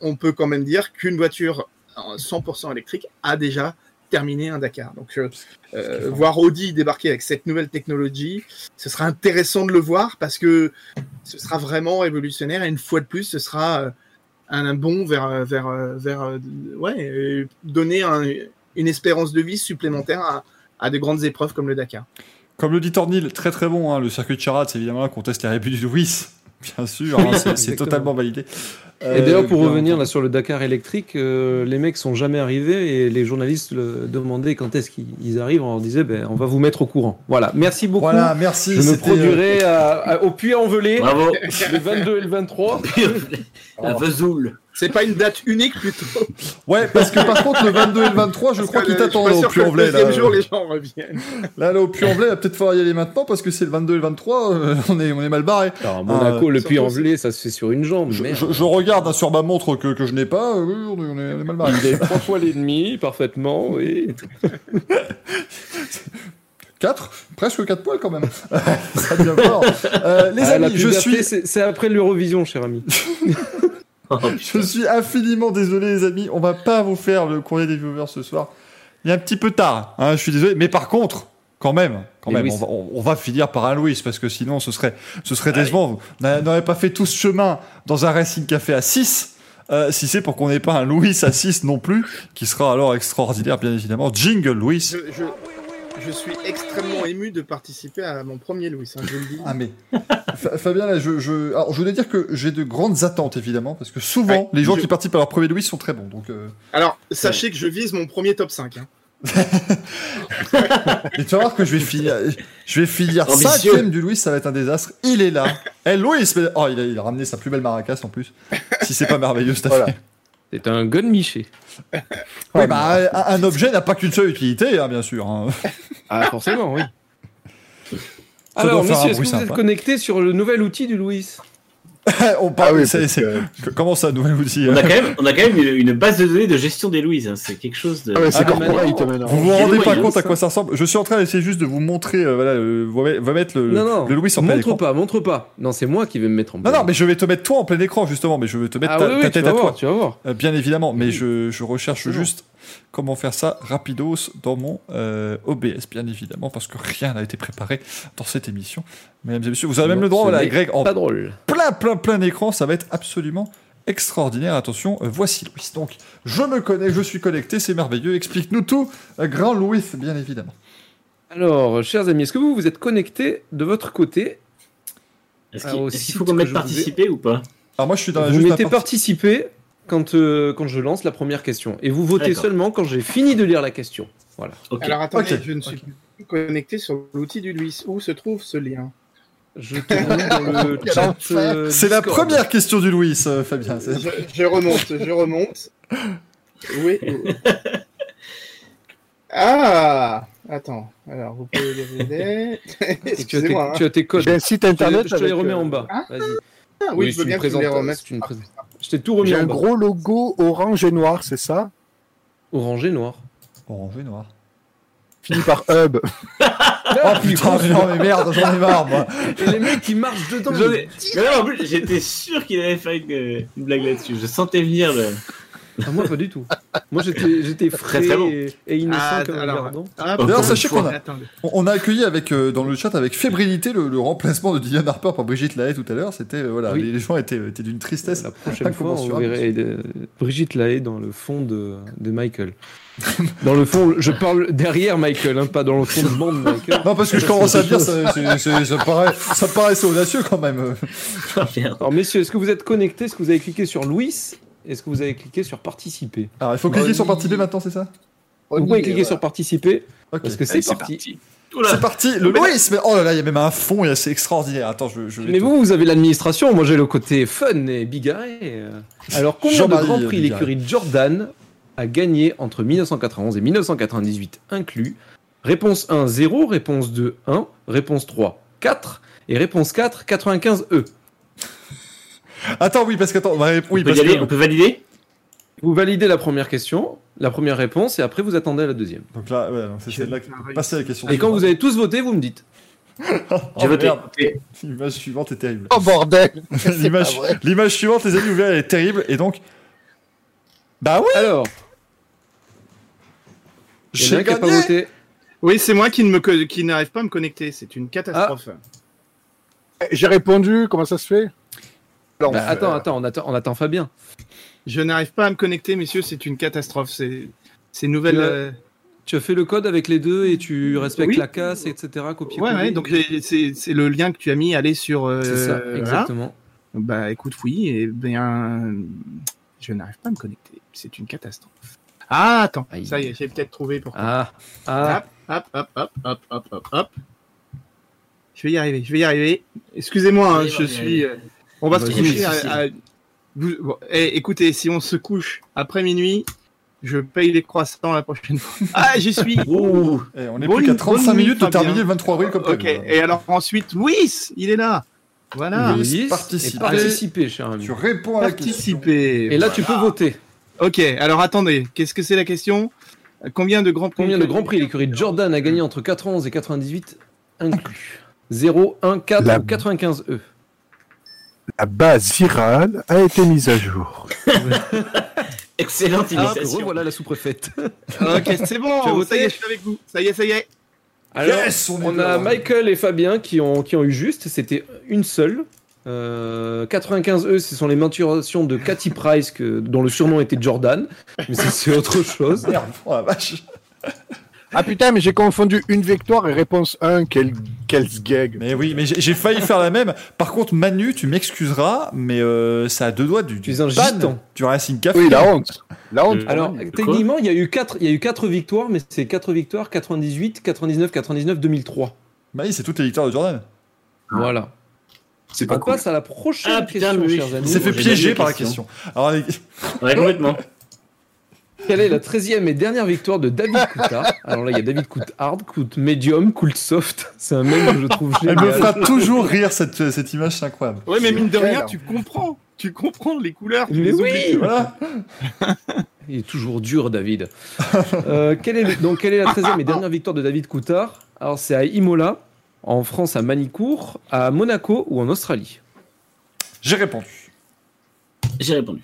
on peut quand même dire qu'une voiture en 100% électrique a déjà terminé un Dakar. Donc, euh, euh, voir Audi débarquer avec cette nouvelle technologie, ce sera intéressant de le voir parce que ce sera vraiment révolutionnaire et une fois de plus, ce sera euh, un, bond vers, vers, vers ouais, donner un- une espérance de vie supplémentaire à, à de grandes épreuves comme le Dakar. Comme le dit Tornil, très très bon, hein, le circuit de Charade, c'est évidemment là qu'on teste les rébuts du Louis. Bien sûr, hein, c'est- totalement validé. Et d'ailleurs, pour Euh, bien revenir là sur le Dakar électrique, euh, les mecs sont jamais arrivés et les journalistes le demandaient quand est-ce qu'ils ils arrivent. On leur disait, ben, on va vous mettre au courant. Voilà. Merci beaucoup. Voilà, merci. Je me c'était, euh, produirai à- à- au puits envelé Bravo. le 22 et le 23. La Vesoul. C'est pas une date unique plutôt. Ouais, parce que par contre, le 22 et le 23, je Parce crois que qu'il le- t'attend je là, suis au Puy-en-Velay. Le deuxième Là, jour, les gens reviennent. là, là, au Puy-en-Velay, il va peut-être falloir y aller maintenant parce que c'est le 22 et le 23, euh, on, est, on est mal barré. Alors, à Monaco, Ah, le envelé, ça se fait sur une jambe. Je, je- je regarde hein, sur ma montre que, que je n'ai pas, euh, on est, on est- on est mal barré. Il est trois fois et demi, parfaitement, oui. 4 Presque 4 poils quand même. Ça devient fort. Euh, les Ah, amis, je suis, c'est après l'Eurovision, cher ami. Oh, je suis infiniment désolé, les amis. On va pas vous faire le courrier des viewers ce soir. Il est un petit peu tard, hein, je suis désolé. Mais par contre, quand même, quand même, on va, on- on va finir par un Louis parce que sinon ce serait, ce serait décevant. Vous n'a- n'aurez pas fait tout ce chemin dans un Racing Café à 6. euh, si c'est pour qu'on n'ait pas un Louis à 6 non plus, qui sera alors extraordinaire, bien évidemment. Jingle Louis. Je, je, je suis extrêmement ému de participer à mon premier Louis, hein, je le dis. Ah mais Fa- Fabien là je, je alors je voulais dire que j'ai de grandes attentes évidemment parce que souvent Ouais, les gens je- qui participent à leur premier Louis sont très bons donc euh... Alors, sachez que je vise mon premier top 5. hein. et tu vas voir que je vais finir je vais finir Ambitieux. cinquième du Louis ça va être un désastre il est là Eh Louis mais- oh il a, il a ramené sa plus belle maracas en plus si c'est pas merveilleux cette Voilà. affaire C'est un gun miché. oui, bah, un, un objet n'a pas qu'une seule utilité hein, bien sûr hein. Ah, forcément, oui. Ça Alors, messieurs, est-ce que vous êtes sympa. connectés sur le nouvel outil du Louis? on parle Ah oui, c'est- parce c'est- que- comment ça nouvel outil On hein a quand même, on a quand même une, base de données de gestion des Louises. hein. C'est quelque chose de. Ah ouais, c'est Ah, corporate maintenant- maintenant. vous vous rendez pas compte à quoi ça ressemble Je suis en train d'essayer juste de vous montrer, euh, voilà, euh, va- mettre le, Non, non. le Louis en plein montre écran. pas, montre pas. Non, c'est moi qui vais me mettre en Non, plein non, mais je vais te mettre toi en plein écran, justement, mais je vais te mettre Ah ta, oui, oui, ta tu tête vas à voir, toi. tu vas voir. Euh, bien évidemment, mais Oui. je, je recherche juste comment faire ça rapidos dans mon euh, OBS, bien évidemment, parce que rien n'a été préparé dans cette émission. Mesdames et messieurs, vous avez même Non, le droit, voilà, Greg, en Pas drôle. plein, plein, plein écran, ça va être absolument extraordinaire. Attention, euh, voici Louis. Donc, je me connais, je suis connecté, c'est merveilleux. Explique-nous tout, euh, grand Louis, bien évidemment. Alors, chers amis, est-ce que vous vous êtes connectés de votre côté? Est-ce qu'il faut qu'on que mette participer ou pas? Alors, moi, je suis dans la Vous juste mettez la partie- participer quand, euh, quand je lance la première question. Et vous votez seulement quand j'ai fini de lire la question. Voilà. Ok. Alors attendez, je ne suis plus connecté sur l'outil du Louis. Où se trouve ce lien Je te mets dans le chat. euh, C'est la première question du Louis, euh, Fabien. Je, je remonte, je remonte. Oui. ah Attends, alors vous pouvez les aider. Tu as tes- Excusez-moi. tu as tes codes. J'ai un site internet. je te les remets euh, en bas. Hein Vas-y. Ah, oui, je veux bien que tu me les remettes. c'est une présent- Je t'ai tout remis J'ai un bas. gros logo orange et noir, c'est ça? Orange et noir. Orange et noir. Fini par hub. Oh putain, mais non, mais merde, j'en ai marre, moi. Et les mecs qui marchent dedans. J'en ai- Mais non, en plus, j'étais sûr qu'il allait faire une, euh, une blague là-dessus. Je sentais venir le. Ah, moi, pas du tout. Moi, j'étais j'étais frais très bon. et, et innocent Ah, comme alors. Ah, D'ailleurs, sachez qu'on a-. On accueilli avec, euh, dans le chat avec fébrilité le, le remplacement de Dylan Harper par Brigitte Lahaye tout à l'heure. C'était, euh, voilà, Oui. les, les gens étaient, étaient d'une tristesse. La prochaine fois, on verrait euh, Brigitte Lahaye dans le fond de, de Michael. Dans le fond, je parle derrière Michael, hein, pas dans le fond de bande de Michael. Non, parce que je commence à dire, ça, c'est- c'est- ça, paraît, ça me paraissait audacieux quand même. Alors, messieurs, est-ce que vous êtes connectés? Est-ce que vous avez cliqué sur Louis? Est-ce que vous avez cliqué sur participer Alors, il faut cliquer sur participer maintenant, c'est ça Vous pouvez cliquer sur participer parce que c'est parti. C'est parti, le mais Oh là là, il y a même un fond, c'est extraordinaire. Attends, je, Mais vous, vous avez l'administration, moi j'ai le côté fun et bigarré. Alors, combien de grands prix l'écurie Jordan a gagné entre 1991 et 1998 inclus? Réponse 1, 0. Réponse 2, 1. Réponse 3, 4. Et réponse 4, 95E. Attends, oui, parce que attends, oui, on, peut parce y aller, que- on peut valider Vous validez la première question, la première réponse, et après vous attendez la deuxième. Donc là, ouais, c'est celle-là. qui- réussi. Passer à la question. Et quand vous avez tous voté, vous me dites. Oh, L'image suivante est terrible. Oh bordel L'image, suivante, les amis, vous verrez, elle est terrible. Et donc, bah oui, Alors, j'ai un qui n'a pas voté. Oui, c'est moi qui ne me co- qui n'arrive pas à me connecter. C'est une catastrophe. J'ai répondu, comment ça se fait? Alors, Bah, attends, attends, on attend, on attend Fabien. Je n'arrive pas à me connecter, messieurs. C'est une catastrophe. C'est c'est une nouvelle. Tu as- euh, Tu as fait le code avec les deux et tu respectes Oui. la casse, etc. Copier Ouais, ouais. Donc c'est le lien que tu as mis. Aller sur. euh, c'est ça, exactement. Bah écoute, oui. Et bien, je n'arrive pas à me connecter. C'est une catastrophe. Ah attends. Aïe. Ça y est, j'ai peut-être trouvé pourquoi. Ah, ah, Hop, hop, hop, hop, hop, hop, hop, hop. Je vais y arriver, je vais y arriver. Excusez-moi, hein, je suis. euh, On va se coucher à. à- bon, eh, écoutez, si on se couche après minuit, je paye les croissants la prochaine fois. Ah, j'y suis. Ouh. Eh, on est Bonne- plus qu'à 35 bonne nuit, minutes de terminer le 23 avril comme Ok. prévu. Et alors ensuite, Louis, il est là. Voilà. Oui. Louis, participer. participer, cher ami. Tu réponds à la question. Participer. Et là, tu peux voter. Ok. Alors attendez, qu'est-ce que c'est la question? Combien de grands prix Combien de grands prix l'écurie Jordan a gagné entre 91 et 98 inclus? 0, 1, 4 La- ou 95E La base virale a été mise à jour. Excellente Ah, imitation. revoilà la sous-préfète. Ok, c'est bon. Ça y est, je suis avec vous. Ça y est, ça y est. Alors, Yes, on est on a Michael et Fabien qui ont, qui ont eu juste, c'était une seule. Euh, 95E, ce sont les menturations de Cathy Price que, dont le surnom était Jordan, mais c'est autre chose. Merde, oh la vache. Ah putain, mais j'ai confondu une victoire et réponse 1. Quel, quel gag. Mais oui, mais j'ai failli faire la même. Par contre, Manu, tu m'excuseras, mais euh, ça a deux doigts du. Tu es un ban gitan. Du Racing Café. Oui, la honte. La honte. Euh, Alors, techniquement, il y a eu quatre, il y a eu quatre victoires, mais c'est quatre victoires 98, 99, 99, 2003. Bah oui, c'est toutes les victoires de Jordan. Voilà. C'est On pas cool. passe à la prochaine Ah, putain, question, oui, chers amis. Il s'est fait piéger par la la question. Alors, les- Ouais, complètement. Quelle est la 13e et dernière victoire de David Coulthard Alors là, il y a David Coulthard, Coult Medium, Coult Soft. C'est un mème que je trouve elle me génial. fera toujours rire cette, cette image, c'est incroyable. Ouais, mais mine de rien, tu comprends. Tu comprends les couleurs. tu les oui. oublies. Voilà. Il est toujours dur, David. Euh, quelle est, le- donc, quelle est la 13e et dernière victoire de David Coulthard Alors, c'est à Imola, en France à Manicourt, à Monaco ou en Australie? J'ai répondu. J'ai répondu.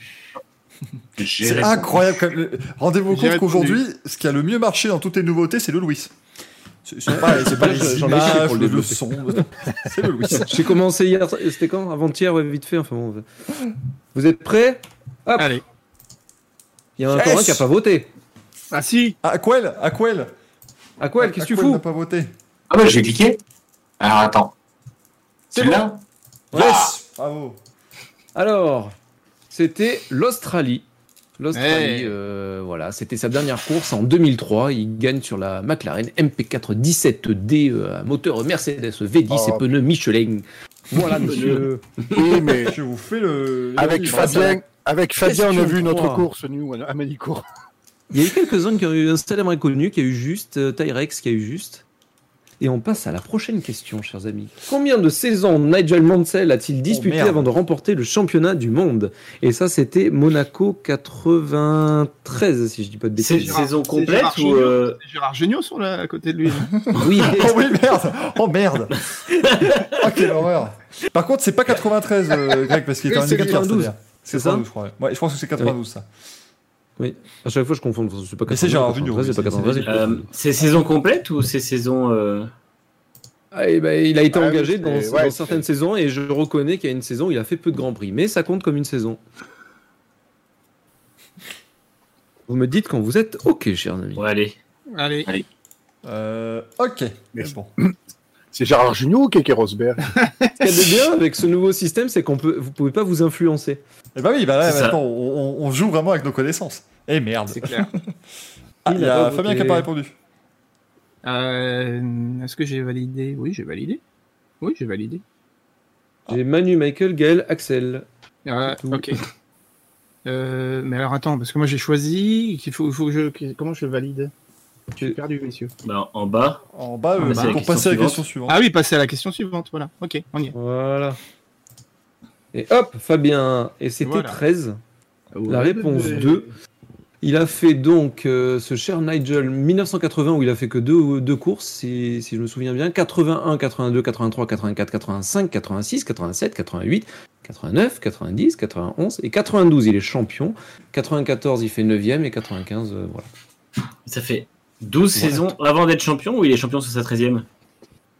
C'est incroyable. quand même. Rendez-vous compte qu'aujourd'hui, ce qui a le mieux marché dans toutes les nouveautés, c'est le Louis. C'est pas, les images, pour le le, son. C'est le Louis. J'ai commencé hier, c'était quand? Avant-hier, ouais, vite fait. Enfin, bon. Vous êtes prêts? Hop. Allez. Il y en a Yes. encore un qui n'a pas voté. Ah si. Aquel, Aquel. À quoi Qu'est-ce que tu Aquel fous n'a pas voté. Ah bah j'ai cliqué. Alors attends. C'est Celui-là Yes. Bravo. Alors, c'était l'Australie. L'Australie, Hey. euh, voilà, c'était sa dernière course en 2003. Il gagne sur la McLaren MP4 17D, euh, moteur Mercedes V10 Oh. et pneus Michelin. Voilà, monsieur. Oui, mais Je vous fais le. avec le- Fabien, avec Fabien, on a vu notre course, nous, à Manicourt. Il y a eu quelques-uns qui ont eu un célèbre inconnu, qui a eu juste, euh, Tyrex qui a eu juste. Et on passe à la prochaine question, chers amis. Combien de saisons Nigel Mansell a-t-il disputé merde. avant de remporter le championnat du monde? Et ça, c'était Monaco 93, si je dis pas de C'est bêtises. Gérard- saison c'est complète Gérard ou. Euh, C'est Gérard Jugnot sur la, à côté de lui. Oui, Oh oui, merde Oh merde Oh, quelle horreur Par contre, c'est pas 93, euh, Greg, parce qu'il c'est militaire, 92. c'est-à-dire. c'est ça 92, je crois. Ouais, je pense que c'est 92, ça. Oui. À chaque fois, je confonds. C'est pas Mais c'est 92, Gérard 93, Jugnot, c'est pas c'est- 93. euh, c'est saison complète ou c'est saison. euh, Ah, eh ben, il a été Ah engagé dans, ouais, dans c'est- certaines saisons et je reconnais qu'il y a une saison où il a fait peu de Grands Prix, mais ça compte comme une saison. Vous me dites quand vous êtes OK, chers amis. Ouais, allez. Allez. Euh, ok. Mais- Bon. C'est Gérard Jugnot ou Keke Rosberg Ce qu'il y a de bien avec ce nouveau système, c'est qu'on peut, vous pouvez pas vous influencer. Eh bah oui, bah là, maintenant, on, joue vraiment avec nos connaissances. Eh merde C'est clair. Ah, Il y a Fabien qui a pas répondu. Euh, Est-ce que j'ai validé? Oui, j'ai validé. Oui, j'ai validé. J'ai Manu, Michael, Gaël, Axel. Ah, ok. Euh, mais alors attends, parce que moi j'ai choisi qu'il faut, il faut que je. que- Comment je valide? Je suis perdu, messieurs. Bah, en bas. En bas, euh, Ah, bah, c'est la pour passer à la question suivante. Ah oui, passer à la question suivante, voilà. Ok, on y est. Voilà. Et hop, Fabien. Et c'était Voilà. 13. La Ouais, réponse ouais. 2. Il a fait donc euh, ce cher Nigel 1980 où il a fait que deux, deux courses, si, si je me souviens bien. 81, 82, 83, 84, 85, 86, 87, 88, 89, 90, 91 et 92 il est champion. 94 il fait 9ème et 95 euh, voilà. Ça fait 12 saisons avant d'être champion ou il est champion sur sa 13e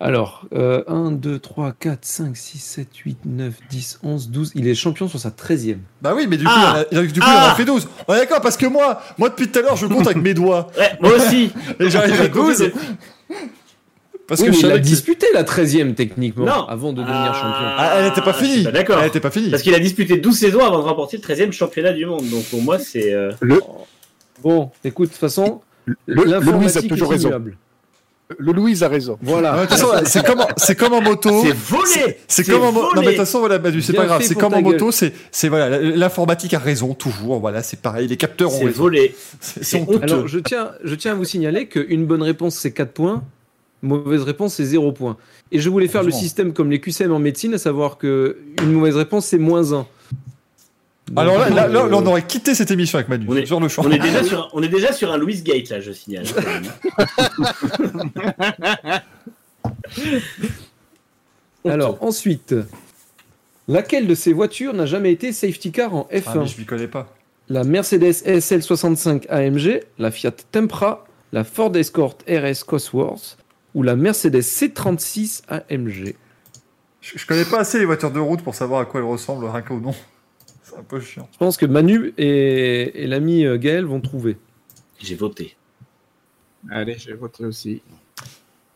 Alors, euh, 1, 2, 3, 4, 5, 6, 7, 8, 9, 10, 11, 12. Il est champion sur sa 13e. Bah oui, mais du coup, Ah il, en a- du coup il en Ah a fait 12. On est d'accord, parce que moi, moi depuis tout à l'heure, je compte avec mes doigts. Ouais, moi aussi Et j'arrive à J'ai compris 12. de- Parce Oui, que mais il a disputé la 13e techniquement Non. avant de devenir Ah. champion. Ah, elle était pas finie. pas d'accord. Elle était pas finie. Parce qu'il a disputé 12 saisons avant de remporter le 13e championnat du monde. Donc pour moi, c'est. euh, Bon, écoute, de toute façon, le, le Louise a toujours raison. Le Louise a raison. Voilà. C'est comme, en- c'est comme en moto. C'est volé C'est comme en moto. Non, mais de volé toute façon, voilà, c'est pas grave. C'est comme en gueule. moto, c'est, c'est voilà, l'informatique a raison, toujours. Voilà, c'est pareil. Les capteurs ont C'est raison. volé. C'est c'est c'est honteux. Alors, je tiens, je tiens à vous signaler qu'une bonne réponse, c'est 4 points. Mauvaise réponse, c'est 0 points. Et je voulais faire le système comme les QCM en médecine, à savoir que une mauvaise réponse, c'est moins 1. Alors là, là, là, là, on aurait quitté cette émission avec Manu. On est- sur le champ. On est, déjà sur, on est déjà sur un Louis Gate, là, je signale. Alors, ensuite, laquelle de ces voitures n'a jamais été safety car en F1 Ah, mais je m'y connais pas. La Mercedes SL 65 AMG, la Fiat Tempra, la Ford Escort RS Cosworth ou la Mercedes C36 AMG. Je, je connais pas assez les voitures de route pour savoir à quoi elles ressemblent, rien qu'au nom. C'est un peu chiant. Je pense que Manu et, et l'ami euh, Gaël vont trouver. J'ai voté. Allez, j'ai voté aussi.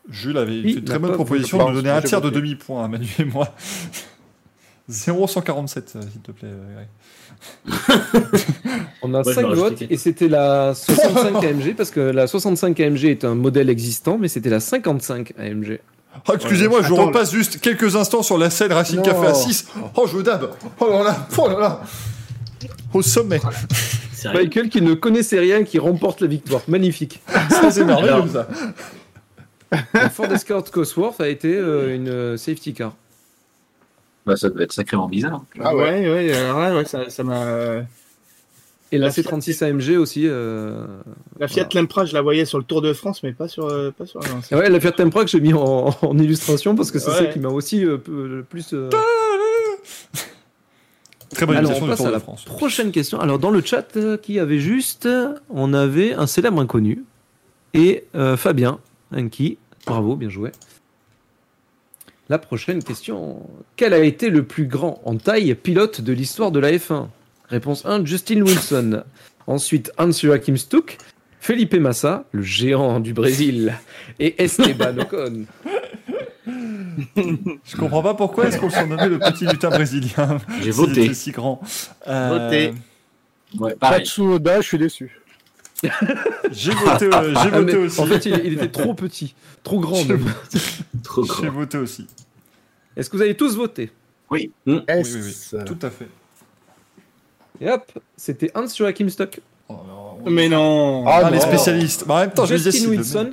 Jules avait une très bonne proposition de donner un tiers de demi-point à Manu et moi. 0,147, euh, s'il te plaît, Greg. On a Ouais, je 5 vais rajouter votes et c'était la 65 AMG parce que la 65 AMG est un modèle existant, mais c'était la 55 AMG. Oh, excusez-moi, je Attends, repasse juste quelques instants sur la scène Racing Non. Café à 6. Oh, je dab. Oh là là, oh là là. Au sommet. Sérieux Michael qui ne connaissait rien qui remporte la victoire. Magnifique. C'est merveilleux, Alors. ça. La Ford Escort Cosworth a été euh, une euh, safety car. Bah, ça devait être sacrément bizarre. Ah ouais. ouais, ouais, alors là, ouais, ça ça m'a. Et la La Fiat- C36 AMG aussi. euh, La Fiat Lempra, je la voyais sur le Tour de France, mais pas sur, euh, pas sur Et ouais, la Fiat Tempra que j'ai mis en, en illustration parce que c'est Ouais. celle qui m'a aussi euh, le plus. euh, Très bonne Alors, on du passe Tour à de la France. prochaine question. Alors, dans le chat euh, qui avait juste, on avait un célèbre inconnu et euh, Fabien, Anki. Bravo, bien joué. La prochaine question. Quel a été le plus grand en taille pilote de l'histoire de la F1 Réponse 1, Justin Wilson. Ensuite, Hans-Joachim Stuck, Felipe Massa, le géant du Brésil, et Esteban Ocon. Je comprends pas pourquoi est-ce qu'on le surnommait le petit lutin brésilien. J'ai voté. était si grand. Euh, Voté. Ouais, pareil. Tsunoda, je suis déçu. J'ai voté, euh, j'ai Ah, voté aussi. En fait, il, il était trop petit, trop grand. J'ai- même. Trop J'ai grand. voté aussi. Est-ce que vous avez tous voté? Oui, S. oui, oui. Tout à fait. Et hop, c'était Hans Joachim Stock. Oh, Mais non. Ah, Ah, les non. spécialistes. Bah, en même temps, Justin Wilson,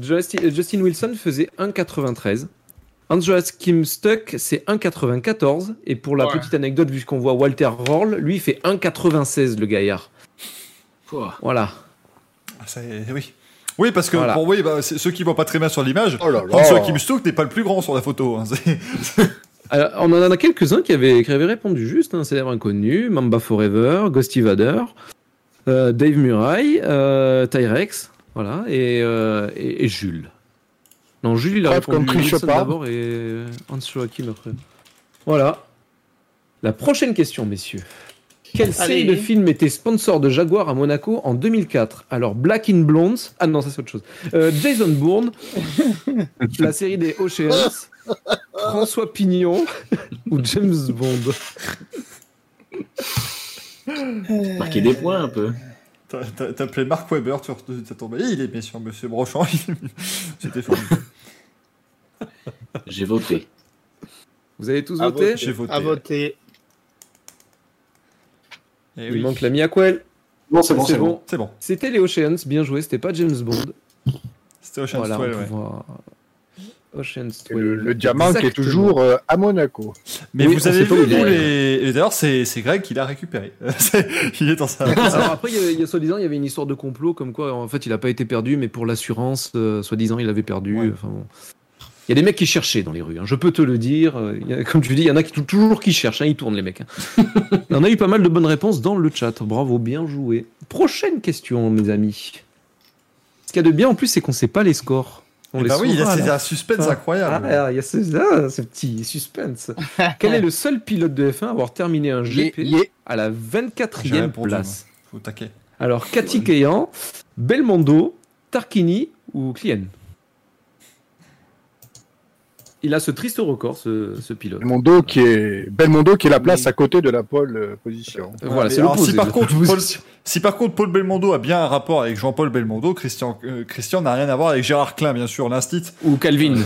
Justin, Justin Wilson faisait 1,93. Andreas Kim Stuck, c'est 1,94. Et pour la Ouais. petite anecdote, vu qu'on voit Walter Roll, lui, il fait 1,96, le gaillard. Voilà. Ah, c'est- Oui. Oui, parce que Voilà. pour oui, bah, c'est- ceux qui voient pas très bien sur l'image, Oh. François Kim Stook n'est pas le plus grand sur la photo. hein. Alors, on en a quelques-uns qui avaient, qui avaient répondu juste. Un célèbre inconnu, Mamba Forever, Ghosty Vader, euh, Dave Murray, euh, Tyrex, voilà, et, euh, et, et Jules. Non, Jules, il a répondu d'abord et Hans Joachim après. Voilà. La prochaine question, messieurs. Quelle série de films était sponsor de Jaguar à Monaco en 2004 Alors, Black in Blondes. Ah non, ça c'est autre chose. Euh, Jason Bourne. la série des Oceans. François Pignon. ou James Bond. Marquer des points un peu. T'as- appelé Mark Webber, tu t'as tombé. Il est bien sûr Monsieur Brochant. C'était formidable. J'ai voté. Vous avez tous À voté? J'ai voté. À voter. Eh Il oui. manque l'ami Aquel. Bon, c'est bon, C'est bon. bon. C'est bon. C'était les Oceans, bien joué. C'était pas James Bond. C'était Ocean's voilà, ouais. voir. Ocean's Et le, 12. le diamant qui est toujours euh, à Monaco. Mais Oui, vous avez vu, vous, les... et d'ailleurs, c'est c'est Greg qui l'a récupéré. Il est dans sa. Alors après, il y a, il y a soi-disant, il y avait une histoire de complot comme quoi, en fait, il n'a pas été perdu, mais pour l'assurance, euh, soi-disant, il avait perdu. Ouais. Enfin, bon. Il y a des mecs qui cherchaient dans les rues, hein, je peux te le dire. Euh, il y a- comme tu dis, il y en a qui toujours qui cherchent, hein, ils tournent les mecs. hein. On a eu pas mal de bonnes réponses dans le chat. Bravo, bien joué. Prochaine question, mes amis. Ce qu'il y a de bien en plus, c'est qu'on sait pas les scores. On Eh les bah oui, il y a un suspense incroyable. Ah, il y a ce, ah, ce petit suspense. Quel est le seul pilote de F1 à avoir terminé un GP à la J'ai 24e répondu, place? Faut taquer. Alors, Cathy Keyan, Belmondo, Tarquini ou Clien Il a ce triste record, ce, ce pilote. Belmondo qui est Belmondo qui est la place à côté de la pole euh, position. Euh, Voilà, c'est si par de- contre Paul, si par contre Paul Belmondo a bien un rapport avec Jean-Paul Belmondo, Christian euh, Christian n'a rien à voir avec Gérard Klein bien sûr, l'instit. Ou Calvin.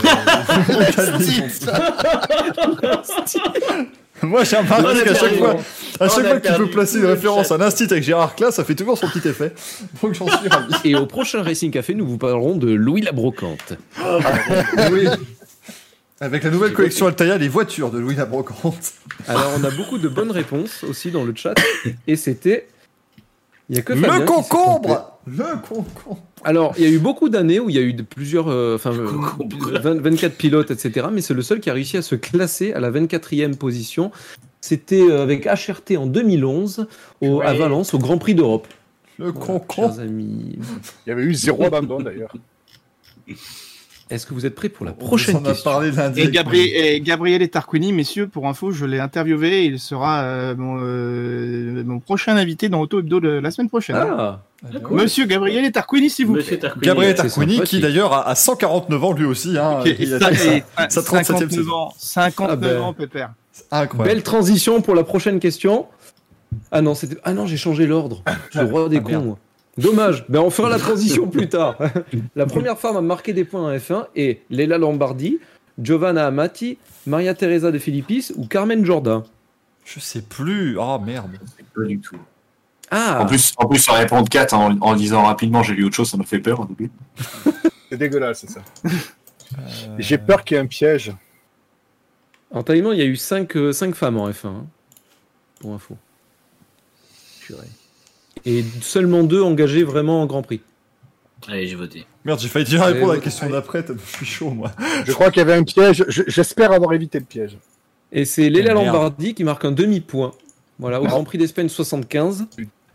Moi j'ai remarqué On a qu'à chaque fois, à chaque fois que tu peux placer une référence à l'instit avec Gérard Klein, ça fait toujours son petit effet. Donc j'en suis ravi. Et au prochain Racing Café, nous vous parlerons de Louis la Brocante. Oui. Avec la nouvelle collection Altaïa, les voitures de Louis la Brocante. Alors, on a beaucoup de bonnes réponses aussi dans le chat. Et c'était. Il y a que Fabien Le concombre Le concombre Alors, il y a eu beaucoup d'années où il y a eu de plusieurs, euh, enfin, euh, Concombre. 20 24 pilotes, etc. Mais c'est le seul qui a réussi à se classer à la 24e position. C'était euh, avec HRT en 2011 au, à. Valence au Grand Prix d'Europe. Le Voilà, concombre chers amis. Il y avait eu zéro abandon d'ailleurs. Est-ce que vous êtes prêts pour la On prochaine en a question parlé lundi. Et, Gabri- et Gabriel Tarquini, messieurs, pour info, je l'ai interviewé. Il sera euh, mon, euh, mon prochain invité dans Auto Hebdo de la semaine prochaine. Ah, Monsieur Gabriel Tarquini, s'il vous plaît. Monsieur Tarquini. Gabriel C'est Tarquini, qui d'ailleurs a, a 149 ans lui aussi. Hein, Et- il a et- fait et- sa- sa 37e 59 saison. ans. 59 Ah ben. ans, Pépère. Incroyable. Belle transition pour la prochaine question. Ah non. Ah non, j'ai changé l'ordre. Je suis le roi des Ah, cons. merde. moi. Dommage. Ben on fera la transition plus tard. la première femme à marquer des points en F1 est Leila Lombardi, Giovanna Amati, Maria Teresa de Filippis ou Carmen Jorda. Je sais plus. Oh merde. Pas du tout. Ah. En plus, en plus, sur répondre 4 en, en lisant rapidement, j'ai lu autre chose, ça m'a fait peur au début. C'est dégueulasse, c'est ça. J'ai peur qu'il y ait un piège. En Thaïlande, il y a eu 5 femmes en F1. hein, pour info. Et seulement deux engagées vraiment en Grand Prix. Allez, j'ai voté. Merde, j'ai failli déjà répondre à la question d'après. Je suis chaud, moi. Je crois qu'il y avait un piège. Je- J'espère avoir évité le piège. Et c'est Léla merde. Lombardi qui marque un demi-point. Voilà, au Grand Prix d'Espagne 75.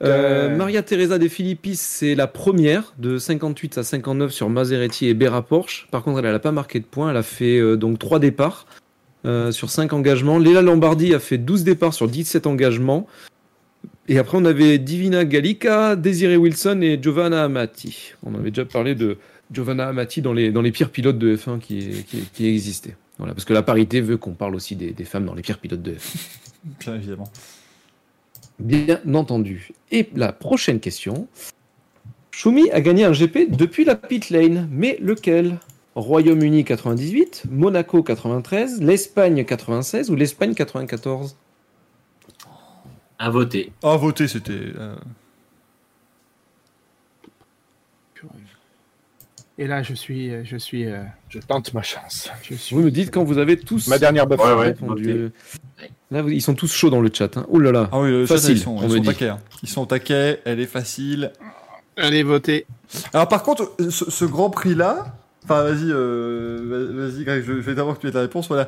Euh, Maria Teresa de Filippis, c'est la première de 58 à 59 sur Maserati et Bera Porsche. Par contre, elle n'a pas marqué de points. Elle a fait euh, donc 3 départs euh, sur 5 engagements. Léla Lombardi a fait 12 départs sur 17 engagements. Et après, on avait Divina Gallica, Desiree Wilson et Giovanna Amati. On avait déjà parlé de Giovanna Amati dans les, dans les pires pilotes de F1 qui, qui, qui existaient. Voilà, parce que la parité veut qu'on parle aussi des, des femmes dans les pires pilotes de F1. Bien évidemment. Bien entendu. Et la prochaine question. Schumi a gagné un GP depuis la pit lane, mais lequel? Royaume-Uni 98, Monaco 93, l'Espagne 96 ou l'Espagne 94 À voter. Ah, voter, c'était. euh, Et là, je suis, euh, je suis, euh, Je tente ma chance. je suis. Vous me dites quand vous avez tous Ma dernière buff. Ouais, ouais. répondu. Là, ils sont tous chauds dans le chat. Hein. Oh là là. Ah oui, le chat, Facile, ils sont, on ils me sont hein. Ils sont au taquet, elle est facile. Allez voter. Alors par contre, ce, ce Grand Prix là, enfin vas-y, euh, vas-y Greg, je, je vais d'abord que tu aies ta réponse, voilà.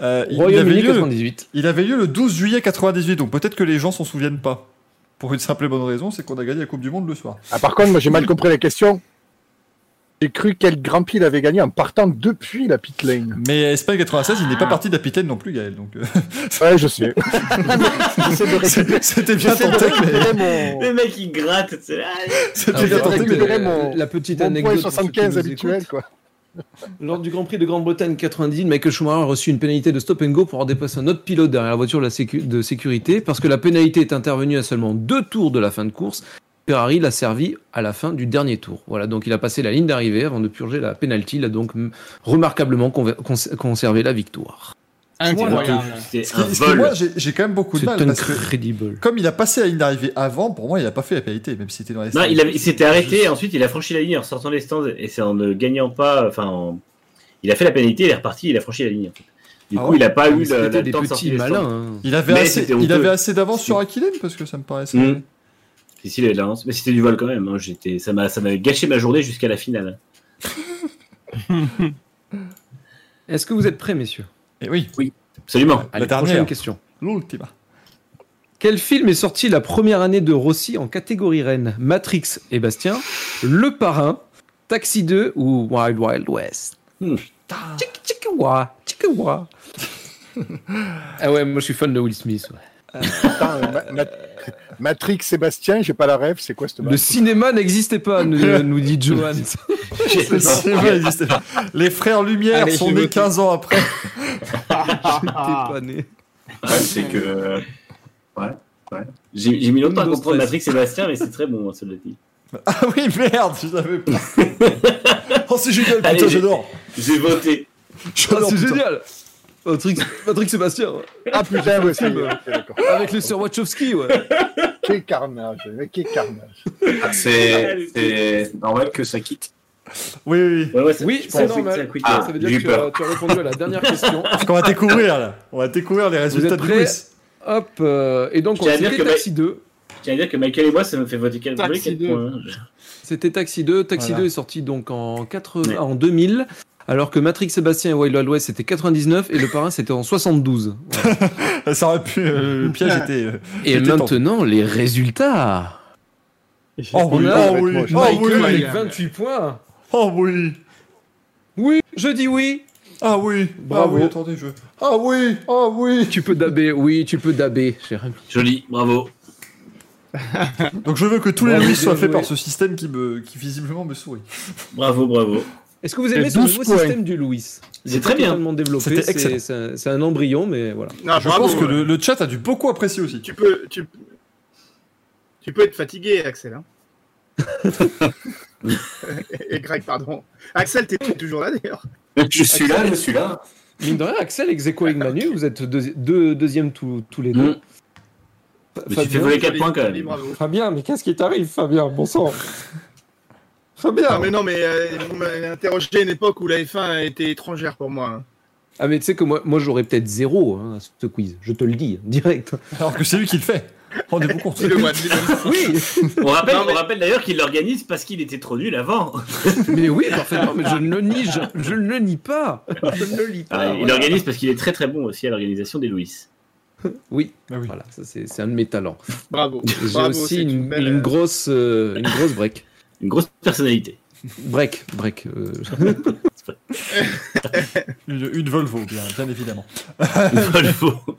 Euh, il, il avait Royaume-Uni lieu, 98. il avait lieu le 12 juillet 98, donc peut-être que les gens s'en souviennent pas. Pour une simple et bonne raison, c'est qu'on a gagné la Coupe du Monde le soir. Ah, par contre, moi, j'ai mal compris la question. J'ai cru quel Grand Prix il avait gagné en partant depuis la pit lane. Mais Espagne 96, il n'est pas parti de la pitaine non plus, Gaël. Donc euh, Ouais, je sais. C'était bien tenté, mais mon, Le mec il gratte. Ah, c'était Alors, bien tenté, mais mon- la petite anecdote. point pour ceux qui 75 nous habituel, écoutent. quoi. Lors du Grand Prix de Grande-Bretagne 90, Michael Schumacher a reçu une pénalité de stop and go pour avoir dépassé un autre pilote derrière la voiture de, sécurité parce que la pénalité est intervenue à seulement deux tours de la fin de course. Ferrari l'a servi à la fin du dernier tour. Voilà, donc il a passé la ligne d'arrivée avant de purger la pénalité. Il a donc remarquablement conservé la victoire. Incroyable. C'est Ce qui- un ce qui, vol. moi, j'ai quand même beaucoup de mal parce que incredible. comme il a passé la ligne d'arrivée avant, pour moi, il a pas fait la pénalité, même s'il était dans les Non, stands. il, avait- il s'était arrêté, et ensuite il a franchi la ligne en sortant des stands, et c'est en ne gagnant pas, enfin, en- il a fait la pénalité, il est reparti, il a franchi la ligne. En fait. Du Ah coup, ouais il a pas eu le, C'était le des temps de sortir petits des stands. malins. hein. Il avait Mais assez, c'était il honteux. avait assez d'avance sur Aquilène parce que ça me paraissait. Mmh. Si, si, il avait de l'avance. Mais c'était du vol quand même. hein. J'étais, ça m'a, ça m'avait gâché ma journée jusqu'à la finale. Est-ce que vous êtes prêts, messieurs? Et oui, Absolument. Allez, dernière. prochaine question. l'ultima. Quel film est sorti la première année de Rossi en catégorie reine? Matrix et Bastien, Le Parrain, Taxi 2 ou Wild Wild West? Hmm. Tchik tchikawa, tchikawa. Ah ouais, moi je suis fan de Will Smith. ouais. Attends, euh, Ma- Ma- Matrix Sébastien, j'ai pas la rêve, c'est quoi cette Le cinéma n'existait pas, nous, nous dit Johan. Le cinéma existait pas. Les frères Lumière Allez, sont nés vote. 15 ans après. J'étais pas né. Ouais, c'est que. J'ai, j'ai mis longtemps à comprendre 13. Matrix Sébastien, mais c'est très bon, hein, cela dit. Ah oui, merde, je savais pas. oh, c'est génial, putain, j'ai- j'adore. J'ai voté. Ah, c'est putain. génial Matrix, Matrix Sébastien, ouais. Ah putain, ouais, ça y est, ok, d'accord. avec le Sir Wachowski, ouais. Quel carnage, mais quel carnage. Ah, c'est c'est normal que ça quitte. Oui, oui, Ouais, ouais, Oui, c'est normal. que ça quitte, Ah, euh, Ça veut dire que tu as, peur. tu as répondu à la dernière question. oui. On va découvrir, là. On va découvrir les résultats de Louis. Hop, euh, et donc à c'était dire que Taxi 2. Je tiens à dire que Michael et moi, ça me fait voter quel Taxi quel 2. point, hein. C'était Taxi 2. Taxi Voilà. 2 est sorti donc en, 80 Ouais. en 2000, alors que Matrix Sébastien et Wild Wild West c'était 99 et Le Parrain c'était en 72. Voilà. Ça aurait pu. euh, le piège était. euh, Et maintenant, les résultats. Oh oui, oh oui, oh Michael oui. avec Michael. 28 points. Oh oui. Oui, je dis oui. Ah oui. Bravo. Ah oui, attendez, je. Ah oui. Ah oui. Tu peux daber, oui, tu peux daber, cher ami. Joli, bravo. Donc je veux que tous les Louis soient faits par ce système qui, me, qui visiblement me sourit. Bravo, bravo. Est-ce que vous aimez Et ce 12 nouveau points. système du Louis C'est est très bien. développé. C'est- un, embryon, mais voilà. Non, je bravo, pense que le, le chat a dû beaucoup apprécier aussi. tu peux, tu, tu peux être fatigué, Axel. Hein et, et Greg, pardon. Axel, t'es toujours là d'ailleurs. Je suis là, je suis là. Mine de rien, Axel, ex aequo avec Manu, vous êtes deux, deux- deuxième tous, tous les deux. Mm. Mais tu fais voler 4 points quand même. Fabien, mais qu'est-ce qui t'arrive, Fabien? Bon sang Fabien Ah, mais non, mais euh, vous m'avez interrogé à une époque où la F1 était étrangère pour moi. hein. Ah, mais tu sais que moi, moi j'aurais peut-être zéro hein, à ce quiz, je te le dis, direct. Alors que c'est lui qui le fait. Rendez-vous compte. Dis-le-moi, dis-le-moi. Oui On rappelle, Non, mais- on rappelle d'ailleurs qu'il l'organise parce qu'il était trop nul avant. Mais oui, parfaitement, mais je ne le nie, je, je ne le nie pas Je ne le lis pas Ah, il voilà. organise parce qu'il est très très bon aussi à l'organisation des Louis. Oui, Ah oui. voilà, ça c'est c'est un de mes talents. Bravo. J'ai Bravo, aussi c'est une, belle, une euh, grosse, euh, une grosse break. Une grosse personnalité. Break, break. euh, Une, une Volvo, bien, bien évidemment. Volvo.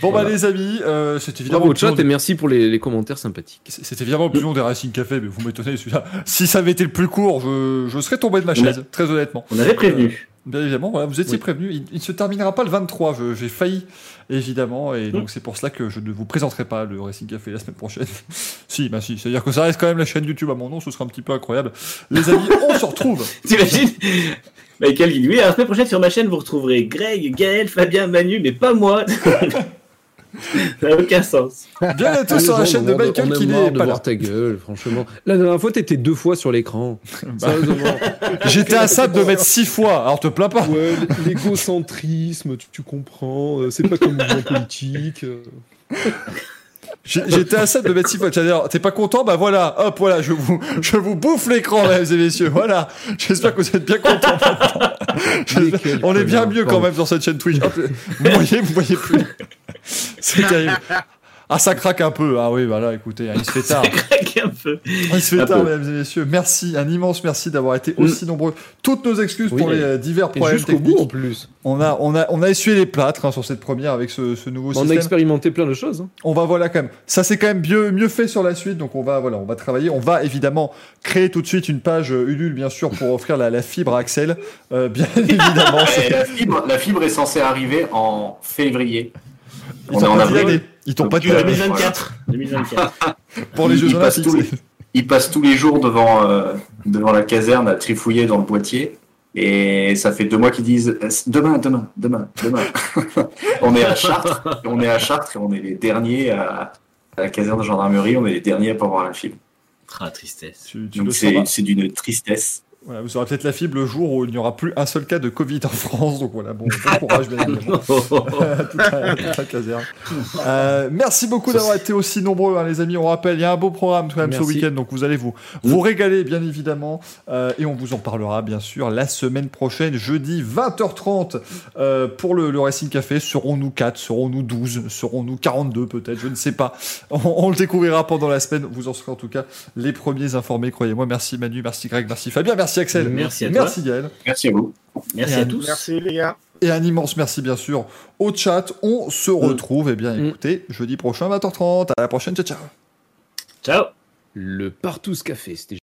Bon Voilà. bah les amis, euh, c'est évidemment au le plus long chat et merci pour les, les commentaires sympathiques. C'est c'est évidemment le plus long des Racing Café, mais vous m'étonnez celui-là. Si ça avait été le plus court, je, je serais tombé de ma chaise, très honnêtement. On avait prévenu. Bien évidemment, voilà, vous étiez Oui. prévenus. Il, il ne se terminera pas le 23, je- j'ai failli, évidemment, et donc c'est pour cela que je ne vous présenterai pas le Racing Café la semaine prochaine. si, bah si, c'est-à-dire que ça reste quand même la chaîne YouTube à mon nom, ce sera un petit peu incroyable. Les amis, on se retrouve T'imagines? Michael dit Oui, la semaine prochaine sur ma chaîne, vous retrouverez Greg, Gaël, Fabien, Manu, mais pas moi. Ça n'a aucun sens. Bienvenue à tous Les sur la chaîne de Michael qui n'est de pas voir là. ta gueule, franchement. La dernière fois, t'étais deux fois sur l'écran. Bah. Sérieusement. J'étais à ça de me mettre six fois, alors te plains pas. Ouais, l'égocentrisme, tu, tu comprends. euh, C'est pas comme mouvement politique. J'ai- J'étais à ça de me mettre six fois. C'est-à-dire, T'es pas content? Bah voilà, hop, voilà, je vous, je vous bouffe l'écran, mesdames et messieurs. Voilà. J'espère que vous êtes bien contents. On est bien mieux quand même sur cette chaîne Twitch. Vous voyez, vous voyez plus. C'est terrible. Ah, ça craque un peu. Ah oui, voilà, écoutez, hein, il se fait tard. Craque un peu. Il se fait Un tard, peu. mesdames et messieurs. Merci, un immense merci d'avoir été aussi nombreux. Toutes nos excuses Oui, pour les euh, divers Et problèmes jusqu'au bout, techniques. en plus. On a, on a, on a essuyé les plâtres hein, sur cette première avec ce, ce nouveau On a système. expérimenté plein de choses. hein. On va voilà quand même. Ça c'est quand même mieux, mieux fait sur la suite. Donc on va voilà, on va travailler. On va évidemment créer tout de suite une page euh, Ulule bien sûr pour offrir la, la fibre à Axel. Euh, bien évidemment. La, fibre, la fibre est censée arriver en février. Ils On t'ont est en pas l'année. Ils t'ont pas l'année. 2024. 2024. Pour les Jeux il passe Olympiques. tous les- c'est- Ils passent tous les jours devant, euh, devant la caserne à trifouiller dans le boîtier. Et ça fait deux mois qu'ils disent euh, demain, demain, demain, demain. on est à Chartres, on est à Chartres et on est les derniers à, à la caserne de gendarmerie, on est les derniers à pas voir la fibre. Ah, tristesse. Tu, tu Donc c'est d'une tristesse. Voilà, vous aurez peut-être la fibre le jour où il n'y aura plus un seul cas de Covid en France. Donc voilà, bon, bon courage bien évidemment. toute, la, toute la caserne. Euh, merci beaucoup d'avoir été aussi nombreux, hein, les amis. On rappelle, il y a un beau programme quand même ce week-end, donc vous allez vous, vous régaler, bien évidemment. Euh, et on vous en parlera, bien sûr, la semaine prochaine, jeudi 20h30, euh, pour le, le Racing Café. Serons-nous 4 Serons-nous 12 Serons-nous 42 peut-être Je ne sais pas. On, on le découvrira pendant la semaine. Vous en serez en tout cas les premiers informés, croyez-moi. Merci Manu, merci Greg, merci Fabien, merci Axel. Merci à toi. Merci Gaël. Merci à vous. Merci Et à un- tous. Merci les gars. Et un immense merci bien sûr au chat. On se retrouve, eh bien Mm. écoutez, jeudi prochain 20h30. À la prochaine, ciao ciao. Ciao. Le Partous Café, c'était